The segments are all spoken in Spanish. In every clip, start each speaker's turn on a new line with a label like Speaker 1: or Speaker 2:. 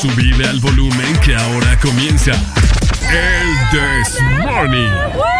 Speaker 1: Subile al volumen que ahora comienza el This Morning.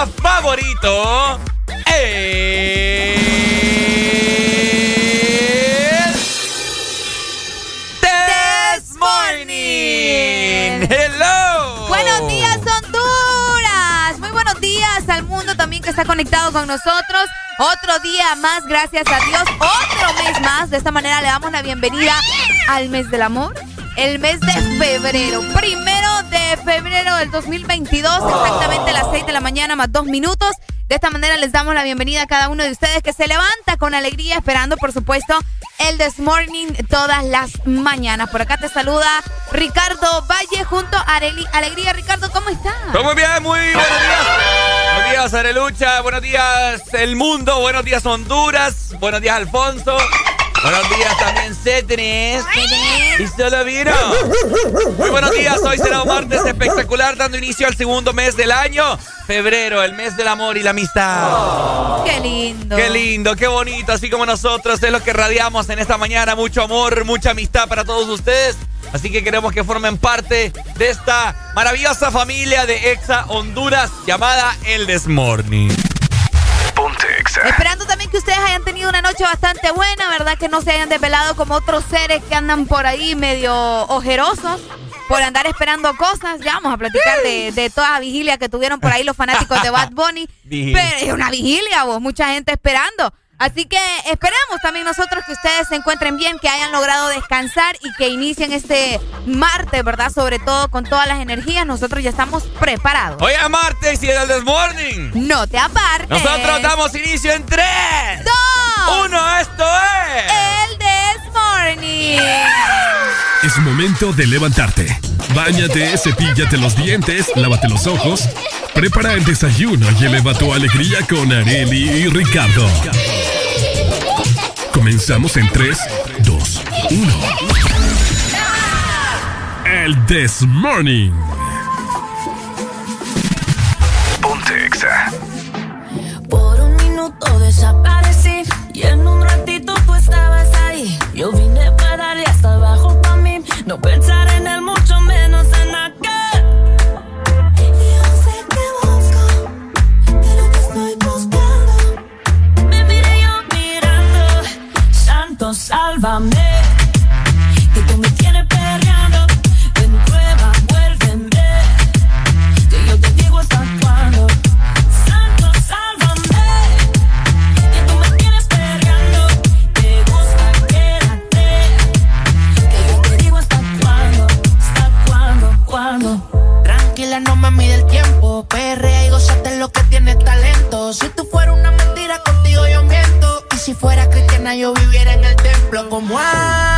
Speaker 2: Programa favorito. El... This Morning. Hello.
Speaker 3: Buenos días, Honduras. Muy buenos días al mundo también que está conectado con nosotros. Otro día más, gracias a Dios. Otro mes más. De esta manera le damos la bienvenida al mes del amor. El mes de febrero. Primero febrero del 2022. Exactamente las 6 de la mañana más dos minutos. De esta manera les damos la bienvenida a cada uno de ustedes que se levanta con alegría, esperando, por supuesto, el This Morning todas las mañanas. Por acá te saluda Ricardo Valle junto a Areli. Alegría, Ricardo, ¿cómo estás?
Speaker 2: Muy bien, muy buenos días. Buenos días, Arelucha. Buenos días, el mundo. Buenos días, Honduras. Buenos días, Alfonso. Buenos días también, Cetres. Y solo vino. Muy buenos días, hoy será un martes espectacular, dando inicio al segundo mes del año. Febrero, el mes del amor y la amistad.
Speaker 3: Qué lindo.
Speaker 2: Qué lindo, qué bonito, así como nosotros es lo que radiamos en esta mañana. Mucho amor, mucha amistad para todos ustedes. Así que queremos que formen parte de esta maravillosa familia de Exa Honduras llamada El Desmorning.
Speaker 3: Tenido una noche bastante buena, ¿verdad? Que no se hayan desvelado como otros seres que andan por ahí medio ojerosos por andar esperando cosas. Ya vamos a platicar de, de toda la vigilia que tuvieron por ahí los fanáticos de Bad Bunny. Pero es una vigilia, vos, mucha gente esperando. Así que esperamos también nosotros que ustedes se encuentren bien, que hayan logrado descansar y que inicien este martes, ¿verdad? Sobre todo con todas las energías. Nosotros ya estamos preparados.
Speaker 2: Hoy es martes y es el This Morning.
Speaker 3: No te apartes.
Speaker 2: Nosotros damos inicio en 3, 2, 1. Esto es
Speaker 3: el This Morning.
Speaker 1: Es momento de levantarte. Báñate, cepíllate los dientes, lávate los ojos. Prepara el desayuno y eleva tu alegría con Areli y Ricardo. Comenzamos en 3, 2, 1. El This Morning.
Speaker 4: Que tú me tienes perreando. Ven, prueba, vuélveme. Que yo te digo hasta cuándo. Santo, sálvame. Que tú me tienes perreando. Te gusta, quédate. Que yo te digo hasta cuándo. Hasta cuándo, cuándo.
Speaker 5: Tranquila, no me mide el tiempo. Perrea y gozate lo que tiene talento. Si tú fueras una mentira, contigo yo miento. Y si fuera cristiana, yo viviera en el templo. Como hace,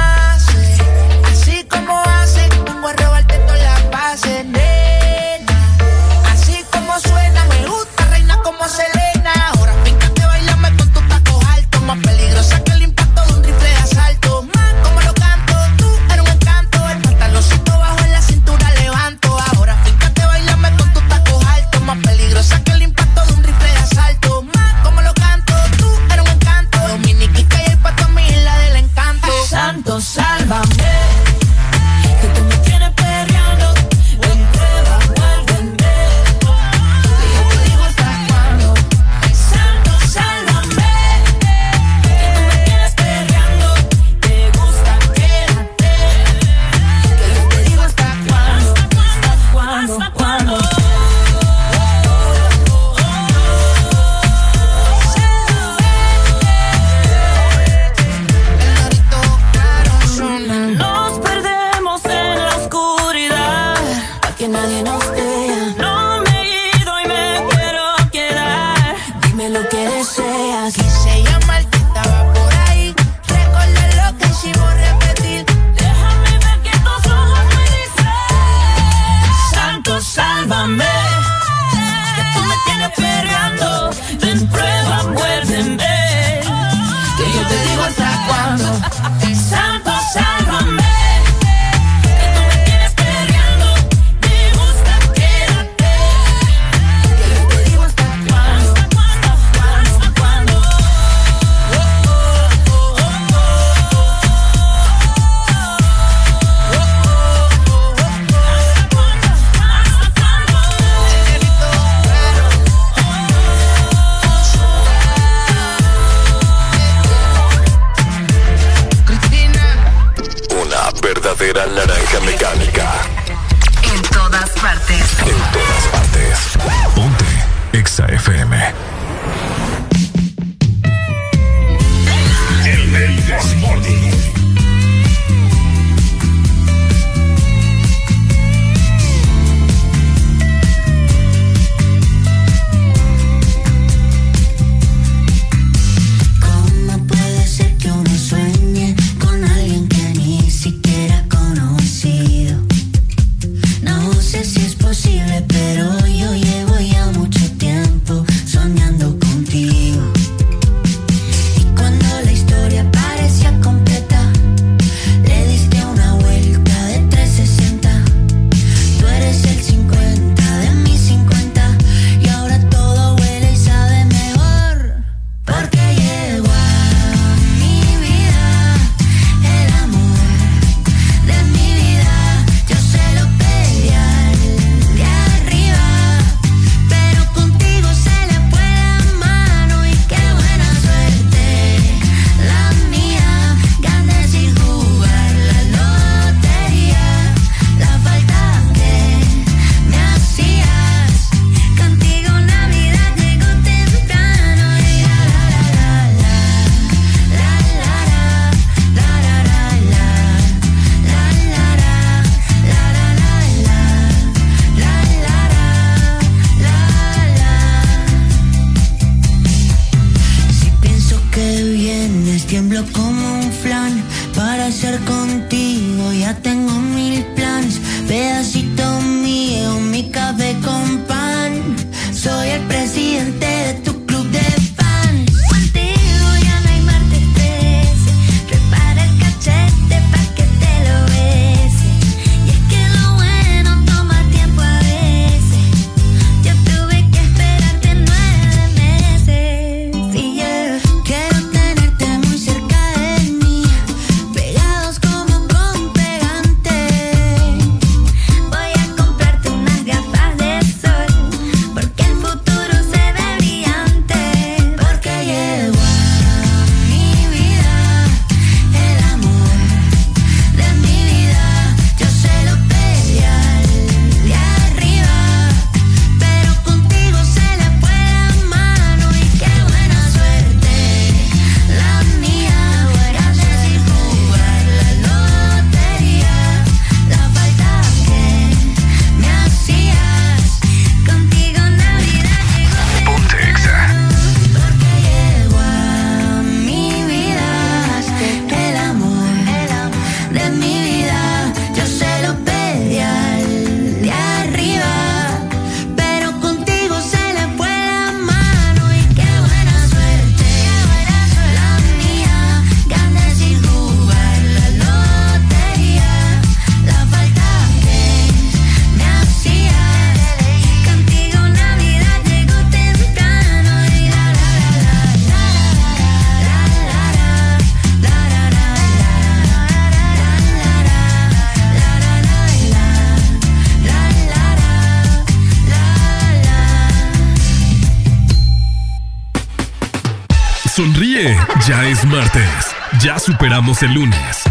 Speaker 4: Ya
Speaker 1: es martes. Ya superamos el lunes.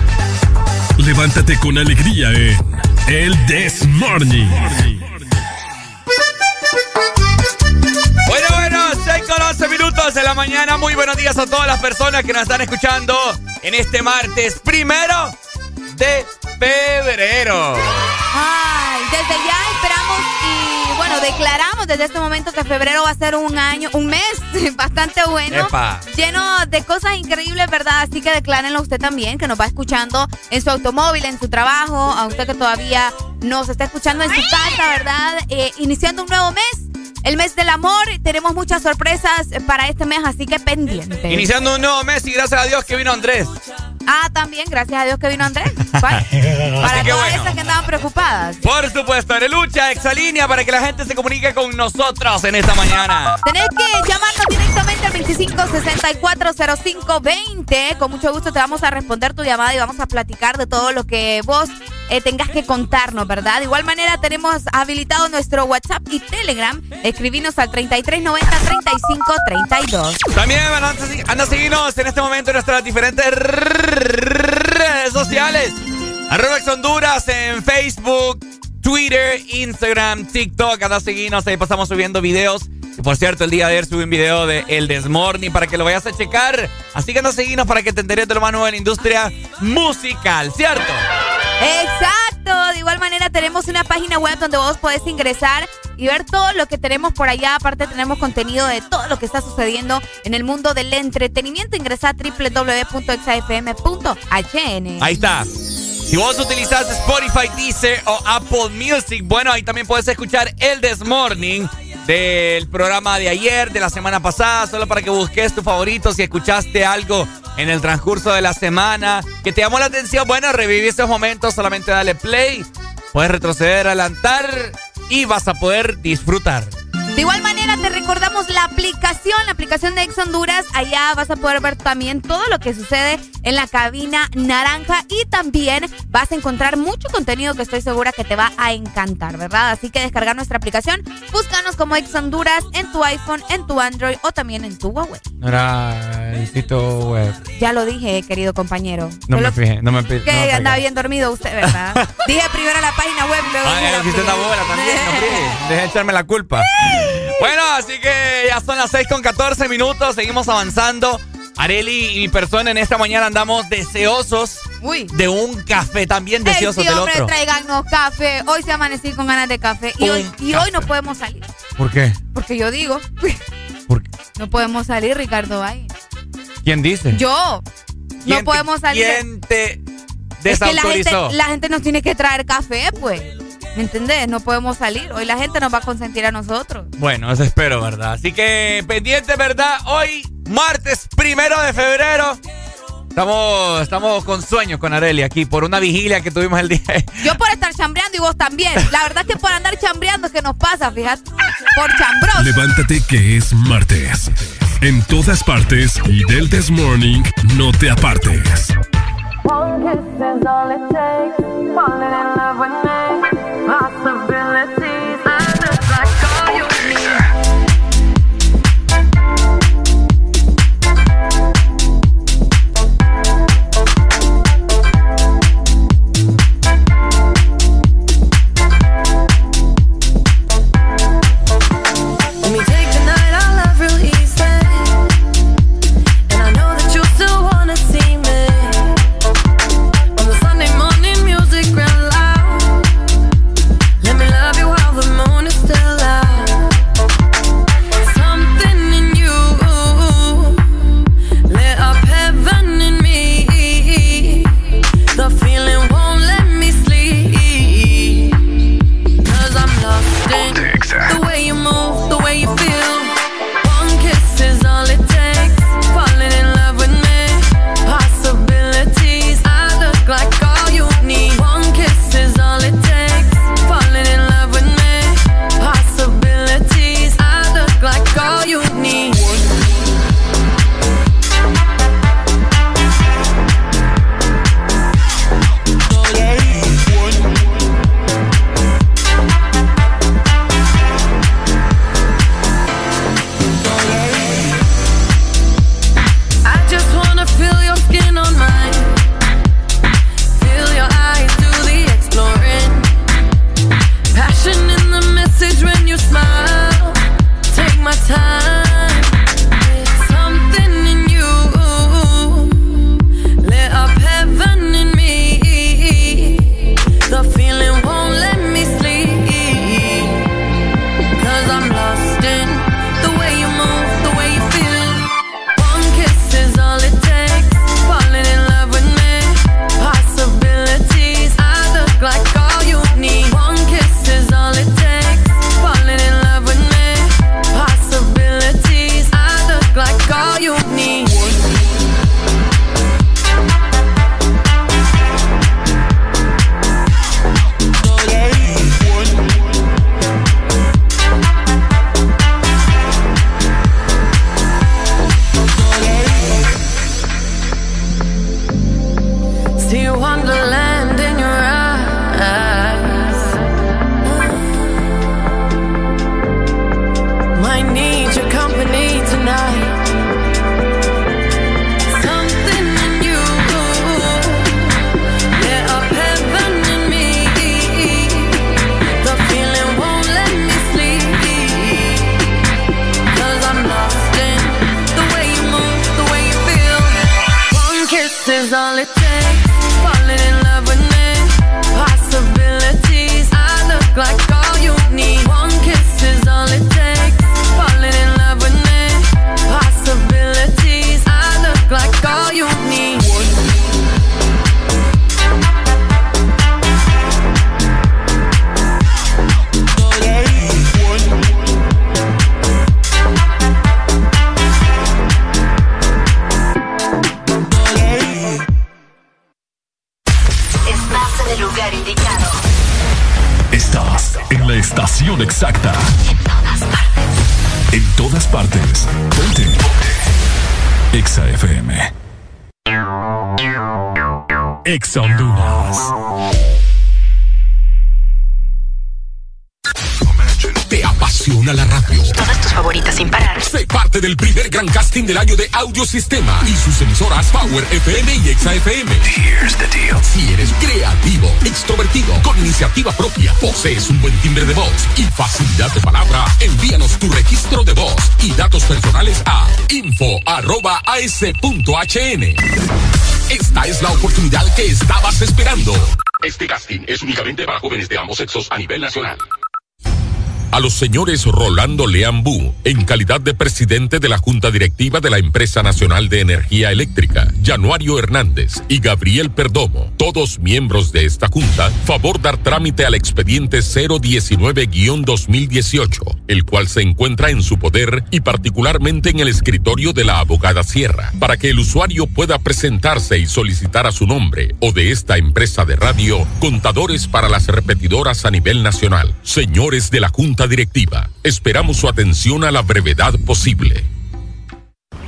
Speaker 1: Levántate con alegría en El This Morning.
Speaker 2: Bueno, bueno, 6 con 11 minutos de la mañana. Muy buenos días a todas las personas que nos están escuchando en este martes primero de febrero.
Speaker 3: Ay, desde ya esperamos y bueno, declaramos desde este momento que febrero va a ser un año, un mes bastante bueno, lleno de cosas increíbles, ¿verdad? Así que declárenlo usted también, que nos va escuchando en su automóvil, en su trabajo, a usted que todavía nos está escuchando en su casa, ¿verdad? Eh, iniciando un nuevo mes. El mes del amor, tenemos muchas sorpresas para este mes, así que pendiente.
Speaker 2: Iniciando un nuevo mes y gracias a Dios que vino Andrés.
Speaker 3: Ah, también, gracias a Dios que vino Andrés. Para todas esas que andaban preocupadas.
Speaker 2: Por supuesto, Arelucha, exalínea para que la gente se comunique con nosotros en esta mañana.
Speaker 3: Tenés que 25640520. Con mucho gusto te vamos a responder tu llamada y vamos a platicar de todo lo que vos eh, tengas que contarnos, ¿verdad? De igual manera tenemos habilitado nuestro WhatsApp y Telegram. Escribinos al 3390-3532.
Speaker 2: También anda, a seguirnos en este momento en nuestras diferentes redes sociales. Arroba Honduras en Facebook, Twitter, Instagram, TikTok. Anda a seguirnos, ahí pasamos subiendo videos. Y por cierto, el día de ayer subí un video de El Desmorning para que lo vayas a checar. Así que anda a seguirnos para que te enteres de lo más nuevo en la industria musical, ¿cierto?
Speaker 3: Exacto. De igual manera tenemos una página web donde vos podés ingresar y ver todo lo que tenemos por allá. Aparte tenemos contenido de todo lo que está sucediendo en el mundo del entretenimiento. Ingresa a www.exafm.hn.
Speaker 2: Ahí está. Si vos utilizas Spotify, Deezer o Apple Music, bueno, ahí también puedes escuchar el This Morning del programa de ayer, de la semana pasada, solo para que busques tu favorito. Si escuchaste algo en el transcurso de la semana que te llamó la atención, bueno, revive esos momentos, solamente dale play. Puedes retroceder, adelantar y vas a poder disfrutar.
Speaker 3: De igual manera, te recordamos la aplicación, la aplicación de Ex Honduras. Allá vas a poder ver también todo lo que sucede en la cabina naranja y también vas a encontrar mucho contenido que estoy segura que te va a encantar, ¿verdad? Así que descargar nuestra aplicación, búscanos como Ex Honduras en tu iPhone, en tu Android o también en tu Huawei.
Speaker 2: No era el sitio web.
Speaker 3: Ya lo dije, querido compañero.
Speaker 2: No me fijé, no me
Speaker 3: fijé. Que andaba bien dormido usted, ¿verdad? dije primero la página web, luego.
Speaker 2: Ah, la también, no Deje de echarme la culpa. Bueno, así que ya son las 6 con 14 minutos, seguimos avanzando. Areli y mi persona en esta mañana andamos deseosos de un café, también deseosos del
Speaker 3: otro. tráiganos café. Hoy se amanecí con ganas de café y, hoy, y hoy no podemos salir.
Speaker 2: ¿Por qué?
Speaker 3: Porque yo digo. No podemos salir, Ricardo
Speaker 2: ¿Quién dice?
Speaker 3: Yo. no podemos salir.
Speaker 2: ¿Quién te desautorizó?
Speaker 3: Es que la gente, la gente nos tiene que traer café, pues. ¿Me entendés? No podemos salir. Hoy la gente nos va a consentir a nosotros.
Speaker 2: Bueno, eso espero, ¿verdad? Así que pendiente, ¿verdad? Hoy, martes primero de febrero. Estamos, estamos con sueños con Areli aquí por una vigilia que tuvimos el día.
Speaker 3: Yo por estar chambreando y vos también. La verdad es que por andar chambreando es que nos pasa, fíjate. Por chambros.
Speaker 6: Levántate que es martes. En todas partes y del This Morning no te apartes.
Speaker 7: Propia, posees un buen timbre de voz y facilidad de palabra, envíanos tu registro de voz y datos personales a info.as.hn. Esta es la oportunidad que estabas esperando. Este casting es únicamente para jóvenes de ambos sexos a nivel nacional. a los señores Rolando Leambú, en calidad de presidente de la Junta Directiva de la Empresa Nacional de Energía Eléctrica, Januario Hernández y Gabriel Perdomo, todos miembros de esta Junta, favor dar trámite al expediente 019-2018, el cual se encuentra en su poder y particularmente en el escritorio de la abogada Sierra, para que el usuario pueda presentarse y solicitar a su nombre o de esta empresa de radio contadores para las repetidoras a nivel nacional. Señores de la Junta Directiva, esperamos su atención a la brevedad posible.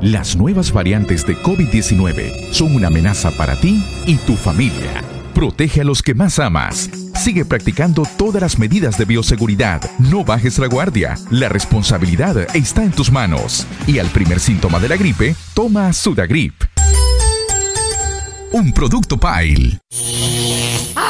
Speaker 8: Las nuevas variantes de COVID-19 son una amenaza para ti y tu familia. Protege a los que más amas. Sigue practicando todas las medidas de bioseguridad. No bajes la guardia. La responsabilidad está en tus manos. Y al primer síntoma de la gripe, toma Sudagrip. Un producto Pile.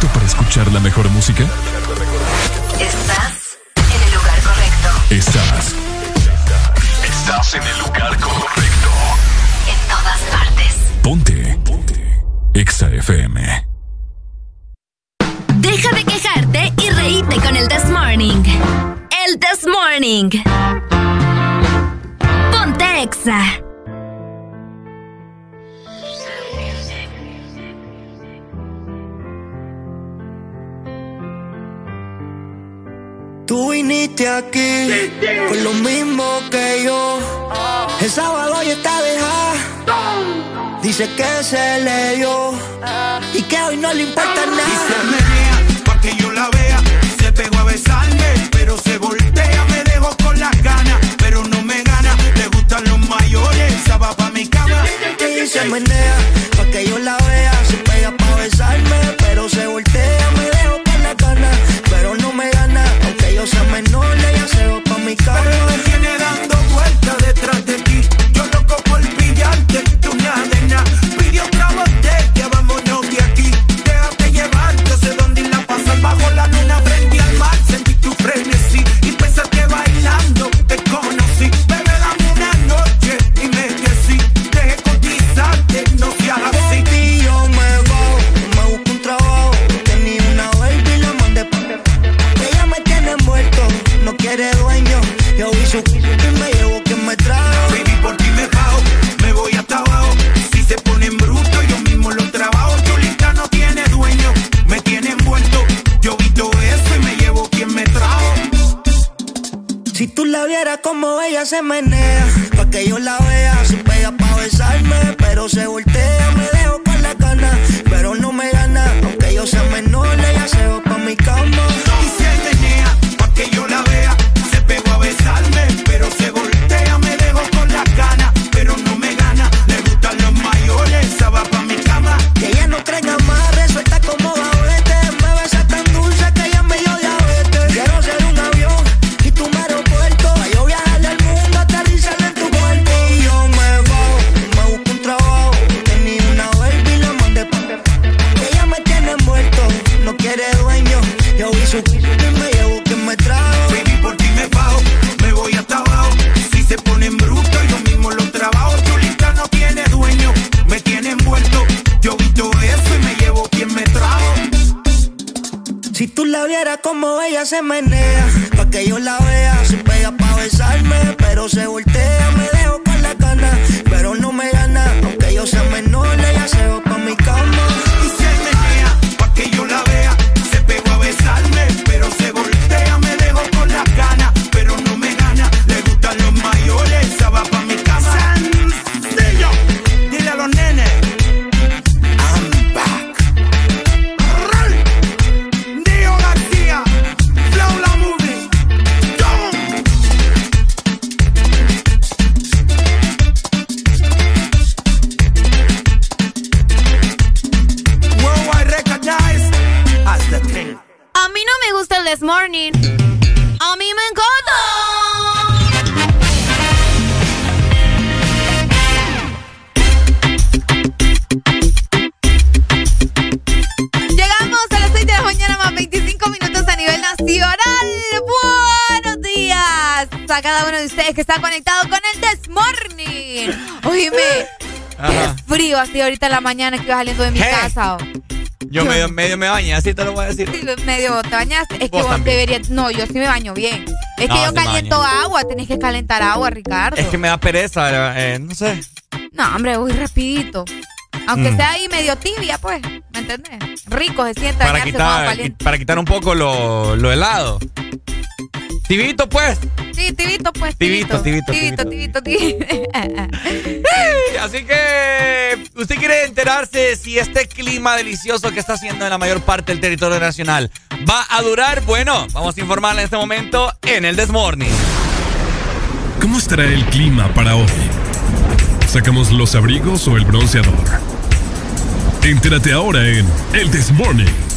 Speaker 8: ¿Estás listo para escuchar la mejor música?
Speaker 9: Estás en el lugar correcto.
Speaker 8: Estás. Estás en el lugar correcto.
Speaker 9: En todas partes.
Speaker 8: Ponte. Ponte. Exa FM.
Speaker 10: Deja de quejarte y reíte con el This Morning. El This Morning. Ponte Exa.
Speaker 11: Tú viniste aquí con lo mismo que yo. El sábado ya está dejada. Dice que se le dio y que hoy no le importa nada.
Speaker 12: Y se menea pa' que yo la vea. Se pegó a besarme, pero se voltea. Me dejó con las ganas, pero no me gana. Le gustan los mayores, esa va pa' mi cama.
Speaker 11: Y se menea pa' que yo la vea. Se pega pa' besarme, pero se voltea. Vieras como ella se menea, pa' que yo la vea, se pega pa' besarme, pero se voltea, me dejo con la gana, pero no me gana, aunque yo sea menor, ella se va pa' mi cama. Como ella se menea, pa' que yo la vea, se pega pa' besarme, pero se voltea, me dejo con la gana, pero no me gana, aunque yo sea menor, ella se
Speaker 3: uno de ustedes que está conectado con el This Morning. Oíme, qué frío así ahorita en la mañana que iba saliendo de mi casa.
Speaker 2: Yo medio, medio me bañé, así te lo voy a decir.
Speaker 3: Sí, medio te bañaste. Es que vos deberías. No, yo sí me baño bien. Es que yo caliento agua, tenés que calentar agua, Ricardo.
Speaker 2: Es que me da pereza, eh, no sé.
Speaker 3: No, hombre, voy rapidito. Aunque mm. sea ahí medio tibia, pues, ¿me entendés? Rico se siente
Speaker 2: para quitar, Para quitar un poco lo, lo helado. Tibito, pues.
Speaker 3: Sí, tibito, pues.
Speaker 2: Tibito, tibito,
Speaker 3: tibito. Tibito, tibito,
Speaker 2: Así que, ¿usted quiere enterarse si este clima delicioso que está haciendo en la mayor parte del territorio nacional va a durar? Bueno, vamos a informarle en este momento en el Desmorning.
Speaker 1: ¿Cómo estará el clima para hoy? ¿Sacamos los abrigos o el bronceador? Entérate ahora en El Desmorning.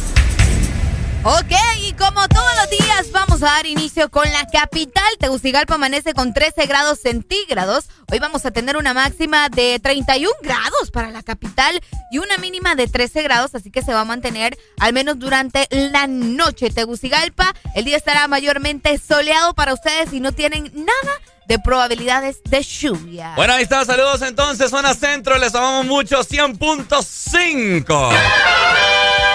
Speaker 3: Ok, y como todos los días vamos a dar inicio con la capital. Tegucigalpa amanece con 13 grados centígrados. Hoy vamos a tener una máxima de 31 grados para la capital y una mínima de 13 grados, así que se va a mantener al menos durante la noche. Tegucigalpa, el día estará mayormente soleado para ustedes y no tienen nada de probabilidades de lluvia.
Speaker 2: Bueno, ahí está, saludos entonces, zona centro, les amamos mucho, 100.5.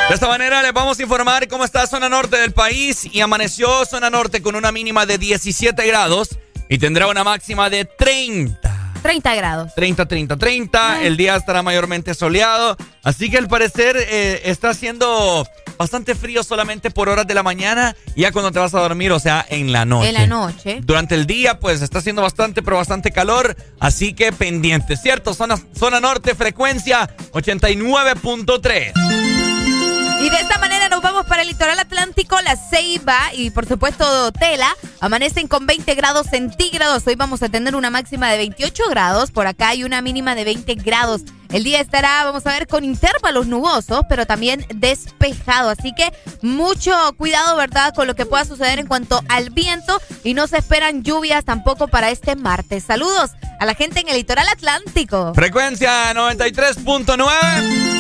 Speaker 2: De esta manera les vamos a informar cómo está zona norte del país y amaneció zona norte con una mínima de 17 grados y tendrá una máxima de 30.
Speaker 3: 30 grados.
Speaker 2: 30, 30, 30. El día estará mayormente soleado. Así que al parecer eh, está haciendo bastante frío solamente por horas de la mañana. Y ya cuando te vas a dormir, o sea, en la noche.
Speaker 3: En la noche.
Speaker 2: Durante el día, pues está haciendo bastante, pero bastante calor. Así que pendiente, ¿cierto? Zona, zona norte, frecuencia 89.3.
Speaker 3: Y de esta manera nos vamos para el litoral atlántico, la Ceiba y por supuesto Tela. Amanecen con 20 grados centígrados. Hoy vamos a tener una máxima de 28 grados por acá y una mínima de 20 grados. El día estará, vamos a ver, con intervalos nubosos, pero también despejado. Así que mucho cuidado, ¿verdad?, con lo que pueda suceder en cuanto al viento. Y no se esperan lluvias tampoco para este martes. Saludos a la gente en el litoral atlántico.
Speaker 2: Frecuencia 93.9.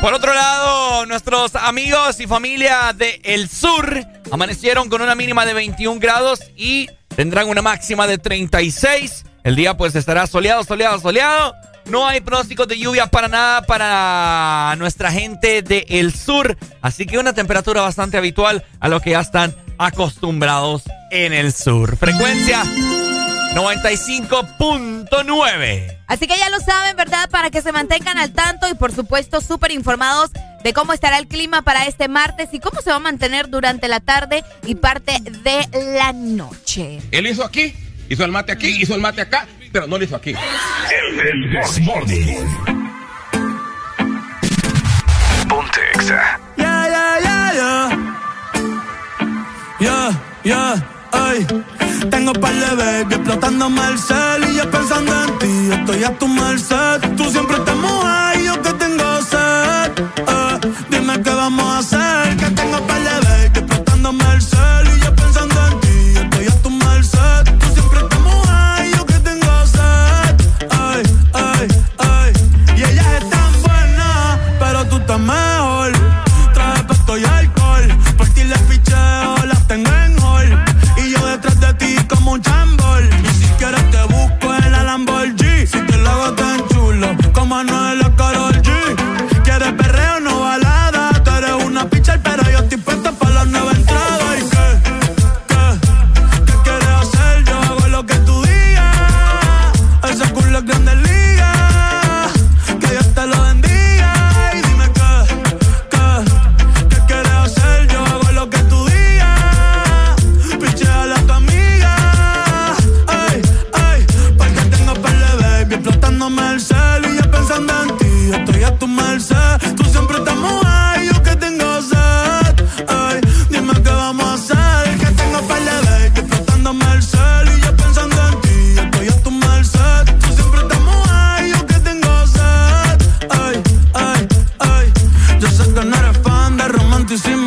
Speaker 2: Por otro lado, nuestros amigos y familia de El Sur amanecieron con una mínima de 21 grados y tendrán una máxima de 36. El día pues estará soleado, soleado, soleado. No hay pronósticos de lluvia para nada para nuestra gente de El Sur. Así que una temperatura bastante habitual a lo que ya están acostumbrados en el sur. Frecuencia 95.9.
Speaker 3: Así que ya lo saben, ¿verdad? Para que se mantengan al tanto y por supuesto súper informados de cómo estará el clima para este martes y cómo se va a mantener durante la tarde y parte de la noche.
Speaker 13: Él hizo aquí, hizo el mate aquí, hizo el mate acá, pero no lo hizo aquí.
Speaker 1: El, el Morning. Ponte
Speaker 14: Ya, ya, ya, ya. Ya, ya, ay. Tengo par de baby explotando Marcel y yo pensando en ti. Estoy a tu merced. Tú siempre estás mojada y yo que tengo sed. Eh, dime qué vamos a hacer.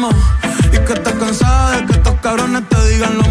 Speaker 14: Y que estás cansada de que estos cabrones te digan lo.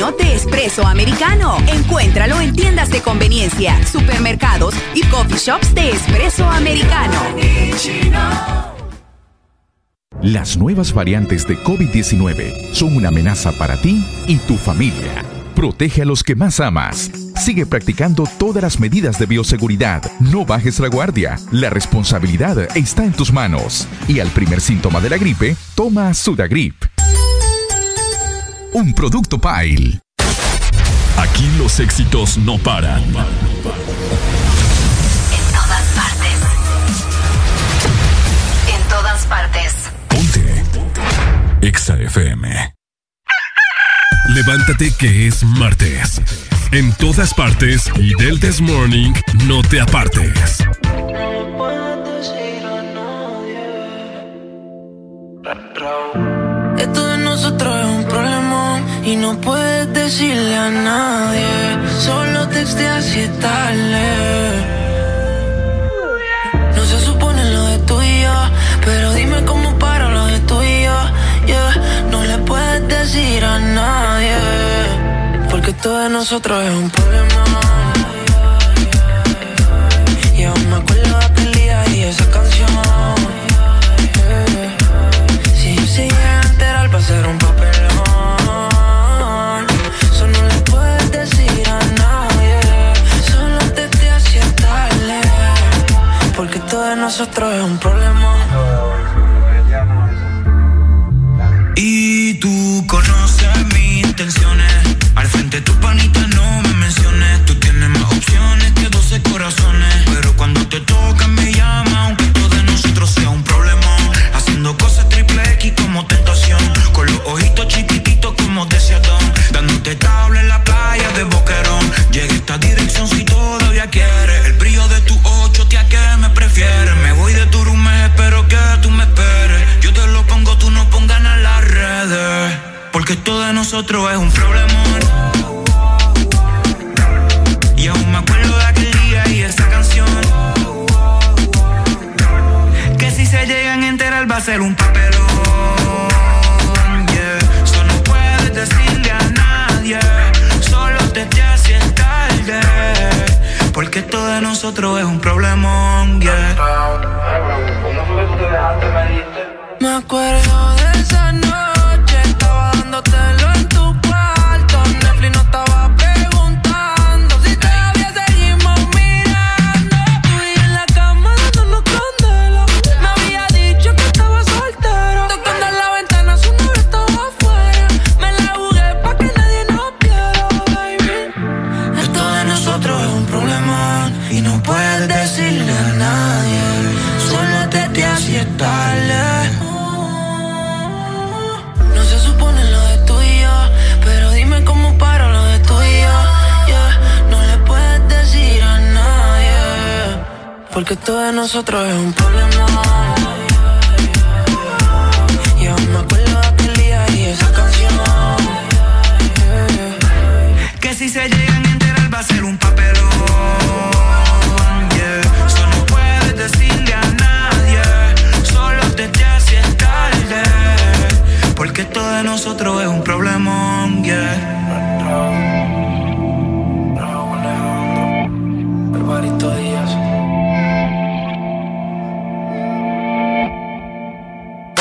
Speaker 10: De
Speaker 15: espresso americano. Encuéntralo en tiendas de conveniencia, supermercados y coffee shops de espresso americano.
Speaker 8: Las nuevas variantes de COVID-19 son una amenaza para ti y tu familia. Protege a los que más amas. Sigue practicando todas las medidas de bioseguridad. No bajes la guardia. La responsabilidad está en tus manos. Y al primer síntoma de la gripe, toma Sudagrip. Un producto Pile.
Speaker 16: Aquí los éxitos no paran.
Speaker 9: En todas partes. En todas partes.
Speaker 16: Ponte. Exa FM. Levántate que es martes. En todas partes y del This Morning no te apartes.
Speaker 17: Esto y no puedes decirle a nadie. Solo texteas si es tarde. No se supone lo de tú y yo, pero dime cómo para lo de tú y yo. Yeah. No le puedes decir a nadie, porque esto de nosotros es un problema. Y aún me acuerdo de aquel día y esa canción. Si yo llega a enterar va a ser un papelón es un problema
Speaker 18: Y tú conoces mis intenciones. Al frente tu panita no me menciones. Tú tienes más opciones que 12 corazones. Pero cuando te toca me llama, aunque todo de nosotros sea un problema. Haciendo cosas triple X como tentación. Con los ojitos chiquititos como deseadón. Dándote tabla en la playa de Boquerón. Llega esta dirección si todavía quieres. El de nosotros es un problema. Y aún me acuerdo de aquel día y esa canción. Que si se llegan a enterar va a ser un papelón. Yeah. Eso no puedes decirle a nadie. Solo te te si es tarde. Porque esto de nosotros es un problemón.
Speaker 17: Me acuerdo de esa porque todo de nosotros es un problema. Y aún me acuerdo de aquel día y esa canción.
Speaker 18: Que si se llegan a enterar va a ser un papelón. Yeah. Eso puedes decirle a nadie. Solo te hacía tarde. Porque esto de nosotros es un problemón. Yeah.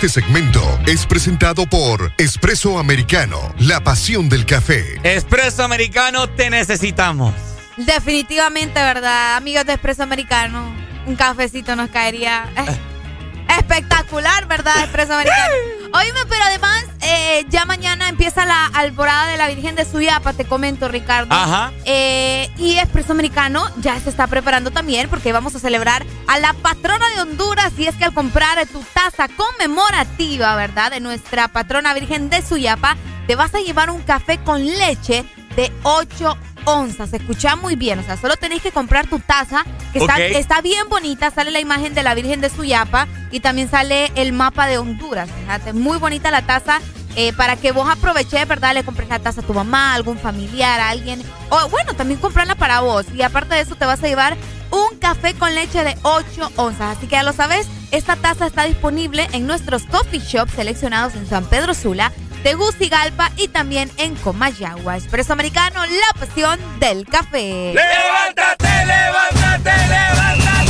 Speaker 19: Este segmento es presentado por Espresso Americano, la pasión del café.
Speaker 2: Espresso Americano, te necesitamos.
Speaker 3: Definitivamente, ¿verdad? Amigos de Espresso Americano, un cafecito nos caería. Eh, espectacular, ¿verdad? Expreso Americano. Oíme, pero además, eh, ya mañana empieza la alborada de la Virgen de Suyapa, te comento, Ricardo.
Speaker 2: Ajá.
Speaker 3: Eh, y Expreso Americano ya se está preparando también porque vamos a celebrar a la patrona de Honduras. Y es que al comprar tu taza conmemorativa, ¿verdad? De nuestra patrona Virgen de Suyapa, te vas a llevar un café con leche de 8 onzas. Se escucha muy bien. O sea, solo tenéis que comprar tu taza, que está, está, bien bonita. Sale la imagen de la Virgen de Suyapa y también sale el mapa de Honduras. Fíjate, muy bonita la taza. Eh, para que vos aproveches, ¿verdad? Le compres la taza a tu mamá, a algún familiar, a alguien. O bueno, también comprarla para vos. Y aparte de eso, te vas a llevar un café con leche de 8 onzas. Así que ya lo sabes, esta taza está disponible en nuestros coffee shops seleccionados en San Pedro Sula Tegucigalpa y también en Comayagua. Expreso Americano, la pasión del café.
Speaker 2: ¡Levántate, levántate, levántate!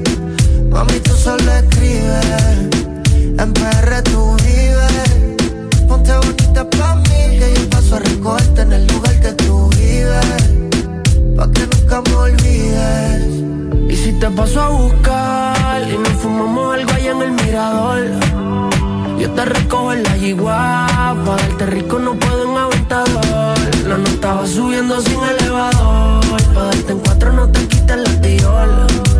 Speaker 11: Mami, tú solo escribes, en PR tú vives. Ponte bonita pa' mí que yo paso a recogerte en el lugar que tú vives. Pa' que nunca me olvides.
Speaker 20: Y si te paso a buscar y nos fumamos algo allá en el mirador. Yo te recojo en la yigua, pa' darte rico no puedo en aventador. La nota va subiendo sin elevador, pa' darte en cuatro no te quites la tiola.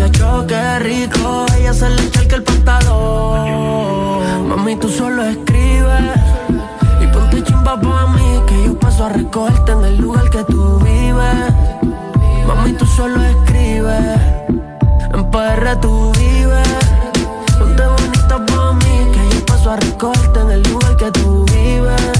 Speaker 20: Dice choque rico, ella se le echa el pantalón. Mami, tú solo escribes y ponte chimba pa' mí, que yo paso a recogerte en el lugar que tú vives. Mami, tú solo escribes, en PR tú vives a recogerte en el lugar que tú vives.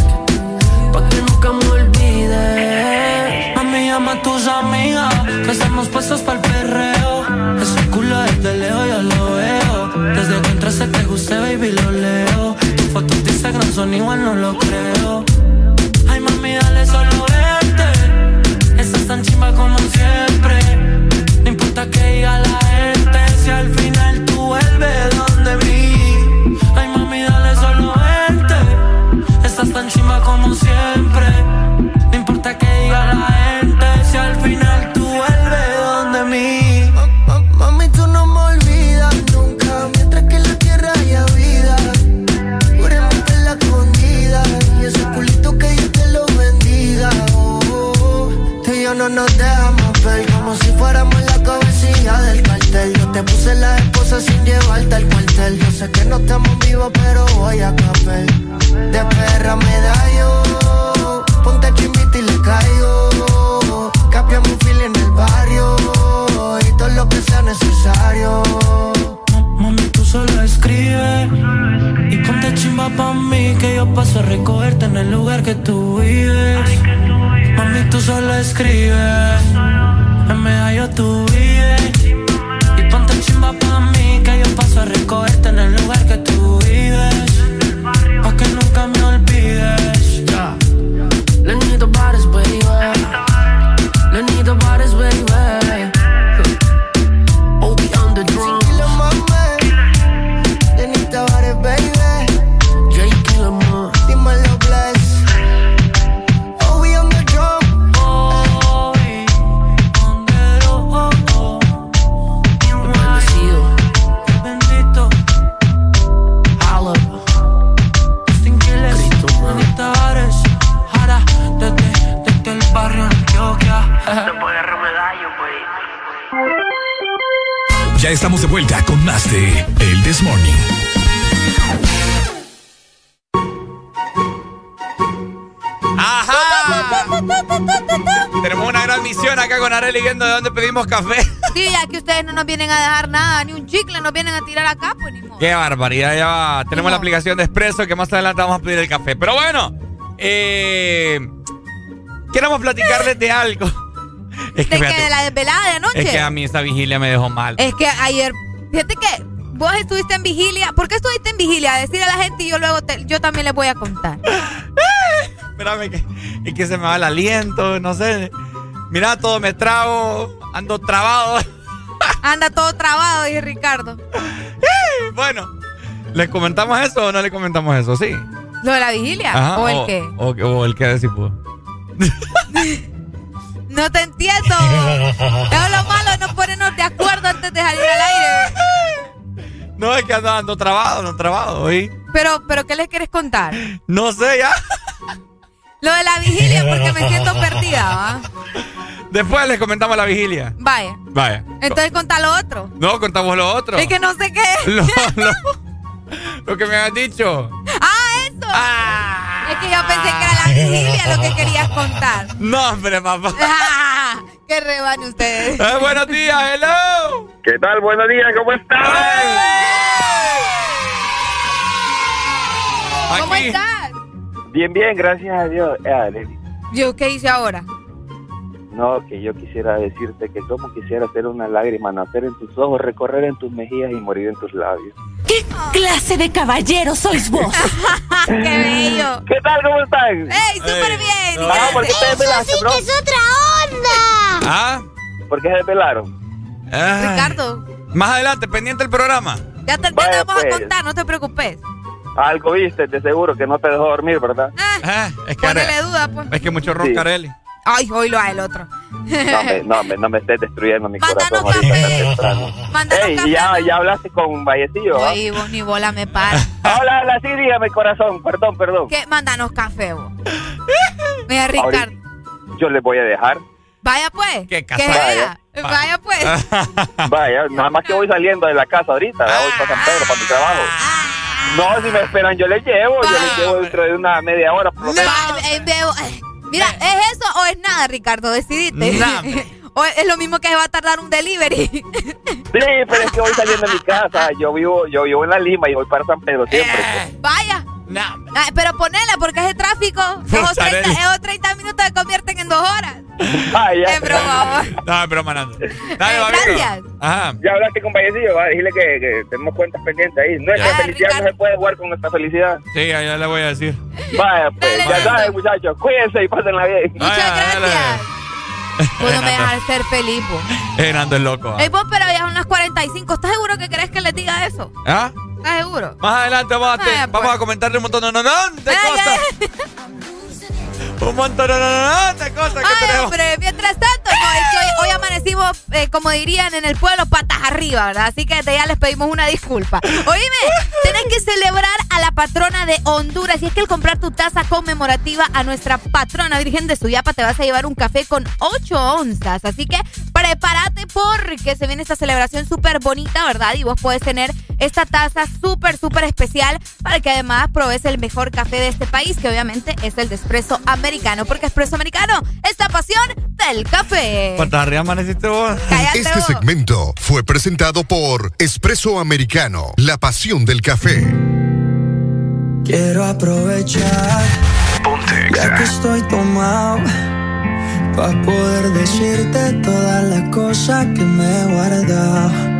Speaker 20: Pa' que nunca me olvides. A mí llama a tus amigas, que estamos puestos para el perreo. Ese culo desde lejos yo lo veo. Desde que entraste te guste, baby, lo leo. Tus fotos de Instagram son igual, no lo creo. Ay, mami, dale solo verte. Estás tan chimba como siempre. No importa que diga la gente, si al final tú vuelves donde mí
Speaker 11: sé que no estamos vivos, pero voy a caer de perra me da yo. Ponte chimbita y le caigo. Capiamos un fil en el barrio. Y todo lo que sea necesario.
Speaker 20: Mami, tú solo escribe. Y ponte chimba pa' mí. Que yo paso a recogerte en el lugar que tú vives. Mami, tú solo escribe. En medallo tú vives. Y ponte chimba pa' mí. Paso a recogerte en el lugar que tú vives
Speaker 1: Ya estamos de vuelta con más de El This Morning.
Speaker 2: ¡Ajá! Tenemos una gran misión acá con Arely viendo de dónde pedimos café.
Speaker 3: Sí, ya que ustedes no nos vienen a dejar nada, ni un chicle nos vienen a tirar acá, pues ni modo.
Speaker 2: Qué barbaridad, ya va. Tenemos la aplicación de Expreso que más adelante vamos a pedir el café. Pero bueno, eh, queremos platicarles de algo.
Speaker 3: Es que, ¿De que ¿De la desvelada de anoche?
Speaker 2: Es que a mí esa vigilia me dejó mal.
Speaker 3: Es que ayer, fíjate que vos estuviste en vigilia. ¿Por qué estuviste en vigilia? Decirle a la gente y yo luego yo también les voy a contar.
Speaker 2: Espérame, que, es que se me va el aliento, no sé. Mira, todo me trago, ando trabado.
Speaker 3: Anda todo trabado, dice Ricardo.
Speaker 2: bueno, ¿le comentamos eso o no le comentamos eso? Sí.
Speaker 3: ¿Lo de la vigilia? ¿O el qué?
Speaker 2: O, el qué decir
Speaker 3: No te entiendo. es lo malo no ponernos de acuerdo antes de salir al aire.
Speaker 2: No, es que ando, ando trabado, no trabado, ¿oí?
Speaker 3: Pero, pero, ¿qué les quieres contar?
Speaker 2: No sé, ya.
Speaker 3: Lo de la vigilia, porque me siento perdida, ¿va?
Speaker 2: Después les comentamos la vigilia.
Speaker 3: Vaya.
Speaker 2: Vaya.
Speaker 3: Entonces contá lo otro.
Speaker 2: No, contamos lo otro.
Speaker 3: Es que no sé qué.
Speaker 2: Lo, lo, que me has dicho.
Speaker 3: Ah, eso. Ah. Es que yo pensé que vigilia lo que querías contar.
Speaker 2: No, hombre, papá.
Speaker 3: qué reban ustedes.
Speaker 2: Eh, buenos días, hello.
Speaker 21: ¿Qué tal? Buenos días, ¿cómo están?
Speaker 3: ¿Cómo estás?
Speaker 21: Bien, bien, gracias a Dios. Eh,
Speaker 3: ¿Yo qué hice ahora?
Speaker 21: No, que yo quisiera decirte que como quisiera hacer una lágrima nacer en tus ojos, recorrer en tus mejillas y morir en tus labios.
Speaker 10: ¿Qué clase de caballero sois vos?
Speaker 3: ¡Qué bello!
Speaker 21: ¿Qué tal? ¿Cómo están?
Speaker 3: ¡Ey, súper bien!
Speaker 21: Ah, ¿por qué te
Speaker 10: desvelaste, bro? es otra onda!
Speaker 2: ¿Ah?
Speaker 21: ¿Por qué se desvelaron?
Speaker 3: Ricardo.
Speaker 2: Más adelante, pendiente del programa.
Speaker 3: Ya te, vamos a pues. contar, no te preocupes.
Speaker 21: Algo viste, de seguro, que no te dejó dormir, ¿verdad?
Speaker 2: Ah, es que
Speaker 3: Ponele duda, pues.
Speaker 2: Es que mucho roncarelli. Sí.
Speaker 3: Ay, oílo a el otro.
Speaker 21: No me, no, me, no me estés destruyendo mi corazón ahorita tan temprano. Ey, ya, ya hablaste con Vallecillo.
Speaker 3: Oye, vos ni bola me para.
Speaker 21: hola, hola, sí, dígame, corazón. Perdón, perdón.
Speaker 3: ¿Qué? Mándanos café, vos. Mira, Ricardo.
Speaker 21: yo les voy a dejar.
Speaker 3: Vaya pues.
Speaker 2: ¿Qué
Speaker 3: casa? Vaya. Vaya pues.
Speaker 21: Vaya, nada más que voy saliendo de la casa ahorita. Voy para San Pedro, para mi trabajo. Ah. No, si me esperan, yo les llevo. Yo les llevo dentro de una media hora. Por lo menos.
Speaker 3: Eh, eh, mira, ¿es eso o es nada, Ricardo? Decidiste. o es lo mismo que se va a tardar un delivery.
Speaker 21: Sí, pero es que voy saliendo de mi casa. Yo vivo, yo vivo en la Lima y voy para San Pedro siempre.
Speaker 3: Pues. Vaya. Ah, pero ponela porque ese tráfico. Esos 30, esos 30 minutos se convierten en dos horas.
Speaker 21: Vaya.
Speaker 3: Es broma.
Speaker 2: No, es broma, Nando. Dale,
Speaker 3: eh, gracias.
Speaker 21: Ajá. Ya hablaste con Vallecillo, va. Dile que, que, tenemos cuentas pendientes ahí. Nuestra felicidad no se puede jugar con nuestra felicidad.
Speaker 2: Sí, ya le voy a decir.
Speaker 21: Vaya, pues. ya sabes, muchachos. Cuídense y pásenla bien.
Speaker 3: Muchas gracias. Puedo me dejar ser feliz, vos.
Speaker 2: Eh, Nando es loco.
Speaker 3: Ey, vos, pero ya son las 45. ¿Estás seguro que crees que les diga eso?
Speaker 2: ¿Ah?
Speaker 3: ¿Estás seguro?
Speaker 2: Más adelante vamos a,
Speaker 3: Ay,
Speaker 2: vamos
Speaker 3: pues.
Speaker 2: a comentarle un montón de, no, no, de cosas. un montón de, cosas que
Speaker 3: Ay,
Speaker 2: tenemos.
Speaker 3: hombre, mientras tanto, no, es que hoy, hoy amanecimos, eh, como dirían en el pueblo, patas arriba, ¿verdad? Así que desde ya les pedimos una disculpa. Oíme, tenés que celebrar a la patrona de Honduras. Y es que al comprar tu taza conmemorativa a nuestra patrona Virgen de Suyapa, te vas a llevar un café con 8 onzas. Así que prepárate porque se viene esta celebración súper bonita, ¿verdad? Y vos puedes tener esta taza súper, súper especial para que además probes el mejor café de este país, que obviamente es el de Espresso Americano, porque Espresso Americano es la pasión del café.
Speaker 2: ¿Cuántas arriba amaneciste vos?
Speaker 19: Cállate este
Speaker 3: vos.
Speaker 19: segmento fue presentado por Espresso Americano, la pasión del café.
Speaker 22: Quiero aprovechar ya que estoy tomado para poder decirte todas las cosas que me he guardado.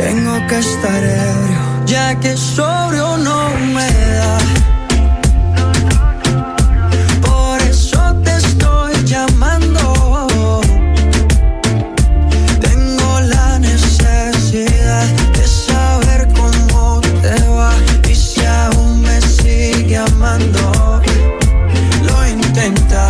Speaker 22: Tengo que estar ebrio, ya que sobrio no me da. Por eso te estoy llamando. Tengo la necesidad de saber cómo te va y si aún me sigue amando. Lo intenta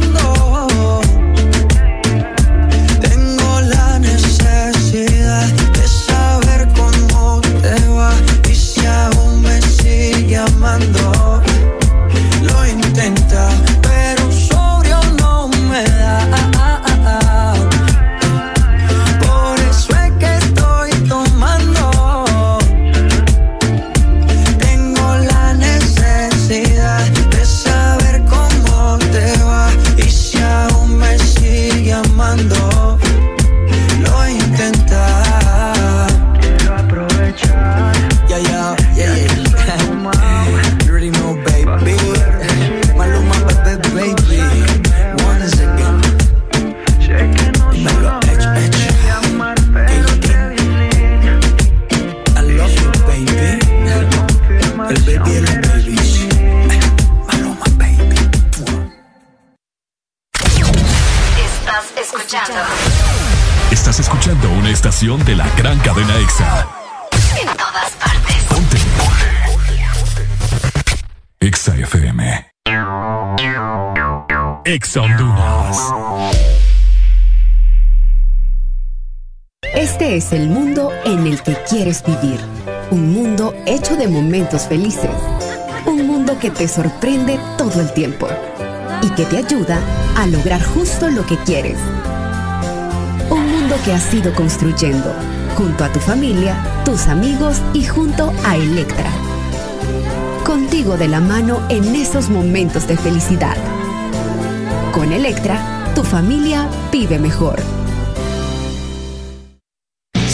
Speaker 1: de la gran cadena EXA.
Speaker 9: En todas partes.
Speaker 1: Ponte. EXA FM. EXA Honduras.
Speaker 15: Este es el mundo en el que quieres vivir. Un mundo hecho de momentos felices. Un mundo que te sorprende todo el tiempo y que te ayuda a lograr justo lo que quieres que has ido construyendo, junto a tu familia, tus amigos y junto a Electra. Contigo de la mano en esos momentos de felicidad. Con Electra, tu familia vive mejor.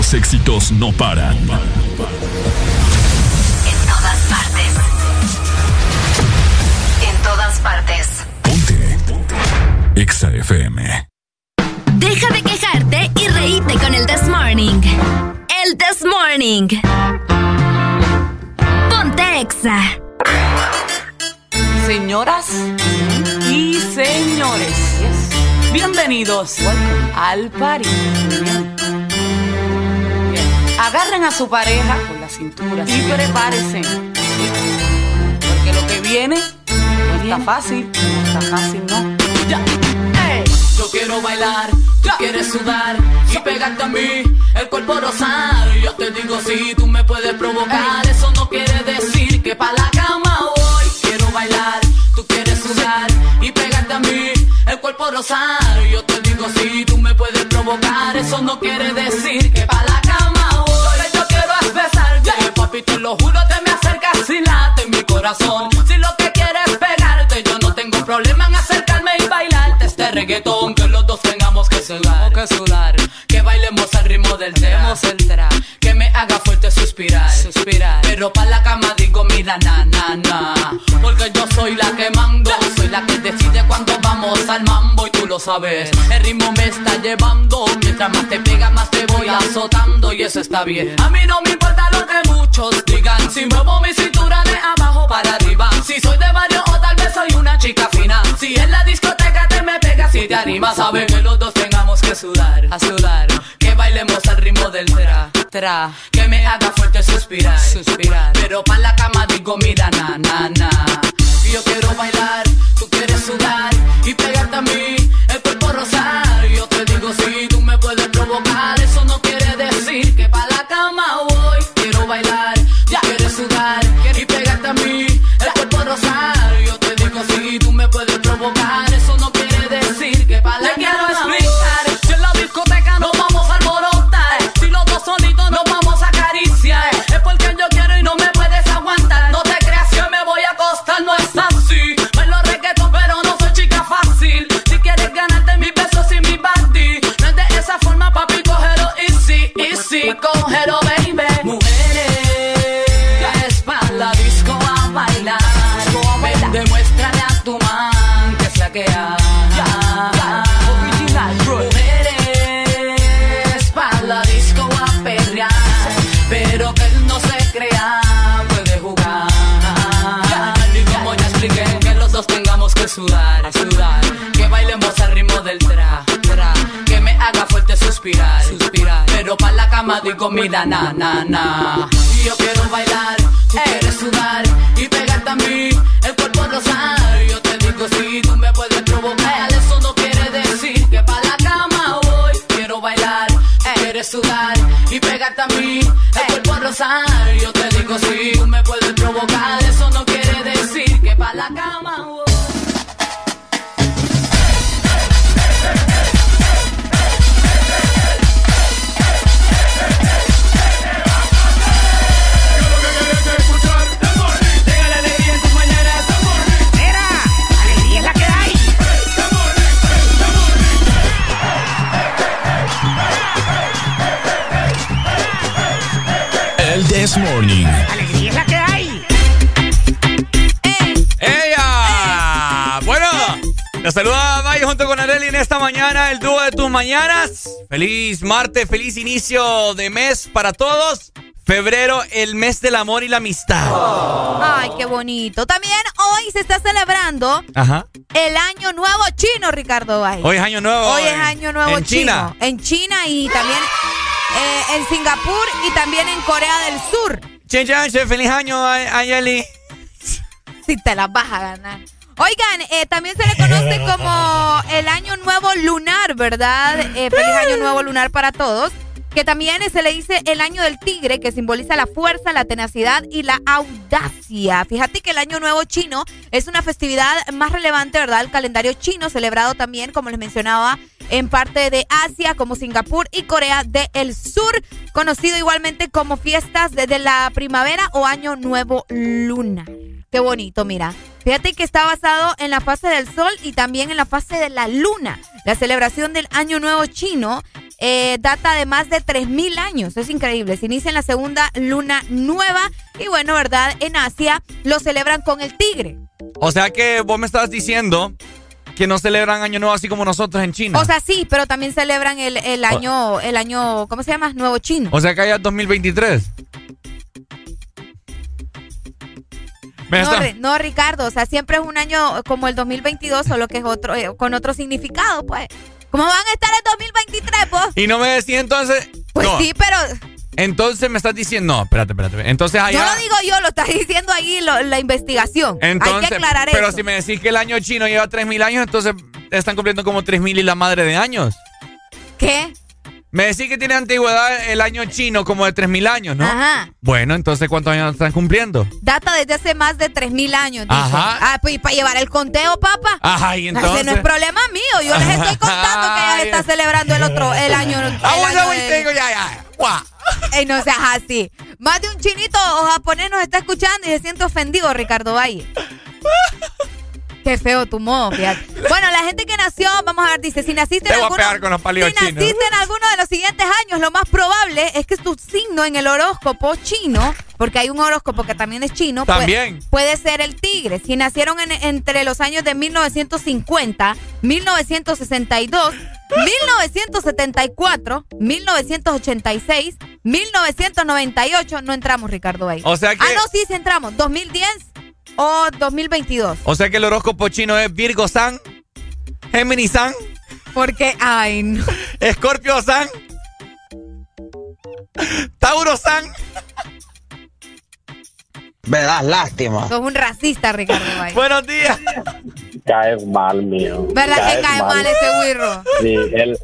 Speaker 1: Los éxitos no paran. En
Speaker 9: todas partes. En todas partes.
Speaker 1: Ponte. Exa FM.
Speaker 10: Deja de quejarte y reíte con el This Morning. El This Morning. Ponte Exa.
Speaker 23: Señoras y señores, bienvenidos al party. Agarren a su pareja con la cintura y prepárense. Porque lo que viene no está fácil, no está fácil, ¿no? Ya. Yo quiero bailar, tú quieres sudar y pegarte a mí, el cuerpo rosado. Yo te digo si tú me puedes provocar, eso no quiere decir que pa' la cama voy. Quiero bailar, tú quieres sudar y pegarte a mí, el cuerpo rosado. Yo te digo si tú me puedes provocar, eso no quiere decir que pa' la cama papi, te lo juro, te me acercas y late mi corazón. Si lo que quieres es pegarte, yo no tengo problema en bailarte este reggaetón. Que los dos tengamos que sudar, que sudar. Que bailemos al ritmo del tema, el Que me haga fuerte suspirar, suspirar. Pero pa' la cama digo, mira, na, na, na. Porque yo soy la que mando, soy la que decide cuando vamos al mambo y tú lo sabes. El ritmo me está llevando, mientras más te pega, más te voy azotando y eso está bien. A mí no me importa lo que muchos digan, si muevo mi cintura de abajo para arriba. Si soy de barrio o tal vez soy una chica fina. Si en la discoteca me pegas y te animas, sabe que los dos tengamos que sudar, a sudar. Que bailemos al ritmo del tra, tra. Que me haga fuerte suspirar, suspirar. Pero pa' la cama digo, mira, na, na, na. Yo quiero bailar, tú quieres sudar y pegarte a mí, el cuerpo rosar. Yo te digo, si tú me puedes provocar, eso no quiere decir que pa' cama di comida, na, na, na. Y yo quiero bailar, tú quieres sudar y pegarte a mí, el cuerpo rosar. Yo te digo si tú me puedes provocar, eso no quiere decir que para la cama voy. Quiero bailar, tú quieres sudar y pegarte a mí, el cuerpo rosar. Yo te digo si
Speaker 2: esta mañana, el dúo de tus mañanas. Feliz martes, feliz inicio de mes para todos. Febrero, el mes del amor y la amistad.
Speaker 3: Ay, qué bonito. También hoy se está celebrando
Speaker 2: Ajá.
Speaker 3: el Año Nuevo Chino, Ricardo Valle.
Speaker 2: Hoy es año nuevo.
Speaker 3: Hoy es Año Nuevo
Speaker 2: en
Speaker 3: Chino.
Speaker 2: China.
Speaker 3: En China y también eh, en Singapur y también en Corea del Sur.
Speaker 2: Chen, feliz año, Ay- Ayeli.
Speaker 3: Si te las vas a ganar. Oigan, eh, también se le conoce como el Año Nuevo Lunar, ¿verdad? Eh, feliz Año Nuevo Lunar para todos. Que también se le dice el Año del Tigre, que simboliza la fuerza, la tenacidad y la audacia. Fíjate que el Año Nuevo Chino es una festividad más relevante, ¿verdad? El calendario chino, celebrado también, como les mencionaba, en parte de Asia, como Singapur y Corea del Sur, conocido igualmente como fiestas desde la primavera o Año Nuevo Lunar. Qué bonito, mira. Fíjate que está basado en la fase del sol y también en la fase de la luna. La celebración del Año Nuevo chino eh, data de más de 3.000 años. Es increíble. Se inicia en la segunda luna nueva y bueno, ¿verdad? En Asia lo celebran con el tigre.
Speaker 2: O sea que vos me estabas diciendo que no celebran año nuevo así como nosotros en China.
Speaker 3: O sea, sí, pero también celebran el, el año, el año, ¿cómo se llama? Nuevo chino.
Speaker 2: O sea que allá es 2023.
Speaker 3: No, no, Ricardo, o sea, siempre es un año como el 2022, solo que es otro, eh, con otro significado, pues. ¿Cómo van a estar en 2023, vos?
Speaker 2: Y no me decís entonces.
Speaker 3: Pues
Speaker 2: no,
Speaker 3: sí, pero
Speaker 2: Entonces me estás diciendo. No, espérate, espérate. Entonces allá.
Speaker 3: yo lo digo yo, lo está diciendo ahí lo- la investigación.
Speaker 2: Entonces,
Speaker 3: Hay que aclarar
Speaker 2: pero
Speaker 3: eso.
Speaker 2: si me decís que el año chino lleva 3.000 años, entonces están cumpliendo como 3.000 y la madre de años.
Speaker 3: ¿Qué?
Speaker 2: Me decís que tiene antigüedad el año chino como de 3.000 años, ¿no?
Speaker 3: Ajá.
Speaker 2: Bueno, entonces ¿cuántos años están cumpliendo?
Speaker 3: Data desde hace más de 3.000 años, dice.
Speaker 2: Ajá.
Speaker 3: Ah, pues y para llevar el conteo, papá.
Speaker 2: Ajá, y entonces.
Speaker 3: Ese no es problema mío. Yo les estoy contando que ella está celebrando el otro, el año.
Speaker 2: Ah, bueno, tengo ya, ya. Guau.
Speaker 3: Ey, no seas así. Más de un chinito o japonés nos está escuchando y se siente ofendido, Ricardo Valle. Qué feo tu modo, fíjate. Bueno, la gente que nació, vamos a ver, dice, si naciste
Speaker 2: Te
Speaker 3: en alguno, si naciste en alguno de los siguientes años, lo más probable es que tu signo en el horóscopo chino, porque hay un horóscopo que también es chino, puede-
Speaker 2: También.
Speaker 3: Puede, ser el tigre. Si nacieron en- entre los años de 1950, 1962, 1974, 1986, 1998, no entramos, Ricardo ahí.
Speaker 2: O sea que-
Speaker 3: Ah, no, sí, sí entramos. 2010 o 2022.
Speaker 2: O sea que el horóscopo chino es Virgo San, Géminis San,
Speaker 3: Porque, ay, no.
Speaker 2: Escorpio San, Tauro San.
Speaker 24: Me das lástima.
Speaker 3: Sos un racista, Ricardo Valle.
Speaker 2: Buenos días.
Speaker 21: Caes mal, mío.
Speaker 3: ¿Verdad que cae mal ese güirro?
Speaker 21: Sí, él,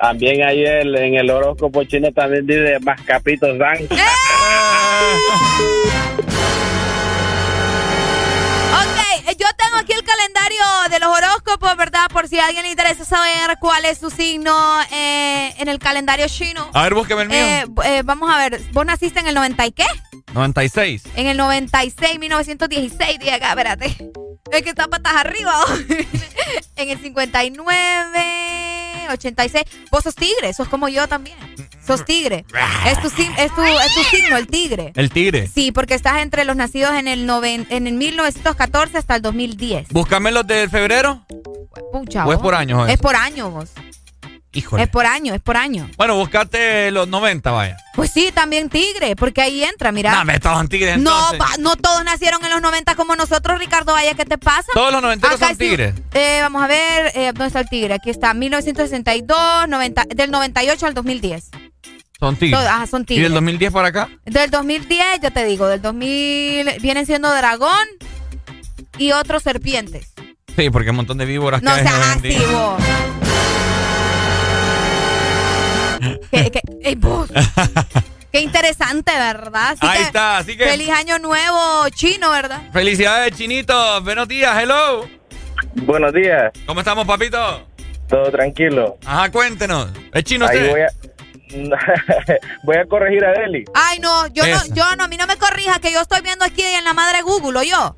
Speaker 21: también ahí el, en el horóscopo chino también dice más capitos dan.
Speaker 3: Ok, eh, yo tengo aquí el calendario de los horóscopos, ¿verdad? Por si a alguien le interesa saber cuál es su signo eh, en el calendario chino.
Speaker 2: A ver, búsqueme el mío.
Speaker 3: Eh, eh, vamos a ver, ¿vos naciste en el 90 y qué?
Speaker 2: 96.
Speaker 3: En el 96, 1916, dije acá, espérate. Es que está patas arriba. en el 59, 86. Vos sos tigre, sos como yo también. Sos tigre. Es tu, es tu, es tu signo, el tigre.
Speaker 2: El tigre.
Speaker 3: Sí, porque estás entre los nacidos en el, noven- en el 1914 hasta el 2010.
Speaker 2: Búscame los de febrero.
Speaker 3: Pucha,
Speaker 2: ¿O es por año?
Speaker 3: Es por año, vos.
Speaker 2: Híjole.
Speaker 3: Es por año, es por año.
Speaker 2: Bueno, buscate los 90, vaya.
Speaker 3: Pues sí, también tigre, porque ahí entra, mira.
Speaker 2: Dame estos tigres
Speaker 3: no, pa- no todos nacieron en los 90 como nosotros, Ricardo Vaya, ¿qué te pasa?
Speaker 2: Todos los noventeros
Speaker 3: Acá
Speaker 2: son
Speaker 3: sí-
Speaker 2: tigres.
Speaker 3: eh, vamos a ver, eh, ¿dónde está el tigre? Aquí está, 1962, 90, del 98 al 2010.
Speaker 2: Son tigres.
Speaker 3: Ajá, son
Speaker 2: ¿Y
Speaker 3: tigres.
Speaker 2: del 2010 para acá?
Speaker 3: Del 2010, ya te digo, del 2000 vienen siendo dragón y otros serpientes.
Speaker 2: Sí, porque hay un montón de víboras
Speaker 3: No
Speaker 2: que hay
Speaker 3: seas
Speaker 2: hoy
Speaker 3: ¿Qué, vos. Qué interesante, ¿verdad? Así
Speaker 2: Ahí
Speaker 3: que,
Speaker 2: está, así que-
Speaker 3: Feliz año nuevo chino, ¿verdad?
Speaker 2: Felicidades, Chinito. Buenos días, hello.
Speaker 25: Buenos días.
Speaker 2: ¿Cómo estamos, papito?
Speaker 25: Todo tranquilo.
Speaker 2: Ajá, cuéntenos. ¿Es chino
Speaker 25: Ahí
Speaker 2: usted?
Speaker 25: voy a, voy a corregir a Deli.
Speaker 3: Ay, no, yo
Speaker 25: Esa.
Speaker 3: no, yo no, a mí no me corrija, que yo estoy viendo aquí en la madre Google, ¿o yo?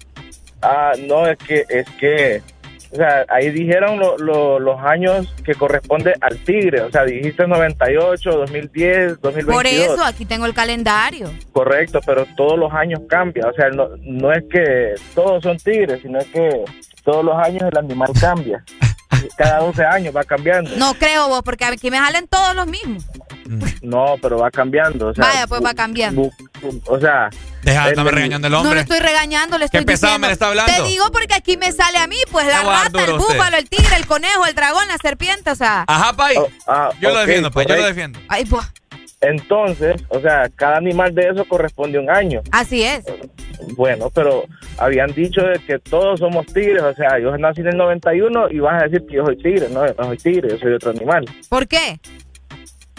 Speaker 25: Ah, no, es que, es que, o sea, ahí dijeron lo- lo- los años que corresponde al Tigre. O sea, dijiste 98, 2010, 2022.
Speaker 3: Por eso, aquí tengo el calendario.
Speaker 25: Correcto, pero todos los años cambia. O sea, no, no es que todos son tigres, sino que todos los años el animal cambia. Cada 12 años va cambiando.
Speaker 3: No creo vos, porque aquí me salen todos los mismos.
Speaker 25: No, pero va cambiando. O sea,
Speaker 3: Vaya, pues va cambiando.
Speaker 25: o sea,
Speaker 2: Deja de estarme regañando el
Speaker 3: No
Speaker 2: hombre.
Speaker 3: le estoy regañando, le estoy
Speaker 2: Qué pesado
Speaker 3: diciendo.
Speaker 2: me le está hablando.
Speaker 3: Te digo porque aquí me sale a mí, pues la rata, el
Speaker 2: usted.
Speaker 3: búfalo, el tigre, el conejo, el dragón, la serpiente, o sea.
Speaker 2: Ajá, pay.
Speaker 25: ah,
Speaker 2: yo lo defiendo, pues, yo lo defiendo.
Speaker 3: Ay, pues,
Speaker 25: Entonces, o sea, cada animal de eso corresponde a un año.
Speaker 3: así es.
Speaker 25: Bueno, pero habían dicho de que todos somos tigres, o sea, yo nací en el 91 y vas a decir que yo soy tigre, no, yo no soy tigre, yo soy otro animal.
Speaker 3: ¿Por qué?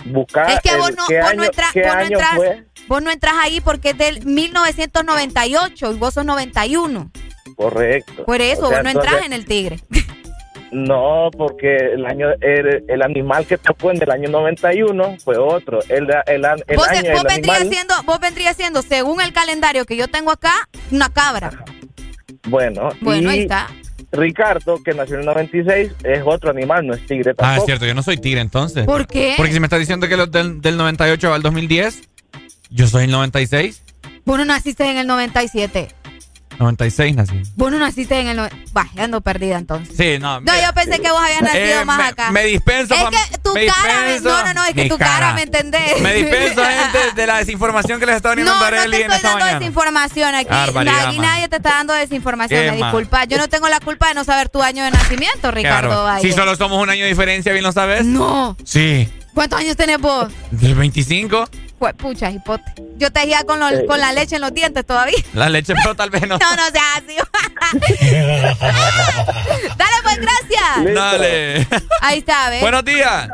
Speaker 25: Buscar
Speaker 3: es que vos no,
Speaker 25: qué
Speaker 3: vos
Speaker 25: año,
Speaker 3: no entras,
Speaker 25: qué
Speaker 3: vos no entras,
Speaker 25: fue.
Speaker 3: Vos no entras ahí porque es del 1998 y vos sos 91.
Speaker 25: Correcto.
Speaker 3: Por eso
Speaker 25: O sea,
Speaker 3: vos no entras
Speaker 25: entonces-
Speaker 3: en el tigre.
Speaker 25: No, porque el año el, el animal que tocó en el año 91 fue otro. El, el, el, el
Speaker 3: vos
Speaker 25: año
Speaker 3: vos
Speaker 25: del
Speaker 3: vendrías
Speaker 25: animal,
Speaker 3: siendo, vos vendrías siendo, según el calendario que yo tengo acá, una cabra.
Speaker 25: bueno,
Speaker 3: Bueno,
Speaker 25: y
Speaker 3: ahí está.
Speaker 25: Ricardo, que nació en el 96, es otro animal, no es tigre
Speaker 2: Ah,
Speaker 25: tampoco.
Speaker 2: es cierto, yo no soy tigre entonces.
Speaker 3: ¿Por qué?
Speaker 2: Porque si me estás diciendo que los del, del 98 al 2010, yo soy el 96.
Speaker 3: Vos no naciste en el 97.
Speaker 2: 96 nací.
Speaker 3: Vos no naciste en el... no- Bah, ando perdida entonces.
Speaker 2: Sí, no.
Speaker 3: No, yo pensé que vos habías nacido
Speaker 2: Eh,
Speaker 3: más
Speaker 2: me-
Speaker 3: acá.
Speaker 2: me dispenso,
Speaker 3: Es que tu
Speaker 2: me
Speaker 3: cara... me-
Speaker 2: dispenso.
Speaker 3: no, no, no, es que tu cara,
Speaker 2: cara.
Speaker 3: ¿me entendés?
Speaker 2: Me dispenso, gente, de la desinformación que les está poniendo
Speaker 3: No, no te estoy dando
Speaker 2: mañana.
Speaker 3: desinformación aquí. Aquí
Speaker 2: man.
Speaker 3: nadie te está dando desinformación,
Speaker 2: Qué
Speaker 3: me disculpa. Yo no tengo la culpa de no saber tu año de nacimiento, Ricardo. Valle.
Speaker 2: Si solo somos un año de diferencia, ¿bien lo sabes?
Speaker 3: No.
Speaker 2: Sí.
Speaker 3: ¿Cuántos años tenés vos?
Speaker 2: ¿Del 25?
Speaker 3: Pues, pucha, hipote. Yo te decía con, los-
Speaker 2: Sí.
Speaker 3: con la leche en los dientes todavía.
Speaker 2: La leche, pero tal vez no.
Speaker 3: No, no seas así. Dale, pues, gracias.
Speaker 2: Dale.
Speaker 3: Ahí está, ¿ves?
Speaker 2: Buenos días.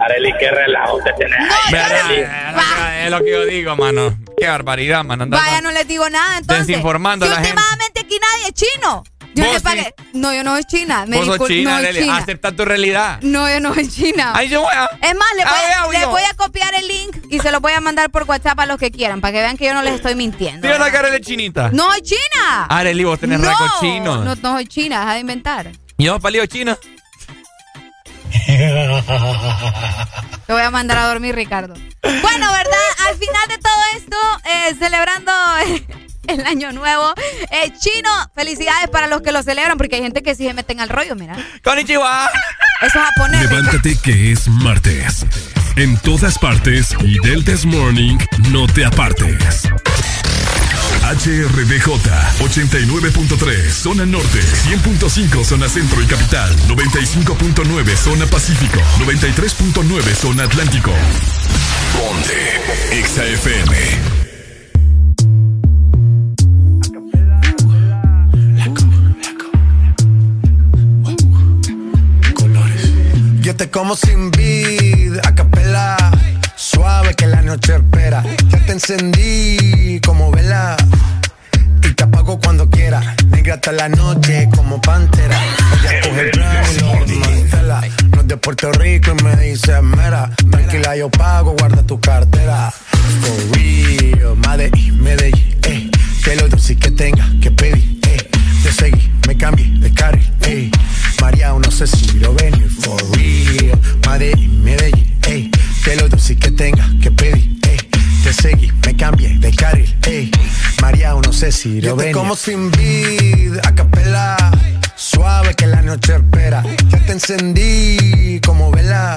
Speaker 25: Arely, qué relajo te tenés.
Speaker 2: ¿Verdad? Es lo que yo digo, mano. Qué barbaridad, mano.
Speaker 3: Vaya, no les digo nada, entonces.
Speaker 2: Desinformando
Speaker 3: si
Speaker 2: a la gente.
Speaker 3: últimamente aquí nadie es chino. Yo le pagué. No, yo no soy china. Me
Speaker 2: Vos sos china,
Speaker 3: no china.
Speaker 2: Acepta tu realidad.
Speaker 3: No, yo no soy china.
Speaker 2: Ay, yo voy a-
Speaker 3: Es más, le voy,
Speaker 2: Ay,
Speaker 3: a,
Speaker 2: ay,
Speaker 3: le
Speaker 2: yo.
Speaker 3: voy a copiar el link y se lo voy a mandar por WhatsApp a los que quieran, para que vean que yo no les estoy mintiendo.
Speaker 2: Tira la cara de chinita.
Speaker 3: No soy china.
Speaker 2: Arely, vos tenés
Speaker 3: no,
Speaker 2: rasgos chinos.
Speaker 3: No, no soy china, deja de inventar.
Speaker 2: Yo, palillo chino.
Speaker 3: Te voy a mandar a dormir, Ricardo. Bueno, ¿verdad? Al final de todo esto, eh, celebrando el año nuevo eh, chino, felicidades para los que lo celebran, porque hay gente que sí se meten al rollo, mira.
Speaker 2: Konnichiwa.
Speaker 3: Eso es japonés.
Speaker 1: Levántate que es martes. En todas partes y del This Morning no te apartes. HRDJ 89.3 Zona Norte 100.5 Zona Centro y Capital 95.9 Zona Pacífico 93.9 Zona Atlántico Ponte XAFM
Speaker 26: Yo te como sin vid, a capela. Suave que la noche espera. Ya te encendí como vela. Y te apago cuando quiera. Negra hasta la noche como pantera. Ella coge el y lo desmantela. No es de Puerto Rico y me dice mera. Tranquila, yo pago, guarda tu cartera. For real, Medellín, Medellín, eh. Que lo dulce que tenga que pedir, eh. Te seguí, me cambié de carril, eh. María, no sé si lo venir, for real. Medellín, Medellín, eh. Que lo dulce que tenga que pedir, eh. Te seguí, me cambié de carril, eh. María, no sé si lo venir. como sin vid, a capela. Suave que la noche espera. Ya te encendí como vela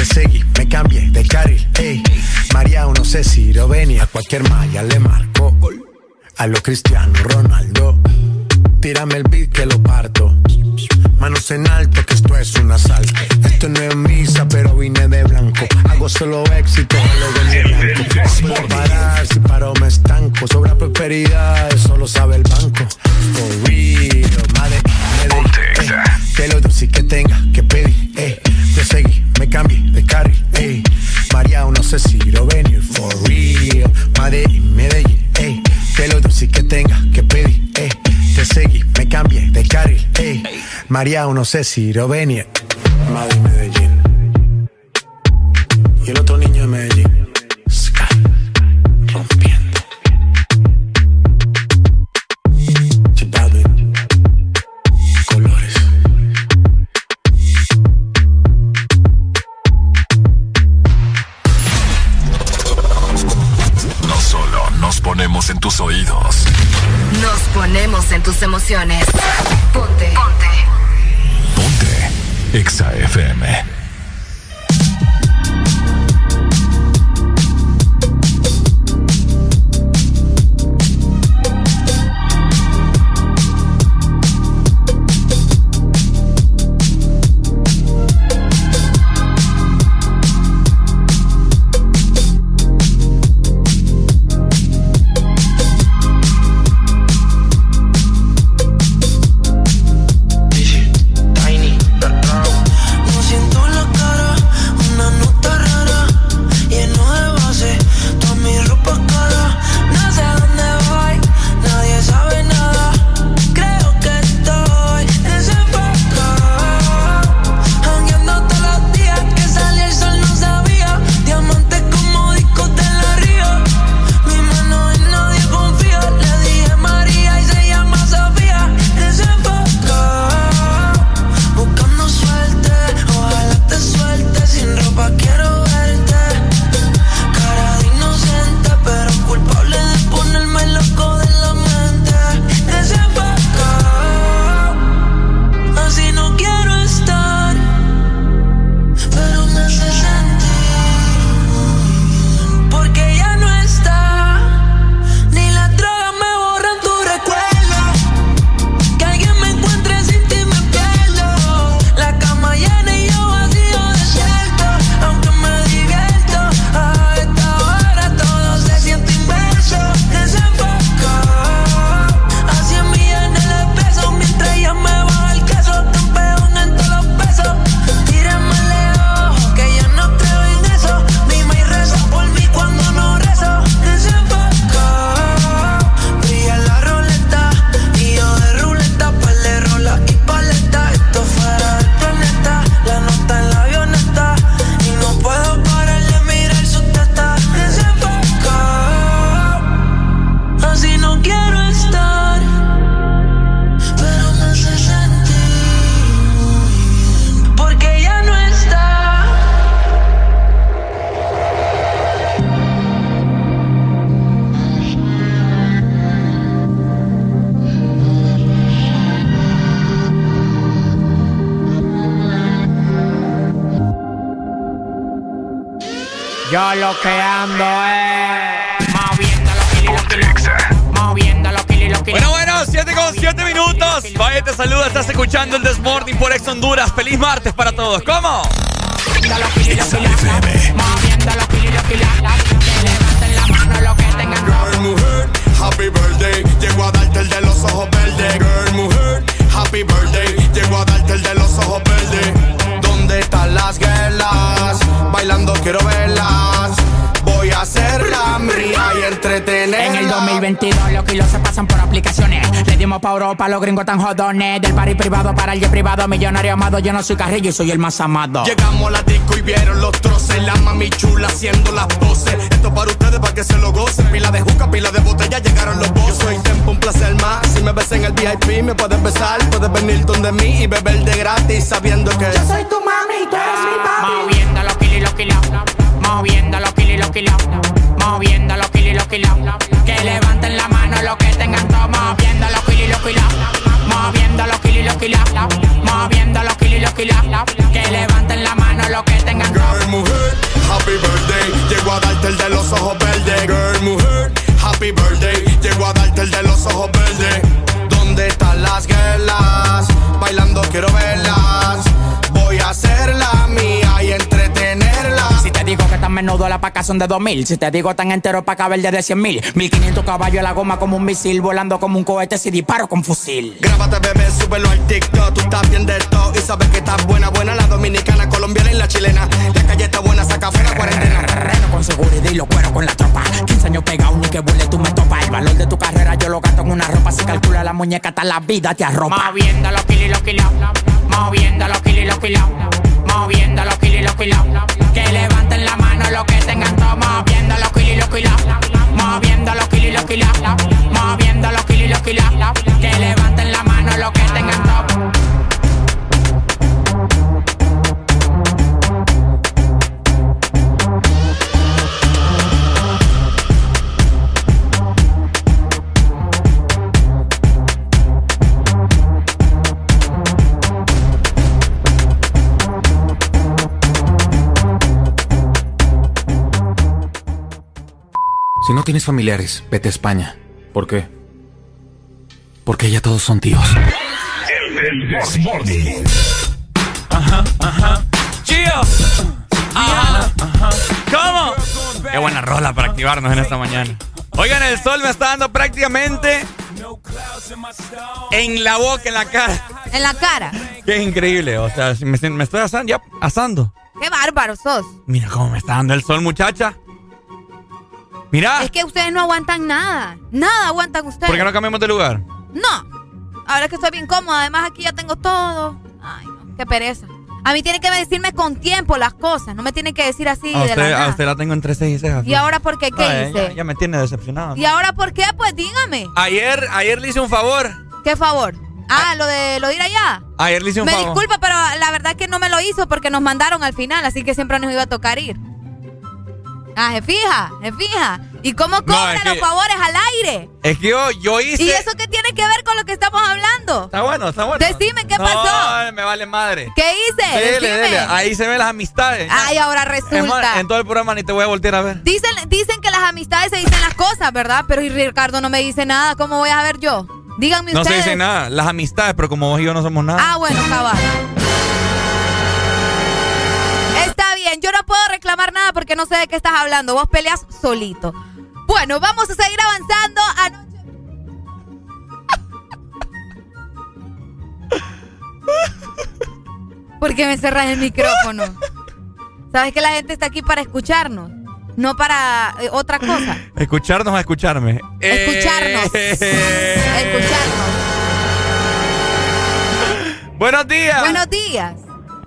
Speaker 17: Te seguí, me cambié de carril, ey. María, no sé si lo venía, cualquier malla le marco. A lo Cristiano Ronaldo, tírame el beat que lo parto. Manos en alto, que esto es un asalto. Esto no es misa, pero vine de blanco. Hago solo éxito, lo venía blanco. Puedo parar, si paro me estanco. Sobra prosperidad, eso lo sabe el banco. For real, madre, Medellín. ey. Que lo dulce que tenga que pedir, ey. Te seguí, me cambié de carril, ey. María, no sé si lo venir, for real. Madrid, Medellín, ey. Que lo dulce que tenga que pedir, ey. Te seguí, me cambié de carril, ey. María, no sé si lo venir. Madrid, Medellín. Y el otro niño de Medellín.
Speaker 11: Los
Speaker 27: gringos tan jodones. Del party privado para el jet privado, millonario amado. Yo no soy carrillo y soy el más amado.
Speaker 28: Llegamos a la disco y vieron los troces. La mami chula haciendo las poses. Esto para ustedes, para que se lo gocen. Pila de juca, pila de botella, llegaron los bosses. Yo soy tempo, un placer más. Si me ves en el VIP, me puedes besar. Puedes venir donde mí y beber de gratis sabiendo que yo soy
Speaker 27: tu mami y tú eres mi papi. Moviendo los kilos, los kilos. Moviendo los kilos, los kilos.
Speaker 28: Darte el de los ojos verdes. Girl, mujer, happy birthday. Llego a darte el de los ojos verdes. ¿Dónde están las guerras? Bailando quiero verlas. Voy a hacerla mía y entretenerla.
Speaker 27: Si te digo que tan menudo la paca son de 2000. Si te digo tan entero pa' caber de 100 mil. 1500 caballos a la goma como un misil. Volando como un cohete si disparo con fusil.
Speaker 28: Grábate, bebé, súbelo al TikTok. Tú estás bien de todo y sabes que estás buena, buena. La dominicana, colombiana y la chilena. La calle está buena, saca fuera cuarentena.
Speaker 27: Seguridad y lo cuero con la tropa. 15 años pegado, ni que burle tú me topas. El valor de tu carrera yo lo gasto en una ropa. Se calcula la muñeca, hasta la vida te arropa.
Speaker 23: Moviendo los kilos y los kilos. Moviendo los kilos y los kilos. Moviendo los kilos y los kilos.
Speaker 27: Que levanten la mano los que tengan todo. Moviendo los kilos y los kilos. Moviendo los kilos y los kilos. Moviendo los kilos y los kilos.
Speaker 29: Si no tienes familiares, vete a España. ¿Por qué? Porque ya todos son tíos.
Speaker 1: El Desmorning.
Speaker 2: Ajá, ajá. ¡Chío! Ajá, ajá. ¿Cómo? Qué buena rola para activarnos en esta mañana. Oigan, el sol me está dando prácticamente en la boca, en la cara.
Speaker 3: En la cara.
Speaker 2: Qué increíble. O sea, me, me estoy asando, ya asando.
Speaker 3: Qué bárbaro sos.
Speaker 2: Mira cómo me está dando el sol, muchacha. Mira.
Speaker 3: Es que ustedes no aguantan nada. Nada aguantan ustedes.
Speaker 2: ¿Por qué no cambiamos de lugar?
Speaker 3: No. Ahora que estoy bien cómoda. Además, aquí ya tengo todo. Ay, no. Qué pereza. A mí tiene que decirme con tiempo las cosas. No me tienen que decir así
Speaker 2: A
Speaker 3: de
Speaker 2: usted,
Speaker 3: la
Speaker 2: a
Speaker 3: nada.
Speaker 2: usted la tengo entre seis y cejas.
Speaker 3: ¿Y ahora por qué? ¿Qué
Speaker 2: Ay,
Speaker 3: hice?
Speaker 2: Ya, ya me tiene decepcionado.
Speaker 3: ¿Y ahora por qué? Pues dígame.
Speaker 2: Ayer, ayer le hice un favor.
Speaker 3: ¿Qué favor? Ah, lo de lo de ir allá.
Speaker 2: Ayer le hice un
Speaker 3: Me
Speaker 2: favor.
Speaker 3: disculpa, pero la verdad que no me lo hizo porque nos mandaron al final, así que siempre nos iba a tocar ir. Ah, se fija, se fija. ¿Y cómo cobra
Speaker 2: es que-
Speaker 3: los favores al aire?
Speaker 2: Es que yo, yo hice.
Speaker 3: ¿Y eso qué tiene que ver con lo que estamos hablando?
Speaker 2: Está bueno, está bueno.
Speaker 3: Decime qué
Speaker 2: No,
Speaker 3: pasó.
Speaker 2: me vale madre.
Speaker 3: ¿Qué hice?
Speaker 2: Dele,
Speaker 3: Decime.
Speaker 2: dele. Ahí se ven las amistades.
Speaker 3: Ay, ahora
Speaker 2: más,
Speaker 3: resulta.
Speaker 2: en todo el programa ni te voy a voltear a ver.
Speaker 3: Dicen, dicen que las amistades se dicen las cosas, ¿verdad? Pero y Ricardo no me dice nada. ¿Cómo voy a ver yo? Díganme
Speaker 2: No se
Speaker 3: ustedes.
Speaker 2: dice nada. Las amistades, pero como vos y yo no somos nada.
Speaker 3: Ah, bueno, cabal. Está bien, yo no puedo reclamar nada porque no sé de qué estás hablando. Vos peleas solito. Bueno, vamos a seguir avanzando. Anoche... ¿Por qué me cerras el micrófono? Sabes que la gente está aquí para escucharnos, no para eh, otra cosa.
Speaker 2: Escucharnos a escucharme.
Speaker 3: Escucharnos.
Speaker 2: Eh.
Speaker 3: Escucharnos.
Speaker 2: Buenos días.
Speaker 3: Buenos días.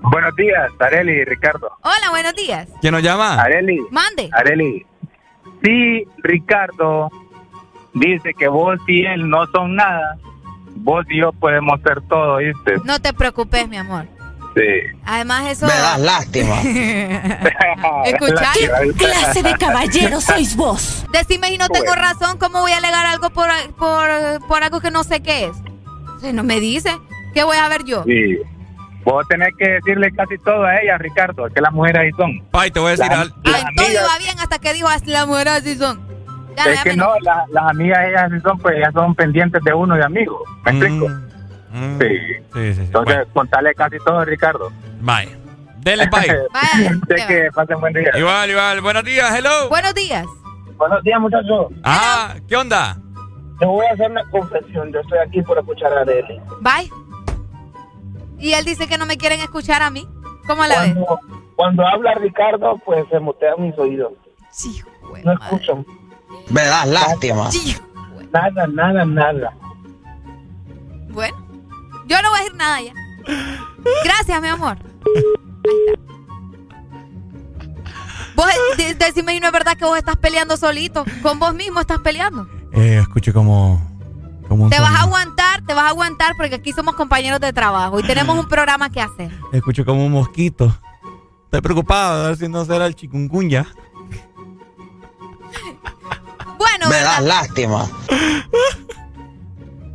Speaker 25: Buenos días, Areli y Ricardo.
Speaker 3: Hola, buenos días.
Speaker 2: ¿Quién nos llama?
Speaker 25: Areli.
Speaker 3: Mande.
Speaker 25: Areli. Si Ricardo dice que vos y él no son nada, vos y yo podemos ser todo, ¿viste?
Speaker 3: No te preocupes, mi amor.
Speaker 25: Sí.
Speaker 3: Además, eso.
Speaker 24: Me das lástima.
Speaker 3: Escuchar.
Speaker 25: ¿Qué clase de caballero
Speaker 3: sois vos? Decime si no tengo razón, ¿cómo voy a alegar algo por, por, por algo que no sé qué es? Si no me dice, ¿qué voy a ver yo?
Speaker 25: Sí. Vos tenés que decirle casi todo a ella, Ricardo, que las mujeres ahí son.
Speaker 2: Ay, te voy a decir
Speaker 25: Las-
Speaker 3: Ay, todo
Speaker 25: amigas-
Speaker 3: iba bien hasta que dijo así las mujeres así son. Ya,
Speaker 25: es
Speaker 3: ya
Speaker 25: que no, la- las amigas ellas sí son, pues ellas son pendientes de uno de amigos. ¿Me explico?
Speaker 2: Mm,
Speaker 25: Sí.
Speaker 2: Sí, sí, sí.
Speaker 25: Entonces, contale casi todo, Ricardo.
Speaker 2: Bye. Dele bye.
Speaker 25: Sé que pasen buen día.
Speaker 2: igual, igual. Buenos días, hello.
Speaker 3: Buenos días.
Speaker 25: Buenos días, muchachos.
Speaker 2: Ah, ¿qué onda?
Speaker 25: Te voy a hacer una confesión. Yo estoy aquí por escuchar a Areli.
Speaker 3: Bye. Y él dice que no me quieren escuchar a mí. ¿Cómo la ves?
Speaker 25: Cuando, cuando habla Ricardo, pues se mutean mis oídos.
Speaker 3: Sí,
Speaker 25: No escuchan.
Speaker 24: Me das lástima.
Speaker 25: Nada, nada, nada.
Speaker 3: Bueno, yo no voy a decir nada ya. Gracias, mi amor. Ahí está. Vos, de- decime si no es verdad que vos estás peleando solito. Con vos mismo estás peleando.
Speaker 2: Eh, escuché como. Como un
Speaker 3: Te vas a aguantar, te vas a aguantar porque aquí somos compañeros de trabajo y tenemos un programa que hacer.
Speaker 2: Escucho como un mosquito. Estoy preocupado a ver si no será el chikungunya.
Speaker 3: Bueno,
Speaker 24: Me
Speaker 3: ¿verdad?
Speaker 24: das lástima.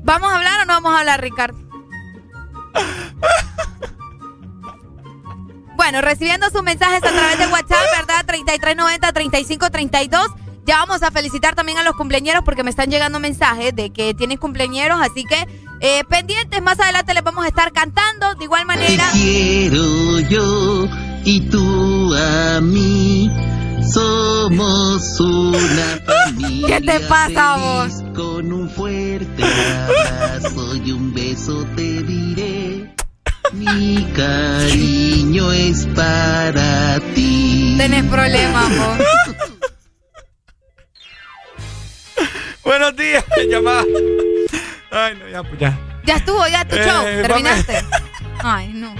Speaker 3: ¿vamos a hablar o no vamos a hablar, Ricardo? Bueno, recibiendo sus mensajes a través de WhatsApp, ¿verdad? 3390-3532. Ya vamos a felicitar también a los cumpleañeros porque me están llegando mensajes de que tienen cumpleañeros, así que eh, pendientes, más adelante les vamos a estar cantando. De igual manera.
Speaker 30: Te quiero yo y tú a mí. Somos una familia.
Speaker 3: ¿Qué te pasa vos?
Speaker 30: Con un fuerte abrazo y un beso te diré. Mi cariño es para ti.
Speaker 3: Tenés problemas, vos.
Speaker 2: Buenos días, llamada. Ay, no, ya, pues ya.
Speaker 3: Ya estuvo, ya tu show.
Speaker 2: Eh,
Speaker 3: Terminaste. Ay, no.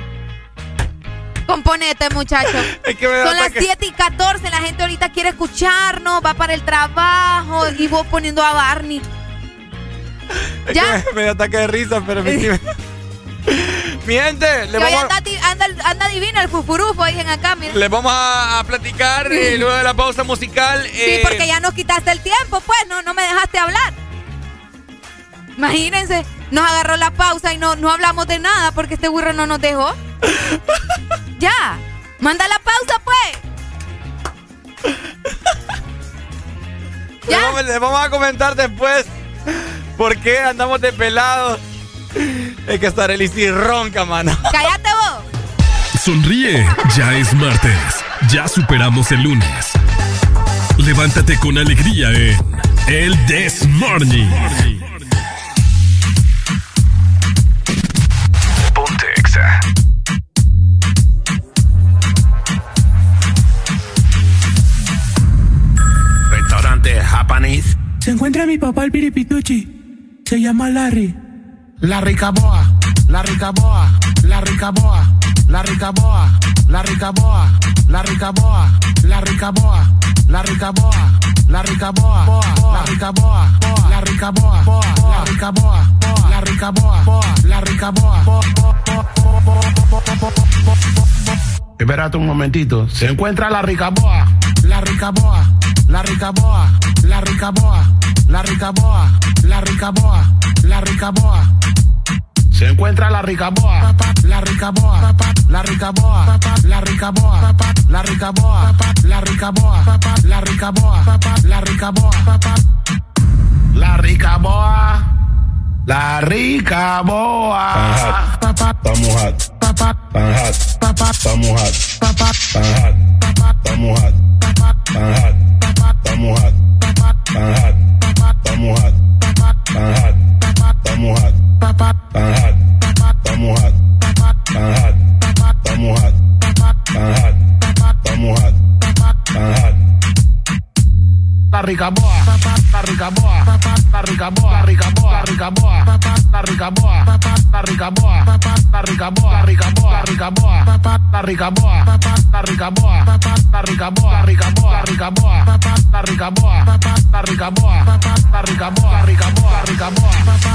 Speaker 3: Componete, muchacho.
Speaker 2: Es que me da
Speaker 3: Son las
Speaker 2: ataque.
Speaker 3: 7 y 14. La gente ahorita quiere escucharnos, va para el trabajo y vos poniendo a Barney.
Speaker 2: Es
Speaker 3: Ya.
Speaker 2: que me, me da ataque de risa, pero mi, mi gente, le vamos,
Speaker 3: anda, di- anda, anda divino el fufurufo, dicen acá, mira.
Speaker 2: le vamos a, a platicar eh, luego de la pausa musical.
Speaker 3: Sí,
Speaker 2: eh,
Speaker 3: porque ya nos quitaste el tiempo, pues, no, no me dejaste hablar. Imagínense, nos agarró la pausa y no, no hablamos de nada porque este burro no nos dejó. ya, manda la pausa, pues.
Speaker 2: Le vamos, le vamos a comentar después por qué andamos de pelados. Es que estar el sí ronca, mano.
Speaker 3: Cállate vos.
Speaker 1: Sonríe, ya es martes. Ya superamos el lunes. Levántate con alegría en El This Morning.
Speaker 31: Ponte Exa.
Speaker 32: Restaurante Japanese.
Speaker 33: Se encuentra mi papá el piripituchi. Se llama Larry.
Speaker 32: La Ricaboa, la Ricaboa, la Ricaboa, la Ricaboa, la Ricaboa, la Ricaboa, la Ricaboa, la Ricaboa, la Ricaboa, la Ricaboa, la Ricaboa, la Ricaboa, la Ricaboa, la Ricaboa. Espérate un momentito. Se encuentra la Ricaboa, la Ricaboa, la Ricaboa, la Ricaboa, la Ricaboa, la Ricaboa, la Ricaboa. Se encuentra la la ricaboa, la ricaboa, la ricaboa, la ricaboa, la ricaboa, la ricaboa, la ricaboa, la ricaboa, la ricaboa.
Speaker 34: Estamos hot. Tan hot. Estamos hot. Tan hot. Estamos hot. Tan hot rica boa la rica boa, papá, la rica boa, la rica boa, la rica boa, papá, la rica boa, papá, la rica boa, papá,
Speaker 32: la rica boa, rica boa, rica boa, papá, la rica boa, papá, la rica boa, papá, la rica boa, rica boa, rica boa, papá, la rica boa, papá, la rica boa, papá, la rica boa, rica boa, rica boa,
Speaker 1: papá.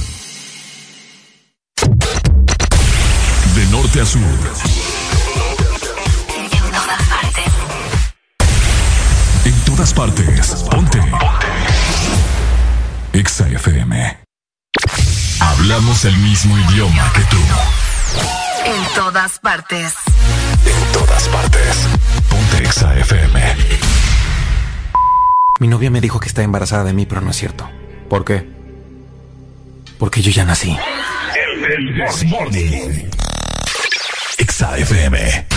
Speaker 1: De norte a sur.
Speaker 9: En todas partes.
Speaker 1: todas partes. Ponte. Ponte. Exa FM. Hablamos el mismo idioma que tú.
Speaker 10: En todas partes.
Speaker 1: En todas partes. Ponte Exa FM.
Speaker 29: Mi novia me dijo que está embarazada de mí, pero no es cierto. ¿Por qué? Porque yo ya nací.
Speaker 1: El Morning. Exa FM.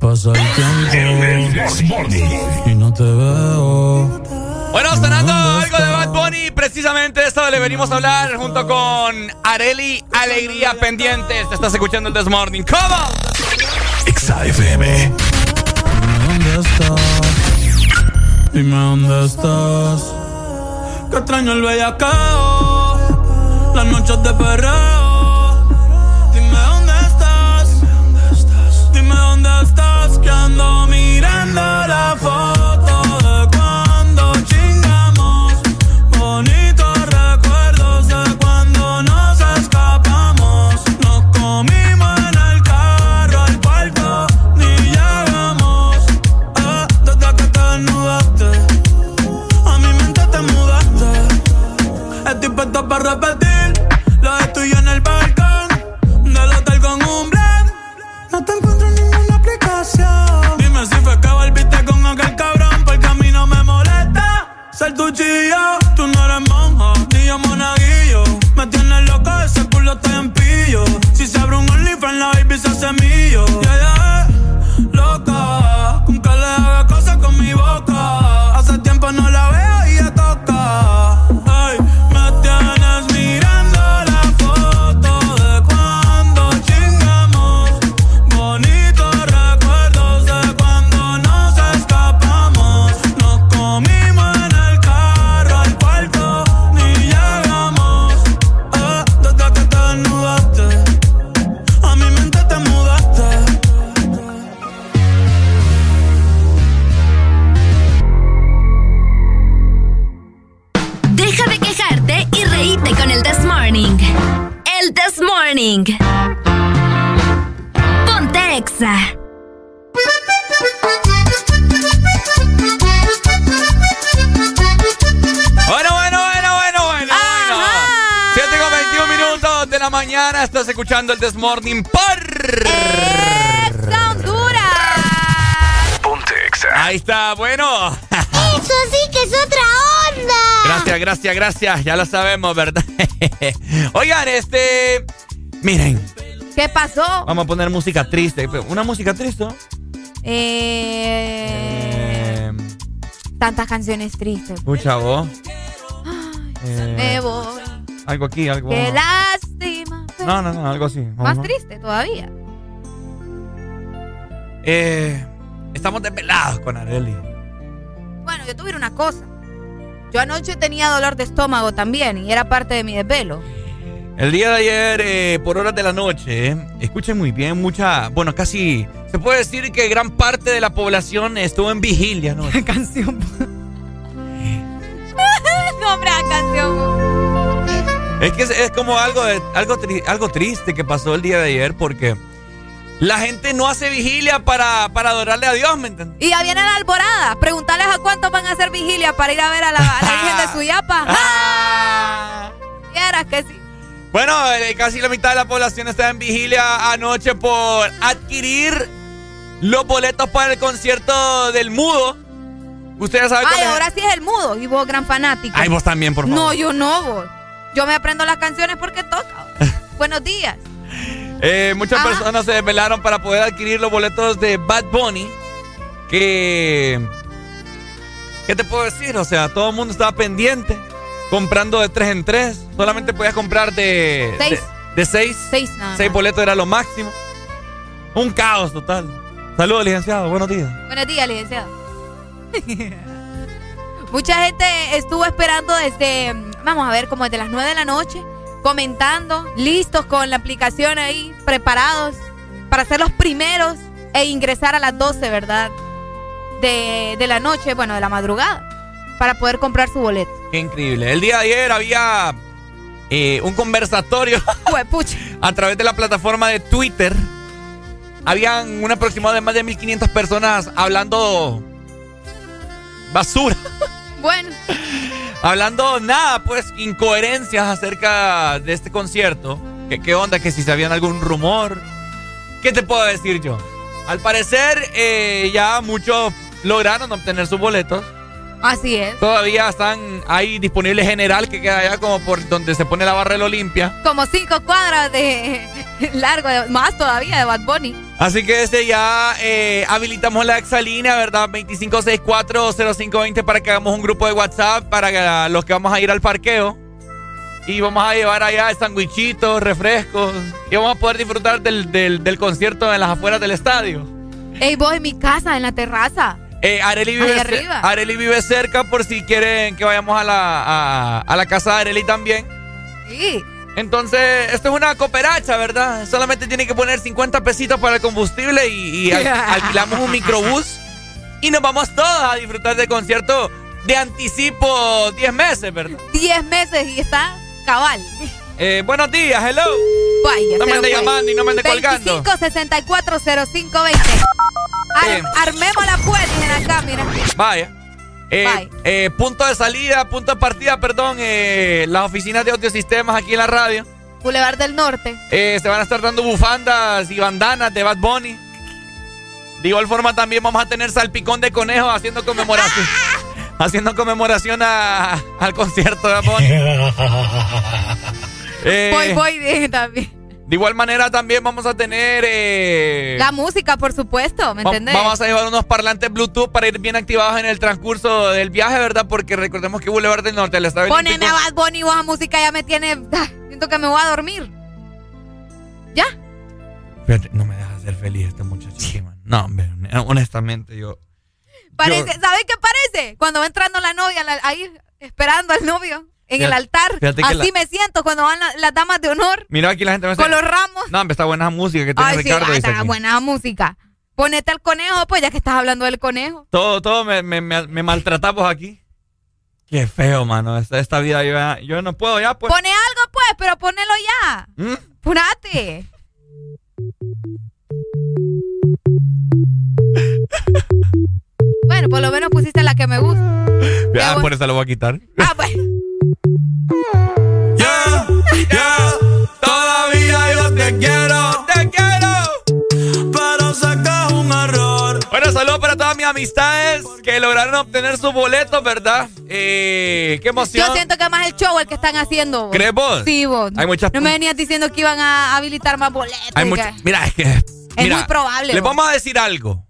Speaker 14: Pasa el tiempo y no te veo.
Speaker 2: Bueno, sonando algo de Bad Bunny, precisamente esto le venimos a hablar junto con Areli Alegría Pendientes. Te estás escuchando el This Morning. ¿Cómo?
Speaker 1: Exa FM.
Speaker 14: Dime dónde estás. Dime dónde estás. Que extraño el bellacao. Las noches de perreo. Dime dónde estás. Dime dónde estás. Que ando mirando la foto repetir lo de tuyo en el balcón del hotel con un blend. No te encuentro en ninguna aplicación. Dime si fue que volviste con aquel cabrón, porque a mí no me molesta ser tu chillo. Tú no eres monja, ni yo monaguillo. Me tienes loca, ese culo está en pillo. Si se abre un OnlyFans, la baby se hace. Ya, ya,
Speaker 10: Morning. Ponte Exa.
Speaker 2: Bueno, bueno, bueno, bueno, bueno, bueno. 7 con 21 minutos de la mañana. Estás escuchando el This Morning por.
Speaker 3: Honduras!
Speaker 35: Ponte Exa.
Speaker 2: Ahí está, bueno.
Speaker 36: Eso sí que es otra onda.
Speaker 2: Gracias, gracias, gracias. Ya lo sabemos, ¿verdad? Oigan, este. Miren,
Speaker 3: ¿Qué pasó?
Speaker 2: vamos a poner música triste. Una música triste.
Speaker 3: Eh,
Speaker 2: Eh,
Speaker 3: tantas canciones tristes.
Speaker 2: escucha vos. Eh,
Speaker 3: Me voy.
Speaker 2: algo aquí, algo.
Speaker 3: Qué lástima.
Speaker 2: No, no, no, algo así.
Speaker 3: Más
Speaker 2: Vamos.
Speaker 3: triste todavía.
Speaker 2: Eh, estamos desvelados con Areli.
Speaker 3: Bueno, yo tuve una cosa. Yo anoche tenía dolor de estómago también y era parte de mi desvelo.
Speaker 2: El día de ayer, eh, por horas de la noche, eh, escuchen muy bien, mucha, bueno, casi, se puede decir que gran parte de la población estuvo en vigilia, ¿no?
Speaker 3: canción. Nombre a canción.
Speaker 2: Es que es, es como algo, de- algo, tri- algo triste que pasó el día de ayer porque la gente no hace vigilia para, para adorarle a Dios, ¿me entiendes?
Speaker 3: Y ya viene la alborada. Preguntarles a cuántos van a hacer vigilia para ir a ver a la, a la Virgen de Suyapa. ¡Ah! Vieras que sí.
Speaker 2: Bueno, eh, casi la mitad de la población está en vigilia anoche por adquirir los boletos para el concierto del mudo. Ustedes saben
Speaker 3: Ay,
Speaker 2: es?
Speaker 3: ahora sí es el mudo. Y vos, gran fanático.
Speaker 2: Ay, vos también, por favor.
Speaker 3: No, yo no, vos. Yo me aprendo las canciones porque toca. Buenos días.
Speaker 2: Eh, muchas
Speaker 3: Ajá.
Speaker 2: personas se desvelaron para poder adquirir los boletos de Bad Bunny. Que. ¿Qué te puedo decir? O sea, todo el mundo estaba pendiente. Comprando de tres en tres. Solamente podías comprar de.
Speaker 3: Seis.
Speaker 2: De, de seis.
Speaker 3: Seis nada
Speaker 2: Seis
Speaker 3: más.
Speaker 2: boletos era lo máximo. Un caos total. Saludos, licenciado. Buenos días.
Speaker 3: Buenos días, licenciado. Mucha gente estuvo esperando desde, vamos a ver, como desde las 9 de la noche, comentando, listos con la aplicación ahí, preparados para ser los primeros e ingresar a las 12, ¿verdad? De, de la noche, bueno, de la madrugada, para poder comprar su boleto.
Speaker 2: Qué increíble. El día de ayer había eh, un conversatorio. a través de la plataforma de Twitter, habían un aproximado de más de 1500 personas hablando basura.
Speaker 3: Bueno.
Speaker 2: hablando nada, pues, incoherencias acerca de este concierto. ¿Qué, qué onda? Que si sabían algún rumor. ¿Qué te puedo decir yo? Al parecer, eh, ya muchos lograron obtener sus boletos.
Speaker 3: Así es.
Speaker 2: Todavía están ahí disponibles general, que queda allá como por donde se pone la barra del Olimpia.
Speaker 3: Como cinco cuadras de largo, más todavía de Bad Bunny.
Speaker 2: Así que desde ya eh, habilitamos la exalínea, ¿verdad? 25640520 para que hagamos un grupo de WhatsApp para los que vamos a ir al parqueo. Y vamos a llevar allá sandwichitos, refrescos. Y vamos a poder disfrutar del, del, concierto en las afueras del estadio.
Speaker 3: Ey, vos en mi casa, en la terraza.
Speaker 2: Eh, Areli, vive Areli vive cerca por si quieren que vayamos a la, a, la casa de Areli también.
Speaker 3: Sí.
Speaker 2: Entonces, esto es una cooperacha, ¿verdad? Solamente tiene que poner 50 pesitos para el combustible y, alquilamos un microbús y nos vamos todos a disfrutar del concierto de anticipo 10 meses, ¿verdad?
Speaker 3: 10 meses y está cabal.
Speaker 2: Eh, buenos días, hello.
Speaker 3: Vaya,
Speaker 2: no me ande llamando y no me ande colgando.
Speaker 3: 25640520. Ar armemos la puerta, acá, mira.
Speaker 2: Vaya. Eh, eh, punto de salida, punto de partida, perdón, eh, las oficinas de audiosistemas aquí en la radio.
Speaker 3: Boulevard del Norte.
Speaker 2: se van a estar dando bufandas y bandanas de Bad Bunny. De igual forma también vamos a tener salpicón de conejo haciendo conmemoración. haciendo conmemoración al concierto de Bad
Speaker 3: Bunny. voy, voy también.
Speaker 2: De igual manera también vamos a tener... Eh,
Speaker 3: la música, por supuesto, ¿me entendés?
Speaker 2: Vamos a llevar unos parlantes Bluetooth para ir bien activados en el transcurso del viaje, ¿verdad? Porque recordemos que Boulevard del Norte le está
Speaker 3: Poneme a Bad Bunny, vos a música ya me tiene... Ah, siento que me voy a dormir. ¿Ya?
Speaker 2: no me dejas ser feliz este muchacho. No, hombre, honestamente yo...
Speaker 3: Parece, ¿sabes qué parece? Cuando va entrando la novia ahí esperando al novio en el altar. Así me siento cuando van las damas de honor.
Speaker 2: Mira aquí la gente me
Speaker 3: Con los ramos.
Speaker 2: No, está buena música que tiene Ricardo. Sí,
Speaker 3: está buena música. Ponete al conejo, pues ya que estás hablando del conejo.
Speaker 2: Todo, todo me, me, me, maltratamos aquí. Qué feo, mano. Esta, esta vida yo, yo, no puedo ya, pues.
Speaker 3: Pone algo, pues, pero ponelo ya. ¿Mm? Purate. bueno, por lo menos pusiste la que me gusta.
Speaker 2: Ya, por eso lo voy a quitar.
Speaker 3: Ah, pues.
Speaker 2: Ya, todavía yo te quiero, te quiero. Pero sé que un error. Bueno, saludos para todas mis amistades que lograron obtener sus boletos, ¿verdad? Eh, qué emoción.
Speaker 3: Yo siento que más el show el que están haciendo.
Speaker 2: ¿Crees vos?
Speaker 3: Sí, vos.
Speaker 2: Hay muchas...
Speaker 3: No me venías diciendo que iban a habilitar más boletos.
Speaker 2: Hay Mira, es que...
Speaker 3: Es muy probable.
Speaker 2: Les vamos a decir algo.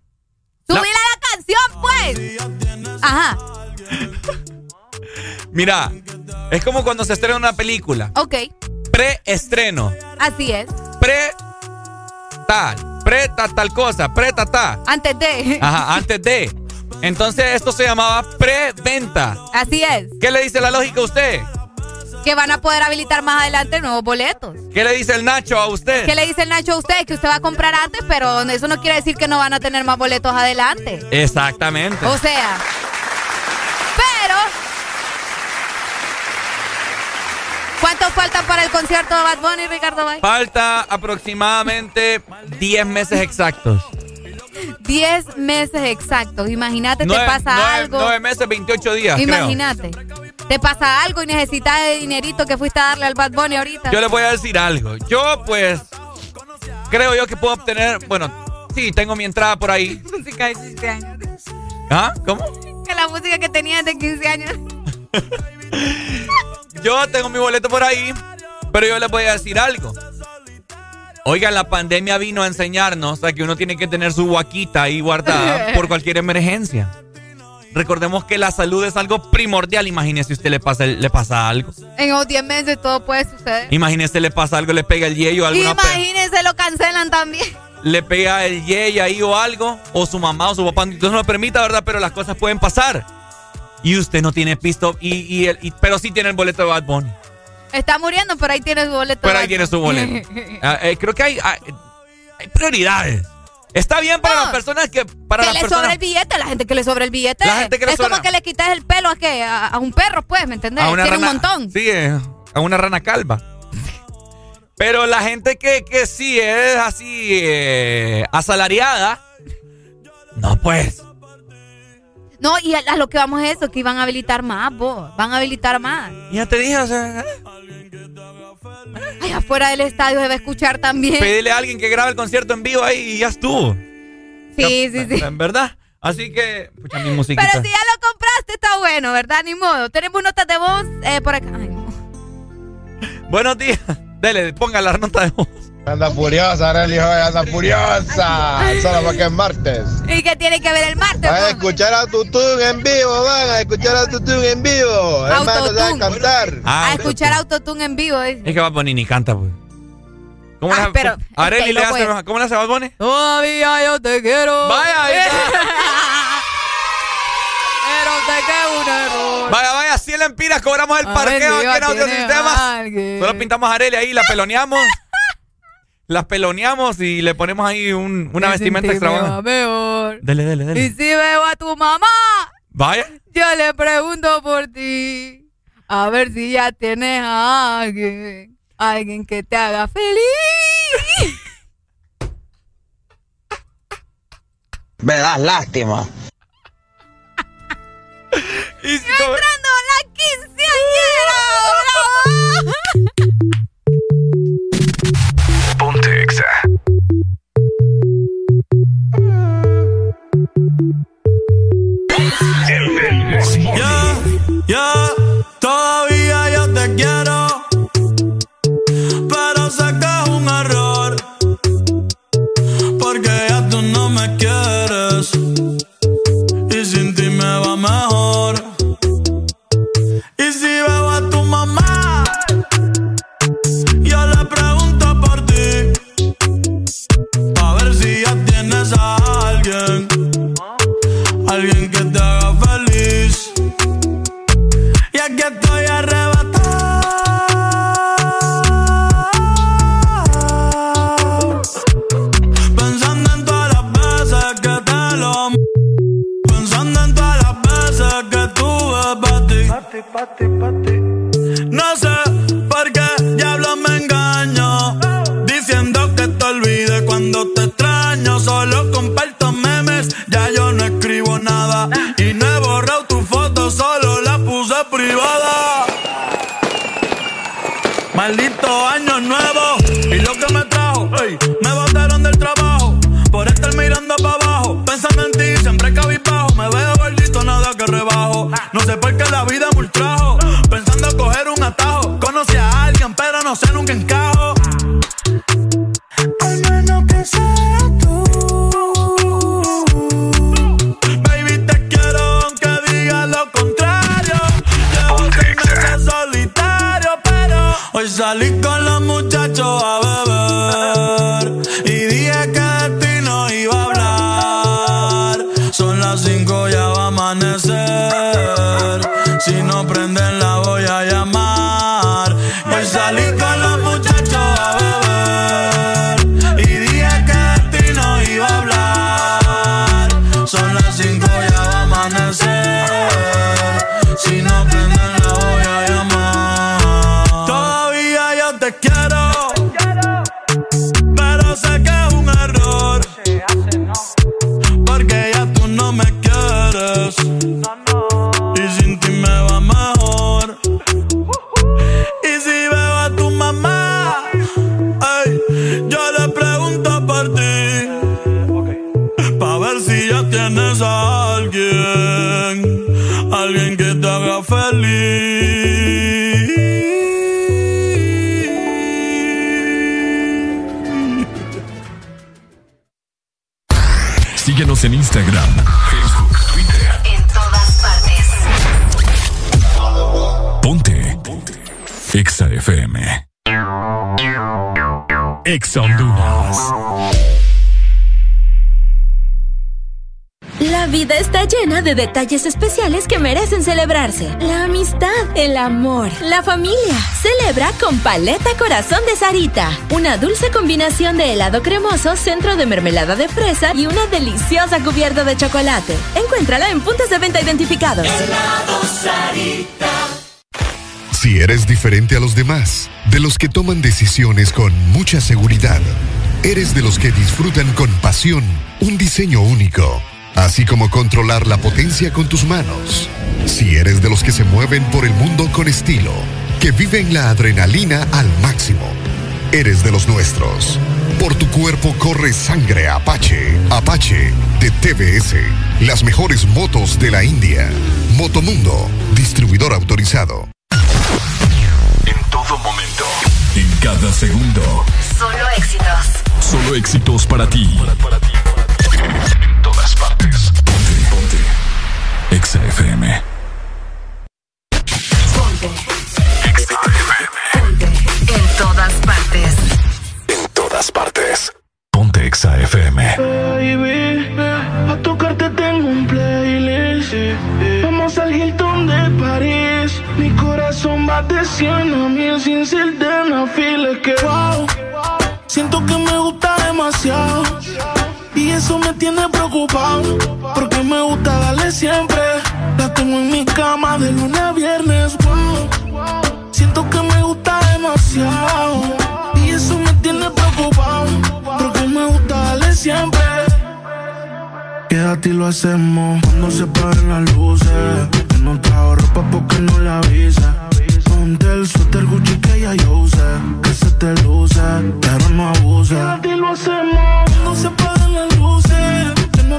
Speaker 3: Subila la... canción, pues. Ajá.
Speaker 2: Mira, es como cuando se estrena una película.
Speaker 3: Ok.
Speaker 2: Preestreno.
Speaker 3: Así es.
Speaker 2: Pre tal. Pre tal, tal cosa. Pre ta, ta.
Speaker 3: Antes de.
Speaker 2: Ajá, antes de. Entonces esto se llamaba preventa.
Speaker 3: Así es.
Speaker 2: ¿Qué le dice la lógica a usted?
Speaker 3: Que van a poder habilitar más adelante nuevos boletos.
Speaker 2: ¿Qué le dice el Nacho a usted?
Speaker 3: ¿Qué le dice el Nacho a usted? Que usted va a comprar antes, pero eso no quiere decir que no van a tener más boletos adelante.
Speaker 2: Exactamente.
Speaker 3: O sea, pero ¿Cuántos faltan para el concierto de Bad Bunny, Ricardo Bay?
Speaker 2: Falta aproximadamente 10 meses exactos.
Speaker 3: 10 meses exactos. Imagínate, te pasa algo.
Speaker 2: 9 meses, 28 días.
Speaker 3: Imagínate. Te pasa algo y necesitas el dinerito que fuiste a darle al Bad Bunny ahorita.
Speaker 2: Yo le voy a decir algo. Yo, pues, creo yo que puedo obtener. Bueno, sí, tengo mi entrada por ahí.
Speaker 3: Música de 15 años.
Speaker 2: ¿Ah? ¿Cómo?
Speaker 3: Que la música que tenía de 15 años.
Speaker 2: Yo tengo mi boleto por ahí, pero yo les voy a decir algo. Oiga, la pandemia vino a enseñarnos a que uno tiene que tener su guaquita ahí guardada por cualquier emergencia. Recordemos que la salud es algo primordial. Imagínese si usted le pasa, le pasa algo.
Speaker 3: En los 10 meses todo puede suceder.
Speaker 2: Imagínese le pasa algo, le pega el yello o algo.
Speaker 3: Imagínese lo cancelan también.
Speaker 2: Le pega el yello ahí o algo, o su mamá o su papá. Entonces no lo permita, ¿verdad? Pero las cosas pueden pasar y usted no tiene pisto, y, y, pero sí tiene el boleto de Bad Bunny.
Speaker 3: Está muriendo, pero ahí tiene su boleto.
Speaker 2: Pero ahí tiene su boleto. Ah, eh, creo que hay, hay, prioridades. Está bien para las personas que para
Speaker 3: que le sobra el billete, la gente que le sobra el billete. es como que le quites el pelo a qué, a, un perro, pues, ¿me entendés?
Speaker 2: A una
Speaker 3: Tiene
Speaker 2: rana,
Speaker 3: un montón.
Speaker 2: Sí, eh, a una rana calva. Pero la gente que, que sí es así eh, asalariada, no pues.
Speaker 3: No, y a, lo que vamos es eso, que iban a habilitar más, vos. Van a habilitar más.
Speaker 2: Ya te dije, o sea. ¿eh?
Speaker 3: Ay, afuera del estadio debe escuchar también.
Speaker 2: Pedirle a alguien que grabe el concierto en vivo ahí y ya estuvo.
Speaker 3: Sí, sí, sí.
Speaker 2: En verdad. Así que, escucha mi musiquita.
Speaker 3: Pero si ya lo compraste, está bueno, ¿verdad? Ni modo. Tenemos notas de voz eh, por acá. Ay, no.
Speaker 2: Buenos días. Dele, ponga la nota de voz.
Speaker 37: Anda furiosa, Arely anda furiosa. Solo porque es martes.
Speaker 3: ¿Y qué tiene que ver el martes?
Speaker 37: Van a escuchar a Tutun en vivo, van a escuchar a Tutun en vivo. Hermano, se a cantar.
Speaker 3: a escuchar Autotune en vivo.
Speaker 2: Es que Bad Bunny ni canta, pues. ¿Cómo
Speaker 3: ah,
Speaker 2: le
Speaker 3: pero,
Speaker 2: Arely le hace, ¿Cómo le hace Bad Bunny?
Speaker 3: Todavía yo te quiero.
Speaker 2: Vaya,
Speaker 3: Pero sé que un error.
Speaker 2: Vaya, vaya, 100 lempiras cobramos el parqueo aquí en Audiosistemas. Solo pintamos a Arely ahí, la peloneamos las peloneamos y le ponemos ahí un, una vestimenta extravagante. Dele, dele, dele.
Speaker 3: Y si veo a tu mamá,
Speaker 2: vaya.
Speaker 3: Yo le pregunto por ti. A ver si ya tienes a alguien. Alguien que te haga feliz.
Speaker 24: Me das lástima.
Speaker 2: y si
Speaker 3: entrando la quinceañera.
Speaker 14: Ya, ya, No sé por qué diablo me engaño. Diciendo que te olvide cuando te extraño. Solo comparto memes, ya yo no escribo nada. Y no he borrado tu foto, solo la puse privada. Maldito año nuevo y lo que me trajo. me botaron del trabajo por estar mirando para abajo. Pensando en ti, siempre cabizbajo. Me veo gordito, nada que rebajo. No sé qué la vida me ultrajo. Pensando coger un atajo. Conocí a alguien, pero no sé nunca encajo. Al menos que sea tú. Baby, te quiero aunque diga lo contrario. Llevo seis meses solitario, pero hoy salí con
Speaker 1: Síguenos en Instagram,
Speaker 10: está llena de detalles especiales que merecen celebrarse. La amistad, el amor, la familia. Celebra con Paleta Corazón de Sarita. Una dulce combinación de helado cremoso, centro de mermelada de fresa y una deliciosa cubierta de chocolate. Encuéntrala en puntos de venta identificados.
Speaker 1: Helado Sarita.
Speaker 19: Si eres diferente a los demás, de los que toman decisiones con mucha seguridad, eres de los que disfrutan con pasión un diseño único, así como controlar la potencia con tus manos. Si eres de los que se mueven por el mundo con estilo, que viven la adrenalina al máximo, eres de los nuestros. Por tu cuerpo corre sangre Apache. Apache de TBS. Las mejores motos de la India. Motomundo, distribuidor autorizado.
Speaker 1: En todo momento. En cada segundo.
Speaker 9: Solo éxitos.
Speaker 1: Solo éxitos para ti. Todas partes. Ponte, ponte. Exa FM.
Speaker 9: Ponte. En todas partes.
Speaker 1: En todas partes. Ponte Exa FM.
Speaker 38: Baby, a tocarte tengo un playlist. Vamos al Hilton de París. Mi corazón va de 100 a mil sin ser de una fila. Que wow, siento que me gusta demasiado. Y eso me tiene preocupado. Porque me gusta darle siempre. La tengo en mi cama de lunes a viernes. Wow, siento que me gusta demasiado. Y eso me tiene preocupado. Porque me gusta darle siempre. Quédate y lo hacemos cuando se paguen las luces. Que no trajo ropa porque no le avisa. Ponte el suéter Gucci que ya yo usé. Que se te luce, pero no abuse. Quédate y lo hacemos cuando se paguen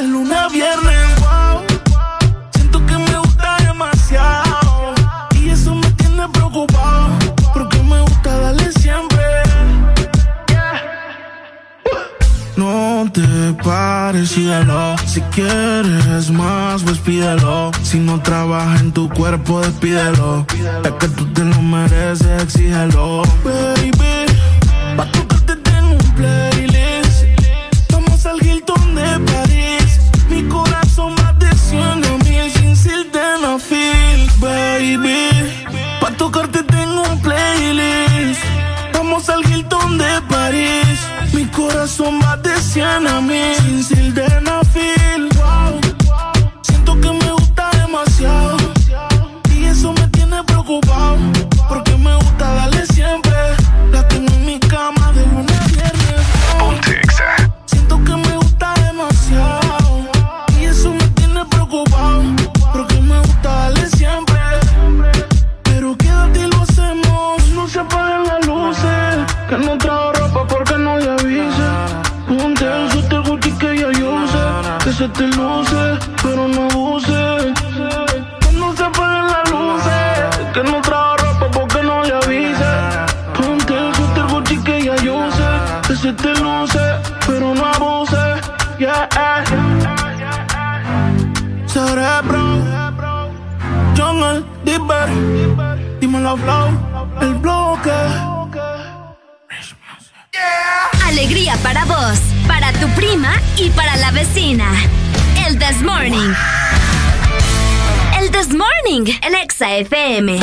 Speaker 38: de lunes a viernes. Wow. Siento que me gusta demasiado. Y eso me tiene preocupado. Porque me gusta darle siempre. No te pares, síguelo. Si quieres más, pues pídelo. Si no trabaja en tu cuerpo, despídelo. Es que tú te lo mereces, exígelo. Baby, pa' tocarte tengo un playlist. Baby, pa' tocarte tengo un playlist. Vamos al Hilton de París. Mi corazón va de 100 a mil sin sildenafil. Se te luce, pero no abuse. Que no se apaguen las luces. Que no trajo ropa porque no le avise. Ponte el suéter Gucci que ya yo usé. Que se te luce, pero no abuse. Yeah. Cerebro. Jungle, Dipper. Dímelo, Flow. El bloque.
Speaker 10: Alegría para vos, para tu prima y para la vecina. El This Morning. El This Morning, el Exa FM.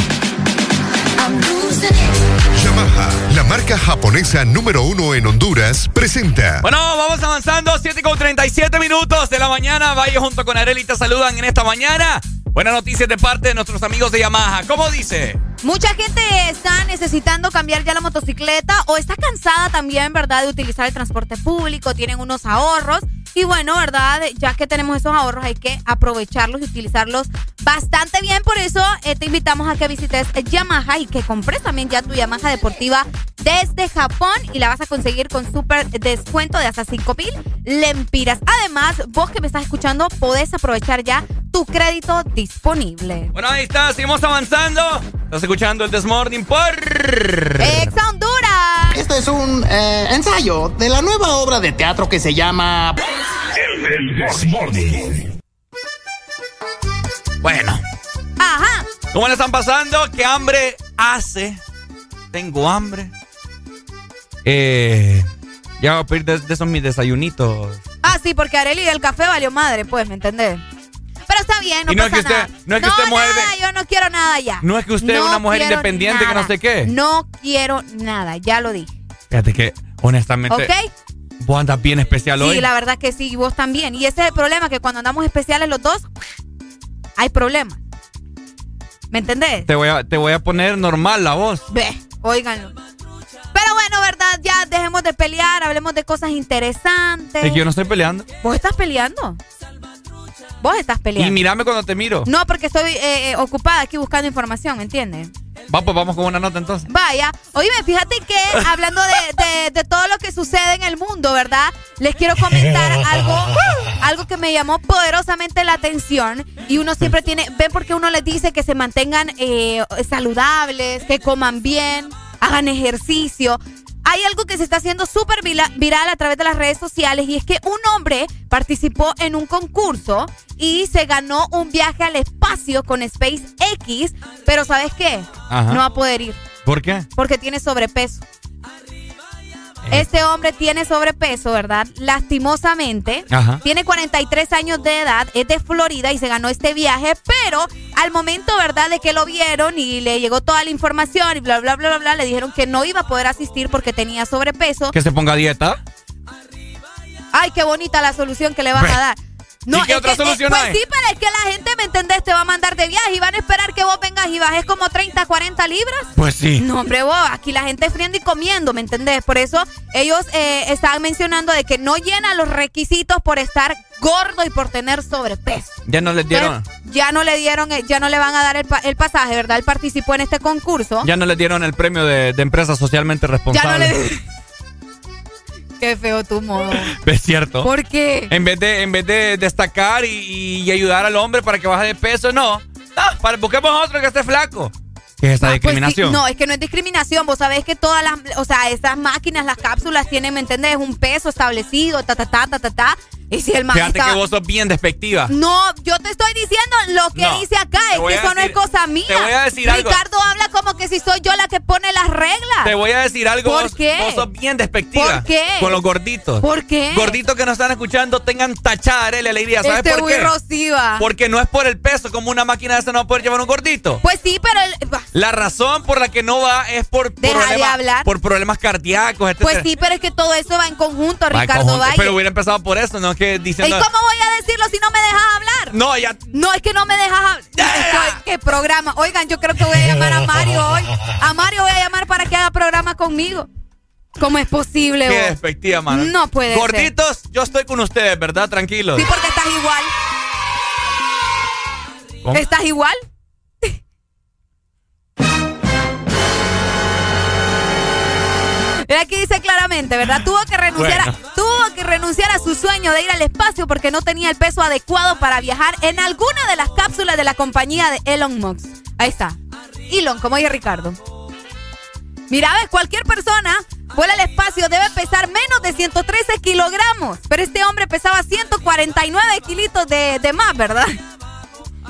Speaker 19: Yamaha, la marca japonesa número uno en Honduras, presenta.
Speaker 2: Bueno, vamos avanzando, 7 con 37 minutos de la mañana. Vaya junto con Areli, te saludan en esta mañana. Buenas noticias de parte de nuestros amigos de Yamaha. ¿Cómo dice?
Speaker 3: Mucha gente está necesitando cambiar ya la motocicleta o está cansada también, ¿verdad?, de utilizar el transporte público, tienen unos ahorros y bueno, ¿verdad? Ya que tenemos esos ahorros hay que aprovecharlos y utilizarlos bastante bien. Por eso eh, te invitamos a que visites Yamaha y que compres también ya tu Yamaha deportiva desde Japón y la vas a conseguir con súper descuento de hasta 5 mil lempiras. Además, vos que me estás escuchando podés aprovechar ya tu crédito disponible.
Speaker 2: Bueno, ahí está, seguimos avanzando. Estás escuchando el Desmorning por...
Speaker 3: Exa Honduras.
Speaker 39: Este es un eh, ensayo de la nueva obra de teatro que se llama...
Speaker 1: El Desmorning.
Speaker 2: Bueno.
Speaker 3: Ajá.
Speaker 2: ¿Cómo le están pasando? ¿Qué hambre hace? Tengo hambre. Eh, ya voy a pedir de, esos mis desayunitos.
Speaker 3: Ah, sí, porque Areli el café valió madre, pues, ¿me entendés? Pero está bien, no,
Speaker 2: y no
Speaker 3: pasa
Speaker 2: es que usted. No es que usted mujer
Speaker 3: nada, yo no quiero nada ya.
Speaker 2: No es que usted es una mujer independiente que no sé qué.
Speaker 3: No quiero nada, ya lo dije.
Speaker 2: Fíjate que, honestamente.
Speaker 3: ¿Ok?
Speaker 2: Vos andas bien especial hoy.
Speaker 3: Sí, la verdad que sí, y vos también. Y ese es el problema, que cuando andamos especiales los dos, hay problemas. ¿Me entendés?
Speaker 2: Te voy a, te voy a poner normal la voz.
Speaker 3: Ve, óiganlo. Pero bueno, ¿verdad? Ya dejemos de pelear, hablemos de cosas interesantes.
Speaker 2: Es que yo no estoy peleando.
Speaker 3: ¿Vos estás peleando? Vos estás peleando.
Speaker 2: Y mírame cuando te miro.
Speaker 3: No, porque estoy eh, eh, ocupada aquí buscando información, ¿me entiendes?
Speaker 2: Va, pues vamos con una nota entonces.
Speaker 3: Vaya, oíme, fíjate que hablando de, de, de, todo lo que sucede en el mundo, ¿verdad? Les quiero comentar algo, algo que me llamó poderosamente la atención. Y uno siempre tiene, ven porque uno les dice que se mantengan eh, saludables, que coman bien, hagan ejercicio hay algo que se está haciendo súper viral a través de las redes sociales y es que un hombre participó en un concurso y se ganó un viaje al espacio con SpaceX, pero ¿sabes qué? No va a poder ir.
Speaker 2: ¿Por qué?
Speaker 3: Porque tiene sobrepeso. Este hombre tiene sobrepeso, ¿verdad? Lastimosamente.
Speaker 2: Ajá.
Speaker 3: Tiene 43 años de edad, es de Florida y se ganó este viaje, pero al momento, ¿verdad?, de que lo vieron y le llegó toda la información y bla, bla, bla, bla, bla, le dijeron que no iba a poder asistir porque tenía sobrepeso.
Speaker 2: ¿Que se ponga dieta?
Speaker 3: Ay, qué bonita la solución que le van a dar.
Speaker 2: No, ¿Y qué otra solución
Speaker 3: pues
Speaker 2: hay?
Speaker 3: sí, pero es que la gente, ¿me entendés? Te va a mandar de viaje y van a esperar que vos vengas y bajes como 30, 40 libras.
Speaker 2: Pues sí.
Speaker 3: No, hombre, vos, aquí la gente friendo y comiendo, ¿me entendés? Por eso ellos eh, estaban mencionando de que no llena los requisitos por estar gordo y por tener sobrepeso.
Speaker 2: Ya no le dieron.
Speaker 3: Entonces, ya no le dieron, eh, ya no le van a dar el, pa el, pasaje, ¿verdad? Él participó en este concurso.
Speaker 2: Ya no le dieron el premio de, de empresa socialmente responsable.
Speaker 3: Ya no le Qué feo tu modo.
Speaker 2: Es cierto.
Speaker 3: ¿Por qué?
Speaker 2: En vez de, en vez de destacar y, y ayudar al hombre para que baje de peso, no. No, para, busquemos otro que esté flaco. ¿Qué es esta
Speaker 3: ah,
Speaker 2: discriminación?
Speaker 3: Pues sí, no, es que no es discriminación. Vos sabés que todas las, o sea, esas máquinas, las cápsulas tienen, ¿me entiendes? Un peso establecido, ta, ta, ta, ta, ta, ta. Y si el man
Speaker 2: Fíjate que vos sos bien despectiva.
Speaker 3: No, yo te estoy diciendo lo que
Speaker 2: No,
Speaker 3: dice acá, es que eso no es cosa mía.
Speaker 2: te voy a decir algo.
Speaker 3: Ricardo habla como que si soy yo la que pone las reglas.
Speaker 2: Te voy a decir algo.
Speaker 3: ¿Por
Speaker 2: vos,
Speaker 3: qué?
Speaker 2: vos sos bien despectiva.
Speaker 3: ¿Por qué?
Speaker 2: Con los gorditos.
Speaker 3: ¿Por qué?
Speaker 2: Gorditos que nos están escuchando tengan tachada Arely Alegría. ¿Sabes
Speaker 3: Este
Speaker 2: por qué?
Speaker 3: Rosiva.
Speaker 2: Porque no es por el peso, como una máquina de esa no va a poder llevar un gordito.
Speaker 3: Pues sí, pero... el-
Speaker 2: La razón por la que no va es por,
Speaker 3: Deja de
Speaker 2: problemas,
Speaker 3: hablar.
Speaker 2: por problemas cardíacos, etc.
Speaker 3: Pues sí, pero es que todo eso va en conjunto,
Speaker 2: Va en
Speaker 3: Ricardo
Speaker 2: conjunto,
Speaker 3: Valle.
Speaker 2: Pero hubiera empezado por eso, no que
Speaker 3: ¿Y cómo voy a decirlo si no me dejas hablar?
Speaker 2: No, ya.
Speaker 3: No, es que no me dejas hablar. ¿Qué programa? Oigan, yo creo que voy a llamar a Mario hoy. A Mario voy a llamar para que haga programa conmigo. ¿Cómo es posible,
Speaker 2: Qué
Speaker 3: vos?
Speaker 2: despectiva, mano.
Speaker 3: No puede ser.
Speaker 2: Gorditos, yo estoy con ustedes, ¿verdad? Tranquilos.
Speaker 3: Sí, porque estás igual.
Speaker 2: ¿Cómo?
Speaker 3: ¿Estás igual? Mira, Aquí dice claramente, ¿verdad? Tuvo que renunciar
Speaker 2: Bueno.
Speaker 3: a, tuvo que renunciar a su sueño de ir al espacio porque no tenía el peso adecuado para viajar en alguna de las cápsulas de la compañía de Elon Musk. Ahí está. Elon, como dice Ricardo. Mira, ves, cualquier persona vuela al espacio debe pesar menos de 113 kilogramos. Pero este hombre pesaba 149 kilitos de, de más, ¿verdad?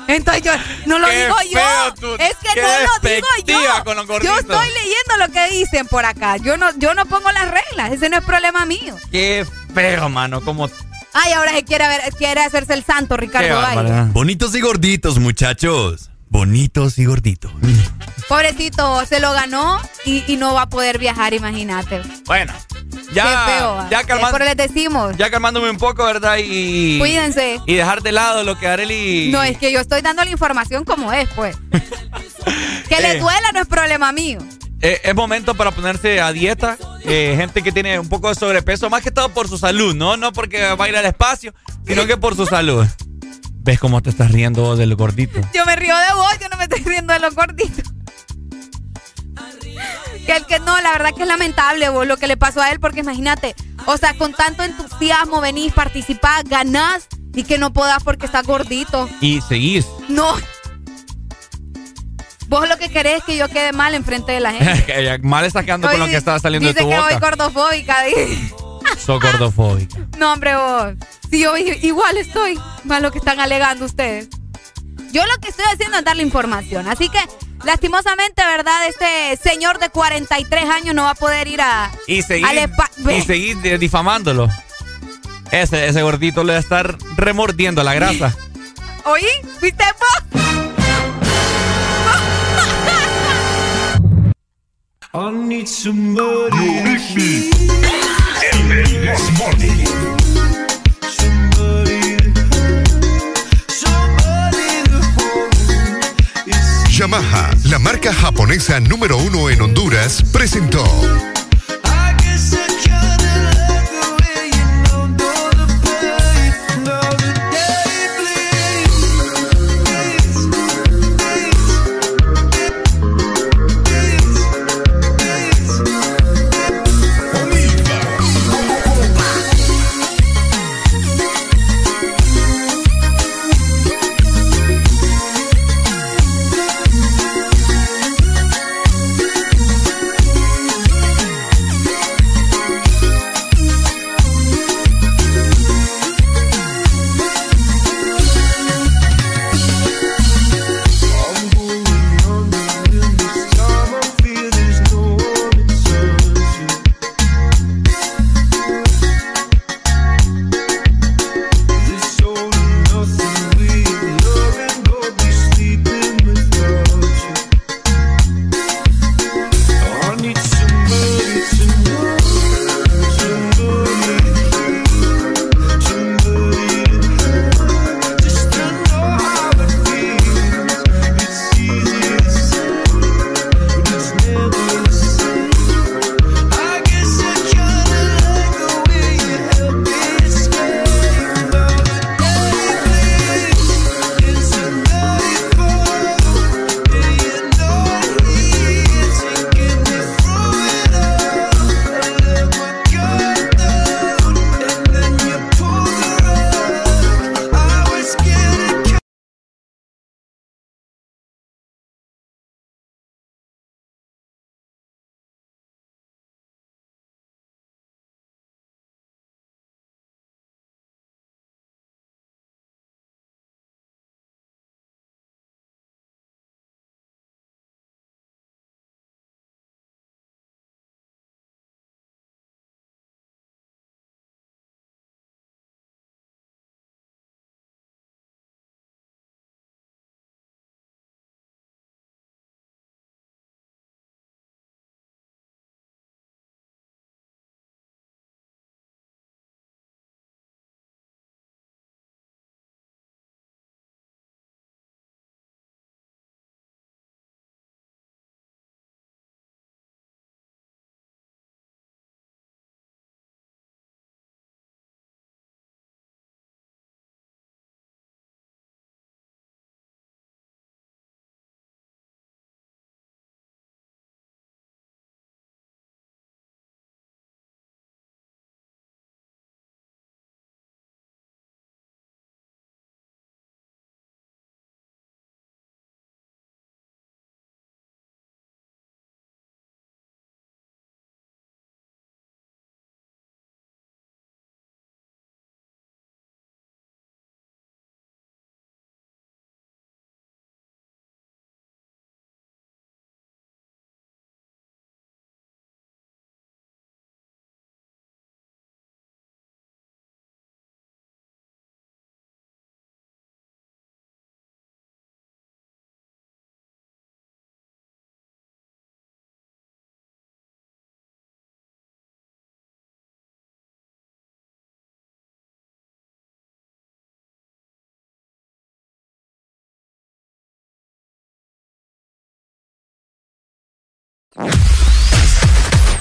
Speaker 3: Entonces yo, no lo
Speaker 2: Qué
Speaker 3: digo yo.
Speaker 2: tú,
Speaker 3: es que no lo digo yo.
Speaker 2: con los
Speaker 3: yo estoy leyendo lo que dicen por acá. Yo no, yo no pongo las reglas. Ese no es problema mío.
Speaker 2: Qué feo, mano. Como.
Speaker 3: Ay, ahora se quiere, ver, quiere hacerse el santo, Ricardo Valle.
Speaker 40: Bonitos y gorditos, muchachos. Bonitos y gorditos.
Speaker 3: Pobrecito, se lo ganó y, y no va a poder viajar, imagínate.
Speaker 2: Bueno, ya.
Speaker 3: Qué feo.
Speaker 2: Ya calmando.
Speaker 3: les decimos.
Speaker 2: Ya calmándome un poco, ¿verdad? Y.
Speaker 3: Cuídense.
Speaker 2: Y dejar de lado lo que Areli.
Speaker 3: No, es que yo estoy dando la información como es, pues. que le
Speaker 2: Eh.
Speaker 3: duela no es problema mío.
Speaker 2: Eh, es momento para ponerse a dieta. Eh, gente que tiene un poco de sobrepeso, más que todo por su salud, ¿no? No porque va a ir al espacio, sino que por su salud. ¿Ves cómo te estás riendo vos del gordito?
Speaker 3: Yo me río de vos, yo no me estoy riendo de los gorditos. Que el que no, la verdad que es lamentable vos lo que le pasó a él, porque imagínate, o sea, con tanto entusiasmo venís, participás, ganás y que no podás porque estás gordito.
Speaker 2: Y seguís.
Speaker 3: No. Vos lo que querés es que yo quede mal enfrente de la gente.
Speaker 2: Mal estás quedando con lo que estaba saliendo de
Speaker 3: dice
Speaker 2: tu
Speaker 3: que voy
Speaker 2: boca.
Speaker 3: gordofóbica. dice.
Speaker 2: Sos gordofóbica.
Speaker 3: No, hombre, vos. Si yo igual estoy, más lo que están alegando ustedes. Yo lo que estoy haciendo es darle información. Así que, lastimosamente, ¿verdad? Este señor de 43 años no va a poder ir a.
Speaker 2: Y seguir, y seguir difamándolo. Ese, ese gordito le va a estar remordiendo la grasa.
Speaker 3: ¿Oí? ¿Viste vos? I need somebody.
Speaker 19: Yamaha, la marca japonesa número uno en Honduras, presentó.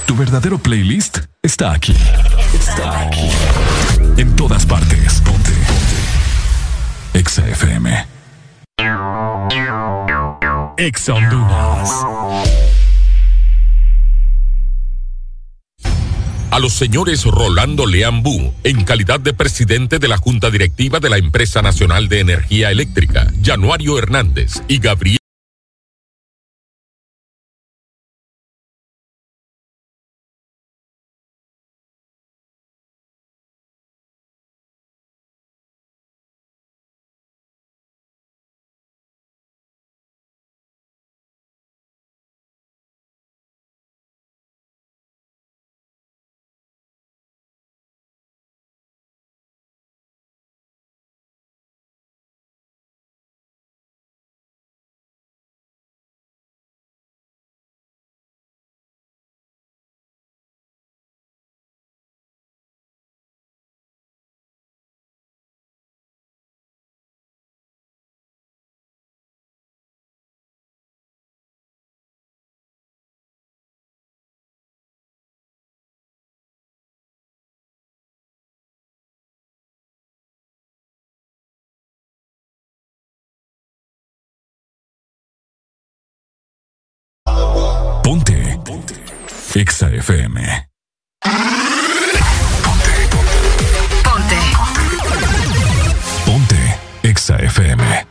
Speaker 1: Tu verdadero playlist está aquí. Está aquí. En todas partes. Ponte. Ponte. Exa FM. Honduras.
Speaker 7: A los señores Rolando Leambú, en calidad de presidente de la Junta Directiva de la Empresa Nacional de Energía Eléctrica, Januario Hernández y Gabriel
Speaker 1: Exa FM.
Speaker 9: Ponte. Ponte.
Speaker 1: Ponte. Exa FM.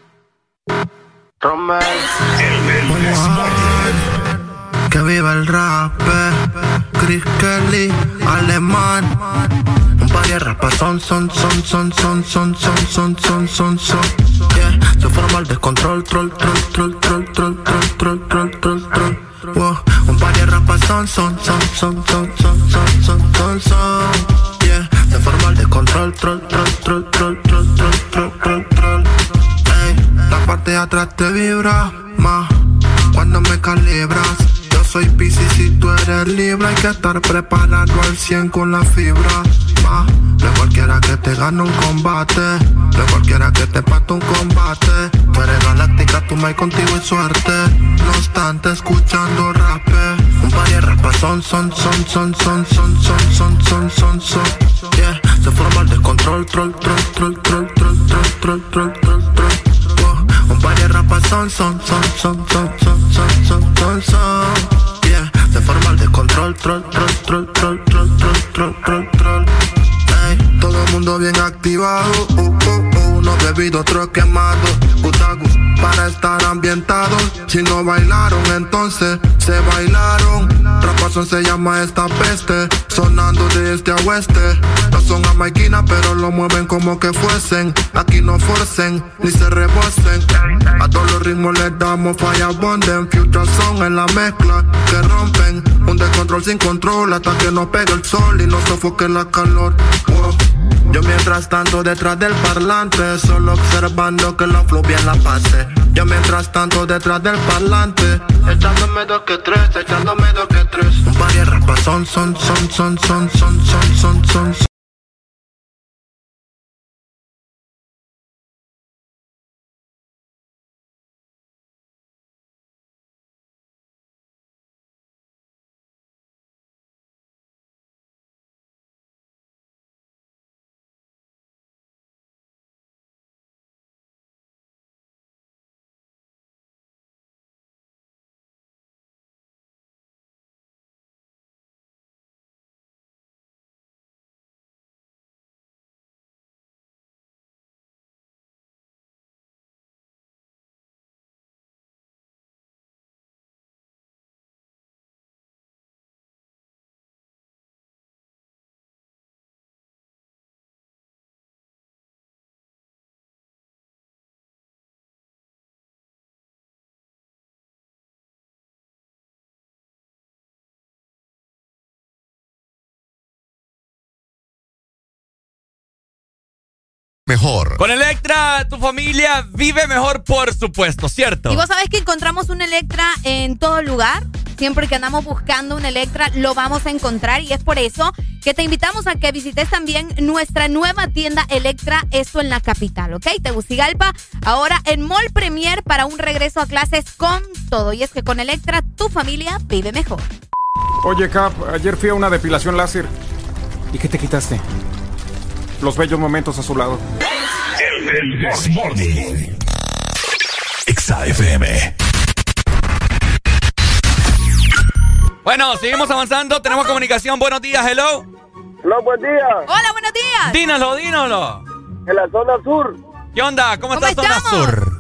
Speaker 41: Que viva el rap, Chris Kelly, alemán. Un par de rapas son, son, son, son, son, son, son, son, son, son, son. Yeah, se forma el descontrol, troll, troll, troll, troll, troll, troll, troll, troll, troll, troll. Un par de rapas son, son, son, son, son, son, son, son, son, son. Yeah, se forma el descontrol, troll, troll, troll, troll, troll, troll, troll, troll, troll. La parte de atrás te vibra más cuando me calibras. Soy Pisces si tú eres libre, hay que estar preparado al 100 con la fibra. Ma, de cualquiera que te gane un combate, de cualquiera que te pate un combate. Tú eres galáctica, tú me contigo y suerte. No obstante, escuchando rap. Un par de rapas son, son, son, son, son, son, son, son, son, son, son. Yeah, se forma el descontrol, troll, troll, troll, troll, troll, troll, troll, troll, troll, son, son, son, son, son, son, son, son, son, son. Yeah, se forma el descontrol, troll, troll, troll, troll, troll, troll, troll, troll, troll. Todo el mundo bien activado, uh, uh, uh, uno bebido, otro quemado, putagus, para estar ambientados. Si no bailaron, entonces se bailaron. Rapazón se llama esta peste, sonando de este a oeste. No son jamaiquinas, pero lo mueven como que fuesen. Aquí no forcen, ni se rebosen. A todos los ritmos les damos falla bonden. Future son en la mezcla que rompen. Un descontrol sin control hasta que nos pegue el sol y nos sofoque la calor. Yo mientras tanto detrás del parlante, solo observando que la flow bien la pase. Yo mientras tanto detrás del parlante, echándome dos que tres, echándome dos que tres. Un par de rapas son, son, son, son, son, son, son, son, son,
Speaker 19: Mejor.
Speaker 2: Con Electra, tu familia vive mejor, por supuesto, ¿cierto?
Speaker 3: Y vos sabés que encontramos un Electra en todo lugar. Siempre que andamos buscando un Electra, lo vamos a encontrar. Y es por eso que te invitamos a que visites también nuestra nueva tienda Electra, esto en la capital, ¿ok? Tegucigalpa, ahora en Mall Premier para un regreso a clases con todo. Y es que con Electra, tu familia vive mejor.
Speaker 42: Oye, Cap, ayer fui a una depilación láser. ¿Y qué te quitaste? Los bellos momentos a su lado.
Speaker 1: El This Morning. Exa FM.
Speaker 2: Bueno, seguimos avanzando. Tenemos comunicación. Buenos días, hello.
Speaker 25: Hola, buen día.
Speaker 3: Hola, buenos días.
Speaker 2: Dínoslo, dínoslo.
Speaker 25: En la zona sur.
Speaker 2: ¿Qué onda? ¿Cómo,
Speaker 3: ¿Cómo
Speaker 2: está zona
Speaker 3: estamos?
Speaker 2: sur?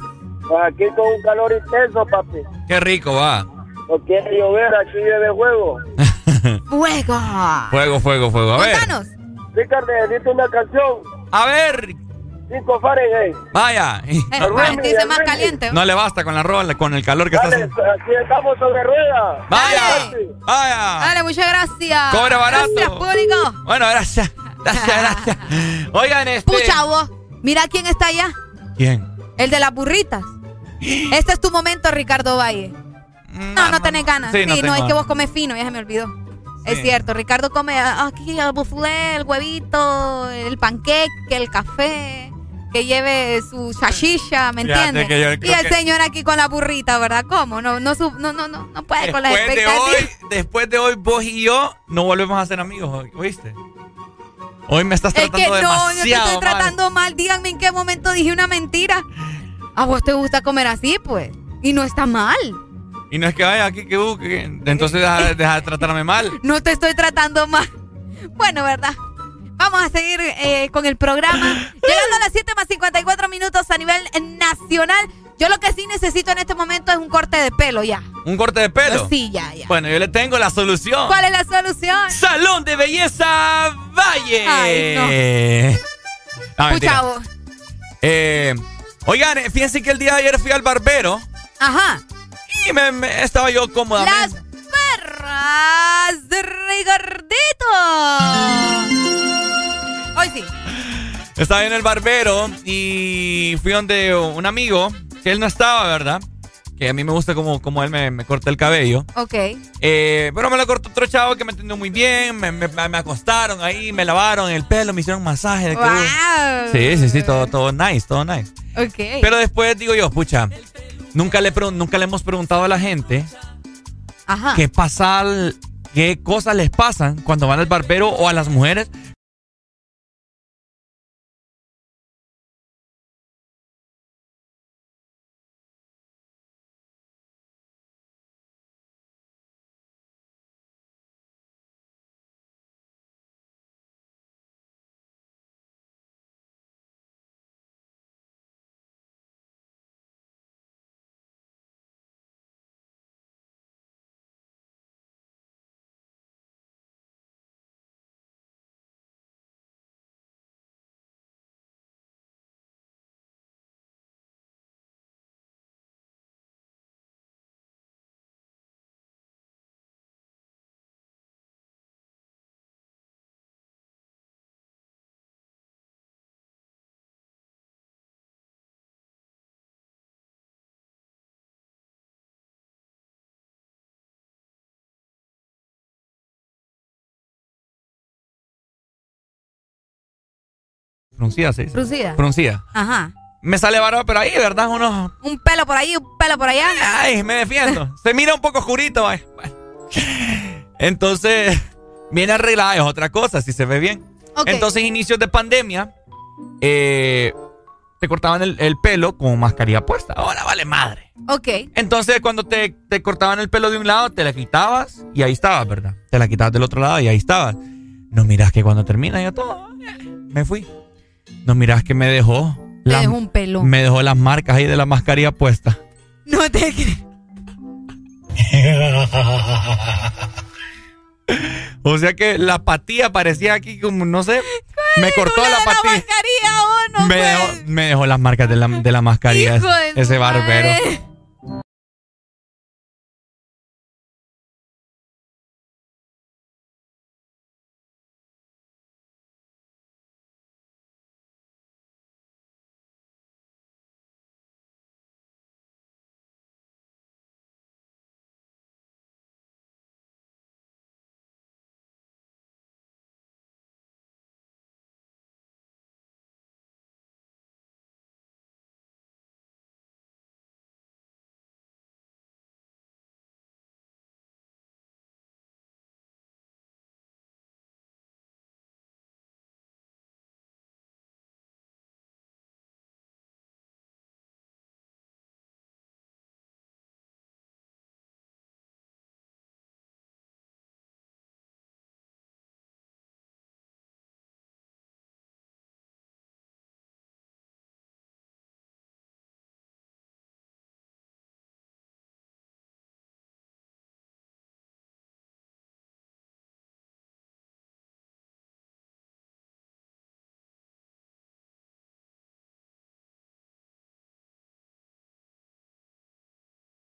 Speaker 25: Aquí con un calor intenso, papi.
Speaker 2: Qué rico, va.
Speaker 25: No quiere llover, aquí de juego.
Speaker 3: Fuego.
Speaker 2: Fuego, fuego, fuego. A ver.
Speaker 3: Contanos.
Speaker 25: Ricardo, necesito una canción.
Speaker 2: A ver.
Speaker 25: 5 Fahrenheit.
Speaker 2: Vaya.
Speaker 3: Eh, más caliente.
Speaker 2: No le basta con la rola, con el calor que está haciendo.
Speaker 25: aquí estamos sobre ruedas.
Speaker 2: Vaya.
Speaker 25: Dale.
Speaker 2: Vaya.
Speaker 3: Dale, muchas gracias.
Speaker 2: Cobre barato.
Speaker 3: Gracias, público.
Speaker 2: Bueno, gracias. Gracias, gracias. Oigan, este.
Speaker 3: Pucha, vos. Mira quién está allá.
Speaker 2: ¿Quién?
Speaker 3: El de las burritas. Este es tu momento, Ricardo Valle. No, no tenés ganas.
Speaker 2: Sí,
Speaker 3: Sí,
Speaker 2: no
Speaker 3: no,
Speaker 2: tengo
Speaker 3: es que vos comes fino, ya se me olvidó. Es cierto, Ricardo come ah, aquí el buflé, el huevito, el panqueque, el café, que lleve su chachicha, ¿me entiendes? Y el
Speaker 2: que-
Speaker 3: señor aquí con la burrita, ¿verdad? ¿Cómo? No, no, no, no, no, no puede con las
Speaker 2: Después de
Speaker 3: expectativas.
Speaker 2: hoy, después de hoy, vos y yo no volvemos a ser amigos, ¿oíste? Hoy me estás
Speaker 3: Es
Speaker 2: tratando
Speaker 3: que no, yo te estoy
Speaker 2: mal.
Speaker 3: tratando mal. Díganme en qué momento dije una mentira. A vos te gusta comer así, pues. Y no está mal.
Speaker 2: Y no es que vaya aquí que, uh, entonces deja, de tratarme mal.
Speaker 3: No te estoy tratando mal. Bueno, ¿verdad? Vamos a seguir eh, con el programa. Llegando a las 7 más 54 minutos a nivel nacional. Yo lo que sí necesito en este momento es un corte de pelo ya.
Speaker 2: ¿Un corte de pelo?
Speaker 3: Sí, ya, ya.
Speaker 2: Bueno, yo le tengo la solución.
Speaker 3: ¿Cuál es la solución?
Speaker 2: Salón de Belleza Valle. Ay,
Speaker 3: no.
Speaker 2: Eh, oigan, fíjense que el día de ayer fui al barbero.
Speaker 3: Ajá.
Speaker 2: Y me, estaba yo cómodamente.
Speaker 3: Las perras de Ricardito. Hoy sí.
Speaker 2: Estaba en el barbero y fui donde un amigo, que él no estaba, ¿verdad? Que a mí me gusta como, como él me, corta el cabello.
Speaker 3: Ok.
Speaker 2: Eh, pero me lo cortó otro chavo que me entendió muy bien. Me, me, acostaron ahí, me lavaron el pelo, me hicieron masaje. De Sí, sí, sí, todo, todo nice, todo nice.
Speaker 3: Ok.
Speaker 2: Pero después digo yo, pucha, nunca le, nunca le hemos preguntado a la gente
Speaker 3: Ajá.
Speaker 2: qué pasa, qué cosas les pasan cuando van al barbero o a las mujeres Fruncida, sí.
Speaker 3: Fruncida.
Speaker 2: Fruncida.
Speaker 3: Ajá.
Speaker 2: Me sale barba, pero ahí, ¿verdad? Uno...
Speaker 3: Un pelo por ahí, un pelo por allá.
Speaker 2: Ay, me defiendo. Se mira un poco oscurito. Ay. Entonces, viene arreglada, es otra cosa, si se ve bien. Entonces, inicios de pandemia, eh, te cortaban el, pelo con mascarilla puesta. Ahora vale madre.
Speaker 3: Ok.
Speaker 2: Entonces, cuando te, te, cortaban el pelo de un lado, te la quitabas y ahí estabas, ¿verdad? Te la quitabas del otro lado y ahí estabas. No miras que cuando termina ya todo, me fui. No miras que me dejó.
Speaker 3: Me dejó un pelo.
Speaker 2: Me dejó las marcas ahí de la mascarilla puesta.
Speaker 3: No te crees.
Speaker 2: o sea que la patilla parecía aquí como, no sé. Me cortó la patilla.
Speaker 3: La
Speaker 2: me, dejó, me, dejó, las marcas de la, de la mascarilla. ese barbero.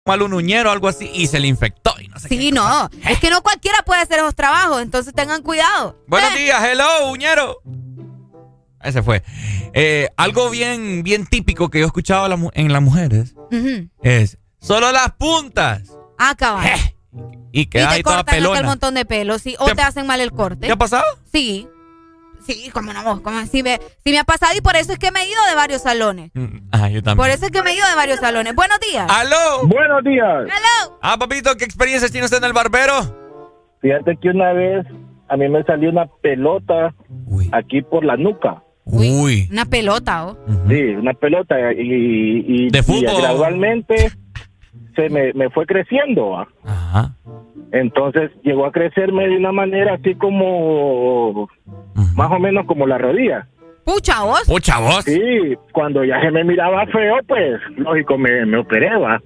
Speaker 2: Mal un uñero o algo así y se le infectó y no sé
Speaker 3: Sí, no, es que no cualquiera puede hacer esos trabajos, entonces tengan cuidado.
Speaker 2: Buenos eh. días, hello, uñero. Ese fue. Eh, algo bien, bien típico que yo he escuchado en las mujeres es solo las puntas.
Speaker 3: Ah, cabrón.
Speaker 2: Y queda ahí toda pelona.
Speaker 3: un montón de pelos, sí. O te, hacen mal el corte.
Speaker 2: ¿Qué ha pasado?
Speaker 3: Sí. Sí, como no, como si me, si me ha pasado y por eso es que me he ido de varios salones.
Speaker 2: Mm, ah, yo también.
Speaker 3: Por eso es que me he ido de varios salones. Buenos días.
Speaker 2: ¡Aló!
Speaker 25: Buenos días.
Speaker 3: ¡Aló!
Speaker 2: Ah, papito, ¿qué experiencias tiene usted en el barbero?
Speaker 25: Fíjate que una vez a mí me salió una pelota aquí por la nuca.
Speaker 2: Uy.
Speaker 3: Una pelota, ¿o?
Speaker 25: Sí, una pelota. Y, y,
Speaker 2: ¿De fútbol?
Speaker 25: gradualmente se me, me fue creciendo. Ajá. Entonces llegó a crecerme de una manera así como, más o menos como la rodilla.
Speaker 3: Pucha vos.
Speaker 2: Pucha vos.
Speaker 25: Sí, cuando ya se me miraba feo, pues lógico me, me operé, va.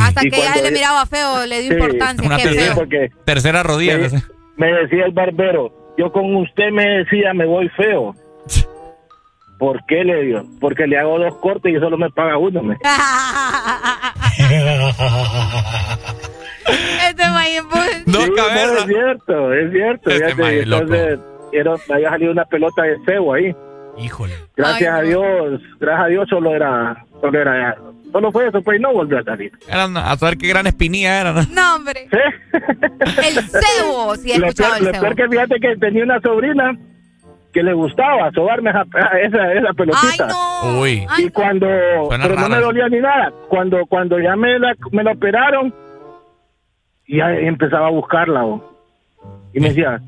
Speaker 3: Hasta que ya se le miraba feo, le dio importancia.
Speaker 2: Una tercera, porque tercera rodilla.
Speaker 25: Me, me decía el barbero, yo con usted me decía me voy feo. ¿Por qué le dio? Porque le hago dos cortes y solo me paga uno. Me.
Speaker 3: este maíz
Speaker 2: Dos sí, cabezas.
Speaker 25: No, es cierto, es cierto. Este maíz, entonces, era, me había salido una pelota de cebo ahí.
Speaker 2: Híjole.
Speaker 25: Gracias Ay, a Dios, gracias a Dios solo era, solo era, solo fue eso, pues y no volvió a salir.
Speaker 2: Era, a saber qué gran espinilla era, ¿no?
Speaker 3: No, hombre. ¿Sí? El cebo, si he escuchado
Speaker 25: lo peor,
Speaker 3: el cebo.
Speaker 25: Lo peor que fíjate que tenía una sobrina que le gustaba sobarme esa, esa, esa pelotita.
Speaker 3: Ay, no.
Speaker 2: Uy.
Speaker 25: Y cuando,
Speaker 2: Suena
Speaker 25: pero no me dolía ni nada. Cuando, cuando ya me la, me la operaron, ya empezaba a buscarla. oh. Y me decía,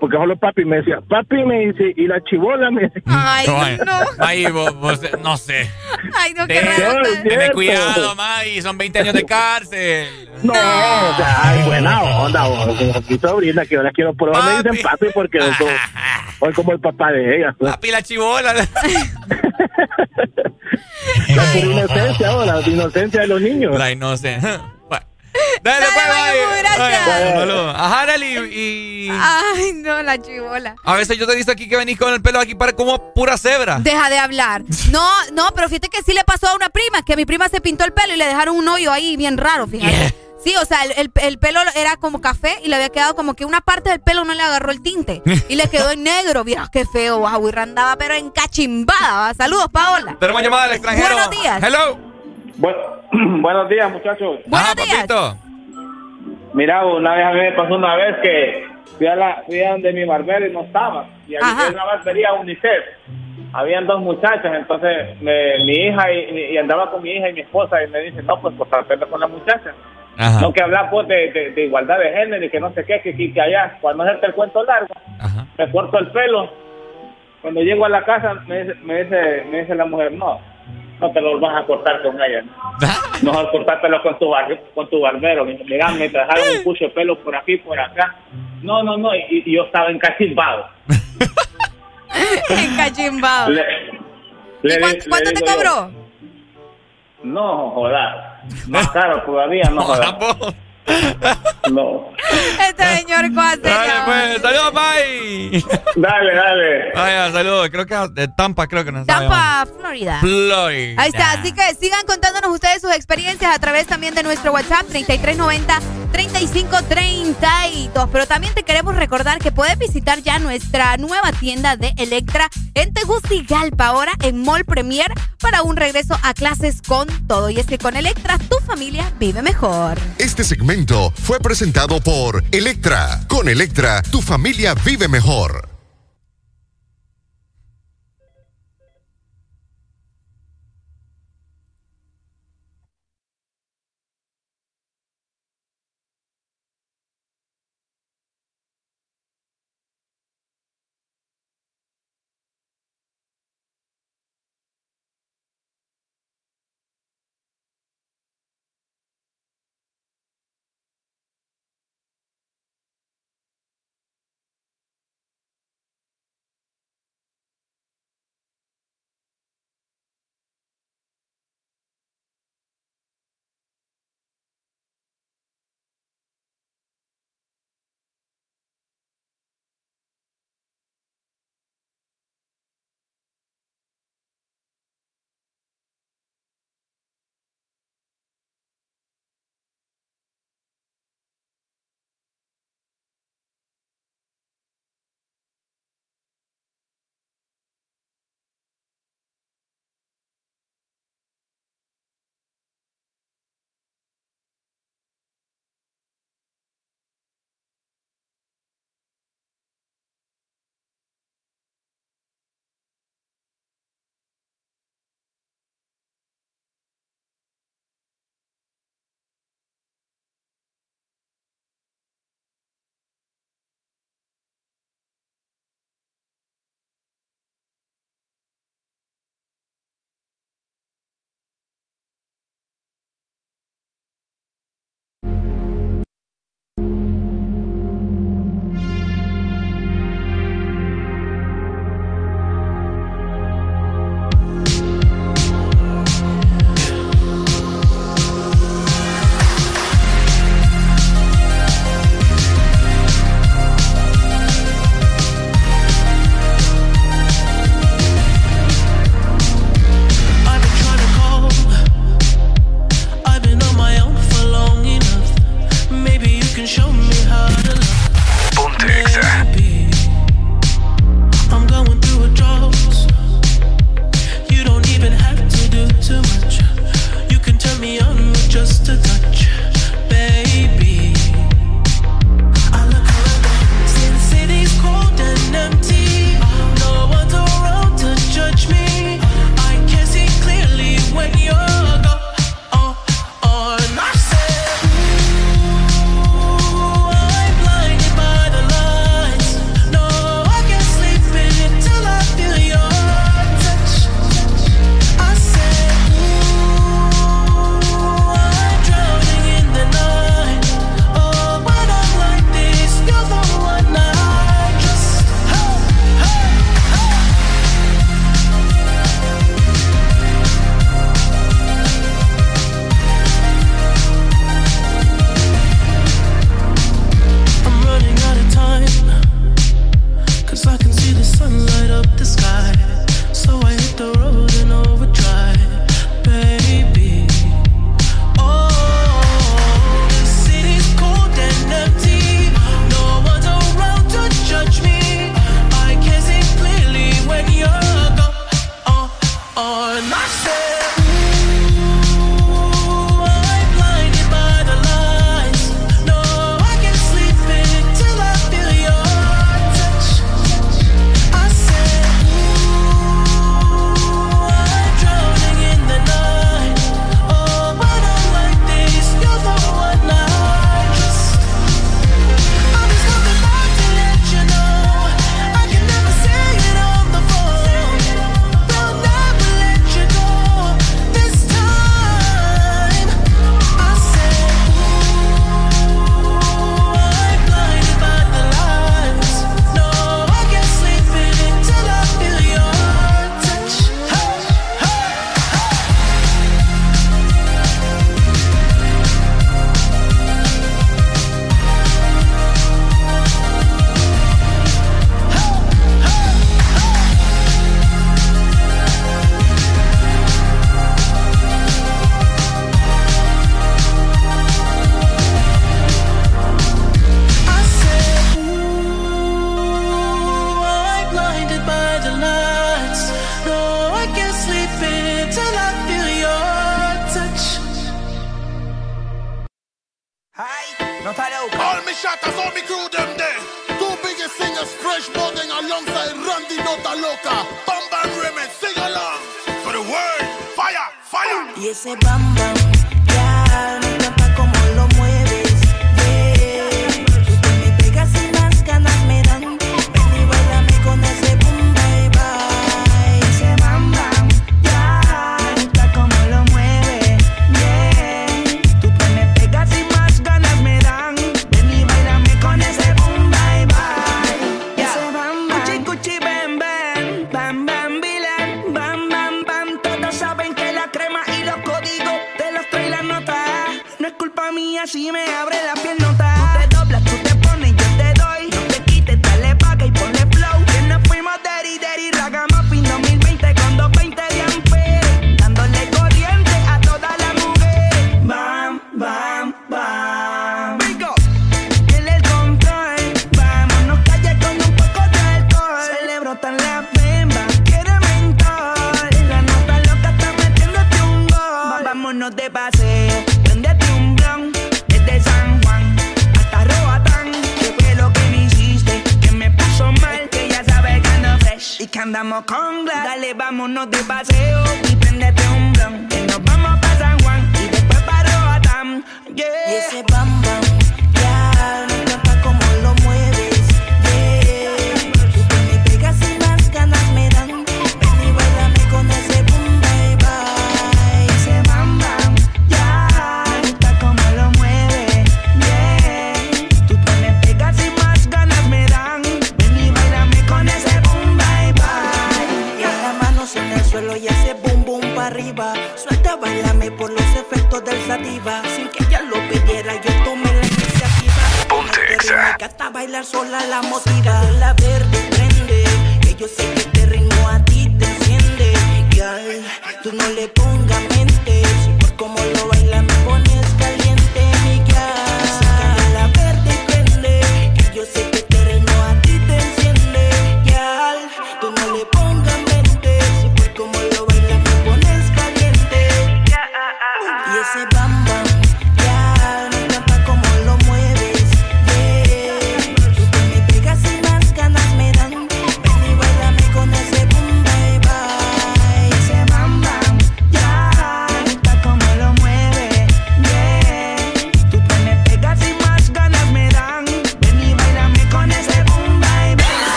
Speaker 25: porque solo papi me decía, papi me dice, y la chivola me decía.
Speaker 3: Ay, no.
Speaker 2: Ahí vos, vos, no sé.
Speaker 3: Ay, no, qué raro.
Speaker 2: Ten cuidado, May, son 20 años de cárcel.
Speaker 25: No, o sea, ay, buena onda, vos, como mi sobrina, que yo la quiero probar, me dicen papi porque soy como, soy como el papá de ella. pues.
Speaker 2: Papi, la chivola.
Speaker 25: La inocencia, oh, la inocencia de los niños.
Speaker 2: La inocencia. Dale, pues,
Speaker 3: Dale. Mayu, gracias.
Speaker 2: Saludos. Ajá, y...
Speaker 3: Ay, no, la chivola.
Speaker 2: A veces yo te he visto aquí que venís con el pelo aquí para como pura cebra.
Speaker 3: Deja de hablar. No, no, pero fíjate que sí le pasó a una prima, que mi prima se pintó el pelo y le dejaron un hoyo ahí bien raro, fíjate. Sí, o sea, el, el- el pelo era como café y le había quedado como que una parte del pelo no le agarró el tinte y le quedó en negro. Mira qué feo, wow, y andaba pero encachimbada. ¿va? Saludos, Paola.
Speaker 2: Tenemos llamada del extranjero.
Speaker 3: Buenos días.
Speaker 2: Hello.
Speaker 25: Bueno, buenos días, muchachos.
Speaker 3: Buenos
Speaker 2: Ajá,
Speaker 3: días.
Speaker 2: papito.
Speaker 25: Mira, una vez a mí me pasó una vez que fui a, la, fui a donde mi barbero y no estaba. Y había una barbería UNICEF. Habían dos muchachas, entonces me- mi hija y, y andaba con mi hija y mi esposa y me dice, no, pues cortar pelo con la muchacha.
Speaker 2: Ajá.
Speaker 25: No que hablar pues de, de- de igualdad de género y que no sé qué, que aquí, que allá. Cuando hacerte el cuento largo,
Speaker 2: Ajá.
Speaker 25: me corto el pelo. Cuando llego a la casa me dice, me dice, me dice la mujer, no, no te lo vas a cortar con ella. Mejor cortártelo con tu, bar, con tu barbero. Mira, me trajeron un pucho de pelo por aquí, por acá. No, no, no, y, y yo estaba encachimbado.
Speaker 3: Encachimbado.
Speaker 25: Le-
Speaker 3: ¿Y
Speaker 25: le di-
Speaker 3: cuánto,
Speaker 25: le
Speaker 3: cuánto te
Speaker 25: yo,
Speaker 3: cobró?
Speaker 25: No, joder. Más caro todavía, no joder. No.
Speaker 3: Este señor Cuate.
Speaker 2: Dale, pues, saludos, May.
Speaker 25: Dale, dale.
Speaker 2: Vaya, saludos. Creo que de Tampa, creo que nos
Speaker 3: Tampa, Florida.
Speaker 2: Florida.
Speaker 3: Ahí está, así que sigan contándonos ustedes sus experiencias a través también de nuestro WhatsApp 3390-3532. Pero también te queremos recordar que puedes visitar ya nuestra nueva tienda de Electra en Tegucigalpa, ahora en Mall Premier, para un regreso a clases con todo. Y es que con Electra tu familia vive mejor.
Speaker 19: Este segmento fue presentado por Electra. Con Electra, tu familia vive mejor.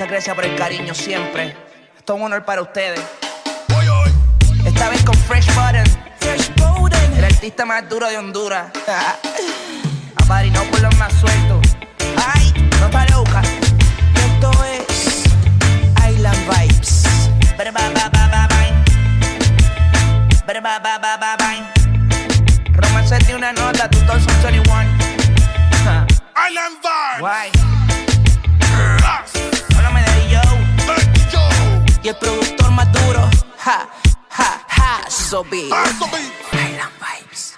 Speaker 19: Muchas gracias por el cariño siempre.
Speaker 43: Esto es un honor para ustedes. Esta vez con Fresh Button. Fresh Button. El artista más duro de Honduras. A Party no por los más sueltos. Ay, no para loca. Esto es Island Vibes. Romance de una nota, tu torso 21.
Speaker 38: Island Vibes.
Speaker 43: Why? y el productor más duro. Ja, ja, ja, so big. Vibes.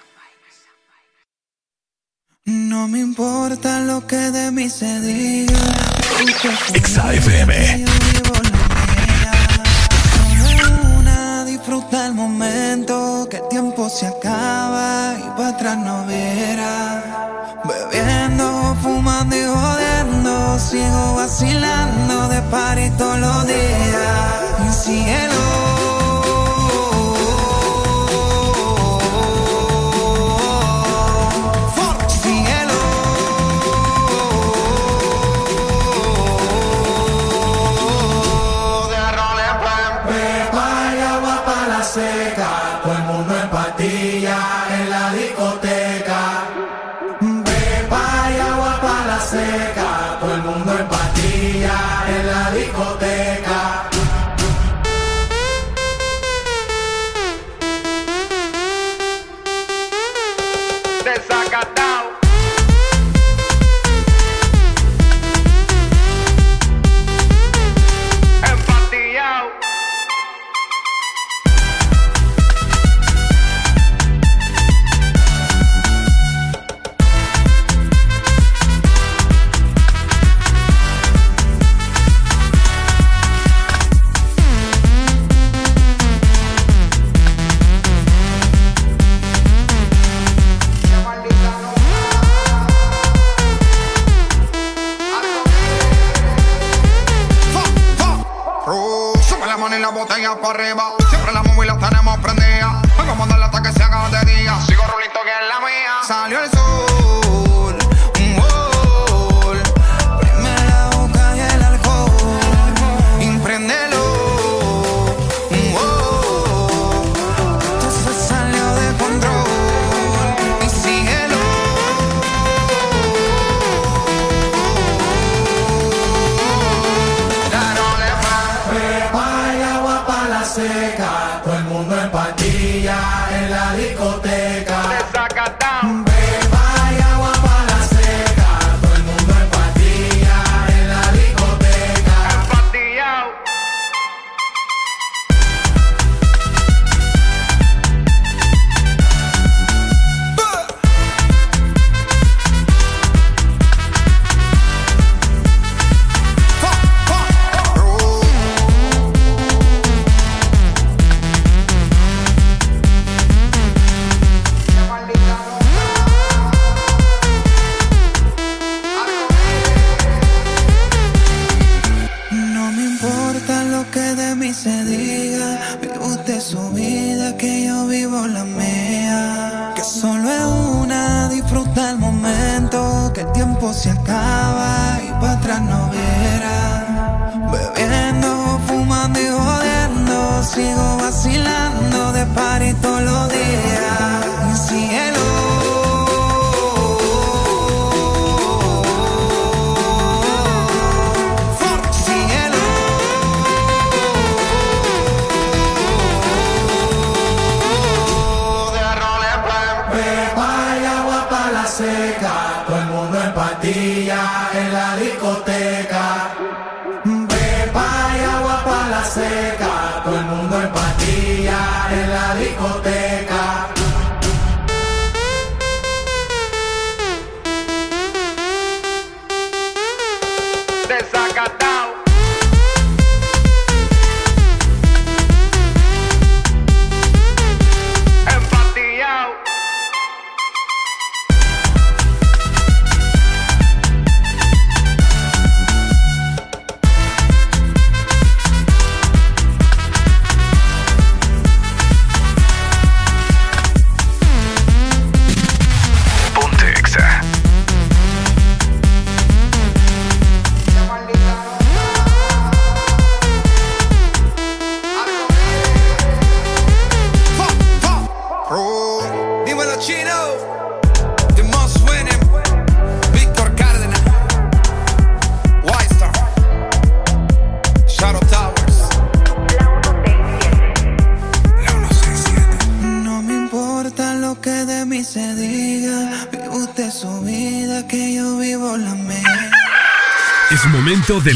Speaker 44: No me importa lo que de mí se diga. XFM. Disfruta el momento, que el tiempo se acaba y para atrás no verás. Bebiendo, fumando y jodiendo ciego vacilando de par todos los días. Mi cielo.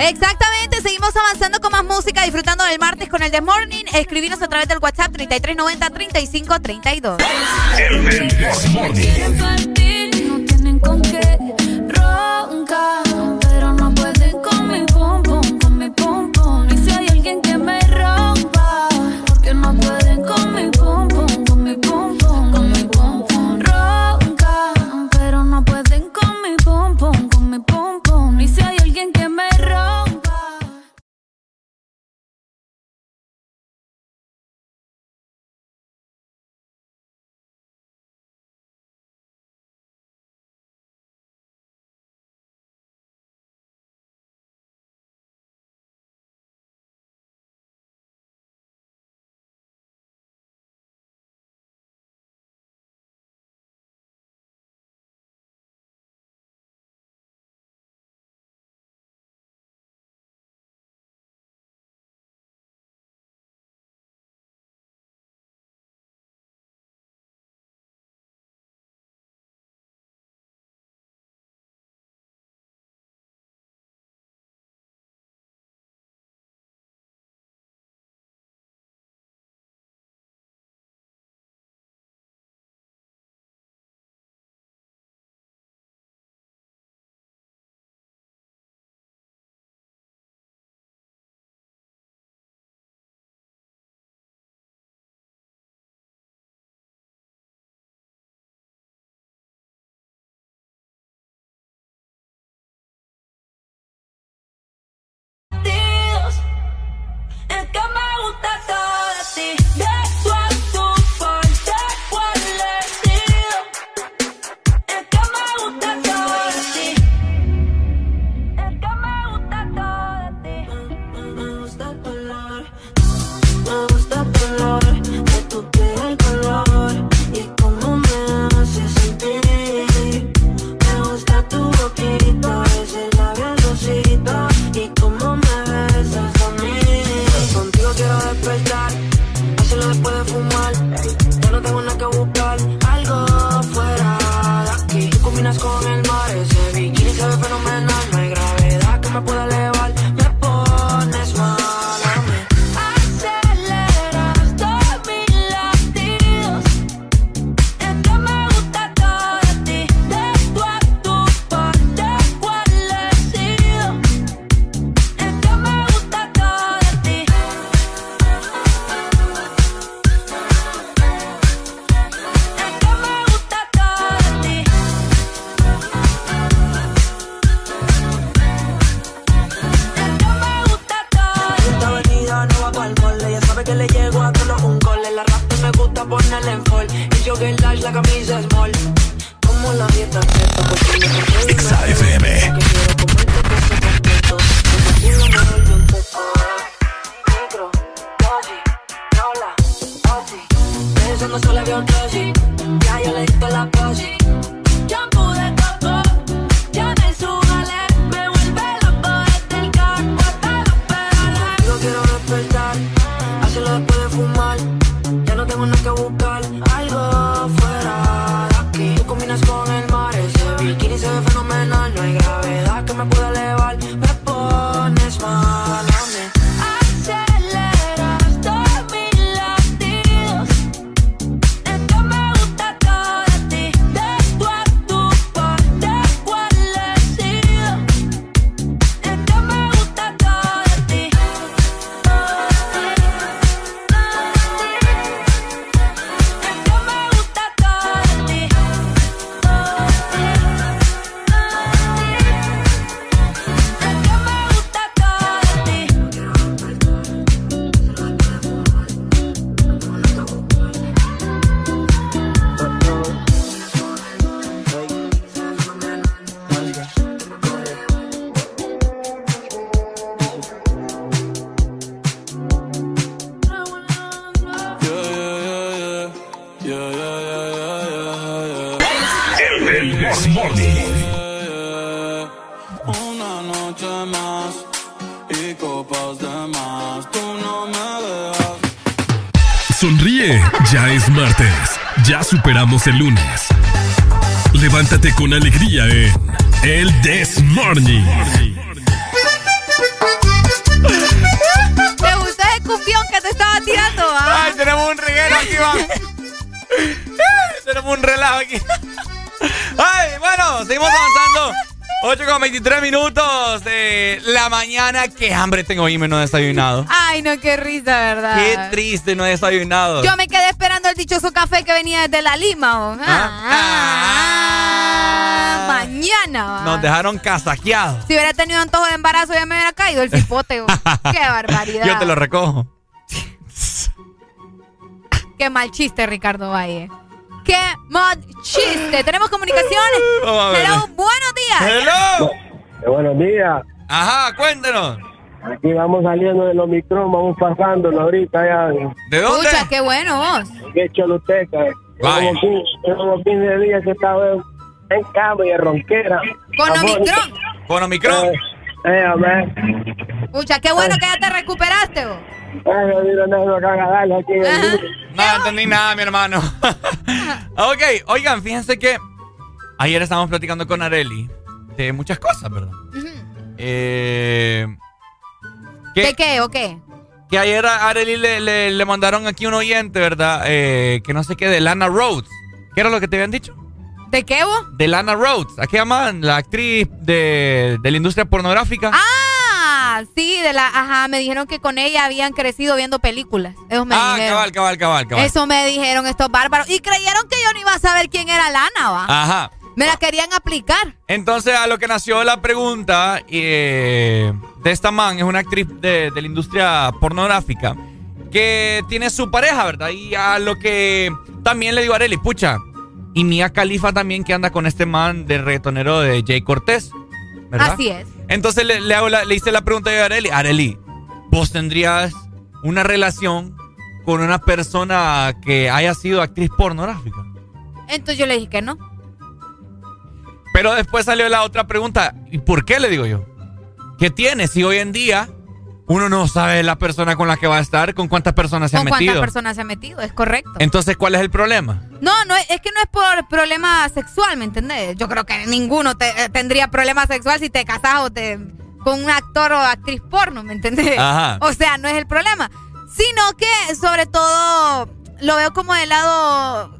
Speaker 3: Exactamente, seguimos avanzando con más música, disfrutando del martes con el The Morning. Escribinos a través del WhatsApp
Speaker 45: 3390 3532. El
Speaker 1: Morning. 11 lunes. Levántate con alegría en El This Morning.
Speaker 2: 8 con 23 minutos de la mañana. Qué hambre tengo y me no he desayunado.
Speaker 3: Ay, no, qué risa, ¿verdad?
Speaker 2: Qué triste no he desayunado.
Speaker 3: Yo me quedé esperando el dichoso café que venía desde la Lima. ¿o? Ah, mañana. ¿va?
Speaker 2: Nos dejaron casaqueados.
Speaker 3: Si hubiera tenido antojo de embarazo ya me hubiera caído el cipote. Qué barbaridad.
Speaker 2: Yo te lo recojo.
Speaker 3: Qué mal chiste, Ricardo Valle. Qué mal chiste. Tenemos comunicaciones.
Speaker 2: Vamos a ver.
Speaker 3: Hello, buenos días.
Speaker 2: Hello.
Speaker 46: buenos días.
Speaker 2: Ajá, cuéntenos.
Speaker 46: Aquí vamos saliendo del Omicron, vamos pasándolo ahorita ya.
Speaker 2: ¿De dónde?
Speaker 3: Escucha, qué bueno vos.
Speaker 46: Que Choluteca.
Speaker 2: Vaya.
Speaker 46: Como 15, como 15 días que estaba en, cama y en ronquera.
Speaker 3: Con Omicron.
Speaker 2: Con Omicron.
Speaker 46: Eh, eh.
Speaker 3: Escucha, qué bueno que ya te recuperaste vos.
Speaker 2: No entendí nada, mi hermano. ok, oigan, fíjense que ayer estábamos platicando con Areli de muchas cosas, ¿verdad? Eh, que,
Speaker 3: ¿De qué o qué?
Speaker 2: que ayer a Areli le, le- le mandaron aquí un oyente, ¿verdad? Eh, que no sé qué, de Lana Rhodes. ¿Qué era lo que te habían dicho?
Speaker 3: ¿De qué vos?
Speaker 2: De Lana Rhodes. ¿A qué llaman? La actriz de, de la industria pornográfica.
Speaker 3: Ah, sí, de la, ajá, me dijeron que con ella habían crecido viendo películas. Eso me
Speaker 2: Ah,
Speaker 3: dijeron.
Speaker 2: cabal, cabal, cabal, cabal.
Speaker 3: Eso me dijeron estos bárbaros. Y creyeron que yo no iba a saber quién era Lana, va.
Speaker 2: Ajá.
Speaker 3: Me la querían aplicar.
Speaker 2: Entonces, a lo que nació la pregunta eh, de esta man, es una actriz de, de la industria pornográfica, que tiene su pareja, ¿verdad? Y a lo que también le digo a Areli, pucha, y Mia Khalifa también que anda con este man de reggaetonero de Jay Cortés, ¿verdad?
Speaker 3: Así es.
Speaker 2: Entonces le, le hago la- le hice la pregunta a Areli, Areli, ¿vos tendrías una relación con una persona que haya sido actriz pornográfica?
Speaker 3: Entonces yo le dije que no.
Speaker 2: Pero después salió la otra pregunta. ¿Y por qué le digo yo? ¿Qué tiene si hoy en día uno no sabe la persona con la que va a estar, con cuántas personas se ha
Speaker 3: ¿Con cuántas
Speaker 2: metido?
Speaker 3: personas se ha metido? Es correcto.
Speaker 2: Entonces, ¿cuál es el problema?
Speaker 3: No, no, es que no es por problema sexual, ¿me entendés? Yo creo que ninguno te- eh, tendría problema sexual si te casas o te, con un actor o actriz porno, ¿me entendés?
Speaker 2: Ajá.
Speaker 3: O sea, no es el problema. Sino que, sobre todo, lo veo como del lado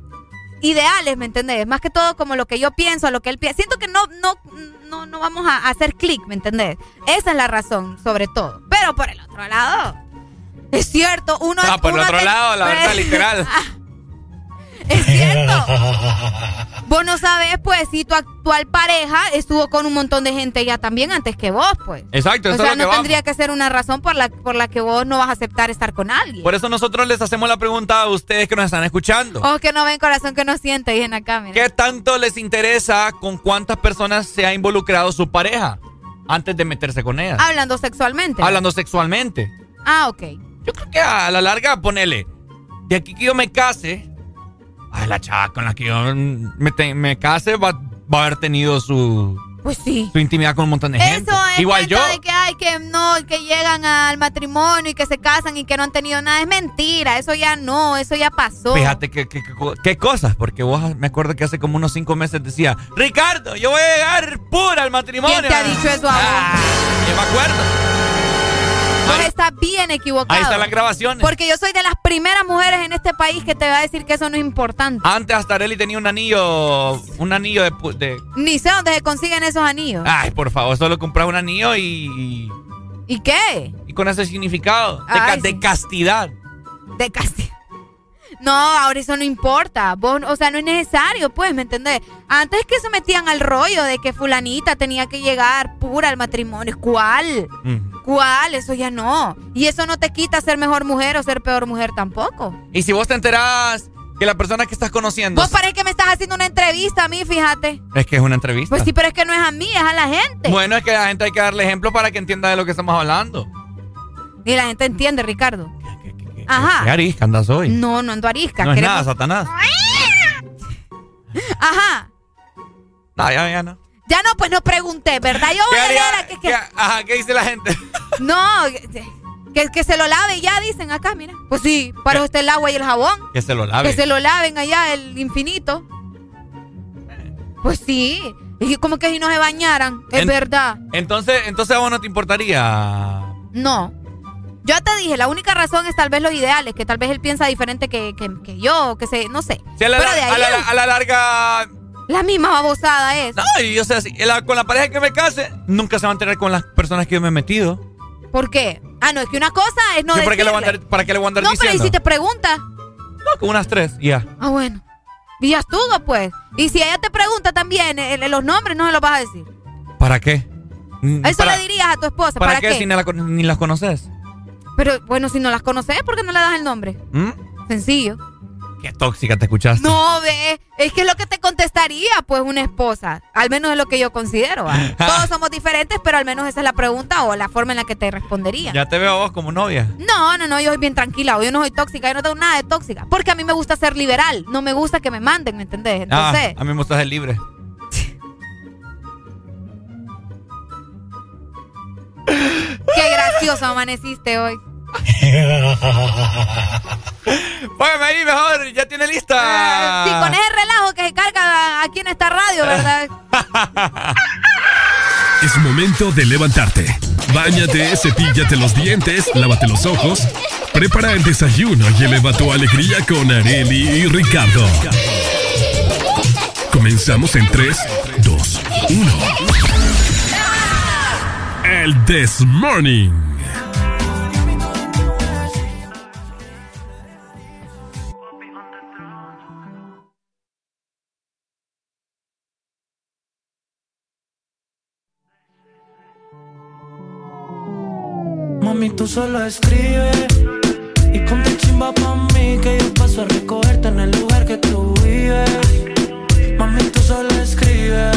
Speaker 3: ideales, ¿me entendés? Más que todo como lo que yo pienso, lo que él piensa. Siento que no, no, no, no vamos a hacer clic, ¿me entendés? Esa es la razón, sobre todo. Pero por el otro lado, es cierto, uno...
Speaker 2: Ah, por el otro lado, la verdad, literal.
Speaker 3: Es cierto. Vos no sabés, pues, si tu actual pareja estuvo con un montón de gente ya también antes que vos, pues.
Speaker 2: Exacto,
Speaker 3: O sea,
Speaker 2: que
Speaker 3: no
Speaker 2: vamos.
Speaker 3: tendría que ser una razón por la, por la que vos no vas a aceptar estar con alguien.
Speaker 2: Por eso nosotros les hacemos la pregunta a ustedes que nos están escuchando.
Speaker 3: O que no ven corazón que no siente, dicen acá, mira.
Speaker 2: ¿Qué tanto les interesa con cuántas personas se ha involucrado su pareja antes de meterse con ellas?
Speaker 3: Hablando sexualmente.
Speaker 2: Hablando sexualmente.
Speaker 3: Ah, ok.
Speaker 2: Yo creo que a la larga, ponele, de aquí que yo me case, a la chava con la que yo me, te- me case va, va a haber tenido su,
Speaker 3: Pues sí.
Speaker 2: su intimidad con un montón de gente.
Speaker 3: Eso es
Speaker 2: Igual yo.
Speaker 3: de que hay que no, que llegan al matrimonio y que se casan y que no han tenido nada. Es mentira, eso ya no, eso ya pasó.
Speaker 2: Fíjate que, que- que- qué cosas, porque vos me acuerdo que hace como unos cinco meses decía, Ricardo, yo voy a llegar pura al matrimonio.
Speaker 3: ¿Quién te ha dicho eso a vos?
Speaker 2: Ah, yo me acuerdo.
Speaker 3: Vos estás bien equivocado.
Speaker 2: Ahí están las grabaciones.
Speaker 3: Porque yo soy de las primeras mujeres en este país que te va a decir que eso no es importante.
Speaker 2: Antes hasta Areli tenía un anillo, un anillo de...
Speaker 3: Ni sé dónde se consiguen esos anillos.
Speaker 2: Ay, por favor, solo compras un anillo y,
Speaker 3: ¿Y qué?
Speaker 2: y con ese significado de,
Speaker 3: Ay,
Speaker 2: de
Speaker 3: sí.
Speaker 2: castidad.
Speaker 3: De casti- No, ahora eso no importa. Vos, o sea, no es necesario, pues, ¿me entendés? Antes que se metían al rollo de que fulanita tenía que llegar pura al matrimonio. ¿Cuál?
Speaker 2: Mm.
Speaker 3: ¿Cuál? Eso ya no. Y eso no te quita ser mejor mujer o ser peor mujer tampoco.
Speaker 2: Y si vos te enterás que la persona que estás conociendo...
Speaker 3: Vos parece que me estás haciendo una entrevista a mí, fíjate.
Speaker 2: Es que es una entrevista.
Speaker 3: Pues sí, pero es que no es a mí, es a la gente.
Speaker 2: Bueno, es que a la gente hay que darle ejemplo para que entienda de lo que estamos hablando.
Speaker 3: Y la gente entiende, Ricardo. Ajá.
Speaker 2: ¿Qué arisca andas hoy?
Speaker 3: No, no ando arisca.
Speaker 2: No es
Speaker 3: queremos-
Speaker 2: nada, Satanás.
Speaker 3: Ajá.
Speaker 2: No, ya, ya no.
Speaker 3: Ya no, pues no pregunté, ¿verdad? Yo voy
Speaker 2: ¿Qué
Speaker 3: a leer a que,
Speaker 2: ajá, ¿qué dice la gente?
Speaker 3: No, que, que se lo lave ya, dicen acá, mira. Pues sí, para está el agua y el jabón.
Speaker 2: Que se lo lave.
Speaker 3: Que se lo laven allá, el infinito. Pues sí. Y como que si no se bañaran, es
Speaker 2: En-
Speaker 3: verdad.
Speaker 2: Entonces, entonces a vos no te importaría.
Speaker 3: No. Yo te dije, la única razón es tal vez los ideales, que tal vez él piensa diferente que, que, que yo, que sé, no sé.
Speaker 2: A la,
Speaker 3: Pero de ahí
Speaker 2: a la- a la larga.
Speaker 3: la misma babosada es.
Speaker 2: No, y yo sé, si- la- con la pareja que me case, nunca se va a enterar con las personas que yo me he metido.
Speaker 3: ¿Por qué? Ah, no, es que una cosa es no
Speaker 2: ¿para, qué le voy a andar, ¿Para qué le voy a andar
Speaker 3: No, pero
Speaker 2: diciendo?
Speaker 3: ¿y si te pregunta?
Speaker 2: No, con unas tres, ya.
Speaker 3: Ah, bueno. Y ya estuvo, pues. Y si ella te pregunta también eh, eh, los nombres, no se los vas a decir.
Speaker 2: ¿Para qué? Mm,
Speaker 3: Eso
Speaker 2: ¿Para,
Speaker 3: le dirías a tu esposa.
Speaker 2: ¿para
Speaker 3: ¿Para,
Speaker 2: qué,
Speaker 3: qué?
Speaker 2: si ni, la ni las conoces?
Speaker 3: Pero bueno, si no las conoces, ¿por qué no le das el nombre?
Speaker 2: ¿Mm?
Speaker 3: Sencillo.
Speaker 2: Qué tóxica te escuchaste.
Speaker 3: No, ve. Es que es lo que te contestaría, pues, una esposa. Al menos es lo que yo considero. Todos somos diferentes, pero al menos esa es la pregunta o la forma en la que te respondería.
Speaker 2: Ya te veo a vos como novia.
Speaker 3: No, no, no, yo soy bien tranquila. Yo no soy tóxica, yo no tengo nada de tóxica. Porque a mí me gusta ser liberal. No me gusta que me manden, ¿me entendés? Entonces,
Speaker 2: Ah, a mí me gusta ser libre.
Speaker 3: qué gracioso amaneciste hoy.
Speaker 2: Póngame ahí mejor, ya tiene lista.
Speaker 3: Sí, con ese relajo que se carga aquí en esta radio, ¿verdad?
Speaker 1: Es momento de levantarte. Báñate, cepíllate los dientes, lávate los ojos. Prepara el desayuno y eleva tu alegría con Areli y Ricardo. Comenzamos en 3, 2, 1. El This Morning.
Speaker 44: Mami, tú solo escribe y ponte chimba pa' mí que yo paso a recogerte en el lugar que tú vives. Mami, tú solo escribe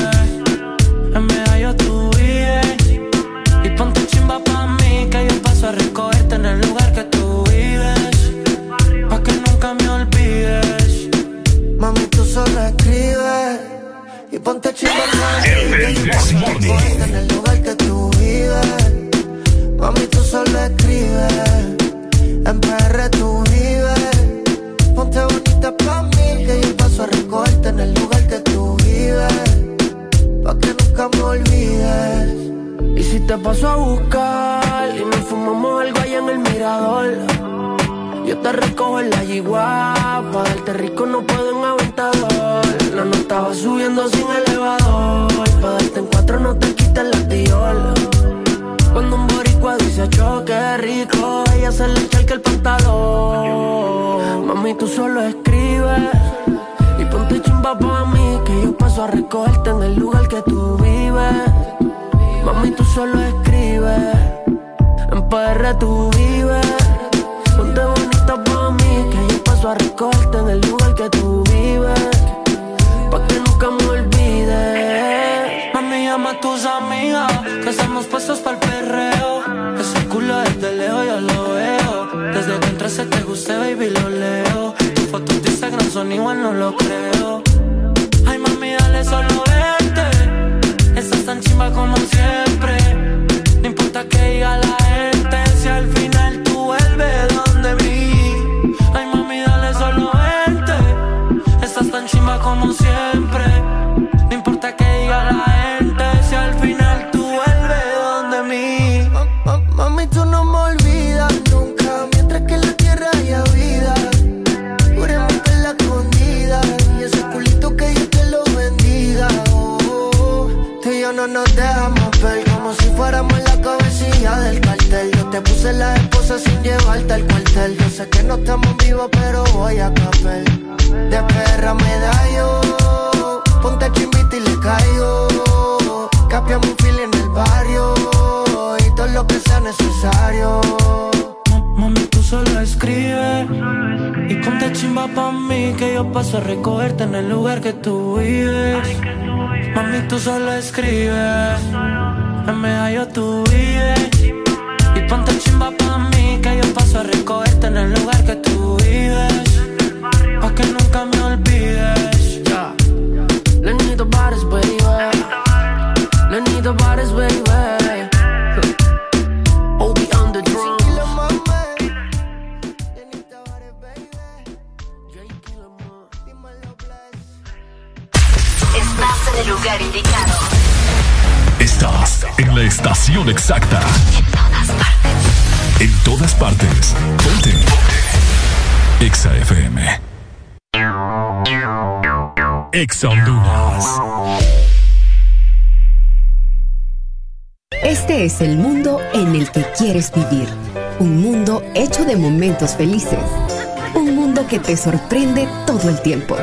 Speaker 44: te
Speaker 47: sorprende todo el tiempo.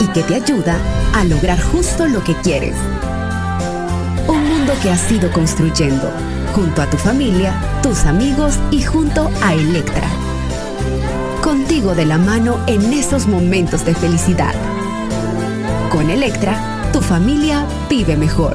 Speaker 47: Y que te ayuda a lograr justo lo que quieres. Un mundo que has ido construyendo junto a tu familia, tus amigos y junto a Electra. Contigo de la mano en esos momentos de felicidad. Con Electra, tu familia vive mejor.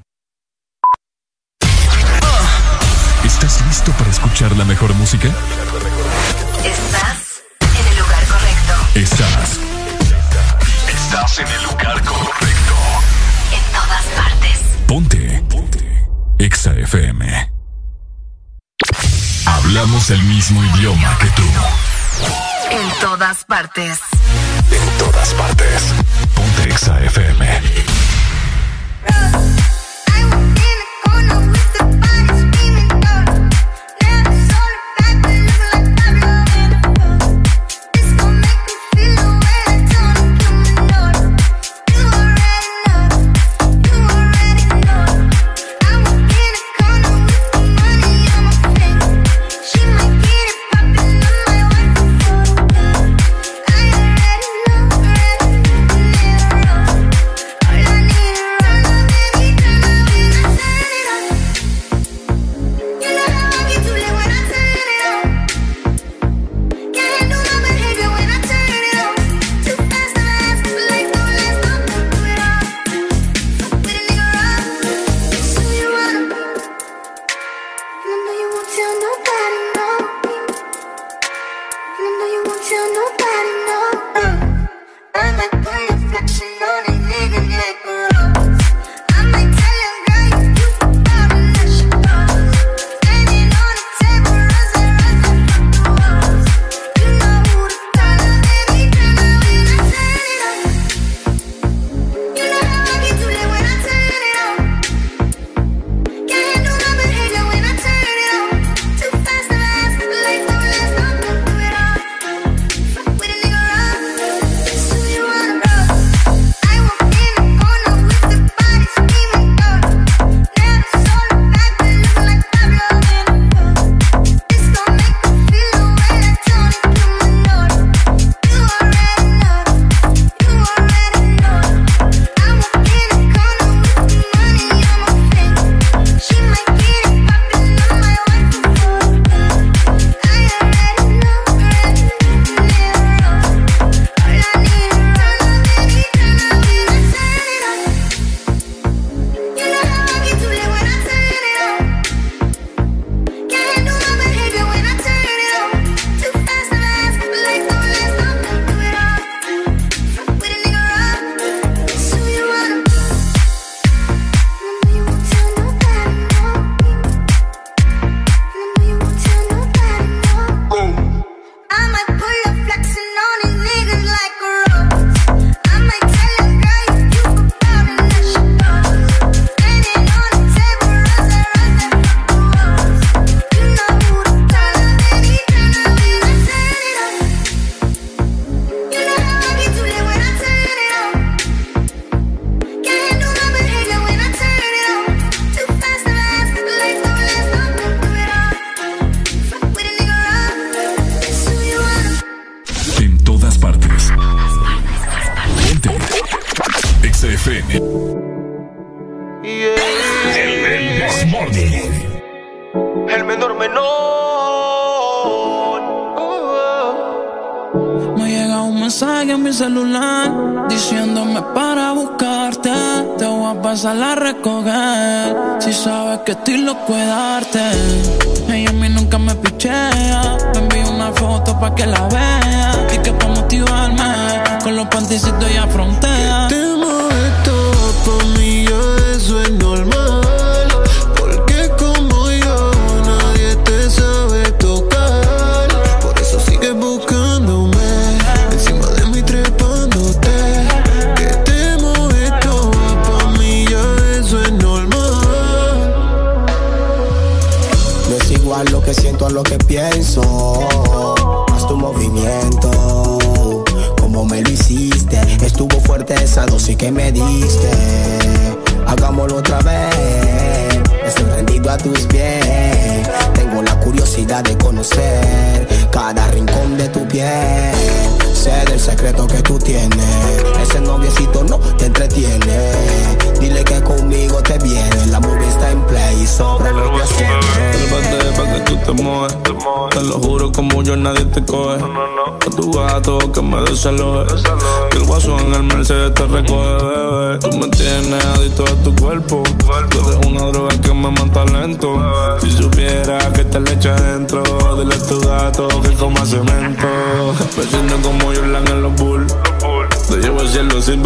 Speaker 1: Escuchar la mejor música?
Speaker 9: Estás en el lugar correcto.
Speaker 1: Estás. Estás en el lugar correcto.
Speaker 9: En todas partes.
Speaker 1: Ponte. Ponte. Exa FM. Hablamos el mismo idioma que tú.
Speaker 9: En todas partes.
Speaker 1: En todas partes. Ponte Exa FM.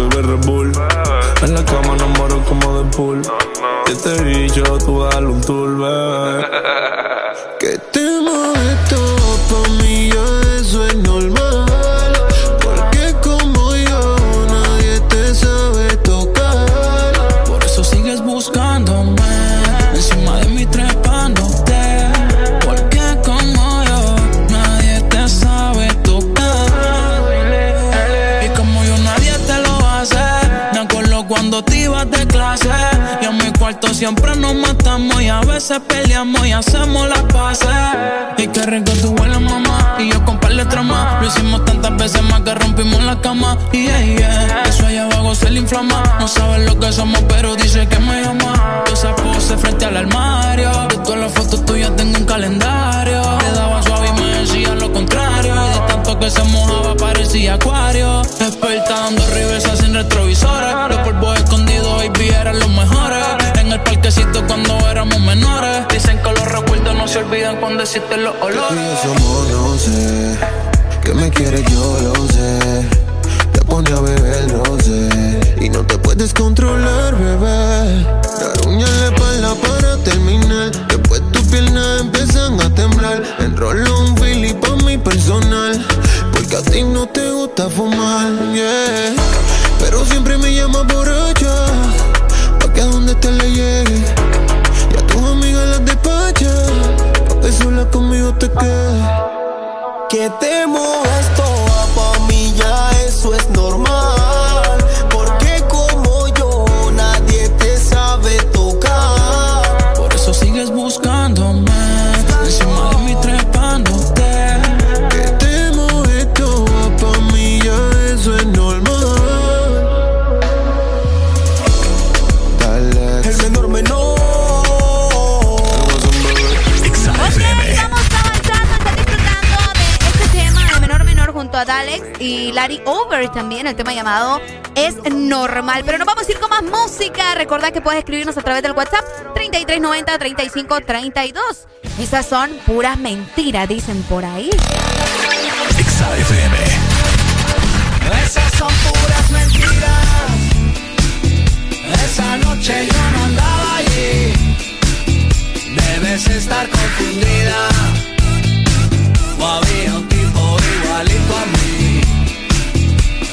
Speaker 38: Beber Red Bull. En la cama no muero como de pool. Y este bicho, tú dale un tour,
Speaker 48: siempre nos matamos. Y a veces peleamos y hacemos las paces. Y qué rico tu hueles, mamá. Y yo con par de trama. Lo hicimos tantas veces más que rompimos la cama. Y yeah, yeah. Eso allá abajo se le inflama. No sabes lo que somos, pero dice que me llama. Esa pose frente al armario. De todas las fotos tuyas tengo un calendario. Le daba suave y me decía lo contrario. Tanto que se mojaba parecía acuario. Experta dando reversa sin retrovisores. Los polvos escondidos, baby, eran los mejores. En el parquecito cuando éramos menores. Dicen que los recuerdos no se olvidan cuando existen los olores.
Speaker 49: yo somos, no sé. Que me quieres, yo lo sé. Te pone a beber, no sé. Y no te puedes controlar, bebé. Dar en la para terminar. Después piernas empiezan a temblar. Enrolo un Philly pa' mi personal. Porque a ti no te gusta fumar, yeah. Pero siempre me llama borracha. Pa' que a donde te le llegue. Y a tus amigas las despacha. Pa' que sola conmigo te quedes.
Speaker 50: Que te muevas toda pa' mí, ya eso es normal.
Speaker 3: Dalex y Larry Over también, el tema llamado Es Normal. Pero nos vamos a ir con más música. Recuerda que puedes escribirnos a través del WhatsApp 3390-3532. Esas son puras mentiras, dicen por ahí.
Speaker 1: XAFM.
Speaker 49: Esas son puras mentiras. Esa noche yo no andaba allí. Debes estar confundida. O había un tipo igualito a mí.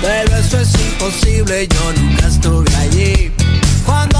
Speaker 51: Pero eso es imposible, yo nunca estuve allí. Cuando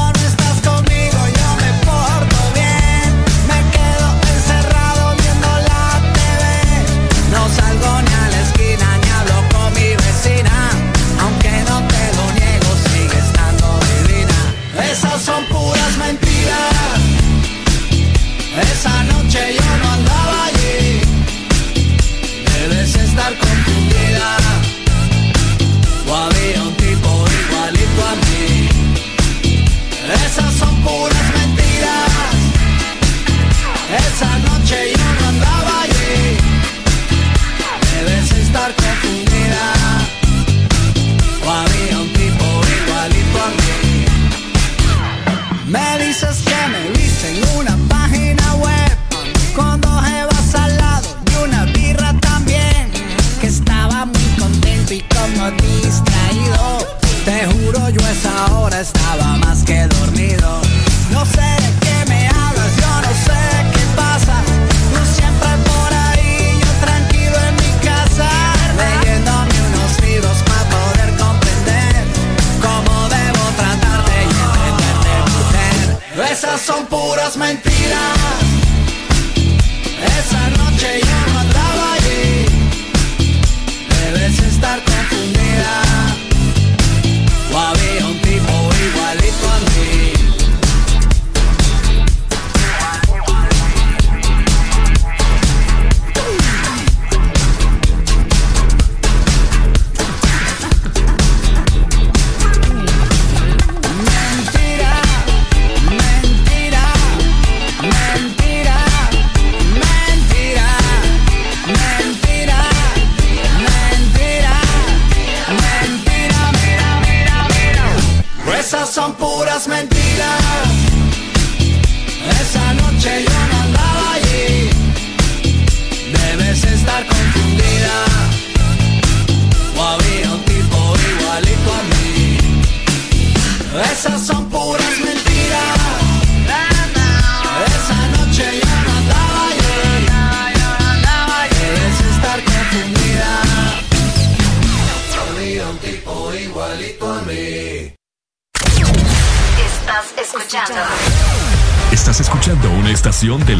Speaker 52: escuchando
Speaker 1: una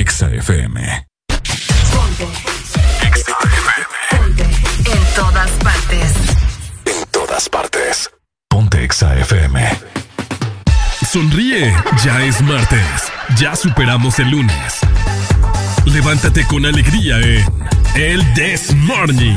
Speaker 1: EXA FM.
Speaker 52: En todas partes.
Speaker 1: En todas partes. Ponte EXA FM. Sonríe, ya es martes. Ya superamos el lunes. Levántate con alegría en El This Morning.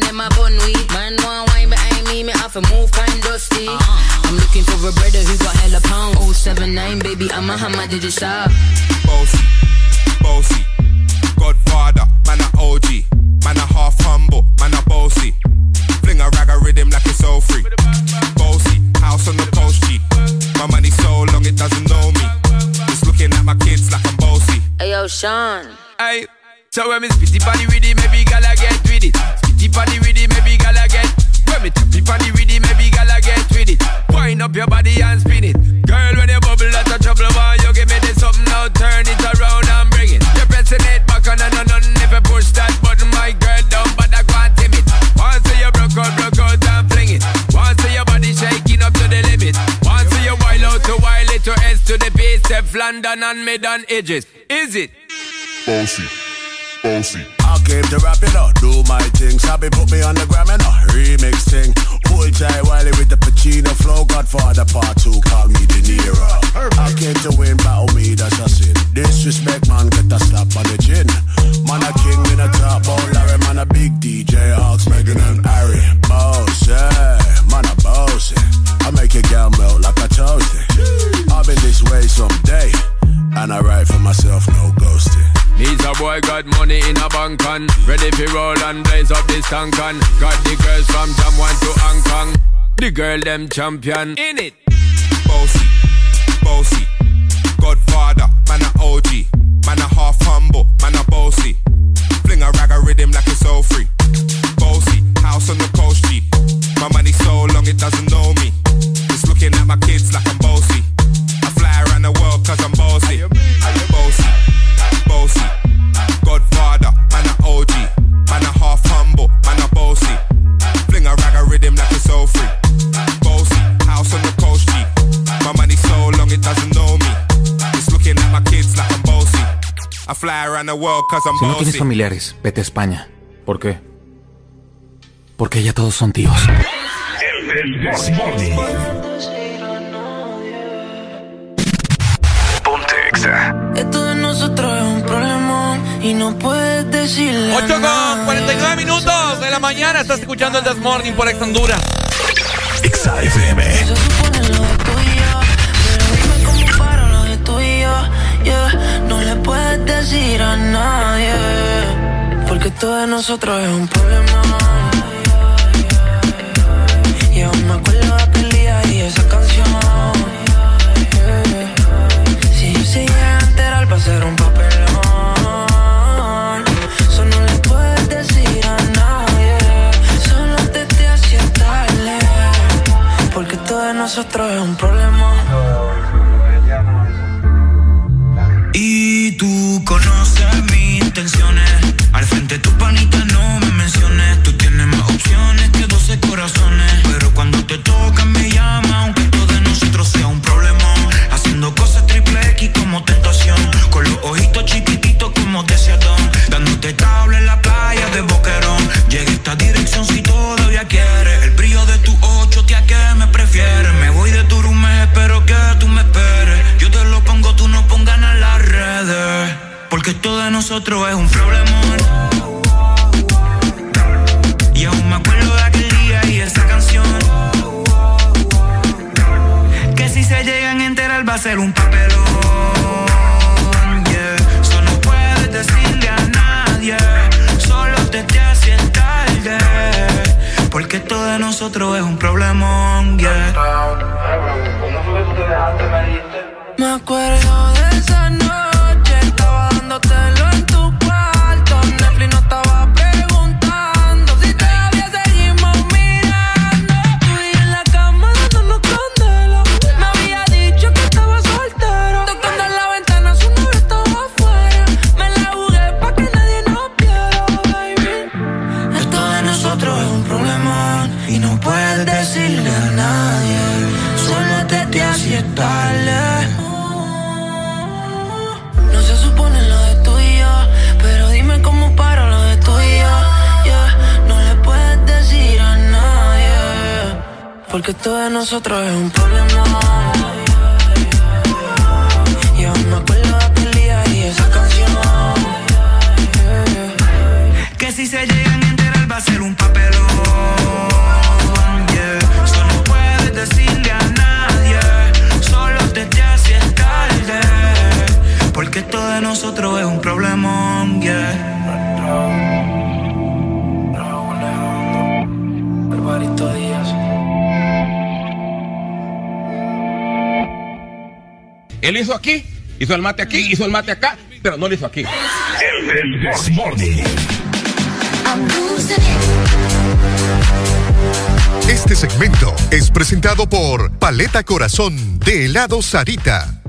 Speaker 53: and them a bun weed. Man want wine behind me, me have to move kind dusty. Uh-huh. I'm looking for a brother who got hella pound. 079, baby, I'm a hammer, did you shop?
Speaker 48: Bossy, bossy, Godfather, man a OG, man a half humble, man a bossy. Fling a rag a rhythm like it's all free. Bossy, house on the coast G. My money so long it doesn't know me. It's looking at my kids like I'm bossy.
Speaker 53: Hey yo, Sean.
Speaker 48: Hey, so when me spitty body with it, maybe gala get with it. Spitty body with it, maybe gala get. When me tappy body with it, maybe gala get with it. Wind up your body and spin it. Girl, when you bubble, that's a trouble. Why you give me this something now? Turn it around and bring it. You're pressing it back on and on and if you push that button, my girl, down, but I can't tame it. Once you broke out, broke out and fling it. Once your body shaking up to the limit. Once you wild out to wild it to S to the base, London and mid on edges. Is it?
Speaker 54: Bossy, bossy. I came to rap it up, do my thing. Sabi put me on the gram and a remix thing. Pull tight Wiley with the Pacino flow. Godfather part two, call me De Niro. I came to win, battle me, that's a sin. Disrespect, man, get a slap on the chin. Man, a king in a top, oh Larry, man, a big DJ, Hawks, Megan and Harry. Boss, yeah, man, a boss. I
Speaker 48: roll and blaze up this tank and got the girls from Jamwan to Hong Kong. The girl them champion in it.
Speaker 53: Bossy, bossy, Godfather, man a OG, man a half humble, man a bossy. Fling a rag a rhythm like it's all free. Bossy, house on the coast G. My money so long it doesn't know me. It's looking at my kids like I'm bossy. I fly around the world cause I'm. Bossy,
Speaker 55: Si no tienes familiares, vete a España. ¿Por qué? Porque ya todos son tíos.
Speaker 56: El Desmorning.
Speaker 1: Ponte Exa.
Speaker 17: Esto de nosotros es un problema y no puedes decirle
Speaker 2: 8 con 49 minutos de la mañana. Estás escuchando el This Morning por Ex Honduras.
Speaker 56: Exa FM.
Speaker 17: cómo para lo de tú y yo, yeah. No le puedes decir a nadie, porque esto de nosotros es un problema. Y aún me acuerdo de aquel día y esa canción. Si yo se a enterar va a ser un papelón. Eso no le puedes decir a nadie. Solo te te hacía tarde. Porque todo de nosotros es un problema.
Speaker 18: Tú conoces mis intenciones. Al frente tu panita no me menciones. Tú tienes más opciones que 12 corazones. Pero cuando te tocan me llama, aunque todo de nosotros sea un problema. Haciendo cosas triple X como tentación. Con los ojitos chiquititos como deseadón. Dándote tabla en la playa de Boquerón. Llega esta dirección si todavía quieres. Esto de nosotros es un problema. Y aún me acuerdo de aquel día y esa canción. Que si se llegan a enterar va a ser un papelón. Yeah. Eso puedes decirle a nadie. Solo te te haces tarde. Porque esto de nosotros es un problemón. Yeah.
Speaker 17: Me acuerdo de esa porque esto de nosotros es un problema.
Speaker 57: Él hizo aquí, hizo el mate aquí, hizo el mate acá, pero no lo hizo aquí.
Speaker 56: El Desmorning.
Speaker 19: Este segmento es presentado por Paleta Corazón de helado Sarita.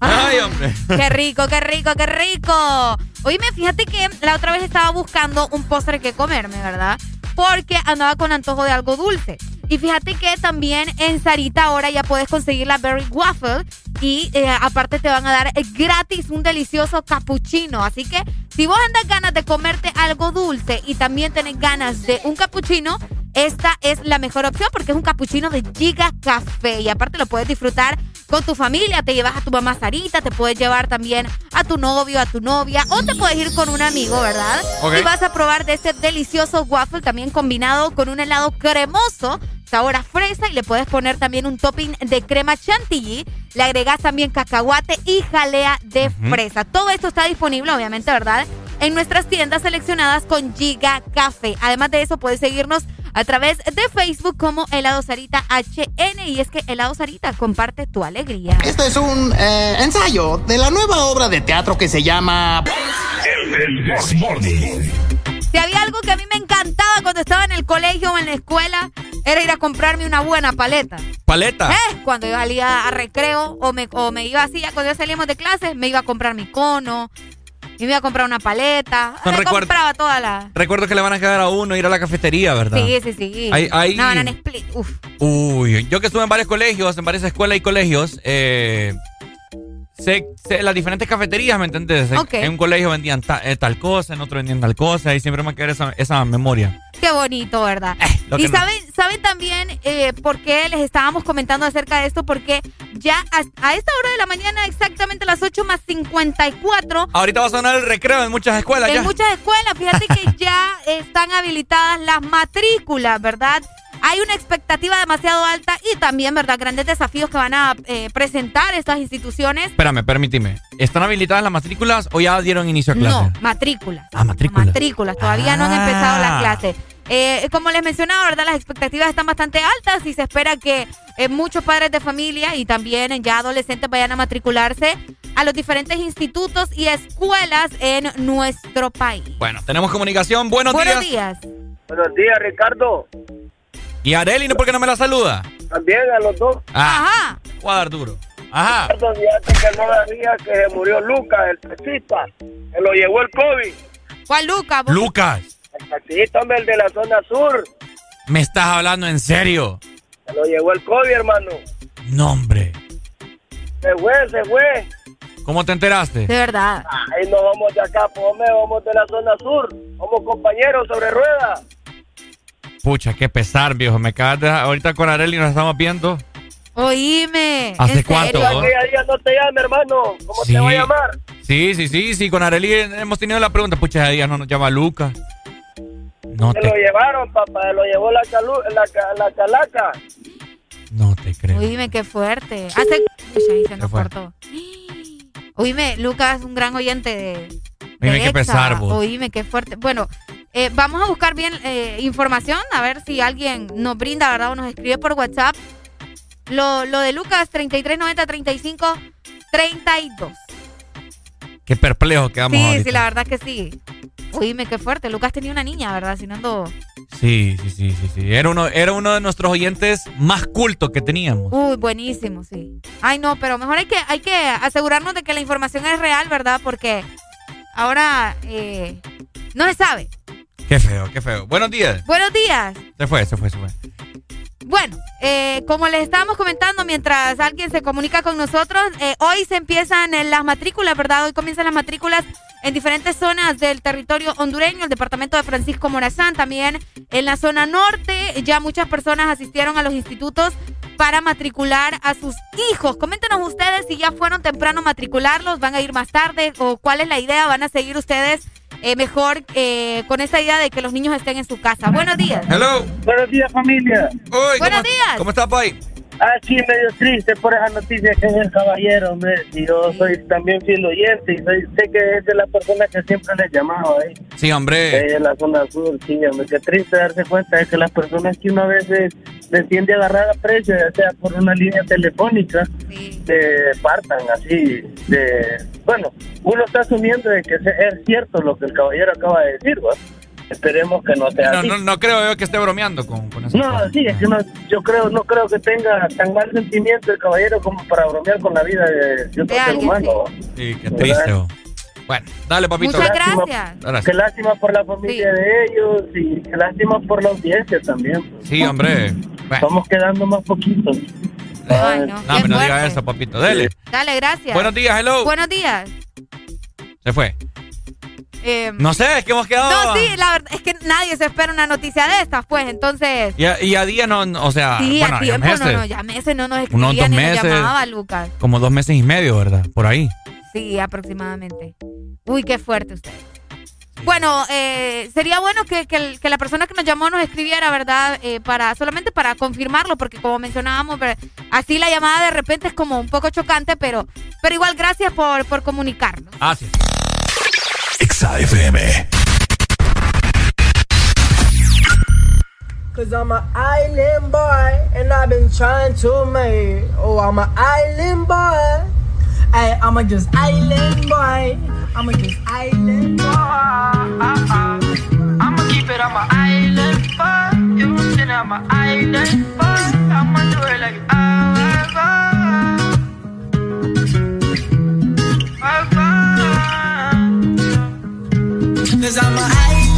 Speaker 2: Ay, hombre.
Speaker 3: Qué rico, qué rico, qué rico. Oíme, fíjate que la otra vez estaba buscando un postre que comerme, ¿verdad? Porque andaba con antojo de algo dulce. Y fíjate que también en Sarita ahora ya puedes conseguir la Berry Waffle y eh, aparte te van a dar eh, gratis un delicioso cappuccino. Así que si vos andas ganas de comerte algo dulce y también tenés ganas de un cappuccino, esta es la mejor opción porque es un cappuccino de Giga Café y aparte lo puedes disfrutar con tu familia, te llevas a tu mamá Sarita, te puedes llevar también a tu novio, a tu novia o te puedes ir con un amigo, ¿verdad? Y vas a probar de este delicioso waffle también combinado con un helado cremoso, sabor a fresa y le puedes poner también un topping de crema chantilly, le agregas también cacahuate y jalea de fresa. Todo esto está disponible, obviamente, ¿verdad? en nuestras tiendas seleccionadas con Giga Café. Además de eso, puedes seguirnos a través de Facebook como Helado Sarita HN. Y es que Helado Sarita comparte tu alegría.
Speaker 58: Este es un eh, ensayo de la nueva obra de teatro que se llama...
Speaker 1: El Desmorning.
Speaker 3: Si había algo que a mí me encantaba cuando estaba en el colegio o en la escuela, era ir a comprarme una buena paleta.
Speaker 2: ¿Paleta?
Speaker 3: ¿Eh? Cuando yo salía a recreo o me, o me iba así, ya cuando ya salíamos de clases, me iba a comprar mi cono, me iba a comprar una paleta.
Speaker 2: Son
Speaker 3: me compraba toda la...
Speaker 2: Recuerdo que le van a quedar a uno ir a la cafetería, ¿verdad?
Speaker 3: Sí, sí, sí.
Speaker 2: Hay- hay-
Speaker 3: Una banana split. Uf.
Speaker 2: Uy, yo que estuve en varios colegios, en varias escuelas y colegios, eh, las diferentes cafeterías, ¿me entendés? En- un colegio vendían ta- eh, tal cosa, en otro vendían tal cosa, y siempre me quedó esa, esa memoria.
Speaker 3: Qué bonito, ¿verdad?
Speaker 2: Eh,
Speaker 3: y
Speaker 2: no.
Speaker 3: saben, saben también eh, por qué les estábamos comentando acerca de esto, porque ya a, a esta hora de la mañana, exactamente las 8 más 54,
Speaker 2: Ahorita va a sonar el recreo en muchas escuelas
Speaker 3: en
Speaker 2: ya.
Speaker 3: muchas escuelas, fíjate que ya están habilitadas las matrículas, ¿verdad? Hay una expectativa demasiado alta y también, ¿verdad? Grandes desafíos que van a eh, presentar estas instituciones.
Speaker 2: Espérame, permíteme. ¿Están habilitadas las matrículas o ya dieron inicio a clase?
Speaker 3: No, matrículas.
Speaker 2: Ah, matrículas.
Speaker 3: Matrículas, todavía no han empezado
Speaker 2: Ah.
Speaker 3: la clase. Eh, como les mencionaba, ¿verdad? Las expectativas están bastante altas y se espera que eh, muchos padres de familia y también ya adolescentes vayan a matricularse a los diferentes institutos y escuelas en nuestro país.
Speaker 2: Bueno, tenemos comunicación. Buenos,
Speaker 3: Buenos
Speaker 2: días.
Speaker 3: días.
Speaker 59: Buenos días, Ricardo.
Speaker 2: ¿Y Areli, no por qué no me la saluda?
Speaker 59: También a los dos.
Speaker 2: Ah,
Speaker 3: Ajá.
Speaker 2: voy a dar duro. Ajá.
Speaker 59: Que no sabía que se murió Lucas, el taxista. Se lo llevó el COVID.
Speaker 3: ¿Cuál Luca? vos?
Speaker 2: Lucas,
Speaker 59: El taxista, hombre, el de la zona sur.
Speaker 2: ¿me estás hablando en serio?
Speaker 59: Se lo llevó el COVID, hermano.
Speaker 2: No, hombre.
Speaker 59: Se fue, se fue.
Speaker 2: ¿Cómo te enteraste?
Speaker 3: De verdad.
Speaker 59: Ahí no vamos de acá, pues, hombre, vamos de la zona sur. Somos compañeros sobre ruedas.
Speaker 2: Pucha, qué pesar, viejo. Me acabas de... Ahorita con Areli nos estamos viendo.
Speaker 3: Oíme.
Speaker 2: ¿Hace
Speaker 3: ¿en
Speaker 2: cuánto?
Speaker 59: día no te llame, hermano. ¿Cómo
Speaker 2: Sí.
Speaker 59: te va a llamar?
Speaker 2: Sí, sí, sí, sí. Con Areli hemos tenido la pregunta. Pucha, ella no nos llama Lucas. No
Speaker 59: Se
Speaker 2: te,
Speaker 59: lo llevaron, papá. Se lo llevó la, calu la, ca- la calaca.
Speaker 2: no te creo.
Speaker 3: Oíme, qué fuerte. Hace... Pucha, ahí se nos cortó. Oíme, Lucas es un gran oyente de...
Speaker 2: Oíme, qué pesar, vos.
Speaker 3: Oíme, qué fuerte. Bueno, eh, vamos a buscar bien eh, información, a ver si alguien nos brinda, ¿verdad? O nos escribe por WhatsApp. Lo, lo de Lucas, 3390 35 32.
Speaker 2: Qué perplejo quedamos
Speaker 3: Sí,
Speaker 2: ahorita.
Speaker 3: sí, la verdad que sí. Oíme, qué fuerte. Lucas tenía una niña, ¿verdad? Si no ando...
Speaker 2: Sí, sí, sí, sí, sí. Era uno, era uno de nuestros oyentes más cultos que teníamos.
Speaker 3: Uy, buenísimo, sí. Ay, no, pero mejor hay que, hay que asegurarnos de que la información es real, ¿verdad? Porque ahora eh, no se sabe.
Speaker 2: Qué feo, qué feo. Buenos días.
Speaker 3: Buenos días.
Speaker 2: Se fue, se fue, se fue.
Speaker 3: Bueno, eh, como les estábamos comentando mientras alguien se comunica con nosotros, eh, hoy se empiezan eh, las matrículas, ¿verdad? Hoy comienzan las matrículas en diferentes zonas del territorio hondureño, el departamento de Francisco Morazán, también en la zona norte. Ya muchas personas asistieron a los institutos para matricular a sus hijos. Coméntenos ustedes si ya fueron temprano a matricularlos, van a ir más tarde o cuál es la idea, van a seguir ustedes eh, mejor eh, con esa idea de que los niños estén en su casa. Buenos días.
Speaker 2: Hello.
Speaker 59: Buenos días, familia.
Speaker 2: Uy,
Speaker 3: Buenos
Speaker 2: ¿cómo,
Speaker 3: días.
Speaker 2: ¿Cómo está, Pai?
Speaker 59: Aquí medio triste por esa noticia que es el caballero, hombre. Y yo soy también fiel oyente y soy, sé que es de la persona que siempre le llamaba ahí.
Speaker 2: Sí, hombre.
Speaker 59: Ahí en la zona sur, sí, hombre. Qué triste darse cuenta de que las personas que uno a veces les tiende a agarrar a precio, ya sea por una línea telefónica, se partan así de... Bueno, uno está asumiendo de que es cierto lo que el caballero acaba de decir, ¿va? Esperemos que no sea
Speaker 2: No,
Speaker 59: así.
Speaker 2: no, no creo yo que esté bromeando con, con eso.
Speaker 59: No, sí, es que no, yo creo, no creo que tenga tan mal sentimiento el caballero como para bromear con la vida de, de otro ser humano.
Speaker 2: Sí, qué triste. Bueno, dale, papito.
Speaker 59: Lástima-
Speaker 2: Gracias.
Speaker 59: Qué lástima por la familia de ellos y qué lástima por la audiencia también.
Speaker 2: Sí, hombre.
Speaker 59: Estamos quedando más poquitos.
Speaker 3: Ay, no.
Speaker 2: No, me no diga
Speaker 3: fuerte.
Speaker 2: eso, papito. Dele.
Speaker 3: Dale, gracias.
Speaker 2: Buenos días, hello.
Speaker 3: Buenos días.
Speaker 2: Se fue.
Speaker 3: Eh,
Speaker 2: No sé, es que hemos quedado.
Speaker 3: no, sí, la verdad es que nadie se espera una noticia de estas, pues, entonces...
Speaker 2: Y a, y a día no, no, o sea,
Speaker 3: sí,
Speaker 2: bueno,
Speaker 3: a
Speaker 2: ya
Speaker 3: tiempo,
Speaker 2: meses.
Speaker 3: no, no, ya meses no nos
Speaker 2: Unos
Speaker 3: escribía
Speaker 2: dos
Speaker 3: ni
Speaker 2: meses.
Speaker 3: nos llamaba, Lucas.
Speaker 2: Como dos meses y medio, ¿verdad? Por ahí.
Speaker 3: Sí, aproximadamente. Uy, qué fuerte usted. Bueno, eh, sería bueno que, que que la persona que nos llamó nos escribiera, ¿verdad? Eh, para Solamente para confirmarlo, porque como mencionábamos, así la llamada de repente es como un poco chocante, pero, pero igual gracias por, por comunicarnos.
Speaker 2: Ah, sí.
Speaker 60: Exa
Speaker 61: Cause I'm an island boy and I've been trying to make. Oh, I'm an island boy. Hey, I'm a just island boy. I'm a just island boy. I'ma keep it on my island boy. You know I'm an island boy. I'ma do it like however. Cause I'm a
Speaker 60: high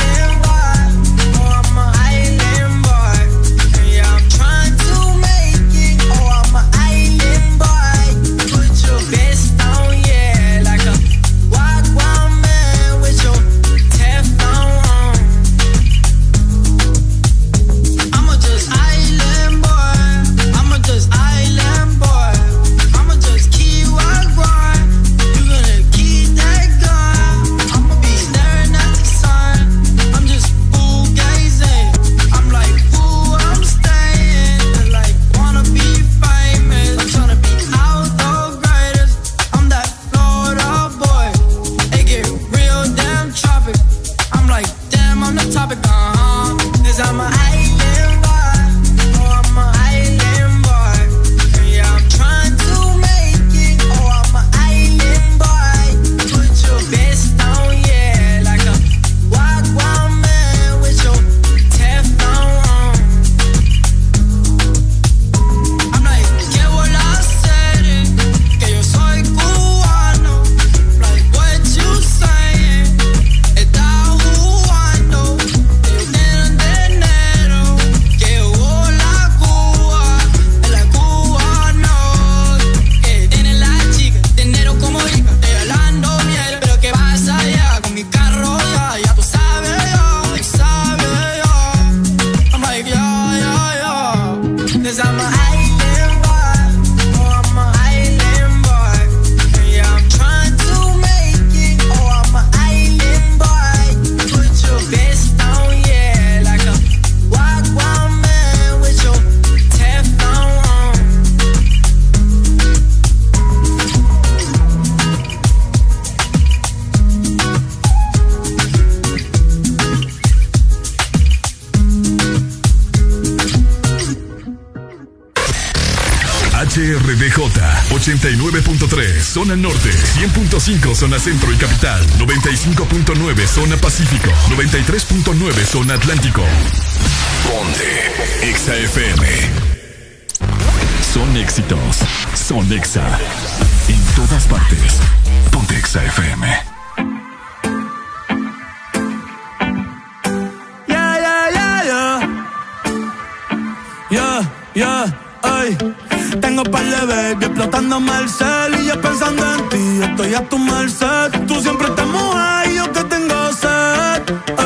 Speaker 60: zona norte, 100.5 zona centro y capital, 95.9 zona pacífico, 93.9 zona atlántico. Ponte Exa FM. Son éxitos, son Exa. En todas partes, Ponte Exa FM.
Speaker 14: Yeah, yeah, yeah, yeah. Yeah, yeah, ay. Tengo par de baby explotando el y yo pensando en ti. Estoy a tu merced. Tú siempre estás mujer y yo te tengo sed.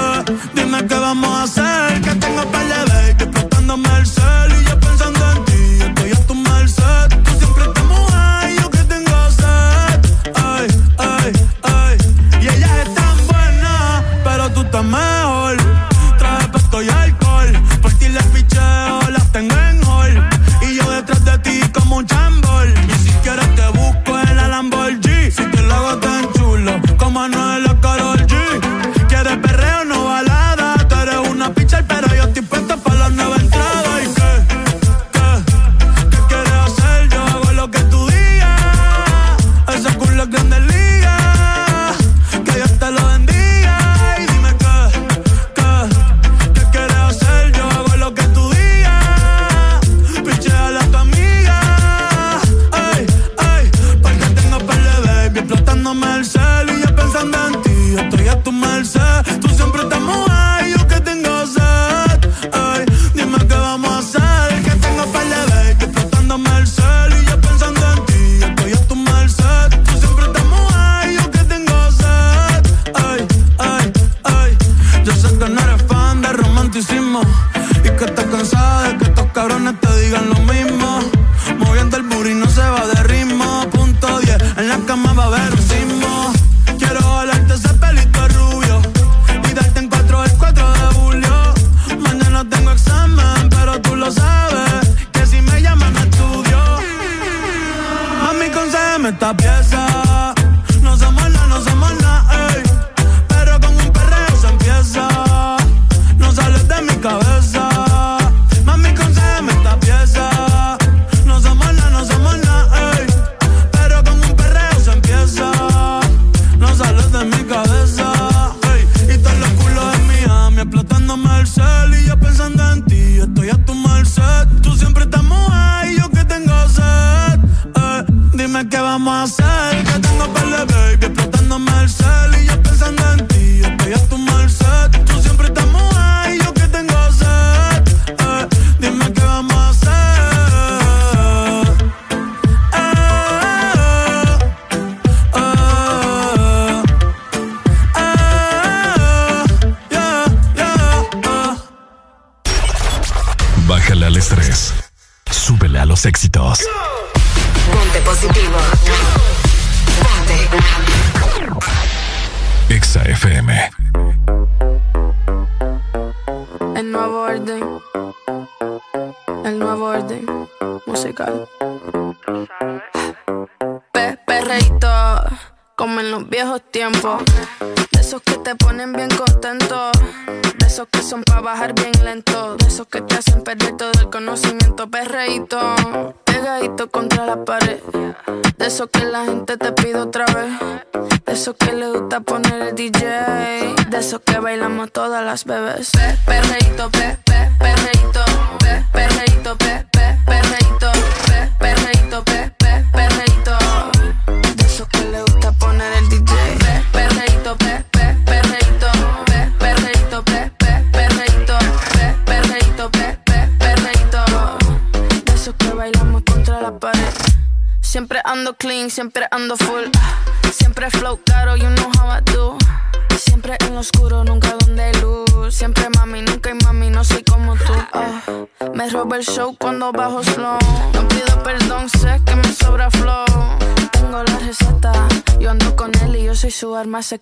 Speaker 60: Su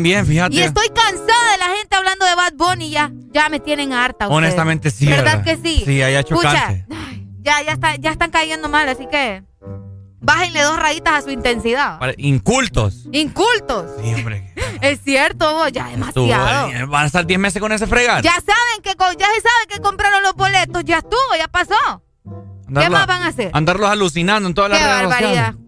Speaker 2: también, fíjate.
Speaker 3: Y estoy cansada de la gente hablando de Bad Bunny ya. Ya me tienen harta. ustedes.
Speaker 2: Honestamente sí.
Speaker 3: ¿Verdad que sí?
Speaker 2: Sí, ha chocante.
Speaker 3: Ay, ya, ya, está, ya están cayendo mal, así que bájenle dos rayitas a su intensidad.
Speaker 2: Incultos.
Speaker 3: Incultos.
Speaker 2: Sí, hombre.
Speaker 3: Es cierto, vos, ya demasiado.
Speaker 2: eh, Van a estar 10 meses con ese fregar.
Speaker 3: Ya saben que ya se sabe que compraron los boletos, ya estuvo, ya pasó. ¿Qué más van a hacer?
Speaker 2: Andarlos alucinando en todas las redes
Speaker 3: barbaridad.
Speaker 2: sociales.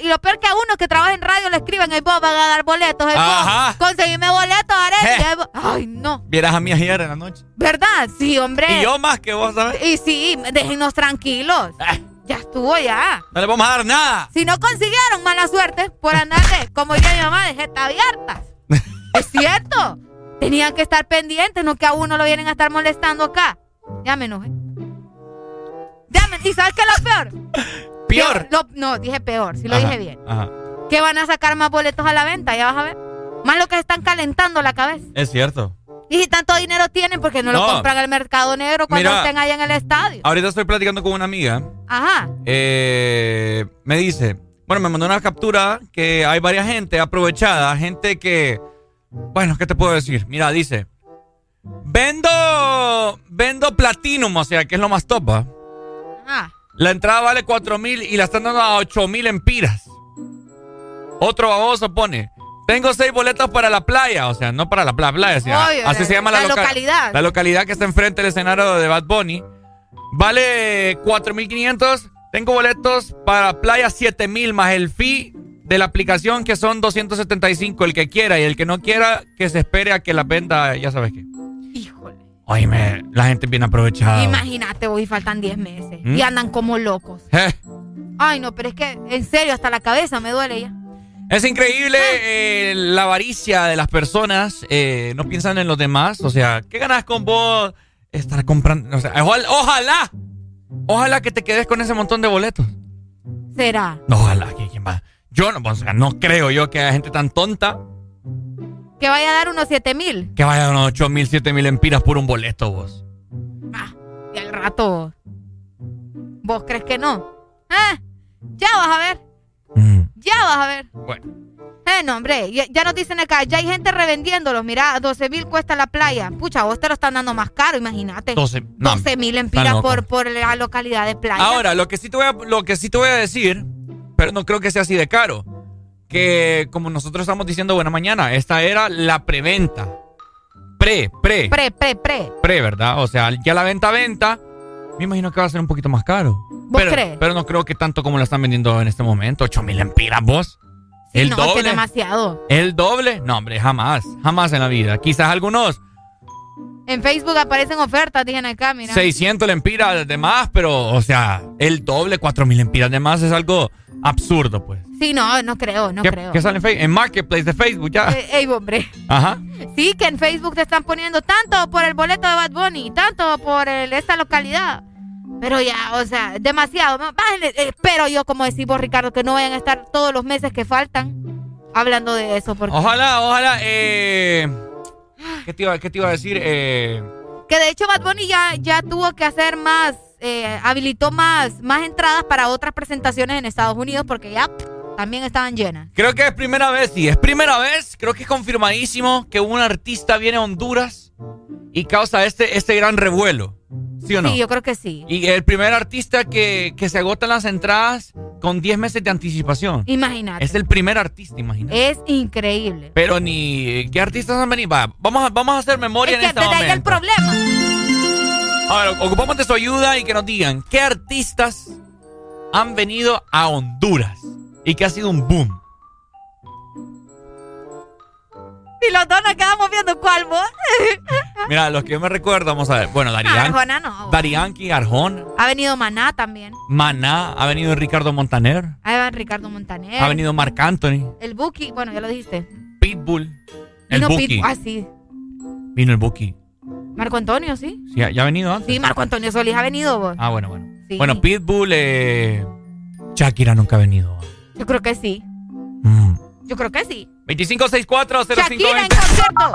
Speaker 3: Y lo peor que a uno que trabaja en radio le escriben, ay, vos van a dar boletos, vos,
Speaker 2: Ajá.
Speaker 3: conseguime boletos, Arely, ay, vos". Ay, no.
Speaker 2: Vieras a mí ayer en la noche.
Speaker 3: ¿Verdad? Sí, hombre.
Speaker 2: Y yo más que vos, ¿sabes?
Speaker 3: Y sí, déjenos tranquilos. Ya estuvo ya.
Speaker 2: No le vamos a dar nada.
Speaker 3: Si no consiguieron mala suerte por andarle, como diría mi mamá, de jeta abiertas. es cierto. Tenían que estar pendientes, no que a uno lo vienen a estar molestando acá. Ya me enojé. Ya me- ¿Y sabes qué es lo peor?
Speaker 2: Peor.
Speaker 3: Lo- no, dije peor, si lo
Speaker 2: Ajá,
Speaker 3: dije bien.
Speaker 2: Ajá.
Speaker 3: Que van a sacar más boletos a la venta, ya vas a ver. Más lo que están calentando la cabeza.
Speaker 2: Es cierto.
Speaker 3: Y si tanto dinero tienen, porque no, lo
Speaker 2: No.
Speaker 3: compran al mercado negro cuando
Speaker 2: Mira.
Speaker 3: estén allá en el estadio.
Speaker 2: Ahorita estoy platicando con una amiga.
Speaker 3: Ajá.
Speaker 2: eh, me dice, bueno, me mandó una captura que hay varias gente aprovechada, gente que, bueno, ¿qué te puedo decir? Mira, dice, vendo, vendo Platinum, o sea, que es lo más top, ¿va?
Speaker 3: Ajá.
Speaker 2: La entrada vale 4 mil y la están dando a 8 mil empiras. Otro baboso pone, tengo seis boletas para la playa, o sea, no para la pla- playa, sino-
Speaker 3: Obvio,
Speaker 2: así se llama la,
Speaker 3: la
Speaker 2: loca-
Speaker 3: localidad.
Speaker 2: La localidad que está enfrente del escenario de Bad Bunny. Vale 4.500. Tengo boletos para playa 7.000 más el fee de la aplicación que son 275 el que quiera y el que no quiera que se espere a que la venda, ya sabes qué. Oíme, la gente es bien aprovechada.
Speaker 3: Imagínate, hoy faltan 10 meses.
Speaker 2: ¿Mm?
Speaker 3: Y andan como locos.
Speaker 2: Eh,
Speaker 3: Ay, no, pero es que, en serio, hasta la cabeza me duele ya.
Speaker 2: Es increíble eh, la avaricia de las personas. eh, no piensan en los demás. O sea, ¿qué ganas con vos estar comprando? O sea, ojalá, ojalá Ojalá que te quedes con ese montón de boletos.
Speaker 3: ¿Será?
Speaker 2: Ojalá que quién va. Yo no, o sea, no creo yo que haya gente tan tonta
Speaker 3: Que vaya a dar unos 7 mil.
Speaker 2: que vaya a unos 8 mil, 7 mil empiras por un boleto, vos.
Speaker 3: Y al rato. ¿Vos crees que no? ¿Eh? Ya vas a ver. Ya vas a ver.
Speaker 2: Bueno.
Speaker 3: Eh, no, hombre, ya, ya nos dicen acá, ya hay gente revendiéndolos. Mira, 12 mil cuesta la playa. Pucha, vos te lo están dando más caro, imagínate.
Speaker 2: 12, no,
Speaker 3: 12 mil
Speaker 2: está
Speaker 3: empiras por, por la localidad de playa.
Speaker 2: Ahora, lo que sí te voy a, lo que sí te voy a decir, pero no creo que sea así de caro, que como nosotros estamos diciendo buena mañana, esta era la preventa. Pre, pre,
Speaker 3: Pre, pre, pre.
Speaker 2: pre, ¿verdad? O sea, ya la venta venta, me imagino que va a ser un poquito más caro.
Speaker 3: ¿Vos
Speaker 2: pero,
Speaker 3: crees?
Speaker 2: Pero no creo que tanto como la están vendiendo en este momento, 8 mil empiras vos. el
Speaker 3: no, es que
Speaker 2: doble.
Speaker 3: demasiado.
Speaker 2: ¿El doble? No, hombre, jamás. Jamás en la vida. Quizás algunos
Speaker 3: En Facebook aparecen ofertas, dicen acá, mira.
Speaker 2: 600 lempiras de más, pero, o sea, el doble, 4000 lempiras de más es algo absurdo, pues.
Speaker 3: Sí, no, no creo, no
Speaker 2: ¿Qué,
Speaker 3: creo.
Speaker 2: qué sale en Facebook? En Marketplace de Facebook, ya.
Speaker 3: Eh, ey, hombre.
Speaker 2: Ajá.
Speaker 3: Sí, que en Facebook te están poniendo tanto por el boleto de Bad Bunny, tanto por el- esta localidad. Pero ya, o sea, demasiado. Bájenle, eh, Espero yo, como decís vos, Ricardo, que no vayan a estar todos los meses que faltan hablando de eso. Porque
Speaker 2: Ojalá, ojalá. Eh, ¿qué, te iba, qué te iba a decir? Eh,
Speaker 3: Que de hecho Bad Bunny ya, ya tuvo que hacer más, eh, habilitó más, más entradas para otras presentaciones en Estados Unidos porque ya pff, también estaban llenas.
Speaker 2: creo que es primera vez, sí, es primera vez. Creo que es confirmadísimo que un artista viene a Honduras y causa este, este gran revuelo. ¿Sí o no?
Speaker 3: Sí, yo creo que sí.
Speaker 2: Y el primer artista que, que se agotan las entradas con 10 meses de anticipación.
Speaker 3: Imagínate.
Speaker 2: Es el primer artista, imagínate.
Speaker 3: Es increíble.
Speaker 2: Pero ni. ¿Qué artistas han venido? Va, vamos, a, vamos a hacer memoria
Speaker 3: Es que
Speaker 2: en este
Speaker 3: ahí el
Speaker 2: momento.
Speaker 3: problema.
Speaker 2: A ver, ocupamos de su ayuda y que nos digan qué artistas han venido a Honduras y que ha sido un boom.
Speaker 3: Y los dos nos quedamos viendo cuál vos.
Speaker 2: Mira, los que yo me recuerdo, vamos a ver. Bueno, Dari Yankee.
Speaker 3: Arjona no.
Speaker 2: Arjona.
Speaker 3: Ha venido Maná también.
Speaker 2: Maná, ha venido Ricardo Montaner.
Speaker 3: Ahí va Ricardo Montaner.
Speaker 2: Ha venido Marc Anthony.
Speaker 3: El Buki, bueno, ya lo dijiste.
Speaker 2: Pitbull. El
Speaker 3: Vino
Speaker 2: Buki.
Speaker 3: Pit- Ah, sí.
Speaker 2: Vino el Buki.
Speaker 3: Marco Antonio, sí.
Speaker 2: Sí, ya, ya ha venido antes.
Speaker 3: Sí, Marco Antonio Solís ha venido vos.
Speaker 2: Ah, bueno, bueno.
Speaker 3: Sí.
Speaker 2: Bueno, Pitbull, eh, Shakira nunca ha venido.
Speaker 3: Yo creo que sí.
Speaker 2: Mm.
Speaker 3: Yo creo que sí.
Speaker 2: 2564
Speaker 3: Shakira en concierto.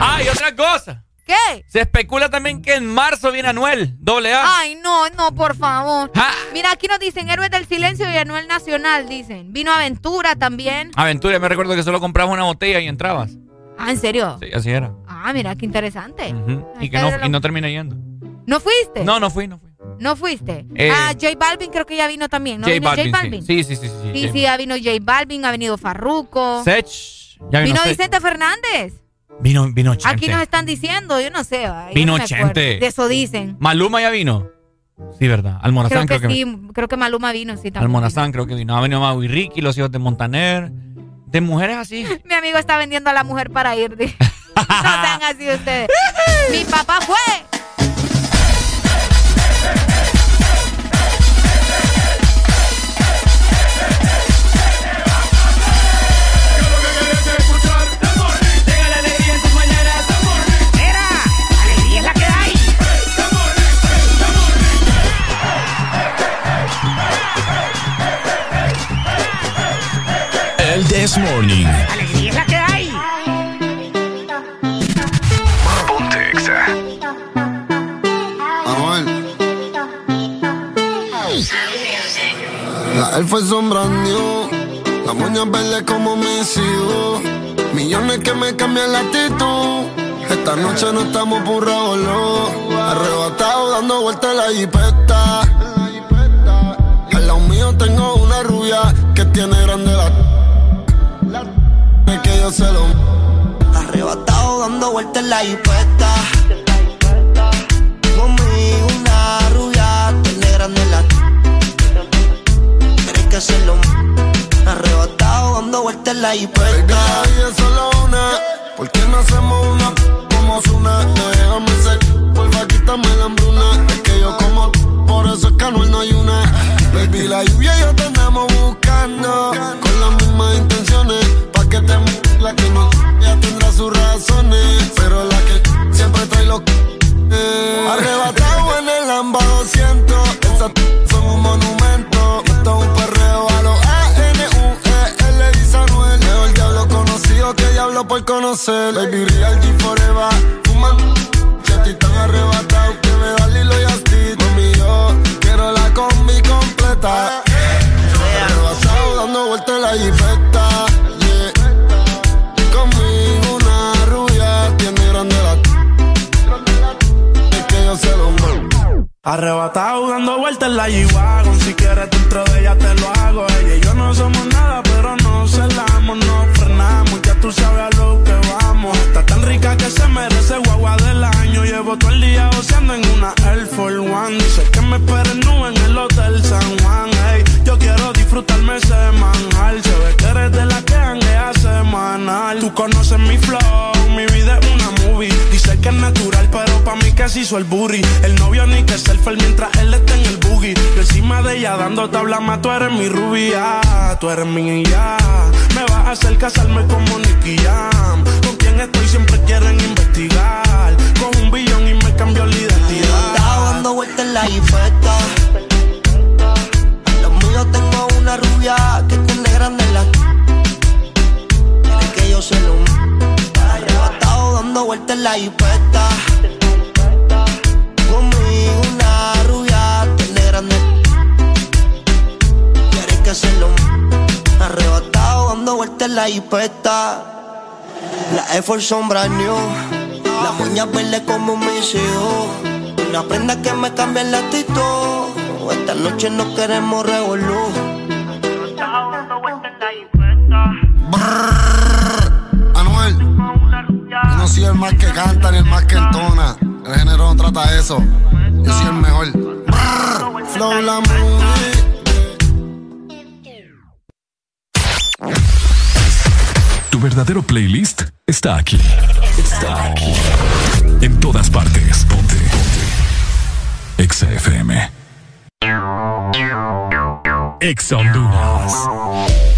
Speaker 2: Ah, y otra cosa.
Speaker 3: ¿Qué?
Speaker 2: Se especula también que en marzo viene Anuel, doble A.
Speaker 3: Ay, no, no, por favor. Mira, aquí nos dicen Héroes del Silencio y Anuel Nacional, dicen. Vino Aventura también.
Speaker 2: Aventura, me recuerdo que solo comprabas una botella y entrabas.
Speaker 3: Ah, ¿en serio?
Speaker 2: Sí, así era.
Speaker 3: Ah, mira, qué interesante.
Speaker 2: Ujú. Y que no,
Speaker 3: pero
Speaker 2: y
Speaker 3: lo-
Speaker 2: no terminé yendo.
Speaker 3: ¿No fuiste?
Speaker 2: No, no fui, no fui.
Speaker 3: ¿No fuiste?
Speaker 2: Eh,
Speaker 3: ah, J Balvin creo que ya vino también, ¿no?
Speaker 2: J
Speaker 3: ¿Vino
Speaker 2: Balvin,
Speaker 3: J Balvin?
Speaker 2: Sí, sí, sí. sí, sí,
Speaker 3: Sí, sí, ha vino J Balvin, ha venido Farruko.
Speaker 2: Sech. Ya vino,
Speaker 3: vino
Speaker 2: Sech.
Speaker 3: Vicente Fernández.
Speaker 2: Vino, vino Chente.
Speaker 3: Aquí nos están diciendo, yo no sé. yo
Speaker 2: Vino
Speaker 3: no.
Speaker 2: Chente.
Speaker 3: De eso dicen.
Speaker 2: Maluma ya vino. Sí, ¿verdad? Almorazán
Speaker 3: Creo
Speaker 2: creo
Speaker 3: que
Speaker 2: que,
Speaker 3: sí, creo que Maluma vino, sí, también.
Speaker 2: Almorazán creo que vino. Ha venido Mau y Ricky, los hijos de Montaner. De mujeres así.
Speaker 3: Mi amigo está vendiendo a la mujer para ir. no sean así ustedes. Mi papá fue.
Speaker 1: This Morning.
Speaker 62: Alegría es la que hay.
Speaker 1: Ponte Exa.
Speaker 63: La él fue sombrando, la moña verde como mis hijos. Millones que me cambian la actitud. Esta noche no estamos por boludo. Arrebatado dando vueltas en la jipeta. Al lado mío tengo una rubia que tiene yo se lo.
Speaker 64: Arrebatado dando vueltas en la hipeta. Conmigo una rubia, tiene grande la. Tienes que hacerlo. Arrebatado dando vueltas en la hipeta.
Speaker 63: Vida es solo una. ¿Por qué no hacemos una como una? Déjame ser, porfa, quítame la hambruna. Es que yo como, por eso es que Anuel no hay una. Baby, la lluvia y yo te andamos buscando. Con las mismas intenciones que te la que no ya tendrá sus razones, pero la que siempre estoy loco. Eh. Arrebatado en el AMBA 200, esas son un monumento. Esto es un perreo a los A-N-U-E-L y Samuel. Leo el diablo conocido que diablo por conocer. Baby Real G Forever, fuman. Chati tan arrebatado que me da Lilo y así. Mami, yo quiero la combi completa. Arrebatado dando vueltas en la jipeta.
Speaker 65: Arrebatado dando vueltas en la G-Wagon. Si quieres dentro de ella te lo hago. Ella y yo no somos nada pero no celamos No frenamos, ya tú sabes a lo que vamos. Está tan rica que se merece guagua del año. Llevo todo el día oceando en una Air Force One. Dice que me esperen nube en el Hotel San Juan. Ey, Yo quiero disfrutarme semanal Se ve que eres de la que hanguea Tú conoces mi flow, mi vida es una movie. Dice que es natural pero pa' mí se hizo el booty El novio ni que selfie mientras él está en el boogie. Yo encima de ella dando tabla más tú eres mi rubia. Tú eres mi ya. Me vas a hacer casarme como Nicky Jam Con quien estoy siempre quieren investigar. Con un billón y me cambió la identidad.
Speaker 66: Estaba dando vueltas en la jipeta. Los míos tengo una rubia que tiene grande la. Yo se lo. Arrebatado dando vueltas en la jipeta. Conmigo una rubia tiene grande. Quiere que se lo. Arrebatado dando vueltas en la jipeta. La Force son brand new. La moña verde como mis hijos. Una prenda que me cambia el actitud. Esta noche no queremos revolú.
Speaker 63: No soy el más que canta ni el más que entona. El género no trata eso. Yo soy el mejor. Brrr, Flow la movie.
Speaker 1: Tu verdadero playlist está aquí. Está aquí. En todas partes. Ponte. Ponte. Exa FM. Exa Honduras.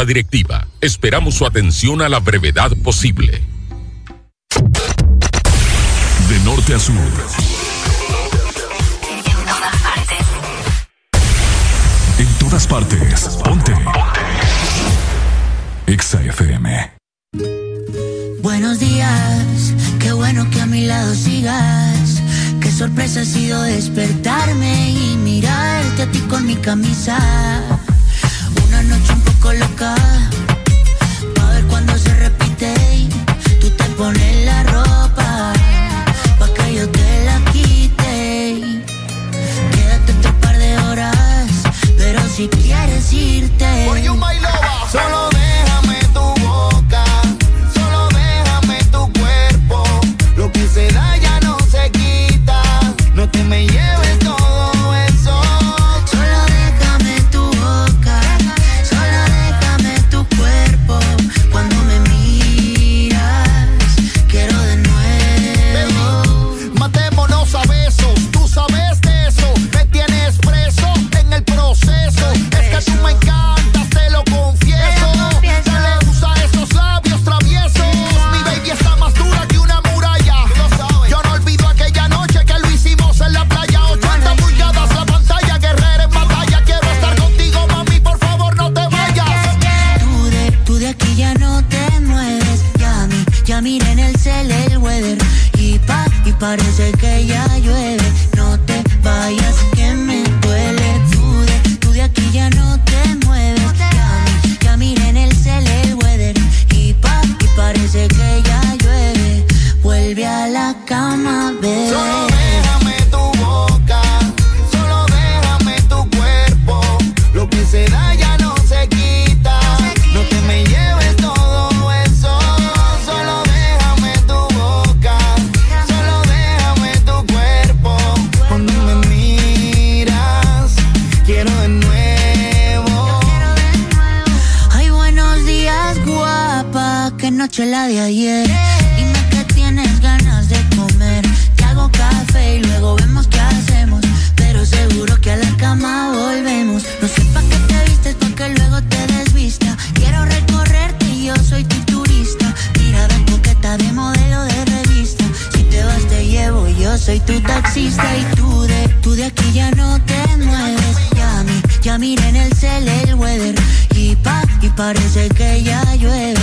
Speaker 7: Directiva, esperamos su atención a la brevedad posible.
Speaker 1: De norte a sur. En todas partes. Ponte. Exa FM.
Speaker 67: Buenos días, qué bueno que a mi lado sigas. Qué sorpresa ha sido despertarme y mirarte a ti con mi camisa. Una noche un poco loca, pa' ver cuando se repite. Tú te pones la ropa, pa' que yo te la quite. Quédate otro par de horas, pero si quieres irte.
Speaker 66: Solo déjame tu boca, solo déjame tu cuerpo. Lo que se da ya no se quita. No te me lleves
Speaker 67: de aquí ya no te mueves. Ya, mi, ya miré en el cel el weather. Y pa, y parece que ya llueve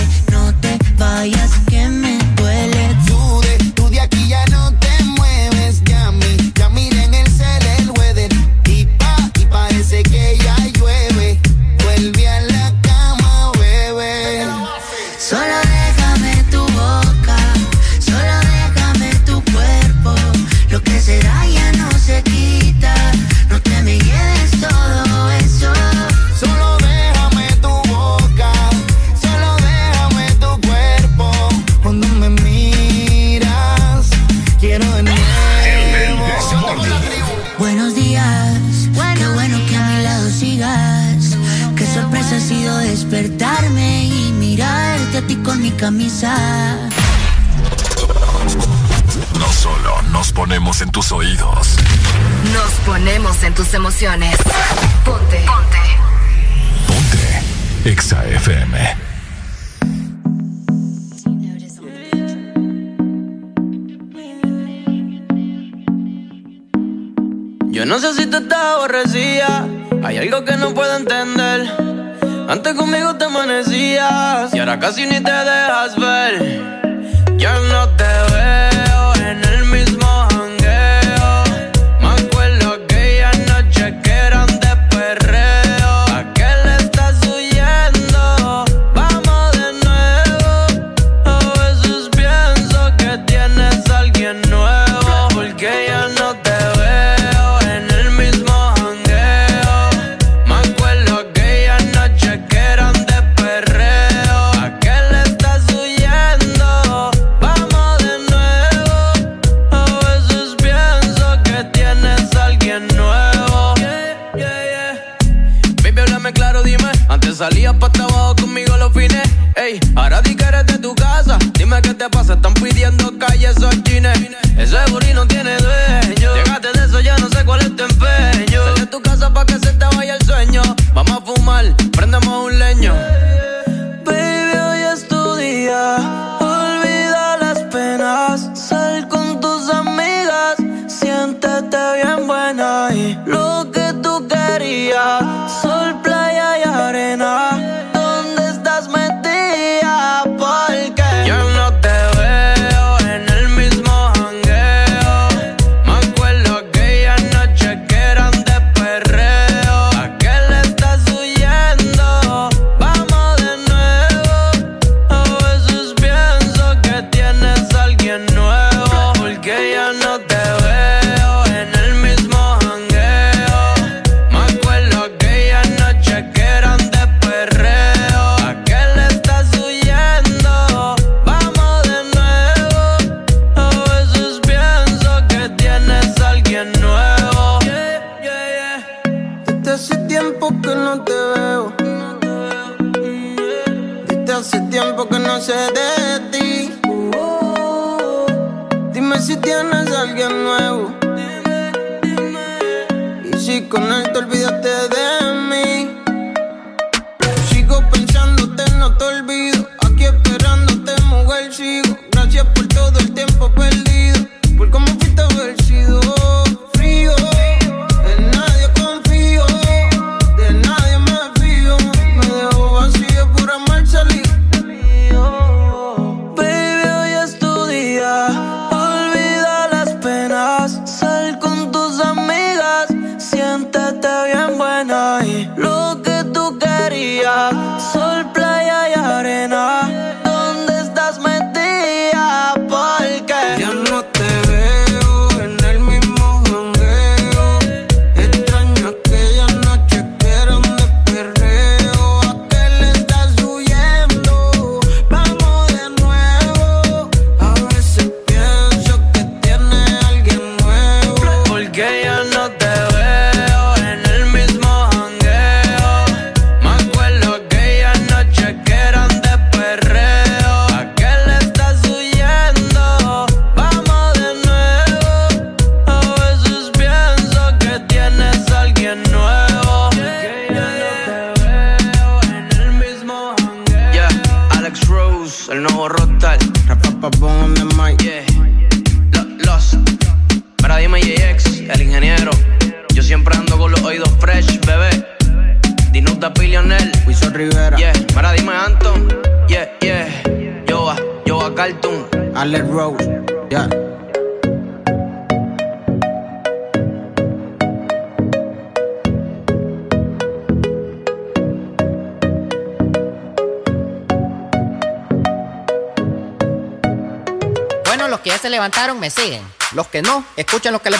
Speaker 17: Antes conmigo te amanecías y ahora casi ni te dejas ver.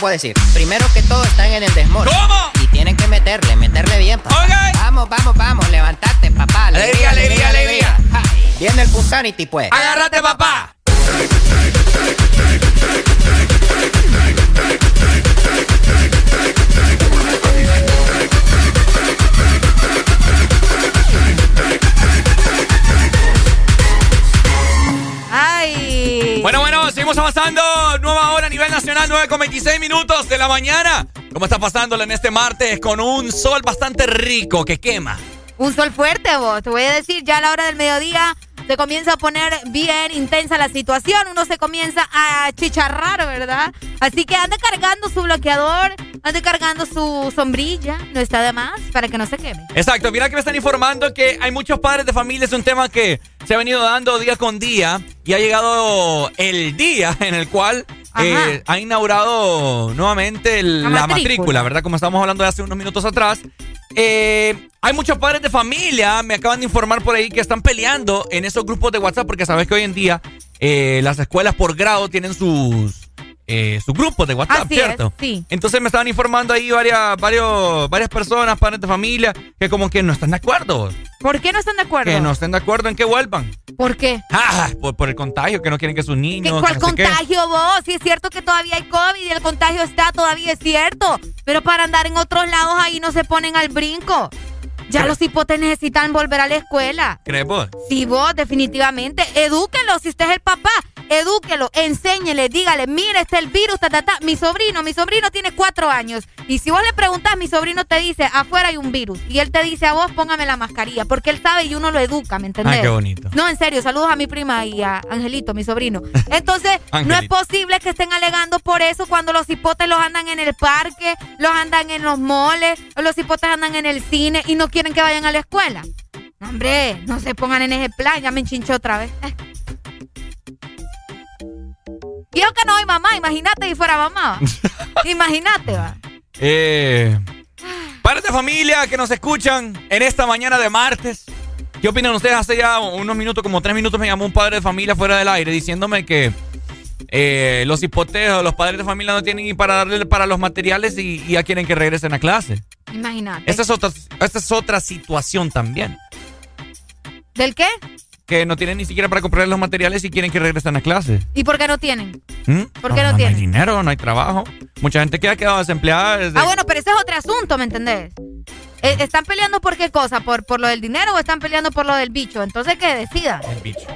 Speaker 17: A
Speaker 68: decir. Primero que todo están en el desmoro.
Speaker 2: ¿Cómo?
Speaker 68: Y tienen que meterle, meterle bien, papá. Vamos, vamos, vamos, levantate, papá.
Speaker 2: Alegría, alegría, alegría.
Speaker 68: Ja. Viene el Punsanity, pues.
Speaker 2: ¿Cómo está pasándolo en este martes con un sol bastante rico que quema?
Speaker 3: Un sol fuerte, vos. Te voy a decir, ya a la hora del mediodía se comienza a poner bien intensa la situación. Uno se comienza a chicharrar, ¿verdad? Así que ande cargando su bloqueador, ande cargando su sombrilla. No está de más para que no se queme.
Speaker 2: Exacto, mira que me están informando que hay muchos padres de familia, es un tema que se ha venido dando día con día y ha llegado el día en el cual eh, ha inaugurado nuevamente el-
Speaker 3: La
Speaker 2: la,
Speaker 3: matrícula.
Speaker 2: matrícula. ¿verdad? Como estábamos hablando de hace unos minutos atrás. Eh, hay muchos padres de familia, me acaban de informar por ahí que están peleando en esos grupos de WhatsApp porque sabes que hoy en día eh, las escuelas por grado tienen sus, eh, sus grupos de WhatsApp,
Speaker 3: Así es,
Speaker 2: ¿cierto?
Speaker 3: sí.
Speaker 2: Entonces me estaban informando ahí varias, varios, varias personas, padres de familia, que como que no están de acuerdo.
Speaker 3: ¿Por qué no están de acuerdo?
Speaker 2: Que no estén de acuerdo en que vuelvan.
Speaker 3: ¿Por qué?
Speaker 2: Ah, por, por el contagio, que no quieren que sus
Speaker 3: ¿Qué-
Speaker 2: niños.
Speaker 3: ¿Cuál
Speaker 2: no qué.
Speaker 3: contagio vos? Si es cierto que todavía hay COVID y el contagio está, todavía es cierto. Pero para andar en otros lados ahí no se ponen al brinco. Ya los hipotes necesitan volver a la escuela.
Speaker 2: ¿Crees vos?
Speaker 3: Sí, vos, definitivamente. Edúquelo, si usted es el papá. Edúquelo, enséñele, dígale, mira, este es el virus, ta, ta, ta. Mi sobrino, mi sobrino tiene cuatro años. Y si vos le preguntás, mi sobrino te dice, afuera hay un virus. Y él te dice a vos, póngame la mascarilla. Porque él sabe y uno lo educa, ¿me entendés?
Speaker 2: Ay, qué bonito.
Speaker 3: No, en serio, saludos a mi prima y a Angelito, mi sobrino. Entonces, no es posible que estén alegando por eso cuando los hipotes los andan en el parque, los andan en los moles, los hipotes andan en el cine y no quieren que vayan a la escuela. Hombre, no se pongan en ese plan, ya me enchinchó otra vez. Eh. Y yo que no hay mamá, imagínate si fuera mamá. imagínate, va.
Speaker 2: Eh, padres de familia que nos escuchan en esta mañana de martes. ¿Qué opinan ustedes? Hace ya unos minutos, como tres minutos, me llamó un padre de familia fuera del aire diciéndome que eh, los hipotecos, los padres de familia no tienen ni para darle para los materiales y, y ya quieren que regresen a clase.
Speaker 3: Imagínate.
Speaker 2: Esta es otra, esta es otra situación también.
Speaker 3: ¿Del qué?
Speaker 2: Que no tienen ni siquiera para comprar los materiales y quieren que regresen a clase.
Speaker 3: ¿Y por qué no tienen?
Speaker 2: ¿Mm?
Speaker 3: ¿Por qué no
Speaker 2: No hay
Speaker 3: tienen?
Speaker 2: dinero, no hay trabajo. Mucha gente que ha quedado desempleada desde...
Speaker 3: Ah, bueno, pero ese es otro asunto, ¿me entendés? Eh, ¿Están peleando por qué cosa? ¿Por, ¿Por lo del dinero o están peleando por lo del bicho? Entonces que decidan.
Speaker 2: El bicho.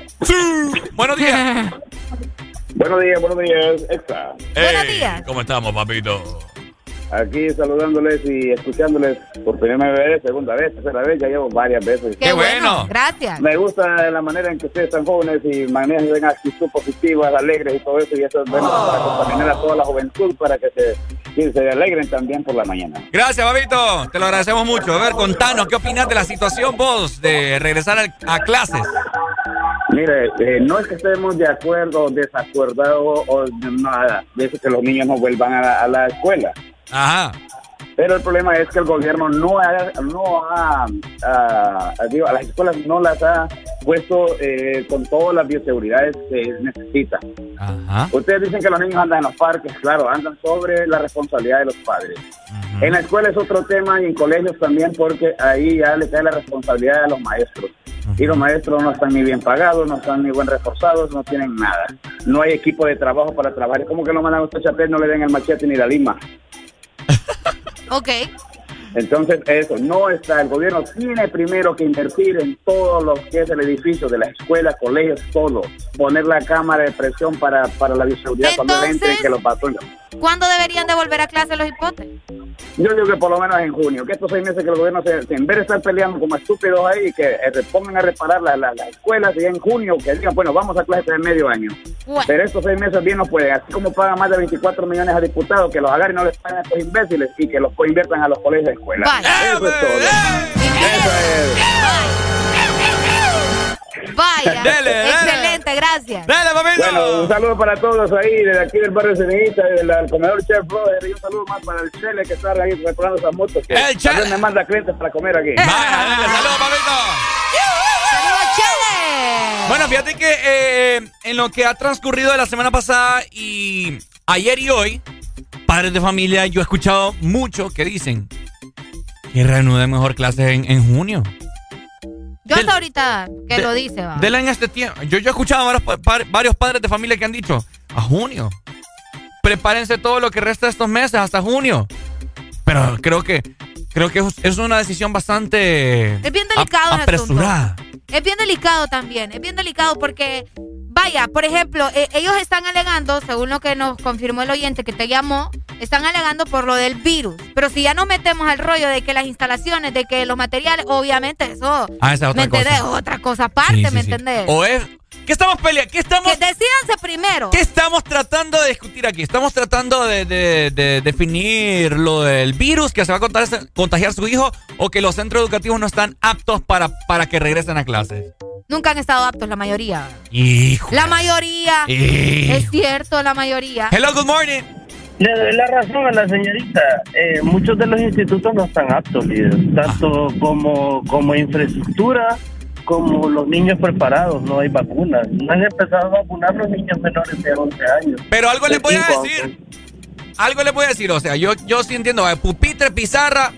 Speaker 2: Buenos días.
Speaker 69: Buenos días, buenos días, Extra.
Speaker 3: Buenos días.
Speaker 2: ¿Cómo estamos, papito?
Speaker 69: Aquí saludándoles y escuchándoles por primera vez, segunda vez, tercera vez, ya llevo varias veces.
Speaker 3: Qué, bueno. Gracias.
Speaker 69: Me gusta la manera en que ustedes están jóvenes y manejan actitud positiva, alegres y todo eso, y eso es bueno para contaminar a toda la juventud para que se, que se alegren también por la mañana.
Speaker 2: Gracias, papito. Te lo agradecemos mucho. A ver, contanos, ¿qué opinas de la situación vos de regresar al- a, clases?
Speaker 69: Mire, eh, no es que estemos de acuerdo o desacuerdados o nada de eso que los niños no vuelvan a a la escuela.
Speaker 2: Ajá.
Speaker 69: Pero el problema es que el gobierno no ha, no ha, ah, digo, a las escuelas no las ha puesto eh, con todas las bioseguridades que necesita.
Speaker 2: Ajá.
Speaker 69: Ustedes dicen que los niños andan en los parques, claro, andan sobre la responsabilidad de los padres. En la escuela es otro tema y en colegios también porque ahí ya le cae la responsabilidad a los maestros. Y los maestros no están ni bien pagados, no están ni bien reforzados, no tienen nada. No hay equipo de trabajo para trabajar. Es como que lo mandan a usted chapel, no le den el machete ni la lima.
Speaker 3: Ok.
Speaker 69: Entonces, eso, no está, el gobierno tiene primero que invertir en todo lo que es el edificio de las escuelas, colegios, todo. Poner la cámara de presión para, para la bioseguridad cuando
Speaker 3: Entonces-
Speaker 69: entren, que los patrullen.
Speaker 3: ¿Cuándo deberían de volver a clase los hipotes?
Speaker 69: Yo digo que por lo menos en junio, que estos seis meses que el gobierno, se, se- en vez de estar peleando como estúpidos ahí, que eh, pongan a reparar la- la- las escuelas y en junio que digan, bueno, vamos a clases de medio año.
Speaker 3: Bueno.
Speaker 69: Pero estos seis meses bien no pueden, así como pagan más de 24 millones a diputados, que los agarren y no les paguen a estos imbéciles y que los coinviertan a los colegios escuela.
Speaker 3: Vaya.
Speaker 69: Eso es todo. Eso es.
Speaker 3: Vaya.
Speaker 2: Dele,
Speaker 3: Excelente, gracias.
Speaker 2: Dale, papito.
Speaker 69: Bueno, un saludo para todos ahí, desde aquí del barrio Cenita, del del comedor Chef Brother, y un saludo más para el Chele que está ahí reparando esas motos. Que
Speaker 2: El Chele.
Speaker 69: me manda clientes para comer aquí.
Speaker 2: Vaya, dale, saludos, papito.
Speaker 3: ¡Saludos, Chele!
Speaker 2: Bueno, fíjate que eh, en lo que ha transcurrido de la semana pasada y ayer y hoy, padres de familia, yo he escuchado mucho que dicen que reanuden mejor clases en, en junio.
Speaker 3: Yo hasta ahorita que
Speaker 2: de-
Speaker 3: lo dice, va.
Speaker 2: Dela en este tiempo. Yo, yo he escuchado a varios, pa- varios padres de familia que han dicho, a junio. Prepárense todo lo que resta de estos meses hasta junio. Pero creo que creo que es- una decisión bastante
Speaker 3: Es bien delicado
Speaker 2: ap-
Speaker 3: el
Speaker 2: apresurada.
Speaker 3: Es bien delicado también, es bien delicado porque, vaya, por ejemplo, eh, ellos están alegando, según lo que nos confirmó el oyente que te llamó, están alegando por lo del virus. Pero si ya nos metemos al rollo de que las instalaciones, de que los materiales, obviamente eso,
Speaker 2: Ah, esa es
Speaker 3: ¿me
Speaker 2: otra
Speaker 3: entendés?
Speaker 2: cosa.
Speaker 3: Otra cosa aparte,
Speaker 2: Sí, sí,
Speaker 3: ¿me
Speaker 2: sí.
Speaker 3: entendés?
Speaker 2: O es ¿Qué estamos peleando? ¿Qué estamos
Speaker 3: Que decídanse primero.
Speaker 2: ¿Qué estamos tratando de discutir aquí? Estamos tratando de, de- de definir lo del virus que se va a contagiar, contagiar su hijo o que los centros educativos no están aptos para, para que regresen a clases.
Speaker 3: Nunca han estado aptos la mayoría.
Speaker 2: Hijo.
Speaker 3: La mayoría.
Speaker 2: Hijo.
Speaker 3: Es cierto, la mayoría.
Speaker 2: Hello, good morning.
Speaker 59: Le doy la razón a la señorita. Eh, muchos de los institutos no están aptos, líder. Tanto como, como infraestructura, como los niños preparados. No hay vacunas. No han empezado a vacunar los niños menores de 11 años.
Speaker 2: Pero algo les voy a decir. Algo les voy a decir. O sea, yo, yo sí entiendo. eh, Pupitre, pizarra.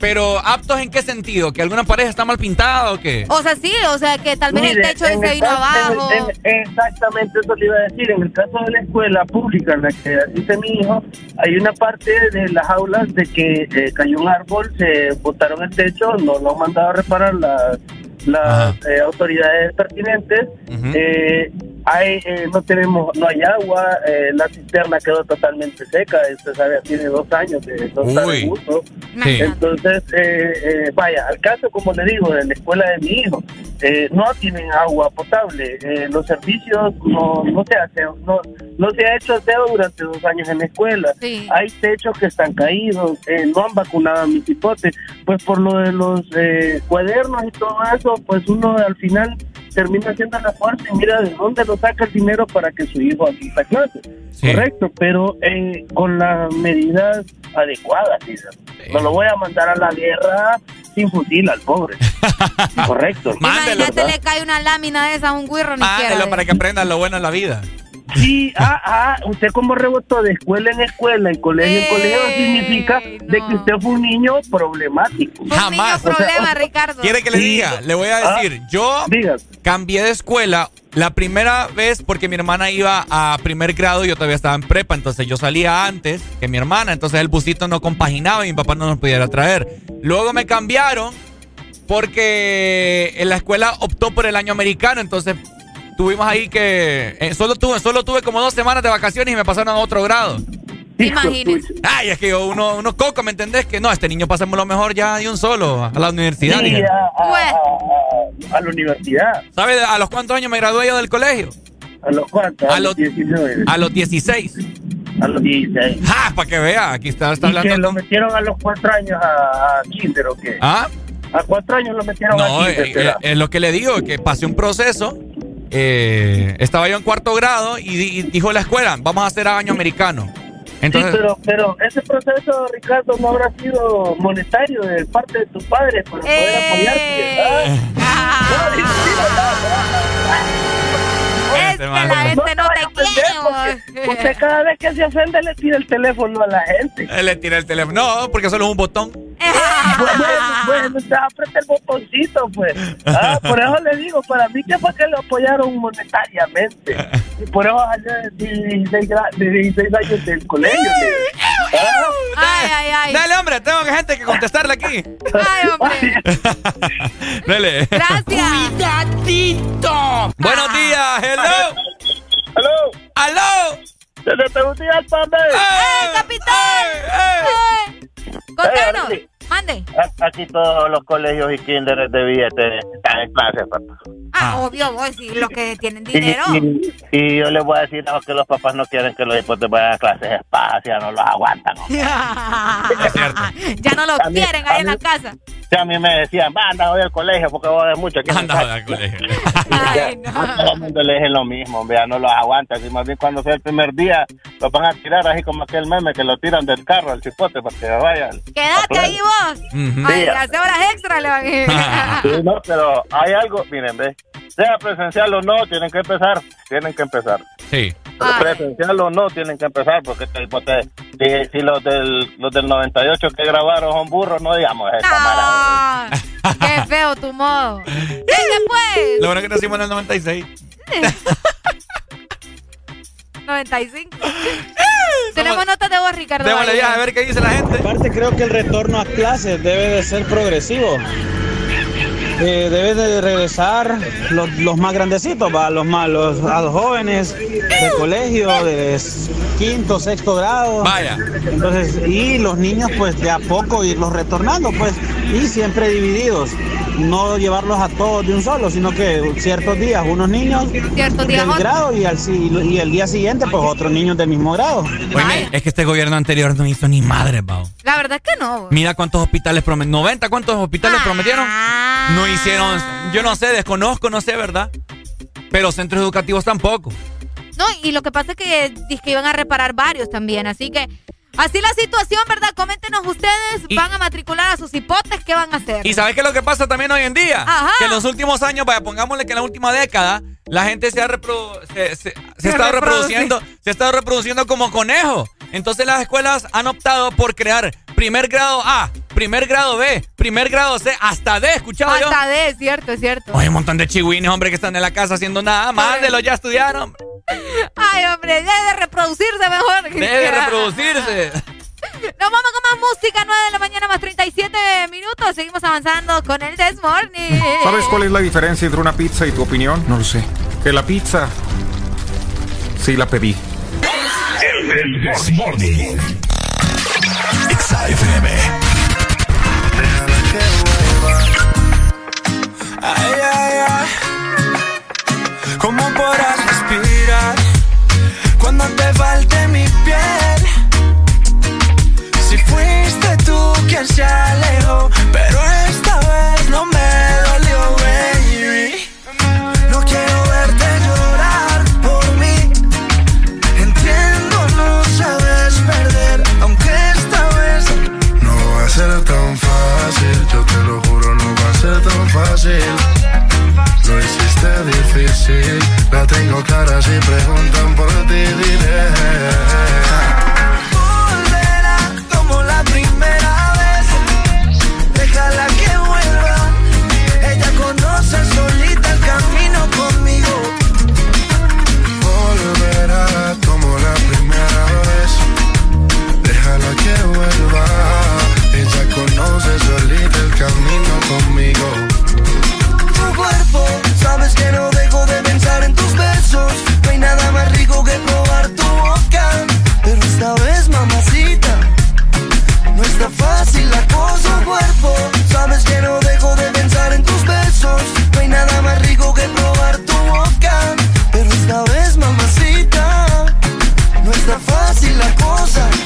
Speaker 2: Pero aptos en qué sentido? ¿Que alguna pareja está mal pintada o qué?
Speaker 3: O sea, sí, o sea, que tal vez el techo
Speaker 59: en
Speaker 3: se
Speaker 59: el
Speaker 3: vino abajo.
Speaker 59: en- en- exactamente eso le iba a decir. En el caso de la escuela pública en la que asiste mi hijo, hay una parte de las aulas de que eh, cayó un árbol, se botaron el techo, no lo han mandado a reparar las, las eh, autoridades pertinentes. Eh, hay, eh, no tenemos, no hay agua, eh, la cisterna quedó totalmente seca, usted sabe, tiene dos años de no estar
Speaker 2: Uy.
Speaker 59: en uso.
Speaker 2: Sí.
Speaker 59: Entonces, eh, eh, vaya, al caso, como le digo, de la escuela de mi hijo, eh, no tienen agua potable, eh, los servicios no, no se hace, no, no se ha hecho aseo durante dos años en la escuela, hay techos que están caídos, eh, no han vacunado a mis hipotes, pues por lo de los eh, cuadernos y todo eso, pues uno al final termina haciendo la fuerza y mira de dónde lo saca el dinero para que su hijo asista a clase. Correcto, pero eh, con las medidas adecuadas. No lo voy a mandar a la guerra sin fusil al pobre. Correcto.
Speaker 3: Imagínate, le cae una lámina de esa a un guirro ni
Speaker 2: Mándelo para que aprendan lo bueno en la vida.
Speaker 59: Sí, ah, ah, usted como rebotó de escuela en escuela, en colegio en colegio, significa de que usted fue un niño problemático.
Speaker 2: Jamás.
Speaker 3: problema, Ricardo.
Speaker 2: ¿Quiere que le
Speaker 59: Sí.
Speaker 2: diga? Le voy a
Speaker 59: Ah,
Speaker 2: decir, yo cambié de escuela la primera vez porque mi hermana iba a primer grado y yo todavía estaba en prepa, entonces yo salía antes que mi hermana, entonces el busito no compaginaba y mi papá no nos pudiera traer. Luego me cambiaron porque en la escuela optó por el año americano, entonces tuvimos ahí que eh, solo tuve solo tuve como dos semanas de vacaciones y me pasaron a otro grado.
Speaker 3: Imagínese.
Speaker 2: Ay, es que yo, uno, uno coco, ¿me entendés? Que no, este niño pasemos lo mejor ya de un solo a la universidad.
Speaker 59: Sí,
Speaker 2: dije.
Speaker 59: a, a- a- a la universidad.
Speaker 2: ¿Sabe a los cuántos años me gradué yo del colegio?
Speaker 59: ¿A los cuántos?
Speaker 2: A los
Speaker 59: 19.
Speaker 2: A los 16.
Speaker 59: A los 16.
Speaker 2: ¡Ah! Para que vea, aquí está, está
Speaker 59: ¿Y que
Speaker 2: hablando.
Speaker 59: lo metieron a los cuatro años a, a kinder o qué?
Speaker 2: ¿Ah?
Speaker 59: A cuatro años lo metieron
Speaker 2: No,
Speaker 59: a kinder,
Speaker 2: eh,
Speaker 59: ¿será?
Speaker 2: eh, es lo que le digo, que pasé un proceso. Eh, estaba yo en cuarto grado y, di- y dijo la escuela, vamos a hacer año americano. Entonces,
Speaker 59: sí, pero, pero ese proceso, Ricardo, no habrá sido monetario de parte de tus padres para poder apoyarte. ¿ah?
Speaker 3: Es que la gente no te quiere.
Speaker 59: Usted cada vez que se ofende le tira el teléfono a la gente.
Speaker 2: él le tira el teléfono. No, porque solo es un botón.
Speaker 59: bueno, bueno, usted aprieta el botoncito, pues. Ah, por eso le digo, para mí que fue que lo apoyaron monetariamente. Y por eso salió de 16, gra- de 16 años del colegio. Ah.
Speaker 3: Ay, ay, ay.
Speaker 2: Dale, hombre, tengo gente que contestarle aquí.
Speaker 3: Ay, hombre.
Speaker 2: Dale.
Speaker 3: Gracias.
Speaker 2: Cuidadito. Buenos días, hello.
Speaker 59: Hello.
Speaker 2: Aló.
Speaker 59: Desde Tegucigalpa,
Speaker 3: ¡Eh, capitán! ¡Eh! Contanos. Mande.
Speaker 70: Aquí todos los colegios y kinderes de billetes están en clase, papá.
Speaker 3: Ah, obvio, vos, si los que tienen
Speaker 70: Y,
Speaker 3: dinero.
Speaker 70: y- y yo les voy a decir a que los papás no quieren que los hipotes vayan a clases espaciales, no los aguantan.
Speaker 3: ya no lo
Speaker 70: A mí-
Speaker 3: quieren ahí en
Speaker 70: mí-
Speaker 3: la casa.
Speaker 70: A mí me decían, va, anda al colegio porque vos ves mucho aquí.
Speaker 2: Anda al colegio.
Speaker 70: A todo el mundo le dije lo mismo, vea, no los aguanta. Así más bien cuando sea el primer día, lo van a tirar así como aquel meme que lo tiran del carro al chipote para que vayan.
Speaker 3: Quédate ahí vos. Ay,
Speaker 70: Sí.
Speaker 3: hace horas extra le van a ir.
Speaker 70: Sí, no, pero hay algo, miren, ve, sea presencial o no, tienen que empezar, tienen que empezar.
Speaker 2: Sí.
Speaker 70: Presencial o no, tienen que empezar, porque te- pues, te- si, si los, del, los del 98 que grabaron son burros, no digamos mala.
Speaker 3: Ah, qué feo tu modo. ¿Qué después?
Speaker 2: Lo bueno que nacimos en el 96.
Speaker 3: 95. Tenemos notas de voz, Ricardo.
Speaker 2: Démosle ya, a ver qué dice la gente.
Speaker 71: Aparte creo que el retorno a clases debe de ser progresivo. Eh, debe de regresar los, los más grandecitos, va, los más, los, a los jóvenes de colegio, de quinto, sexto grado.
Speaker 2: Vaya.
Speaker 71: Entonces, y los niños, pues de a poco irlos retornando, pues, y siempre divididos. No llevarlos a todos de un solo, sino que ciertos días unos niños
Speaker 3: Ciertos días
Speaker 71: del grado y, al, si- y el día siguiente, pues otros niños del mismo grado.
Speaker 2: Oye, es que este gobierno anterior no hizo ni madre, Pau.
Speaker 3: La verdad es que no.
Speaker 2: Mira cuántos hospitales prometieron. ¿90 cuántos hospitales prometieron? No hicieron. Yo no sé, desconozco, no sé, ¿verdad? Pero centros educativos tampoco.
Speaker 3: No, y lo que pasa es que dice que iban a reparar varios también, así que así la situación, ¿verdad? Coméntenos ustedes, van a matricular a sus hipotes, ¿qué van a hacer?
Speaker 2: ¿Y sabes qué es lo que pasa también hoy en día?
Speaker 3: Ajá.
Speaker 2: Que en los últimos años, vaya, pongámosle que en la última década, la gente se ha, se, se- se
Speaker 3: Se
Speaker 2: reproduciendo, se ha estado reproduciendo como conejo. Entonces las escuelas han optado por crear primer grado A, primer grado B, primer grado C, hasta D, ¿escuchaba yo?
Speaker 3: Hasta de, es cierto, es cierto.
Speaker 2: Hay un montón de chihuines, hombre, que están en la casa haciendo nada. Mándelos, ya estudiaron.
Speaker 3: Ay, hombre, debe reproducirse mejor.
Speaker 2: Debe reproducirse.
Speaker 3: Nos vamos con más música, 9 de la mañana más 37 minutos. Seguimos avanzando con el This Morning.
Speaker 72: ¿Sabes cuál es la diferencia entre una pizza y tu opinión? No lo sé. Que la pizza sí la pedí.
Speaker 1: El This Morning.
Speaker 73: Ay, ay, ay. ¿Cómo podrás respirar cuando te falte mi piel? Si fuiste tú quien se alejó, pero esta
Speaker 63: clara si preguntan por ti, diré.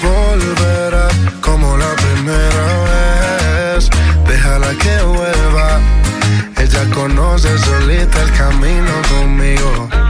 Speaker 73: Volverá como la primera vez. Déjala que vuelva. Ella conoce solita el camino conmigo.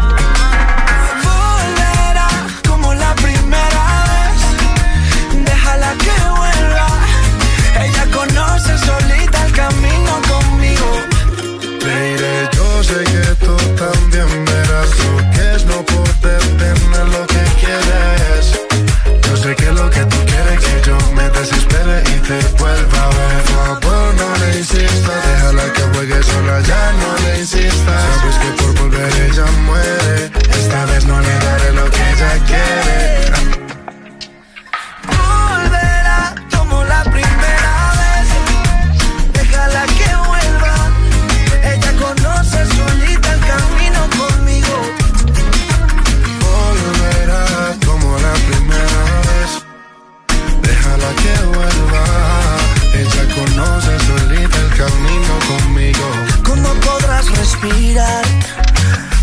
Speaker 63: Camino conmigo.
Speaker 73: ¿Cómo podrás respirar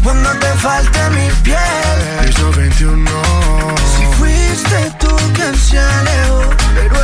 Speaker 73: cuando te falte mi piel?
Speaker 63: Piso 21.
Speaker 73: Si fuiste tú quien se alejó, pero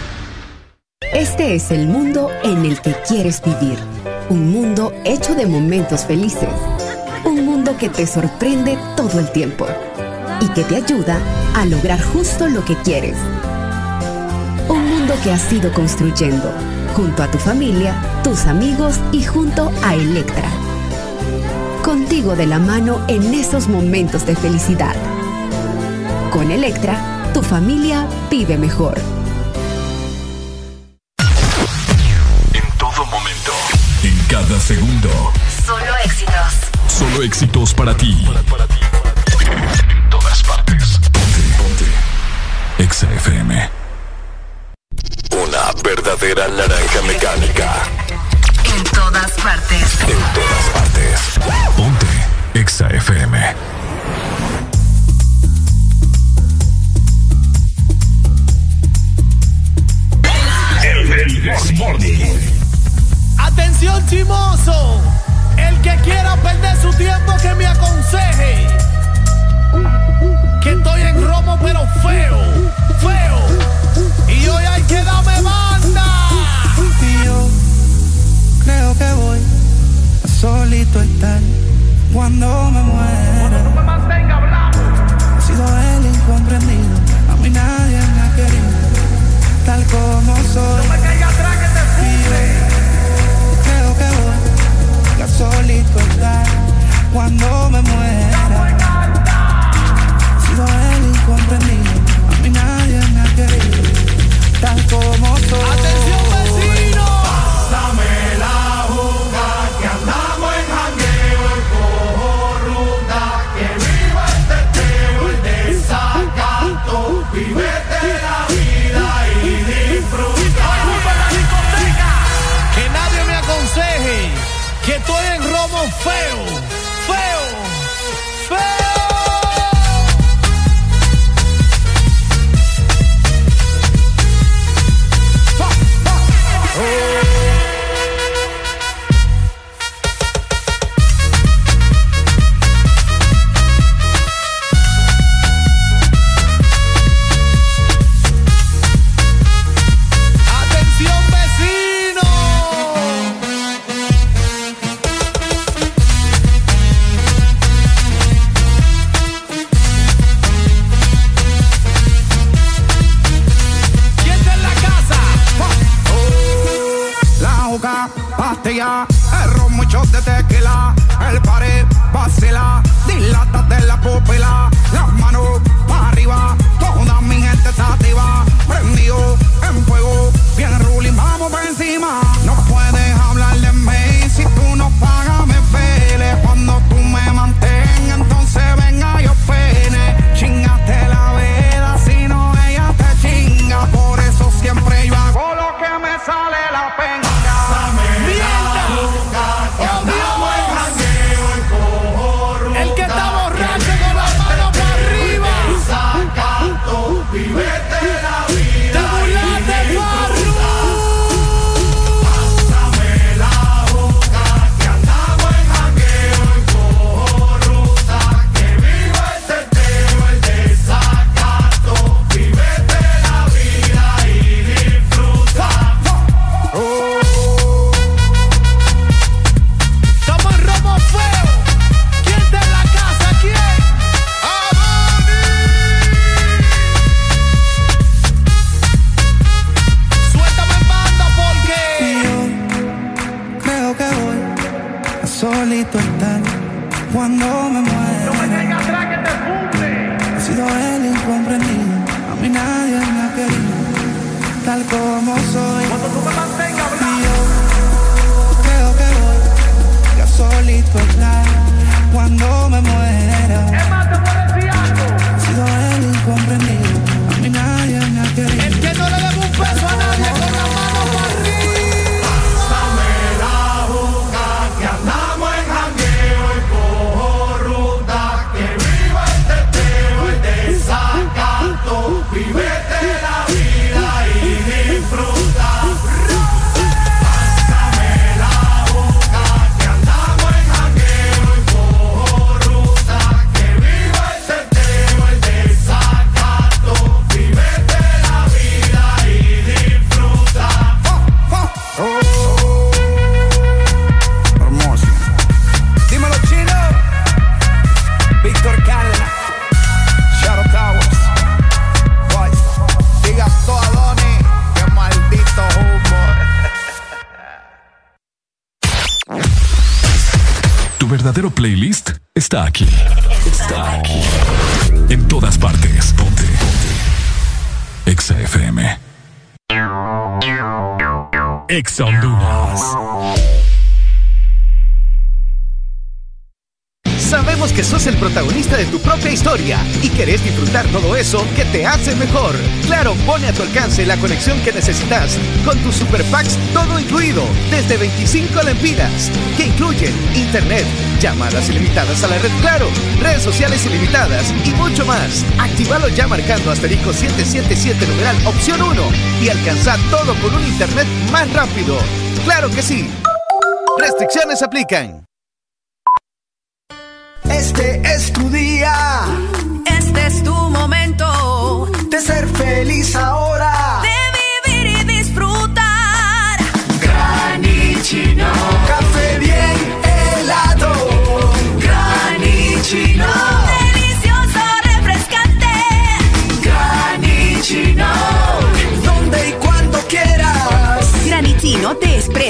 Speaker 74: Este es el mundo en el que quieres vivir. Un mundo hecho de momentos felices. Un mundo que te sorprende todo el tiempo y que te ayuda a lograr justo lo que quieres. Un mundo que has ido construyendo junto a tu familia, tus amigos y junto a Electra. Contigo de la mano en esos momentos de felicidad. Con Electra, tu familia vive mejor.
Speaker 1: Segundo.
Speaker 75: Solo éxitos.
Speaker 1: Solo éxitos para ti. En todas partes. Ponte, ponte. Exa FM. Una verdadera naranja mecánica.
Speaker 75: En todas partes.
Speaker 1: En todas partes. Ponte. Exa FM. El, el Morning.
Speaker 76: Atención chimoso, el que quiera perder su tiempo que me aconseje. Que estoy en romo pero feo, feo. Y hoy hay que darme banda.
Speaker 44: Y yo creo que voy a solito estar cuando me muera. He sido el incomprendido, a mí nadie me ha querido, tal como soy. Solito estar cuando me muera. He sido el incomprendido, a mí nadie me ha querido, tal como soy.
Speaker 76: Atención
Speaker 1: Aquí. Está aquí. En todas partes. Ponte. Ponte. Exa FM. Exa Honduras.
Speaker 77: Sabemos que sos el protagonista de tu propia historia y querés disfrutar todo eso que te hace mejor. Claro, pone a tu alcance la conexión que necesitas con tus super packs todo incluido desde 25 lempiras que incluyen internet, llamadas ilimitadas a la red Claro, redes sociales ilimitadas y mucho más. Actívalo ya marcando asterisco 777 numeral opción 1 y alcanza todo con un internet más rápido. ¡Claro que sí! Restricciones aplican.
Speaker 78: Este es tu día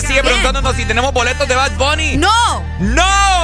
Speaker 2: sigue preguntándonos si tenemos boletos de Bad Bunny.
Speaker 3: ¡No!
Speaker 2: ¡No!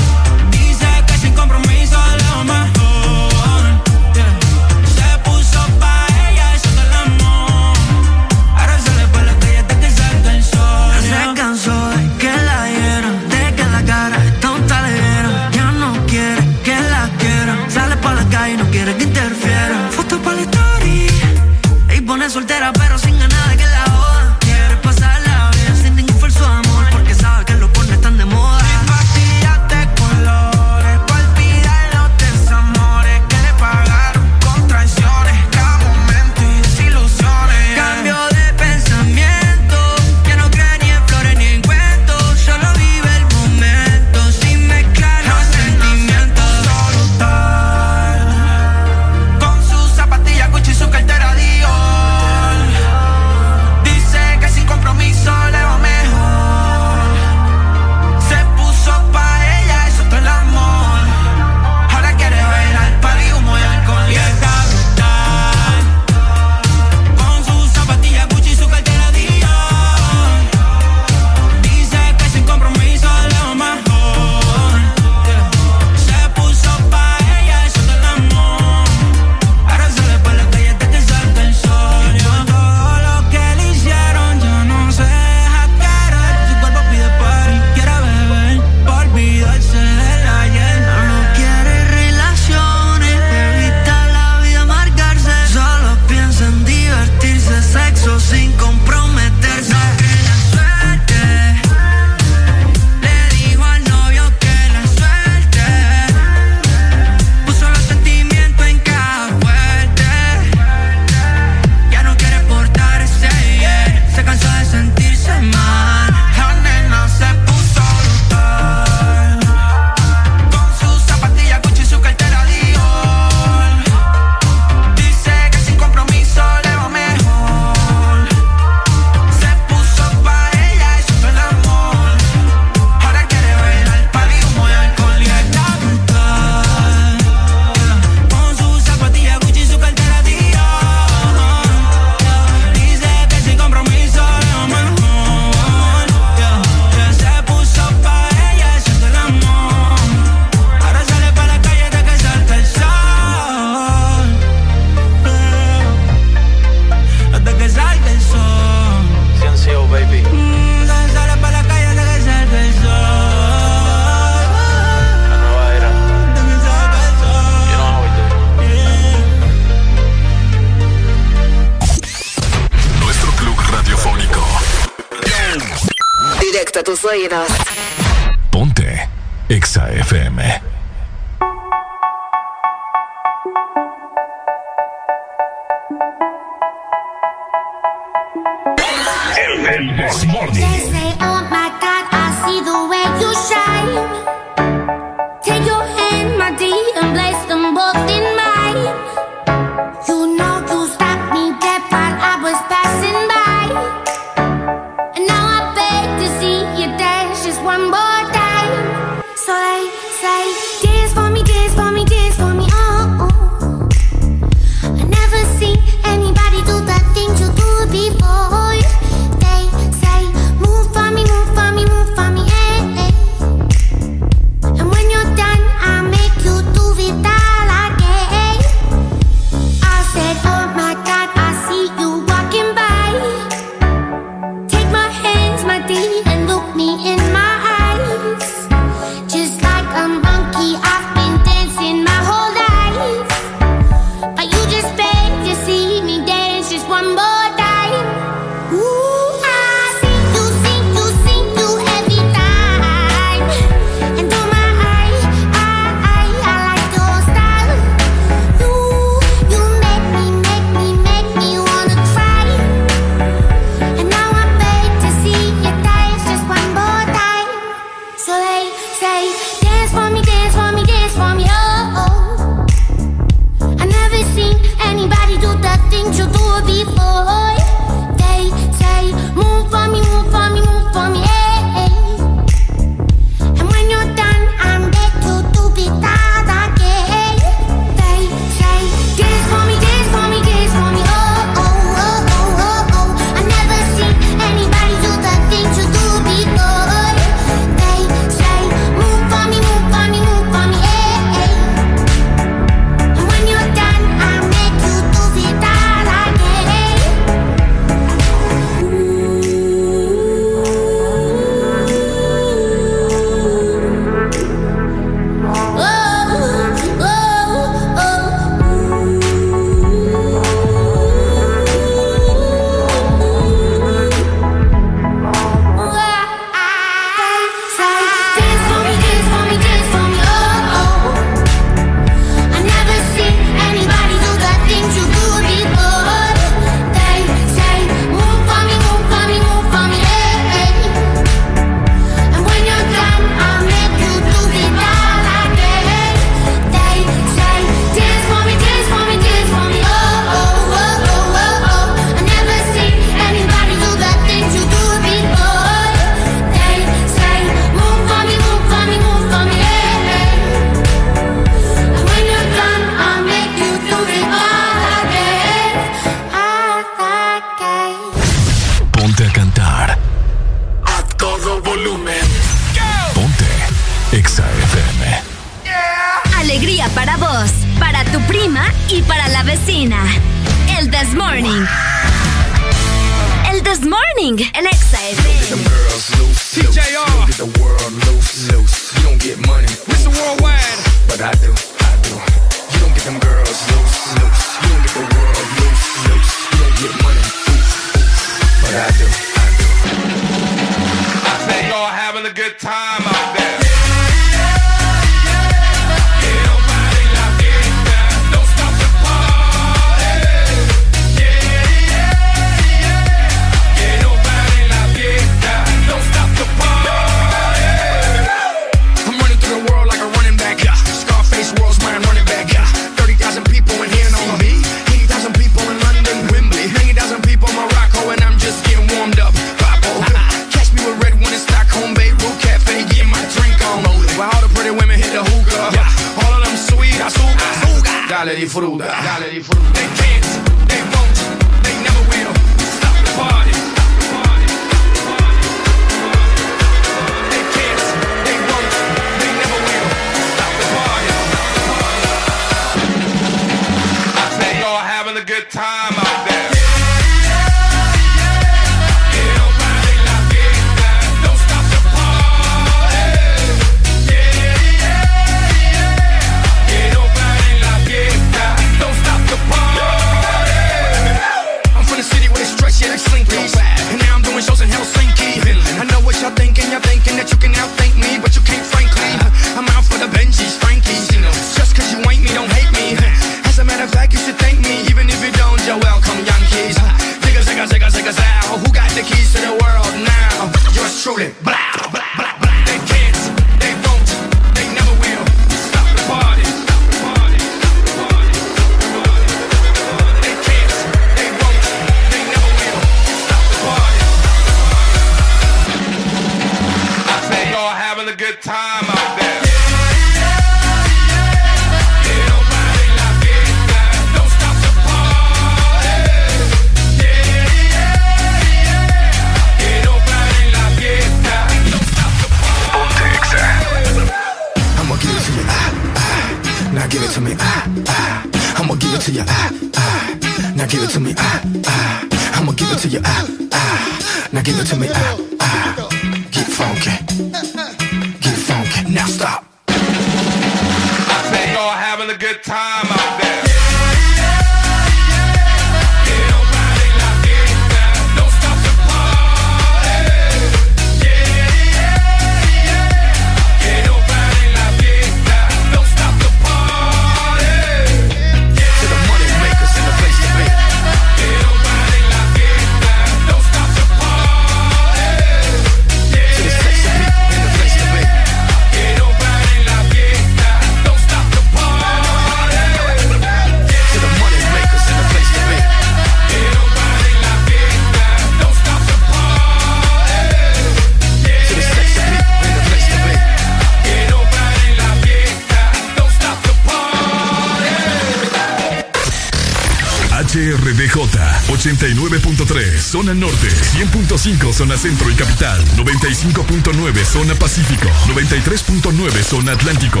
Speaker 1: 95 zona centro y capital, 95.9 zona pacífico, 93.9 zona atlántico.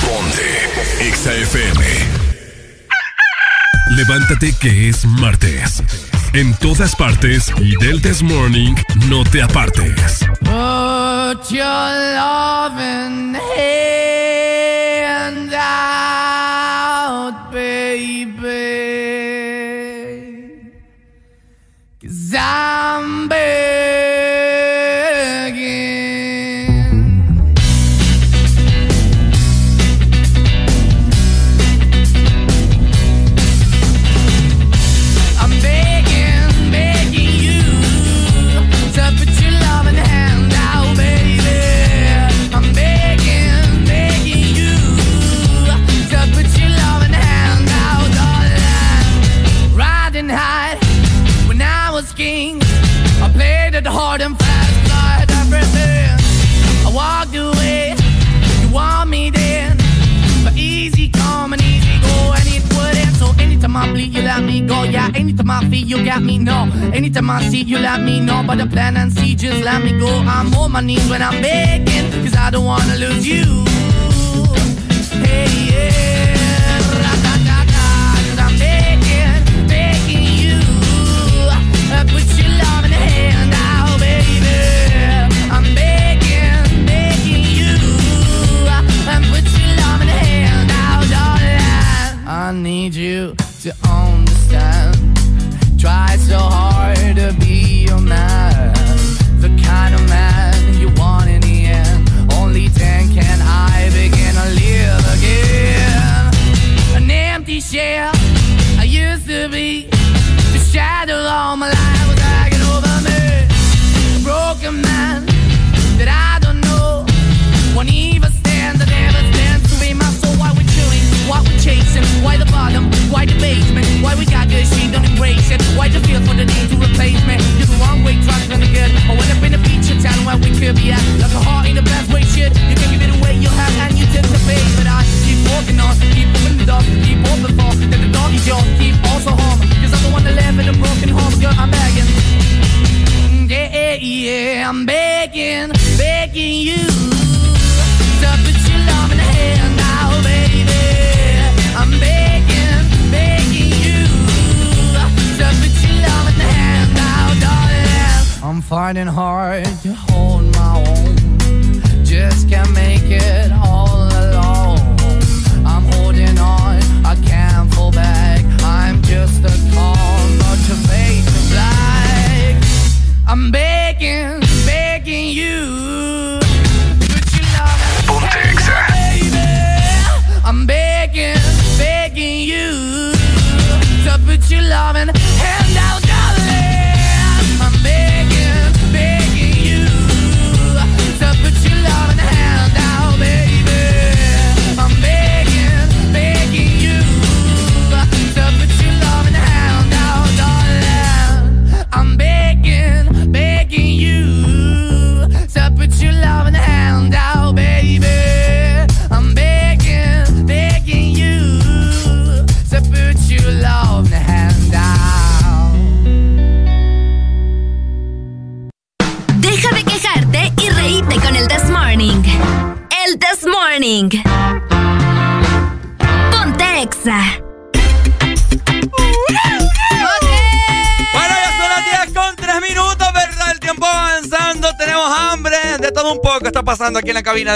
Speaker 1: Ponte XAFM. Levántate que es martes. En todas partes y del Morning no te apartes.
Speaker 79: Put your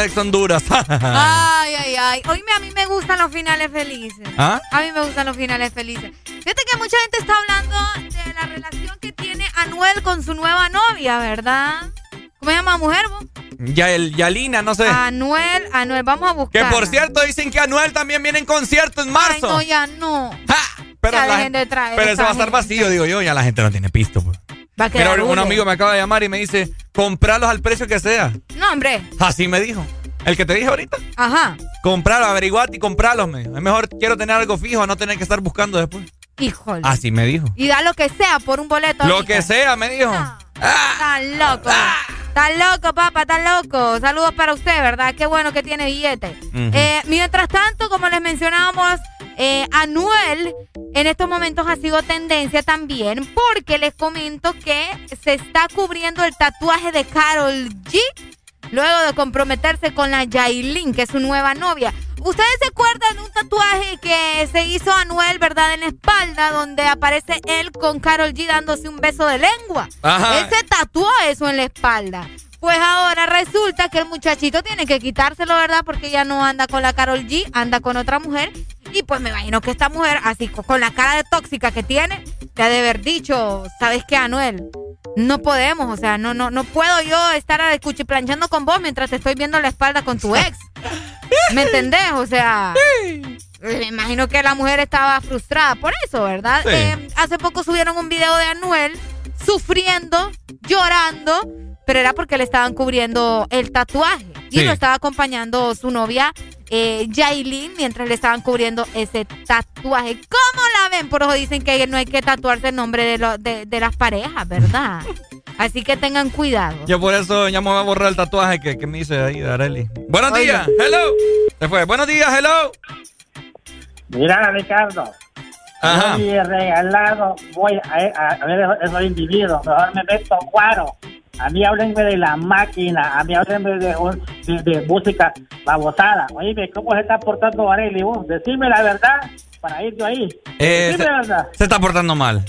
Speaker 2: de Honduras.
Speaker 3: Ay, ay, ay. Oíme, a mí me gustan los finales felices.
Speaker 2: ¿Ah?
Speaker 3: A mí me gustan los finales felices. Fíjate que mucha gente está hablando de la relación que tiene Anuel con su nueva novia, ¿verdad? ¿Cómo se llama mujer, vos?
Speaker 2: Ya el Yalina, no sé.
Speaker 3: Anuel, Anuel, vamos a
Speaker 2: que
Speaker 3: buscar.
Speaker 2: por cierto dicen que Anuel también viene en concierto en
Speaker 3: Ay,
Speaker 2: marzo.
Speaker 3: no, ya no.
Speaker 2: pero
Speaker 3: ya
Speaker 2: la gente-
Speaker 3: de traer
Speaker 2: pero eso va a estar vacío, digo yo, ya la gente no tiene pisto. Pues.
Speaker 3: Va a quedar
Speaker 2: un amigo me acaba de llamar y me dice, comprarlos al precio que sea.
Speaker 3: No, hombre.
Speaker 2: Así me dijo. El que te dije ahorita.
Speaker 3: Ajá.
Speaker 2: Comprarlos, averiguate y. Me. dijo. Es mejor quiero tener algo fijo a no tener que estar buscando después.
Speaker 3: Híjole.
Speaker 2: Así me dijo.
Speaker 3: Y da lo que sea por un boleto.
Speaker 2: Lo que sea, me dijo.
Speaker 3: Estás loco. Estás loco, papá, estás loco. Saludos para usted, ¿verdad? Qué bueno que tiene billete.
Speaker 2: Ujú.
Speaker 3: Eh, mientras tanto, como les mencionábamos, eh, Anuel en estos momentos ha sido tendencia también porque les comento que se está cubriendo el tatuaje de Carol G luego de comprometerse con la Yailin, que es su nueva novia. ¿Ustedes se acuerdan de un tatuaje que se hizo Anuel, verdad, en la espalda, donde aparece él con Carol G dándose un beso de lengua?
Speaker 2: Ajá.
Speaker 3: Él se tatuó eso en la espalda. Pues ahora resulta que el muchachito tiene que quitárselo, ¿verdad? Porque ya no anda con la Carol G, anda con otra mujer. Y pues me imagino que esta mujer, así co- con la cara de tóxica que tiene, te ha de haber dicho, ¿sabes qué, Anuel? No podemos, o sea, no, no, no puedo yo estar cuchiplanchando con vos mientras te estoy viendo la espalda con tu ex. ¿Me entendés? O sea, me imagino que la mujer estaba frustrada por eso, ¿verdad?
Speaker 80: Sí.
Speaker 3: Eh, hace poco subieron un video de Anuel sufriendo, llorando, pero era porque le estaban cubriendo el tatuaje. Y
Speaker 80: Sí.
Speaker 3: lo estaba acompañando su novia, eh, Yailin, mientras le estaban cubriendo ese tatuaje. ¿Cómo la ven? Por eso dicen que no hay que tatuarse el nombre de, lo- de, de las parejas, ¿verdad? Así que tengan cuidado.
Speaker 2: Yo por eso ya me voy a borrar el tatuaje que, que me hice ahí de Areli. Buenos días, hello. Se fue. Buenos días, hello.
Speaker 81: Mira, Ricardo.
Speaker 2: Ajá.
Speaker 81: Regalado voy a, a, a ver esos individuos. Mejor me meto guaro. A mí háblenme de la máquina. A mí háblenme de, un- de, de música babosada. Oíme, ¿cómo se está portando Arely vos? Decime la verdad para ir yo ahí.
Speaker 2: Eh,
Speaker 81: Decime
Speaker 2: se,
Speaker 81: la verdad.
Speaker 2: se está portando mal.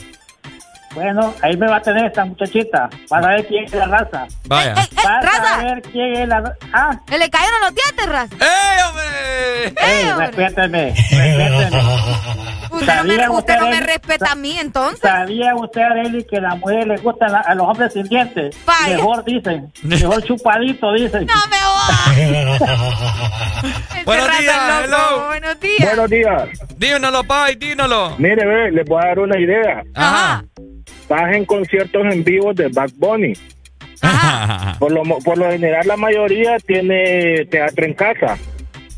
Speaker 81: Bueno, ahí me va a tener esta muchachita. Para ver quién es la raza.
Speaker 2: Vaya.
Speaker 81: A ver quién es la raza. Ah.
Speaker 3: ¿Se le cayeron los dientes, raza?
Speaker 2: ¡Ey, hombre!
Speaker 81: Ey, respéteme, respéteme.
Speaker 3: Usted no me,
Speaker 81: ¿Sabía
Speaker 3: usted no me respeta a mí, entonces.
Speaker 81: ¿Sabía usted, Arely, que a las mujeres les gustan la- a los hombres sin dientes?
Speaker 3: Vaya.
Speaker 81: Mejor dicen, mejor chupadito dicen.
Speaker 3: No me
Speaker 2: Buenos días, hello.
Speaker 3: Buenos días.
Speaker 82: Buenos días.
Speaker 2: Dímelo, Pai, dímelo.
Speaker 82: Mire, ve, les voy a dar una idea.
Speaker 2: Ajá.
Speaker 82: Bajen conciertos en vivo de Back Bunny. Por lo, mo- por lo general, la mayoría tiene teatro en casa.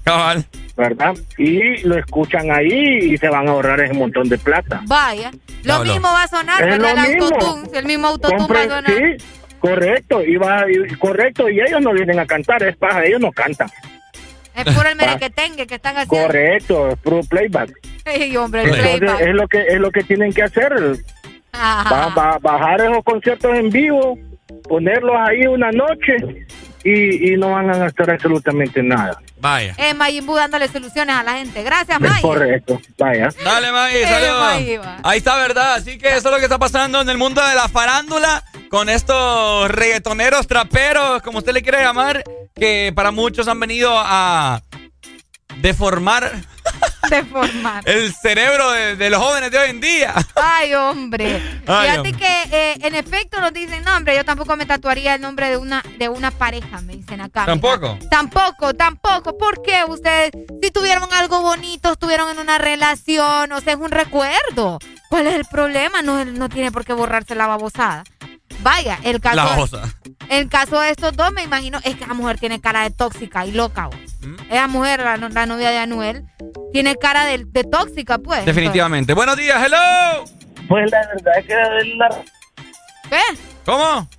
Speaker 2: Cabal.
Speaker 82: ¿Verdad? Y lo escuchan ahí y se van a ahorrar ese montón de plata.
Speaker 3: Vaya. Lo
Speaker 82: No, no.
Speaker 3: mismo va a sonar,
Speaker 82: Es
Speaker 3: El
Speaker 82: mismo.
Speaker 3: autotune. El mismo autotune va a sonar.
Speaker 82: sí, correcto. Y va, y- correcto. Y ellos no vienen a cantar, es paja, ellos no cantan.
Speaker 3: Es puro el merequetengue que están haciendo.
Speaker 82: Correcto, es puro playback.
Speaker 3: Ey, hombre, el
Speaker 82: Entonces,
Speaker 3: playback.
Speaker 82: es lo que es lo que tienen que hacer. Va- va- bajar esos conciertos en vivo, ponerlos ahí una noche y, y no van a gastar absolutamente nada.
Speaker 2: Vaya.
Speaker 3: Eh, Mayimbu dándole soluciones a la gente. Gracias,
Speaker 82: Es
Speaker 3: May.
Speaker 82: correcto, vaya.
Speaker 2: Dale, Maggie,
Speaker 3: Eh,
Speaker 2: saludos. Ahí está, ¿verdad? Así que eso es lo que está pasando en el mundo de la farándula con estos reggaetoneros, traperos, como usted le quiere llamar, que para muchos han venido a deformar
Speaker 3: Deformar.
Speaker 2: el cerebro de, de los jóvenes de hoy en día.
Speaker 3: Ay, hombre.
Speaker 2: Ay,
Speaker 3: Fíjate
Speaker 2: hombre.
Speaker 3: que eh, en efecto nos dicen, no, hombre, yo tampoco me tatuaría el nombre de una de una pareja, me dicen acá.
Speaker 2: ¿Tampoco?
Speaker 3: Tampoco, tampoco. ¿Por qué ustedes, si tuvieron algo bonito, estuvieron en una relación, o sea, es un recuerdo? ¿Cuál es el problema? No, no tiene por qué borrarse la babosada. Vaya, el caso,
Speaker 2: La babosa.
Speaker 3: el caso de estos dos, me imagino, es que la mujer tiene cara de tóxica y loca. vos.
Speaker 2: ¿Mm?
Speaker 3: Esa mujer, la, no- la novia de Anuel, tiene cara de, de tóxica, pues.
Speaker 2: Definitivamente. Buenos días, hello.
Speaker 81: Pues la verdad es que la
Speaker 3: ¿Qué?
Speaker 2: ¿Cómo?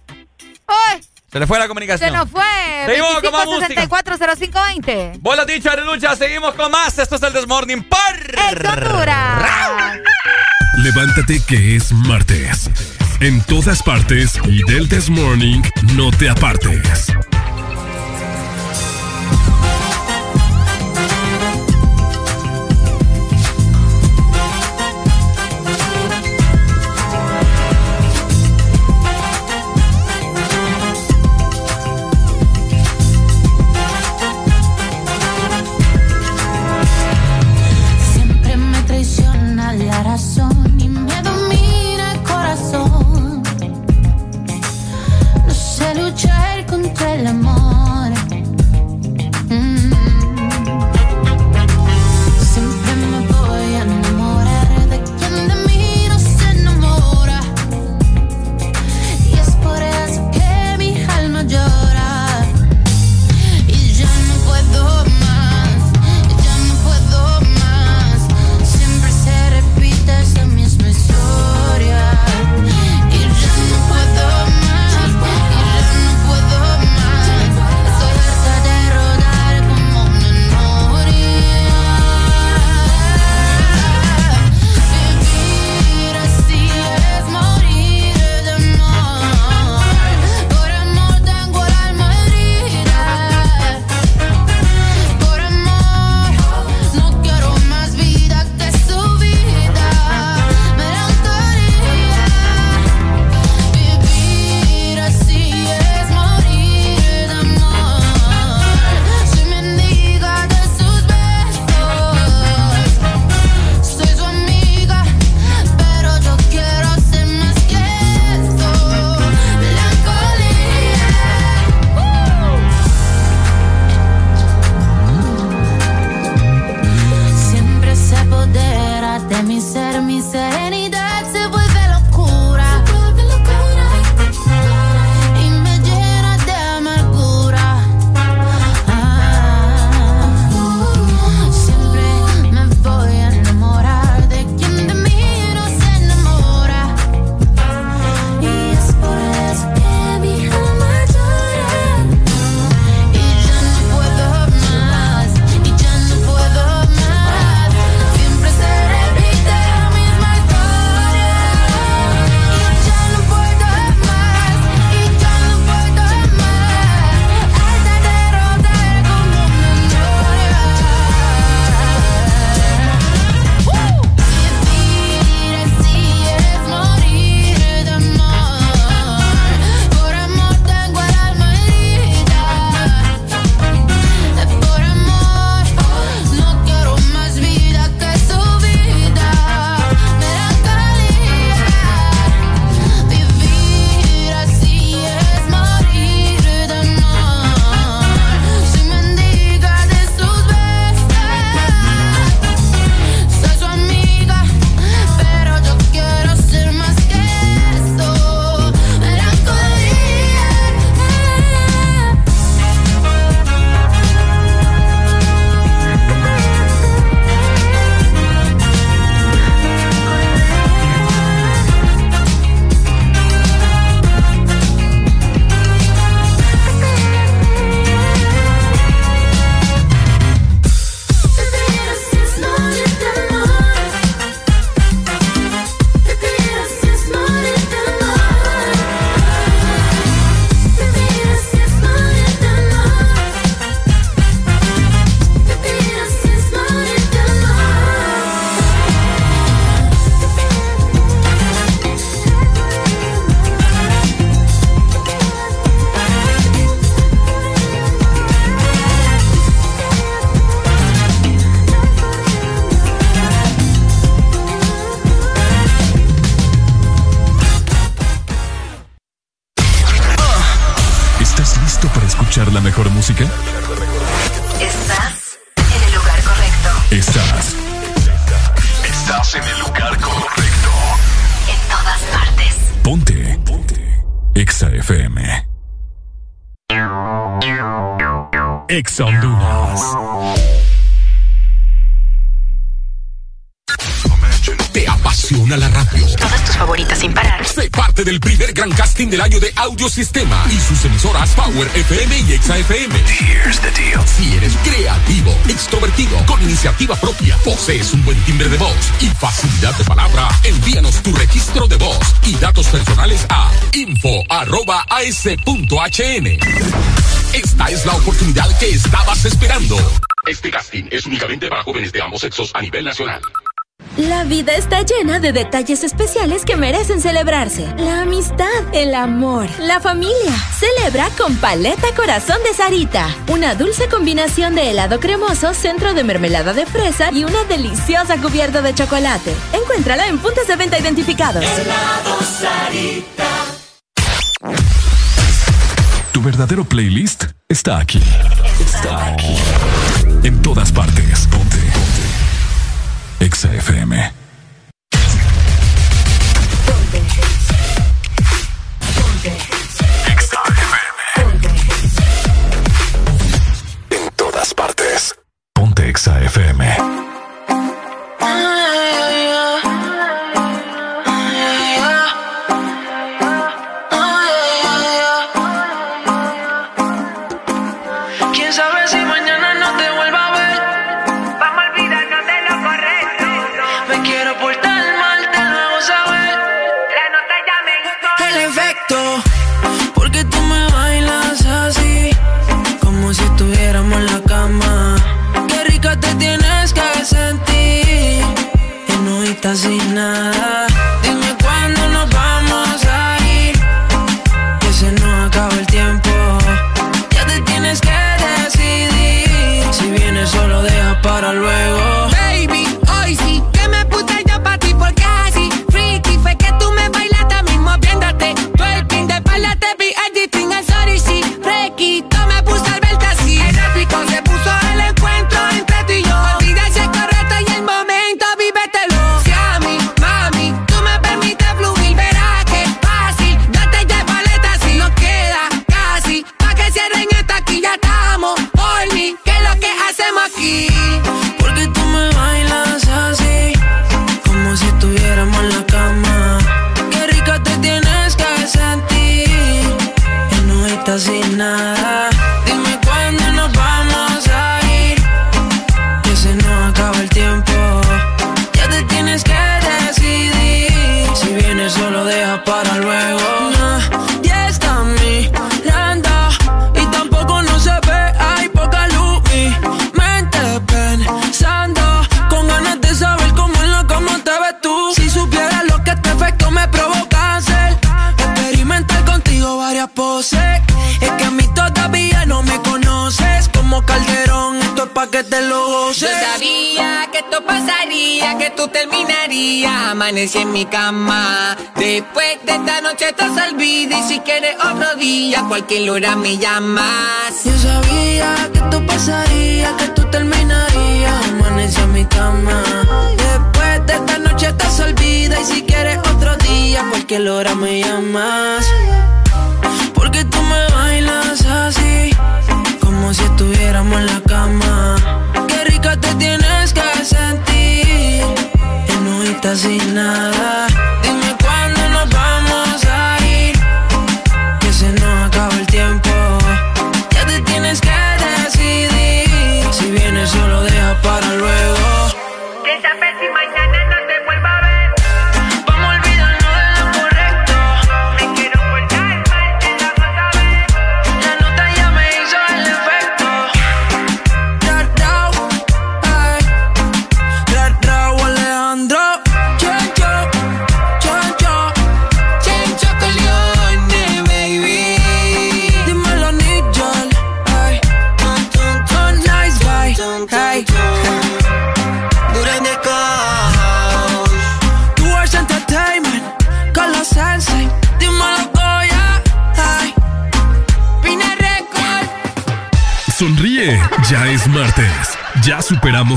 Speaker 3: ¡Ay!
Speaker 2: Se le fue la comunicación.
Speaker 3: Se nos fue.
Speaker 2: Seguimos con más música.
Speaker 3: 25640520.
Speaker 2: Vos lo has dicho, Arelucha. Seguimos con más. Esto es el Desmorning Par.
Speaker 3: Honduras.
Speaker 1: Levántate que es martes. En todas partes y del This Morning no te apartes.
Speaker 17: Exa FM. Here's the deal.
Speaker 7: Si eres creativo, extrovertido, con iniciativa propia, posees un buen timbre de voz y facilidad de palabra, envíanos tu registro de voz y datos personales a info.as.hn. Esta es la oportunidad que estabas esperando. Este casting es únicamente para jóvenes de ambos sexos a nivel nacional.
Speaker 10: La vida está llena de detalles especiales que merecen celebrarse. La amistad, el amor, la familia. Con paleta corazón de Sarita, una dulce combinación de helado cremoso, centro de mermelada de fresa y una deliciosa cubierta de chocolate. Encuéntrala en puntos de venta identificados.
Speaker 1: Helado Sarita.
Speaker 17: Tu verdadero playlist está aquí. Está aquí. En todas partes. Ponte. Ponte. Exa FM.
Speaker 83: porque Lora me llama.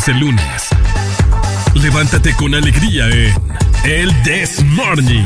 Speaker 83: el
Speaker 1: lunes. Levántate con alegría en El This Morning.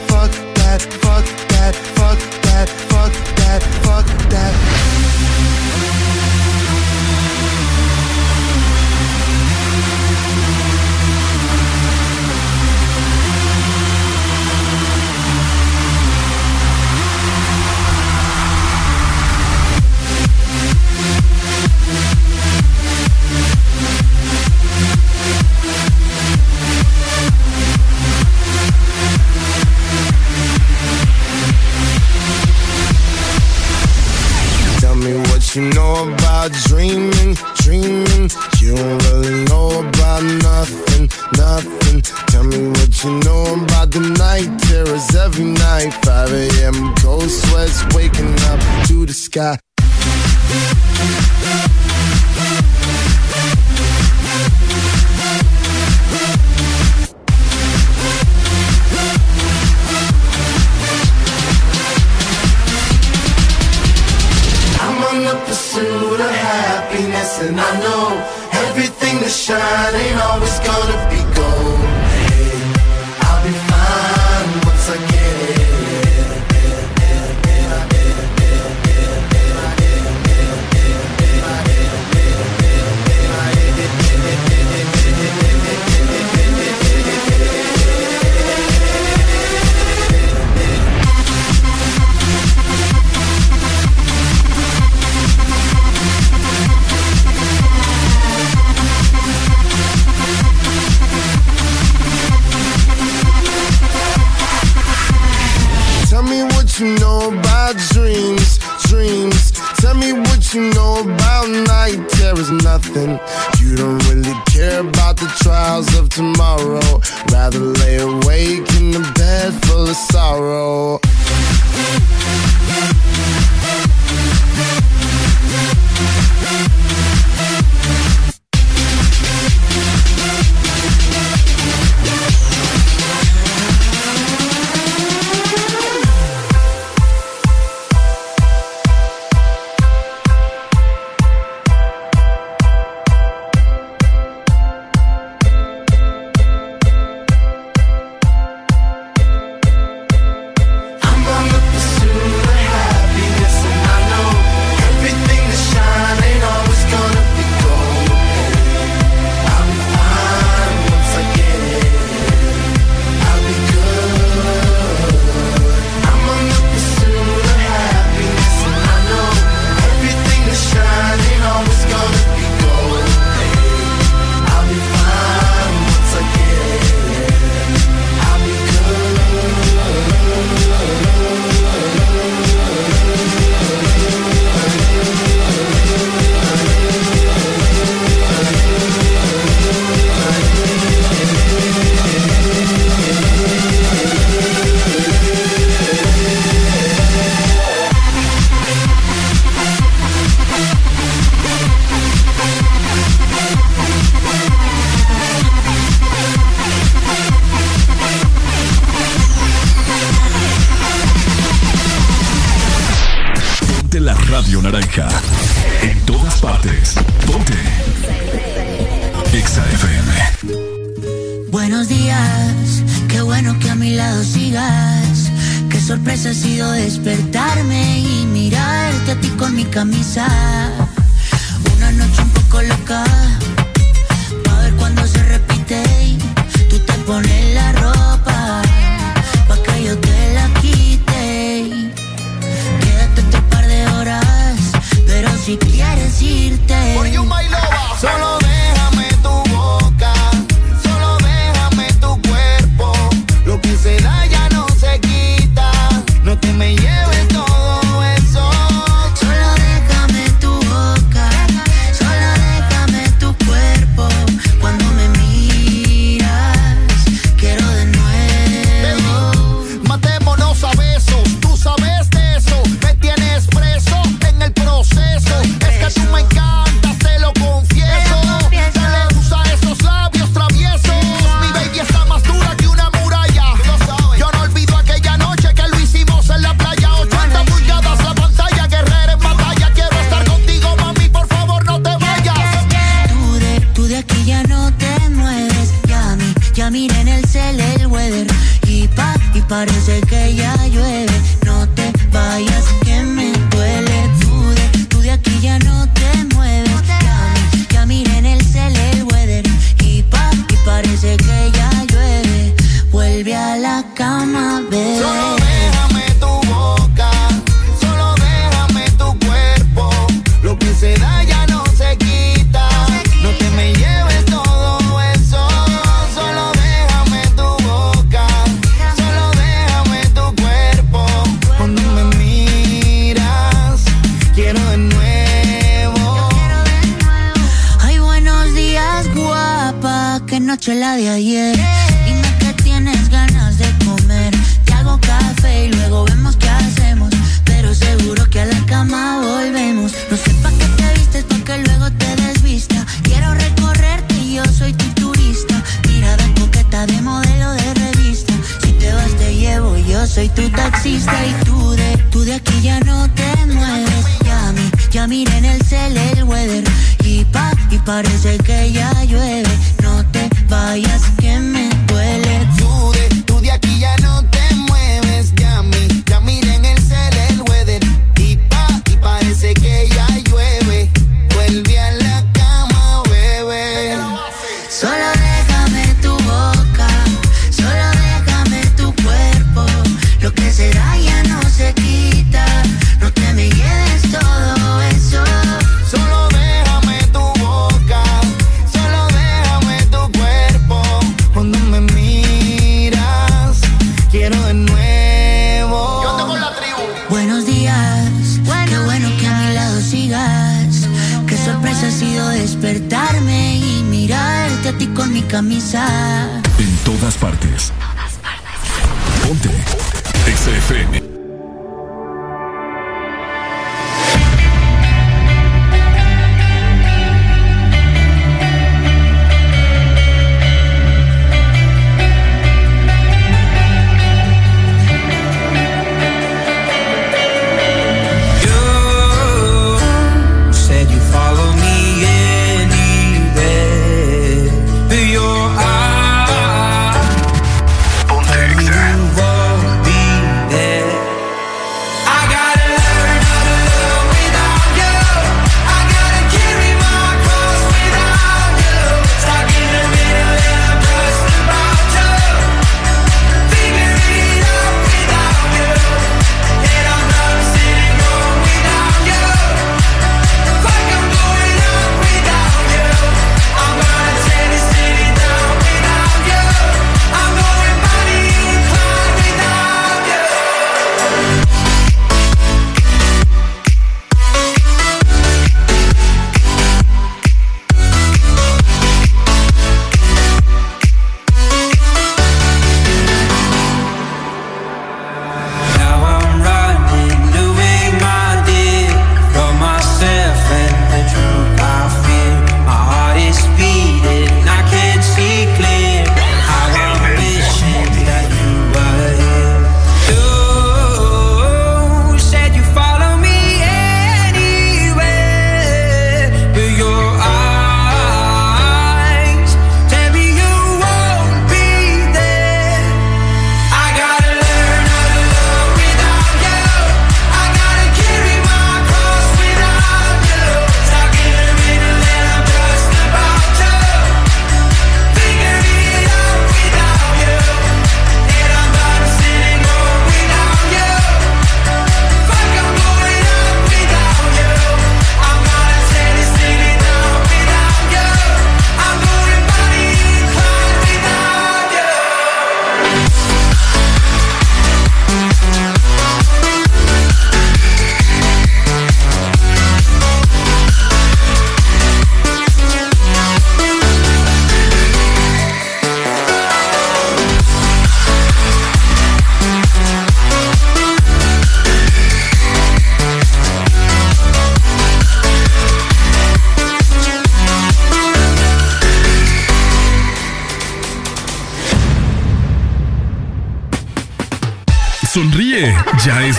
Speaker 66: parece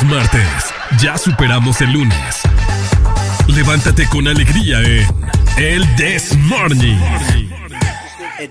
Speaker 1: martes, ya superamos el lunes. Levántate con alegría en El This Morning.
Speaker 84: El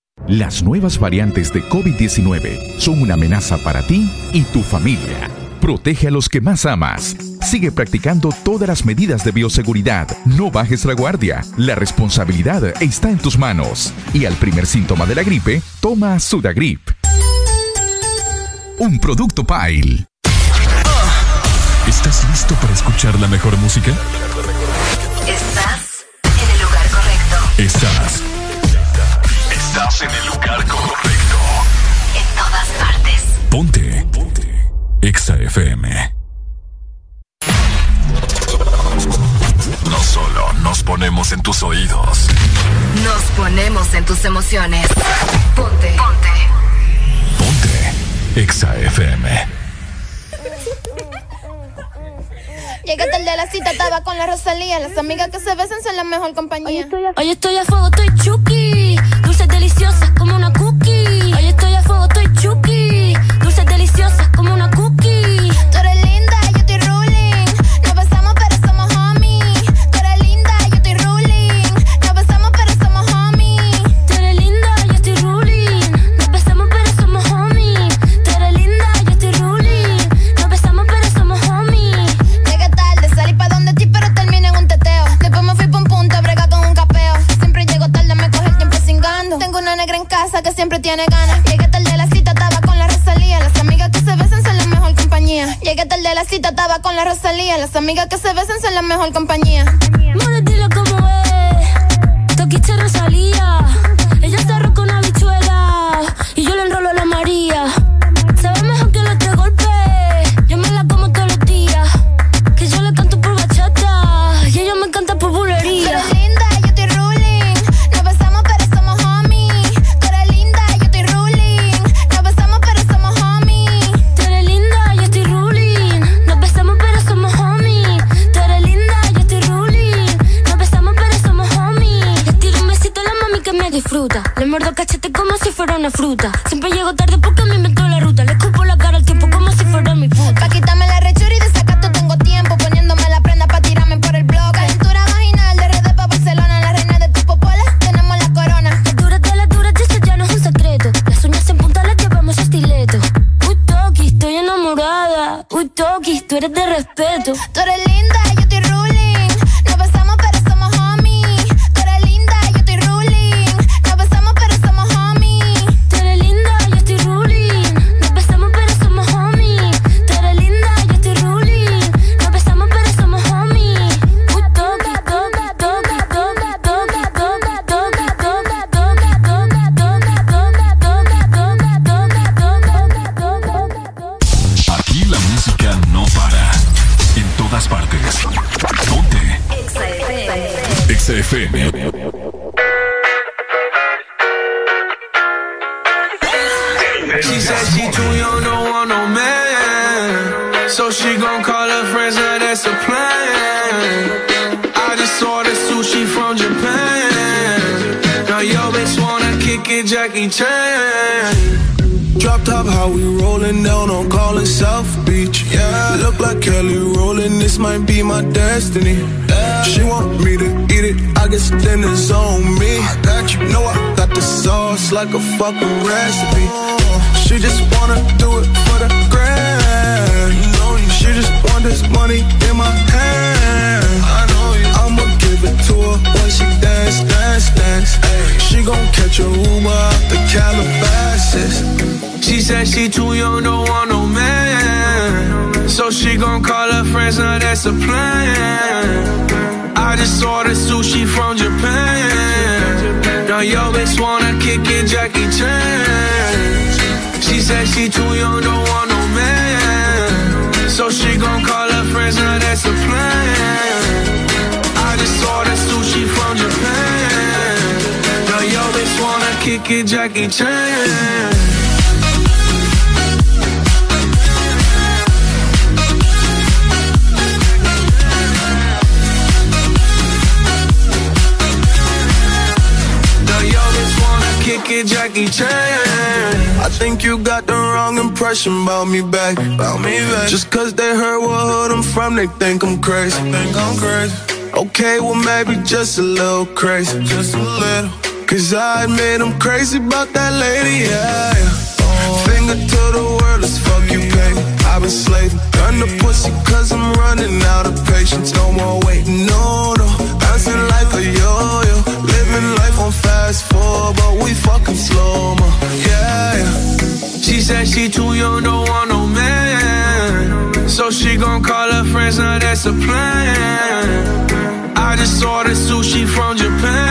Speaker 85: Las nuevas variantes de COVID-19 son una amenaza para ti y tu familia. Protege a los que más amas. Sigue practicando todas las medidas de bioseguridad. No bajes la guardia. La responsabilidad está en tus manos. Y al primer síntoma de la gripe, toma Sudagrip. Un producto Pile.
Speaker 1: ¿Estás listo para escuchar la mejor música?
Speaker 86: Estás en el lugar correcto.
Speaker 1: Estás en el lugar correcto.
Speaker 86: En todas partes.
Speaker 1: Ponte. Ponte. Exa FM. No solo nos ponemos en tus oídos.
Speaker 86: Nos ponemos en tus emociones. Ponte. Ponte. Ponte.
Speaker 1: Exa FM.
Speaker 87: Llegué tarde a la cita, estaba con la Rosalía. Las amigas que se besan son la mejor compañía.
Speaker 88: Hoy estoy a, Hoy estoy a fuego, estoy chuki. Ansiosa como una cookie.
Speaker 84: Con la Rosalía. Las amigas que se besan son la mejor compañía. Tú eres de
Speaker 88: respeto.
Speaker 89: Kick it, Jackie Chan. Drop top, how we rollin' down on callin' South Beach. Yeah, look like Kelly rollin', this might be my destiny. She want me to eat it, I guess it's on me. I got you, know I got the sauce like a fucking recipe. She just wanna do it for the grand. She just want this money in my hand. I know you. I'ma give it to her when she dance, dance, dance. She gon' catch a Uber out the Calabasas. She said she too young, don't want no man. So she gon' call her friends, now that's a plan. I just ordered sushi from Japan. Now yo bitch wanna kick it, Jackie Chan. She said she too young, don't want no man. So she gon' call her friends, now that's a plan. I just kick it, Jackie Chan. Now yo bitch wanna kick it, Jackie Chan. I think you got the wrong impression about me back. About me back. Just cause they heard what hood I'm from, they think I'm crazy. think I'm crazy. Okay, well maybe just a little crazy. Just a little. Cause I admit I'm crazy about that lady, yeah. yeah. Finger to the world, let's fuck you, baby. I've been slaving. Gun the pussy cause I'm running out of patience. No more waiting, no, no. Bouncing like a yo-yo. Living life on fast forward, but we fucking slow, mo. Yeah, yeah. She said she too young, don't want no man. So she gon' call her friends, now that's a plan. I just ordered sushi from Japan.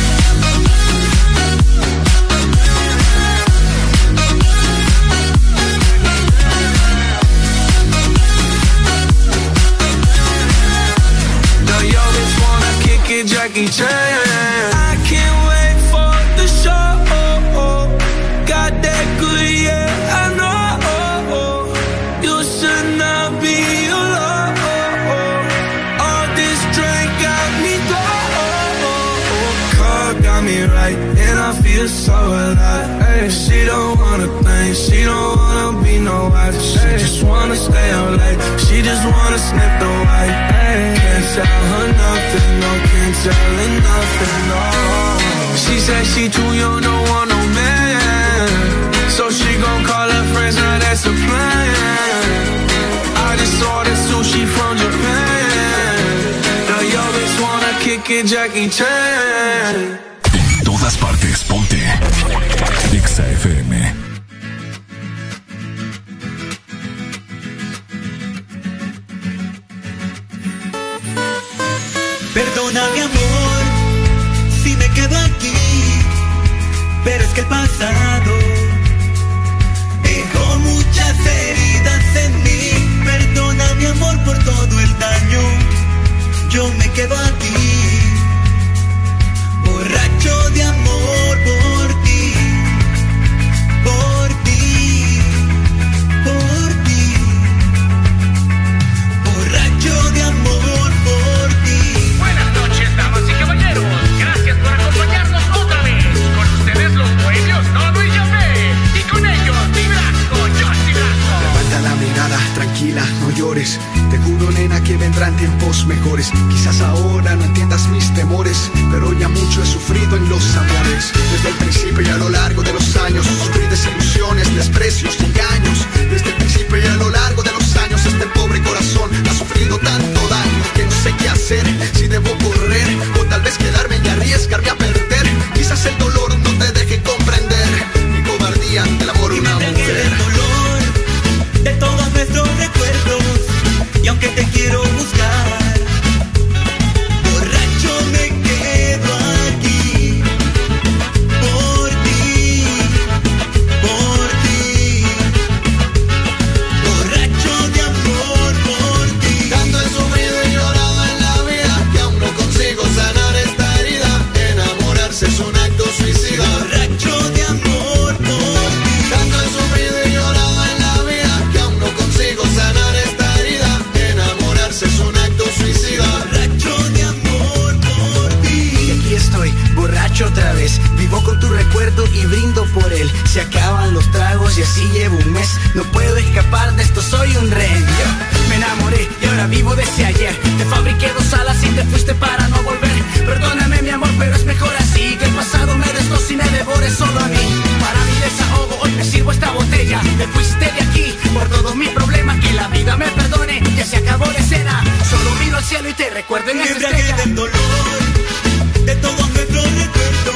Speaker 89: Jackie Chan. I can't wait for the show. Got that good, yeah, I know. You should not be alone. All this drink got me got me right, and I feel so alive. She don't wanna think, she don't wanna be no wife. She just wanna stay up late. She just wanna sniff the white. Hey, can't tell selling nothing, no. She said she too young, don't want no man So she gon' call her friends, now that's a plan. I just ordered sushi from Japan. Now yo just wanna kick it Jackie Chan.
Speaker 1: En todas partes, ponte. Exa FM
Speaker 84: Perdona mi amor si me quedo aquí, pero es que el pasado dejó muchas heridas en mí. Perdona mi amor por todo el daño, yo me quedo aquí, borracho de amor
Speaker 26: Que vendrán tiempos mejores. Quizás ahora no entiendas mis temores, pero ya mucho he sufrido en los amores. Desde el principio y a lo largo de los años, sufrí desilusiones, desprecios y engaños. Desde el principio y a lo largo de los años, este pobre corazón ha sufrido tanto daño que no sé qué hacer. Se acaban los tragos y así llevo un mes. No puedo escapar de esto, soy un rey. Yo me enamoré y ahora vivo desde ayer. Te fabriqué dos alas y te fuiste para no volver. Perdóname, mi amor, pero es mejor así. Que el pasado me destroce y me devore solo a mí. Para mi desahogo, hoy me sirvo esta botella. Te fuiste de aquí por todos mis problemas. Que la vida me perdone, ya se acabó la escena. Solo miro al cielo y te recuerdo en esa estrella.
Speaker 84: del dolor de todos nuestros recuerdos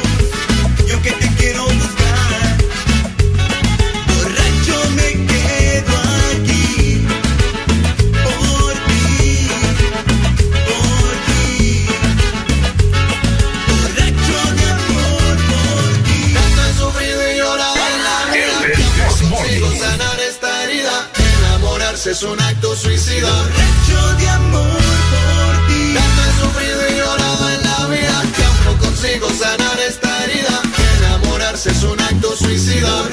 Speaker 84: y aunque te quiero buscar
Speaker 26: Es un acto suicida.
Speaker 84: borracho de amor por ti
Speaker 26: Tanto he sufrido y llorado en la vida que aún no consigo sanar esta herida. Enamorarse es un acto suicida.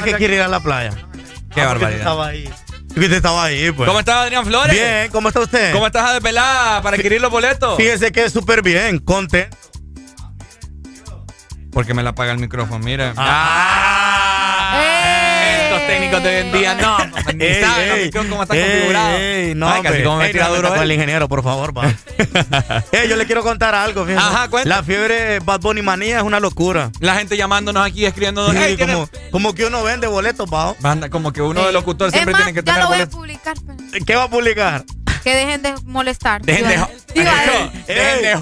Speaker 26: Es que
Speaker 90: quiere ir a la playa.
Speaker 2: Qué
Speaker 90: Ah,
Speaker 2: barbaridad.
Speaker 90: Estaba ahí. Usted estaba ahí, pues.
Speaker 2: ¿Cómo está Adrián Flores?
Speaker 90: Bien, ¿cómo está usted?
Speaker 2: ¿Cómo estás a desvelar para adquirir los boletos?
Speaker 90: Fíjese que es súper bien, contento.
Speaker 2: Porque me la apaga el micrófono, mira.
Speaker 90: Ah.
Speaker 2: Técnicos en día, no, ni
Speaker 90: Ey,
Speaker 2: saben la
Speaker 90: ey,
Speaker 2: cuestión cómo está
Speaker 90: ey,
Speaker 2: configurado.
Speaker 90: ey, no,
Speaker 2: Ay, casi como me tira
Speaker 90: no
Speaker 2: duro
Speaker 90: con el ingeniero, por favor, pa. Ey, yo le quiero contar algo, fíjate.
Speaker 2: Ajá, cuenta.
Speaker 90: La fiebre Bad Bunny manía es una locura.
Speaker 2: La gente llamándonos aquí, escribiendo.
Speaker 90: Sí,
Speaker 2: "Ey, tiene-
Speaker 90: como, como que uno vende boletos, pa.
Speaker 2: Banda, como que uno de los locutores
Speaker 3: Es
Speaker 2: siempre
Speaker 3: más,
Speaker 2: tiene que
Speaker 3: ya
Speaker 2: tener
Speaker 3: lo voy a
Speaker 2: boletos.
Speaker 3: publicar. pero-
Speaker 90: ¿Qué va a publicar?
Speaker 3: Que dejen de molestar.
Speaker 2: Dejen de Dejen
Speaker 3: eh,
Speaker 2: de.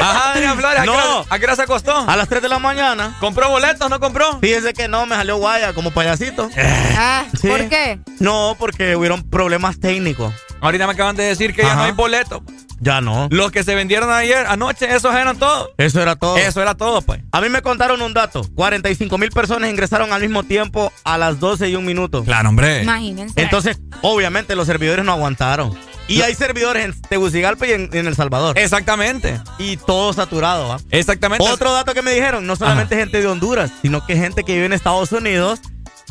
Speaker 2: Ajá, Adrián Flores, ¿a, qué
Speaker 90: No.
Speaker 2: ¿a qué hora se acostó?
Speaker 90: A las 3 de la mañana.
Speaker 2: ¿Compró boletos? ¿No compró?
Speaker 90: Fíjese que no, me salió guaya como payasito.
Speaker 3: ah,
Speaker 90: Sí.
Speaker 3: ¿Por qué?
Speaker 90: No, porque hubieron problemas técnicos.
Speaker 2: Ahorita me acaban de decir que ya no hay boletos.
Speaker 90: Ya no.
Speaker 2: Los que se vendieron ayer, anoche, esos eran todos.
Speaker 90: Eso era todo.
Speaker 2: Eso era todo, pues.
Speaker 90: A mí me contaron un dato. 45 mil personas ingresaron al mismo tiempo a las 12 y un minuto.
Speaker 2: Claro, hombre.
Speaker 3: Imagínense.
Speaker 90: Entonces, obviamente, los servidores no aguantaron. Y hay servidores en Tegucigalpa y en, en El Salvador.
Speaker 2: Exactamente.
Speaker 90: Y todo saturado, ¿va?
Speaker 2: Exactamente.
Speaker 90: Otro dato que me dijeron, no solamente gente de Honduras, sino que gente que vive en Estados Unidos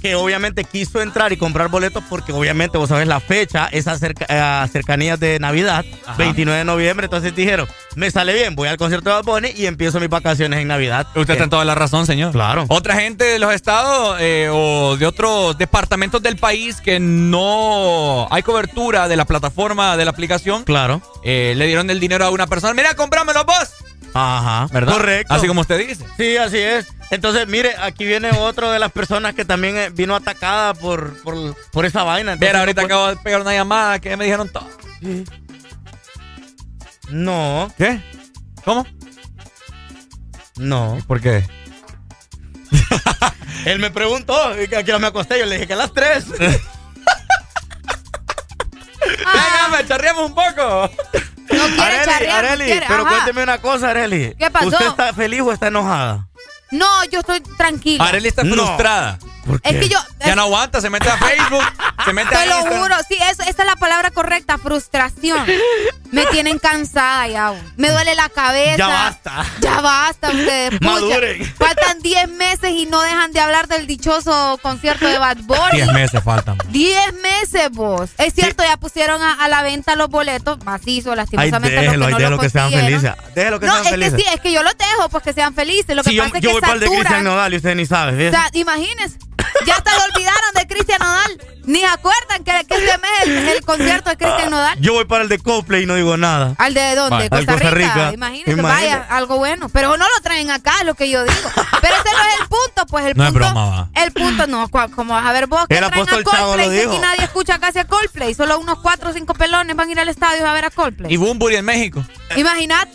Speaker 90: que obviamente quiso entrar y comprar boletos porque obviamente vos sabés la fecha, esas cerca- eh, cercanías de Navidad,
Speaker 2: Ajá.
Speaker 90: 29 de noviembre, entonces dijeron, me sale bien, voy al concierto de Bad Bunny y empiezo mis vacaciones en Navidad.
Speaker 2: Usted está en toda la razón, señor.
Speaker 90: Claro.
Speaker 2: Otra gente de los estados eh, o de otros departamentos del país que no hay cobertura de la plataforma de la aplicación,
Speaker 90: Claro.
Speaker 2: eh, le dieron el dinero a una persona. Mira, cómpramelo vos.
Speaker 90: Ajá.
Speaker 2: ¿Verdad?
Speaker 90: Correcto.
Speaker 2: Así como usted dice.
Speaker 90: Sí, así es. Entonces, mire, aquí viene otro de las personas que también eh, vino atacada por, por, por esa vaina. Entonces,
Speaker 2: Mira, ahorita
Speaker 90: no
Speaker 2: acabo de pegar una llamada que me dijeron todo.
Speaker 90: No,
Speaker 2: ¿Qué? ¿Cómo?
Speaker 90: no.
Speaker 2: ¿Por qué?
Speaker 90: Él me preguntó ¿a qué hora me acosté? Yo le dije que a las 3.
Speaker 2: Venga, me charreamos un poco.
Speaker 3: No quiere
Speaker 90: Areli,
Speaker 3: charrear, no
Speaker 90: Areli,
Speaker 3: quiere,
Speaker 90: pero
Speaker 3: ajá.
Speaker 90: cuénteme una cosa, Areli.
Speaker 3: ¿Qué pasó?
Speaker 90: ¿Usted está feliz o está enojada?
Speaker 3: No, yo estoy tranquila.
Speaker 2: Arely está
Speaker 90: No. ¿Por
Speaker 3: Es que yo.
Speaker 2: Ya no aguanta, se mete a Facebook, se mete a
Speaker 3: Te lo
Speaker 2: Instagram.
Speaker 3: juro, sí, eso, esa es la palabra correcta, frustración. Me tienen cansada ya. Me duele la cabeza.
Speaker 90: Ya basta.
Speaker 3: Ya basta ustedes. pucha.
Speaker 90: Maduren.
Speaker 3: Faltan 10 meses y no dejan de hablar del dichoso concierto de Bad Bunny.
Speaker 2: Diez meses faltan.
Speaker 3: 10 meses vos. Es cierto, ya pusieron a, a la venta los boletos, macizo,
Speaker 90: Ay,
Speaker 3: lastimosamente los
Speaker 90: déjelo,
Speaker 3: que
Speaker 90: ay,
Speaker 3: no
Speaker 90: déjelo
Speaker 3: lo
Speaker 90: que sean felices. Déjelo que
Speaker 3: No,
Speaker 90: sean
Speaker 3: es
Speaker 90: felices.
Speaker 3: que sí, es que yo los dejo pues que sean felices. Lo que
Speaker 90: Sí, yo,
Speaker 3: pasa es
Speaker 90: yo
Speaker 3: que
Speaker 90: voy para el de. Cristian Nodal y usted ni sabe.
Speaker 3: O
Speaker 90: ¿ves?
Speaker 3: sea, imagínense, ya hasta lo olvidaron de Cristian Nodal. Ni se acuerdan que, que este mes es el, el concierto de Cristian Nodal.
Speaker 90: Yo voy para el de Coldplay y no digo nada.
Speaker 3: ¿Al de dónde?
Speaker 90: Vale.
Speaker 3: Costa,
Speaker 90: Al Costa
Speaker 3: Rica.
Speaker 90: Rica.
Speaker 3: Imagínense,
Speaker 90: Imagínate.
Speaker 3: vaya, algo bueno. Pero no lo traen acá, es lo que yo digo. Pero ese no es el punto, pues el
Speaker 2: No es broma, va.
Speaker 3: El punto, no, como vas a ver vos que
Speaker 90: El
Speaker 3: traen a Coldplay,
Speaker 90: lo
Speaker 3: que
Speaker 90: dijo.
Speaker 3: aquí nadie escucha casi a Coldplay. Solo unos cuatro o cinco pelones van a ir al estadio a ver a Coldplay.
Speaker 2: Y Bumburi en México.
Speaker 3: Imagínate.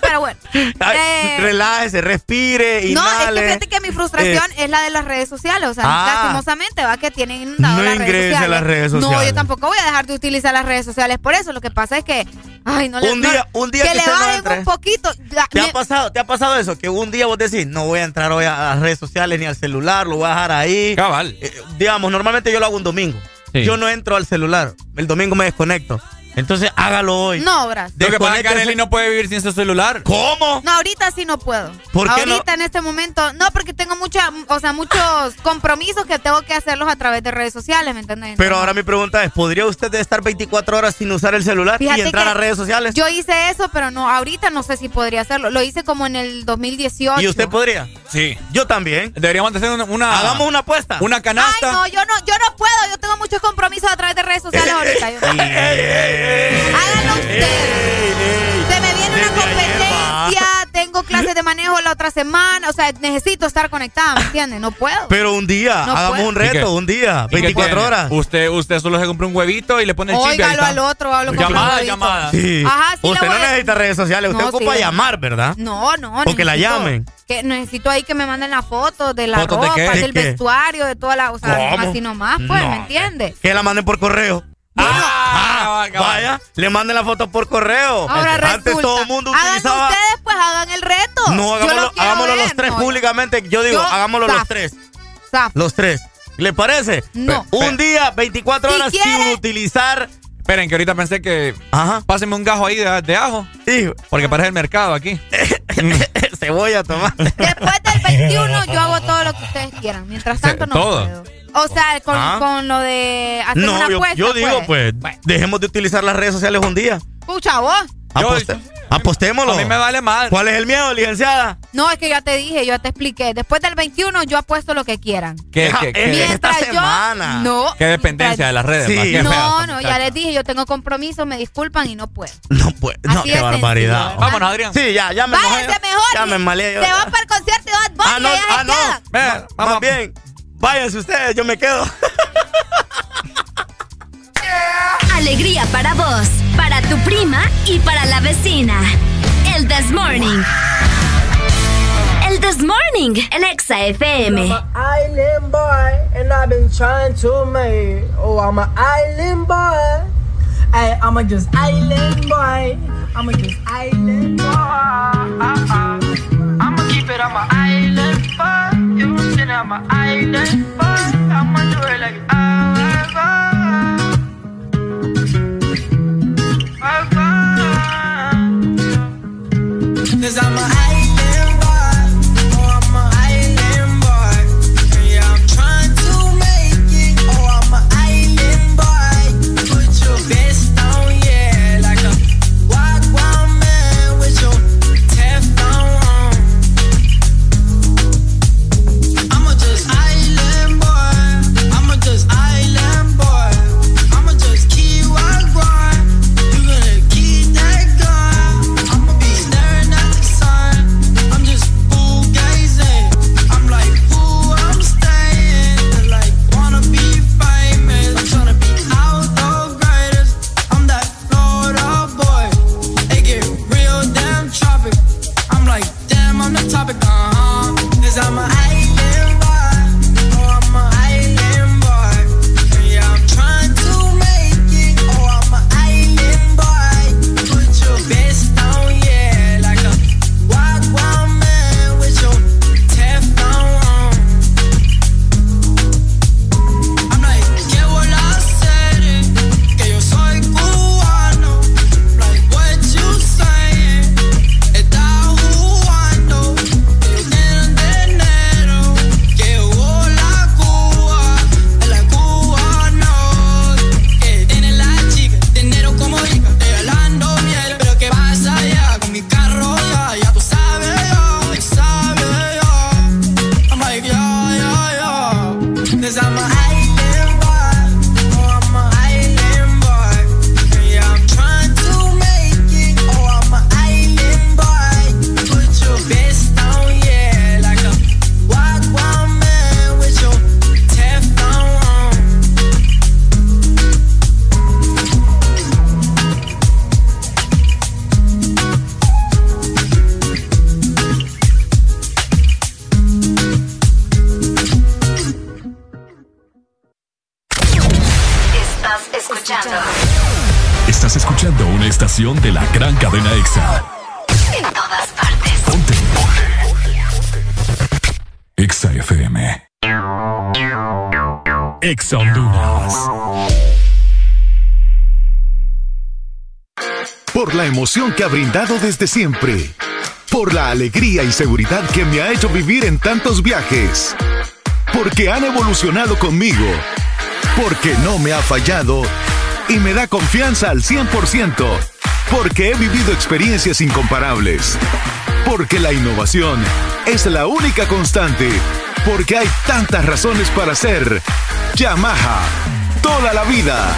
Speaker 3: Pero bueno.
Speaker 90: Ay,
Speaker 3: eh,
Speaker 90: relájese, respire,
Speaker 3: no, es que fíjate que mi frustración es la de las redes sociales. O sea,
Speaker 90: Ah.
Speaker 3: lastimosamente va que tienen inundado
Speaker 90: No
Speaker 3: las redes
Speaker 90: ingrese a
Speaker 3: sociales.
Speaker 90: las redes
Speaker 3: No,
Speaker 90: sociales.
Speaker 3: yo tampoco voy a dejar de utilizar las redes sociales por eso. Lo que pasa es que, ay, no le
Speaker 90: Un
Speaker 3: no-
Speaker 90: día- un día
Speaker 3: que,
Speaker 90: que
Speaker 3: le
Speaker 90: no
Speaker 3: bajen un poquito. La-
Speaker 90: ¿Te ha pasado, ¿Te ha pasado eso? Que un día vos decís, no voy a entrar hoy a las redes sociales ni al celular, lo voy a dejar ahí.
Speaker 2: Cabal.
Speaker 90: Eh, digamos, normalmente yo lo hago un domingo.
Speaker 2: Sí.
Speaker 90: Yo no entro al celular. El domingo me desconecto. Entonces hágalo hoy.
Speaker 3: no, Bras.
Speaker 2: Lo que pasa es que. Arely no puede vivir sin su celular.
Speaker 90: ¿Cómo?
Speaker 3: No, ahorita sí no puedo.
Speaker 90: ¿Por qué
Speaker 3: ahorita en este momento, no, porque tengo mucha, o sea, muchos compromisos que tengo que hacerlos a través de redes sociales, ¿me entiendes?
Speaker 90: Pero ahora mi pregunta es, ¿podría usted estar 24 horas sin usar el celular
Speaker 3: Fíjate
Speaker 90: y entrar a redes sociales?
Speaker 3: Yo hice eso, pero no, ahorita no sé si podría hacerlo. Lo hice como en el 2018.
Speaker 90: ¿Y usted podría?
Speaker 2: Sí.
Speaker 90: Yo también.
Speaker 2: Deberíamos hacer una, una,
Speaker 90: Hagamos una apuesta.
Speaker 2: una
Speaker 3: Ay,
Speaker 2: canasta.
Speaker 3: no, yo no, yo no puedo. Yo tengo muchos compromisos a través de redes sociales ahorita. Yo- Háganlo ustedes. Se me viene una competencia, tengo clases de manejo la otra semana, o sea, necesito estar conectada, ¿me entiendes? No puedo.
Speaker 90: Pero un día,
Speaker 3: No
Speaker 90: hagamos
Speaker 3: puedo.
Speaker 90: un reto, un día,
Speaker 2: ¿Y qué
Speaker 90: 24
Speaker 2: tiene?
Speaker 90: horas.
Speaker 2: Usted, usted solo se compra un huevito y le pone el chip.
Speaker 3: Óigalo al otro, hablo con
Speaker 2: Llamada, llamada.
Speaker 90: Sí.
Speaker 3: Ajá, sí
Speaker 90: usted no necesita redes sociales, usted
Speaker 3: No,
Speaker 90: ocupa
Speaker 3: sí.
Speaker 90: llamar, ¿verdad?
Speaker 3: No, no.
Speaker 90: O que la llamen.
Speaker 3: Que necesito ahí que me manden las fotos de la
Speaker 90: ¿Fotos de
Speaker 3: ropa, del vestuario, de toda la, o sea,
Speaker 90: ¿Cómo?
Speaker 3: así nomás, pues,
Speaker 90: No.
Speaker 3: ¿me entiendes?
Speaker 90: Que la manden por correo.
Speaker 2: Ah, cabal, cabal.
Speaker 90: Vaya, le manden la foto por correo.
Speaker 3: Ahora
Speaker 90: Antes
Speaker 3: resulta.
Speaker 90: todo el mundo
Speaker 3: Hagan
Speaker 90: utilizaba.
Speaker 3: ustedes, pues, hagan el reto.
Speaker 90: No, hagámoslo,
Speaker 3: lo
Speaker 90: hagámoslo
Speaker 3: ver,
Speaker 90: los tres
Speaker 3: no.
Speaker 90: públicamente. Yo digo,
Speaker 3: Yo,
Speaker 90: hagámoslo los tres.
Speaker 3: Zaf.
Speaker 90: Los tres. ¿Le parece?
Speaker 3: No.
Speaker 90: Un día, 24
Speaker 3: Si
Speaker 90: horas sin
Speaker 3: quiere-
Speaker 90: utilizar.
Speaker 2: Esperen, que ahorita pensé que.
Speaker 90: Ajá.
Speaker 2: Pásenme un gajo ahí de, de ajo.
Speaker 90: Hijo,
Speaker 2: Porque parece el mercado aquí.
Speaker 90: cebolla, tomate.
Speaker 3: Después del 21 yo hago todo lo que ustedes quieran. Mientras tanto no
Speaker 2: todo.
Speaker 3: puedo. O sea, con,
Speaker 90: Ah.
Speaker 3: con lo de hacer una
Speaker 90: No, yo,
Speaker 3: apuesta,
Speaker 90: yo digo, pues, dejemos de utilizar las redes sociales un día.
Speaker 3: Pucha, vos.
Speaker 2: Yo-
Speaker 90: Aposte- Apostémoslo.
Speaker 2: A mí me vale mal.
Speaker 90: ¿Cuál es el miedo, licenciada?
Speaker 3: No, es que ya te dije, yo ya te expliqué. Después del 21 yo apuesto lo que quieran.
Speaker 2: ¿Qué, qué, qué?
Speaker 3: Mientras
Speaker 90: esta
Speaker 3: yo.
Speaker 90: semana.
Speaker 3: No.
Speaker 2: Qué dependencia de las redes.
Speaker 90: Sí.
Speaker 2: más,
Speaker 3: No, no, ya les dije, yo tengo compromiso, me disculpan y no puedo.
Speaker 90: No puede. No,
Speaker 3: Así
Speaker 90: qué barbaridad.
Speaker 3: sencillo.
Speaker 2: Vámonos, Adrián.
Speaker 90: Sí, ya, ya me
Speaker 3: Váyanse
Speaker 90: mojé.
Speaker 3: mejor.
Speaker 90: Ya me maleé yo.
Speaker 3: Se van para el concierto de Bad Bunny
Speaker 90: Ah, no,
Speaker 3: y
Speaker 90: ah, no.
Speaker 2: Ven, vamos.
Speaker 90: Más bien, váyanse ustedes, yo me quedo.
Speaker 10: Alegría para vos, para tu prima y para la vecina. El This Morning. El This Morning, el Exa FM.
Speaker 91: I'm an island boy, and I've been trying to make. Oh, I'm an island boy. I'm a just island boy. I'm a just island boy. I'ma keep it on my island boy. You know I'm an island boy. I'ma do it like I Cause I'm an
Speaker 92: estación de la gran cadena EXA.
Speaker 10: En todas partes.
Speaker 92: Ponte. EXA FM. EXA Honduras.
Speaker 1: Por la emoción que ha brindado desde siempre. Por la alegría y seguridad que me ha hecho vivir en tantos viajes. Porque han evolucionado conmigo. Porque no me ha fallado y me da confianza al 100%. Porque he vivido experiencias incomparables. Porque la innovación es la única constante. Porque hay tantas razones para ser Yamaha. Toda la vida.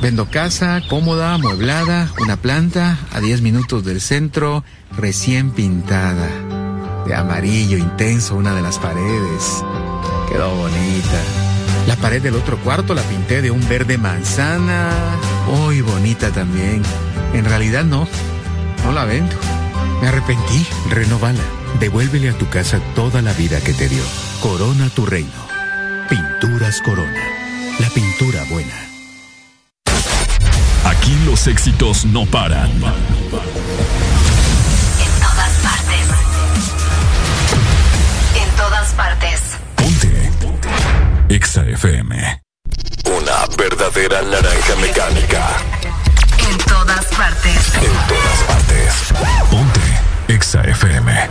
Speaker 93: Vendo casa, cómoda, amueblada, una planta a 10 minutos del centro, recién pintada. De amarillo intenso una de las paredes. Quedó bonita. La pared del otro cuarto la pinté de un verde manzana. Uy, bonita también. En realidad no. No la vendo. Me arrepentí.
Speaker 94: Renovala. Devuélvele a tu casa toda la vida que te dio. Corona tu reino. Pinturas Corona. La pintura buena.
Speaker 92: Aquí los éxitos no paran. EXA FM.
Speaker 95: Una verdadera naranja mecánica.
Speaker 10: En todas partes.
Speaker 95: En todas partes.
Speaker 92: Ponte. EXA FM.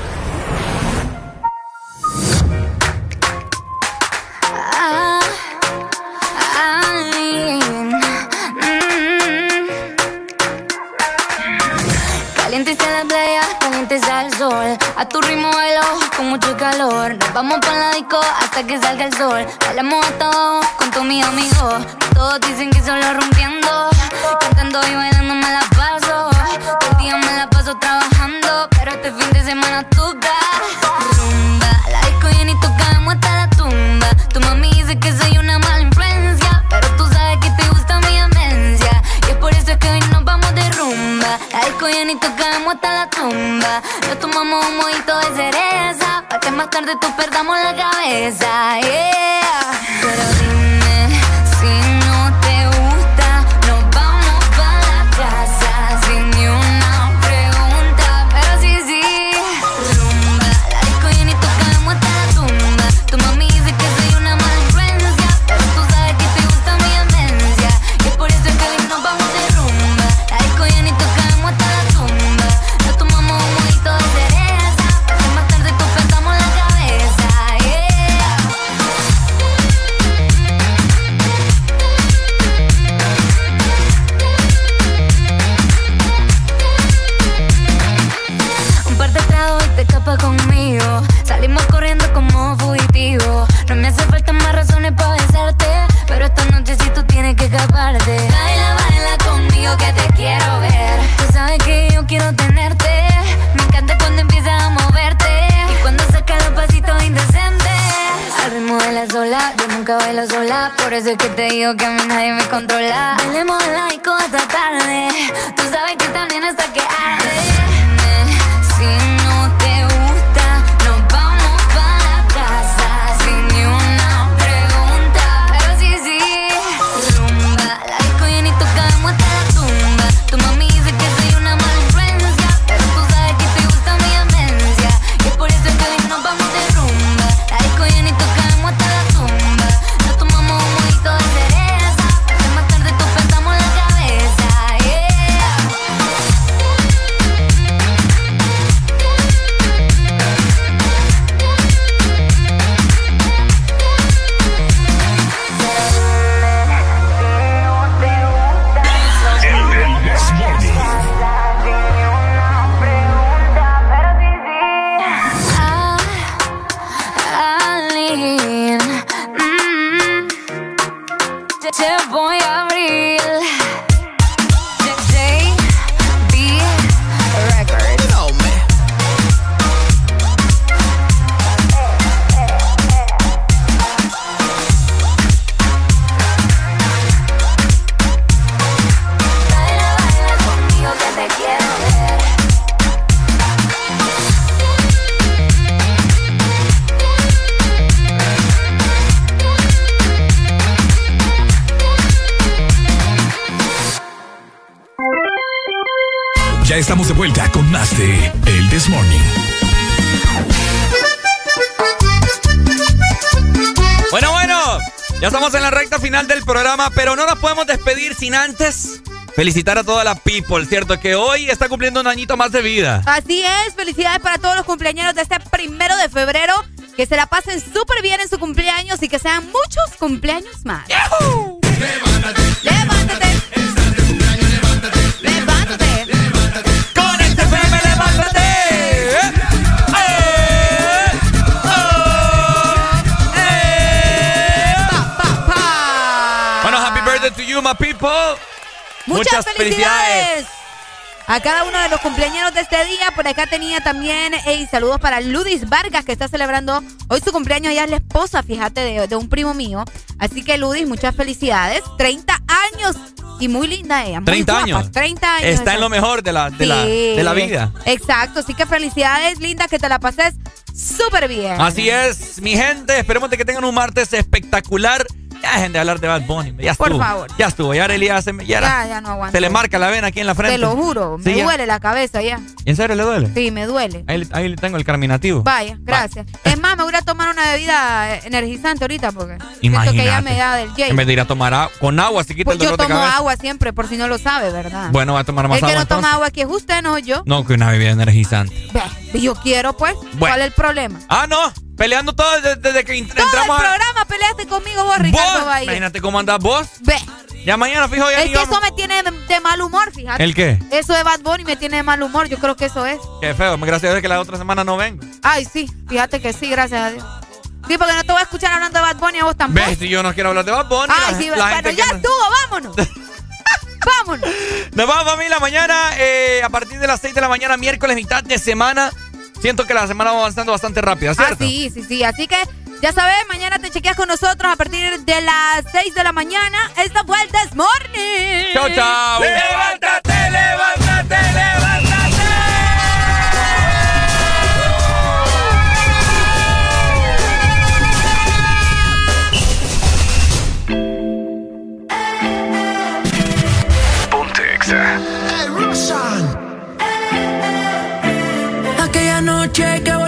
Speaker 96: Ah, ay, mm, Caliente está la playa, caliente está el sol. A tu ritmo con mucho calor. Nos vamos para la disco hasta que salga el sol. Bailamos hasta abajo con todos mis amigos. Todos dicen que solo rompiendo. Cantando y bailando me la paso. Todo el día me la paso trabajando. Pero este fin de semana toca. Rumba, la disco llena y tocamos hasta la tumba. Tu mami dice que soy una mala llena y tocamos hasta la tumba. Nos tomamos un mojito de cereza. Pa' que más tarde tú perdamos la cabeza. Yeah. Pero Baila, baila conmigo que te quiero ver. Tú sabes que yo quiero tenerte. Me encanta cuando empiezas a moverte. Y cuando sacas los pasitos indecentes. Al ritmo de la sola, yo nunca bailo sola. Por eso es que te digo que a mí nadie me controla. Bailemos en la disco hasta tarde. Tú sabes que también hasta que arde.
Speaker 1: Estamos de vuelta con más de El This Morning.
Speaker 2: Bueno, bueno, ya estamos en la recta final del programa, pero no nos podemos despedir sin antes felicitar a toda la people, ¿cierto? Que hoy está cumpliendo un añito más de vida.
Speaker 3: Así es, felicidades para todos los cumpleaños de este primero de febrero. Que se la pasen súper bien en su cumpleaños y que sean muchos cumpleaños más. Levántate. Levántate. Levántate. Muchas, felicidades. A cada uno de los cumpleaños de este día, por acá tenía también hey, saludos para Ludis Vargas, que está celebrando hoy su cumpleaños. Ella es la esposa, fíjate, de, de un primo mío. Así que Ludis, muchas felicidades. 30 años y muy linda ella. muy
Speaker 2: 30
Speaker 3: guapa,
Speaker 2: años.
Speaker 3: 30 años.
Speaker 2: Está en lo mejor de la, de la, de la vida.
Speaker 3: Exacto, así que felicidades, linda, que te la pases súper bien.
Speaker 2: Así es, mi gente. Esperemos de que tengan un martes espectacular. Ya dejen de hablar de Bad Bunny. Ya
Speaker 3: Por
Speaker 2: estuvo.
Speaker 3: favor.
Speaker 2: Ya estuvo. Ya Arely ya se me- ya
Speaker 3: Ya, ya no aguanto.
Speaker 2: Se le marca la vena aquí en la frente.
Speaker 3: Te lo juro, me
Speaker 2: ya.
Speaker 3: duele la cabeza ya.
Speaker 2: ¿En serio le duele?
Speaker 3: Sí, me duele.
Speaker 2: Ahí, ahí le tengo el carminativo.
Speaker 3: Vaya, gracias. Es más, me voy a tomar una bebida energizante ahorita porque siento que
Speaker 2: Imagínate.
Speaker 3: ya me da del J.
Speaker 2: En vez de ir a tomar agua, con agua, se quita
Speaker 3: Pues
Speaker 2: el
Speaker 3: yo
Speaker 2: dolor de
Speaker 3: tomo
Speaker 2: cabeza.
Speaker 3: agua siempre, por si no lo sabe, ¿verdad?
Speaker 2: Bueno, va a tomar más
Speaker 3: el que
Speaker 2: agua
Speaker 3: no toma agua aquí es usted, no yo.
Speaker 2: No, que una bebida energizante.
Speaker 3: Ve, yo quiero, pues.
Speaker 2: Bueno.
Speaker 3: ¿Cuál es el problema?
Speaker 2: Ah, no. Peleando todo desde, desde que
Speaker 3: Todo el
Speaker 2: entramos a...
Speaker 3: programa peleaste conmigo vos, Ricardo
Speaker 2: ¿Vos? Imagínate cómo andas vos.
Speaker 3: Ve.
Speaker 2: Ya mañana fijo ya
Speaker 3: Es que eso me tiene de, de mal humor, fíjate.
Speaker 2: ¿El qué?
Speaker 3: Eso de Bad Bunny me tiene de mal humor. Yo creo que eso es.
Speaker 2: Qué feo. Gracias a Dios que la otra semana no vengo.
Speaker 3: Ay, sí. Fíjate que sí, gracias a Dios. Sí, porque no te voy a escuchar hablando de Bad Bunny a vos tampoco.
Speaker 2: ¿Ves? Si yo no quiero hablar de Bad Bunny.
Speaker 3: Ay,
Speaker 2: la-
Speaker 3: sí,
Speaker 2: la
Speaker 3: bueno,
Speaker 2: gente
Speaker 3: ya
Speaker 2: no-
Speaker 3: estuvo, vámonos. vámonos.
Speaker 2: Nos vamos familia mañana eh, a partir de las 6 de la mañana, miércoles, mitad de semana. Siento que la semana va avanzando bastante rápido,
Speaker 3: Ah,
Speaker 2: ¿cierto?
Speaker 3: sí, sí, sí. Así que ya sabes, mañana te chequeas con nosotros a partir de las 6 de la mañana. Esta fue el This Morning.
Speaker 2: Chao, chao.
Speaker 84: Levántate, levántate, levántate.
Speaker 97: Exa.
Speaker 79: Aquella noche que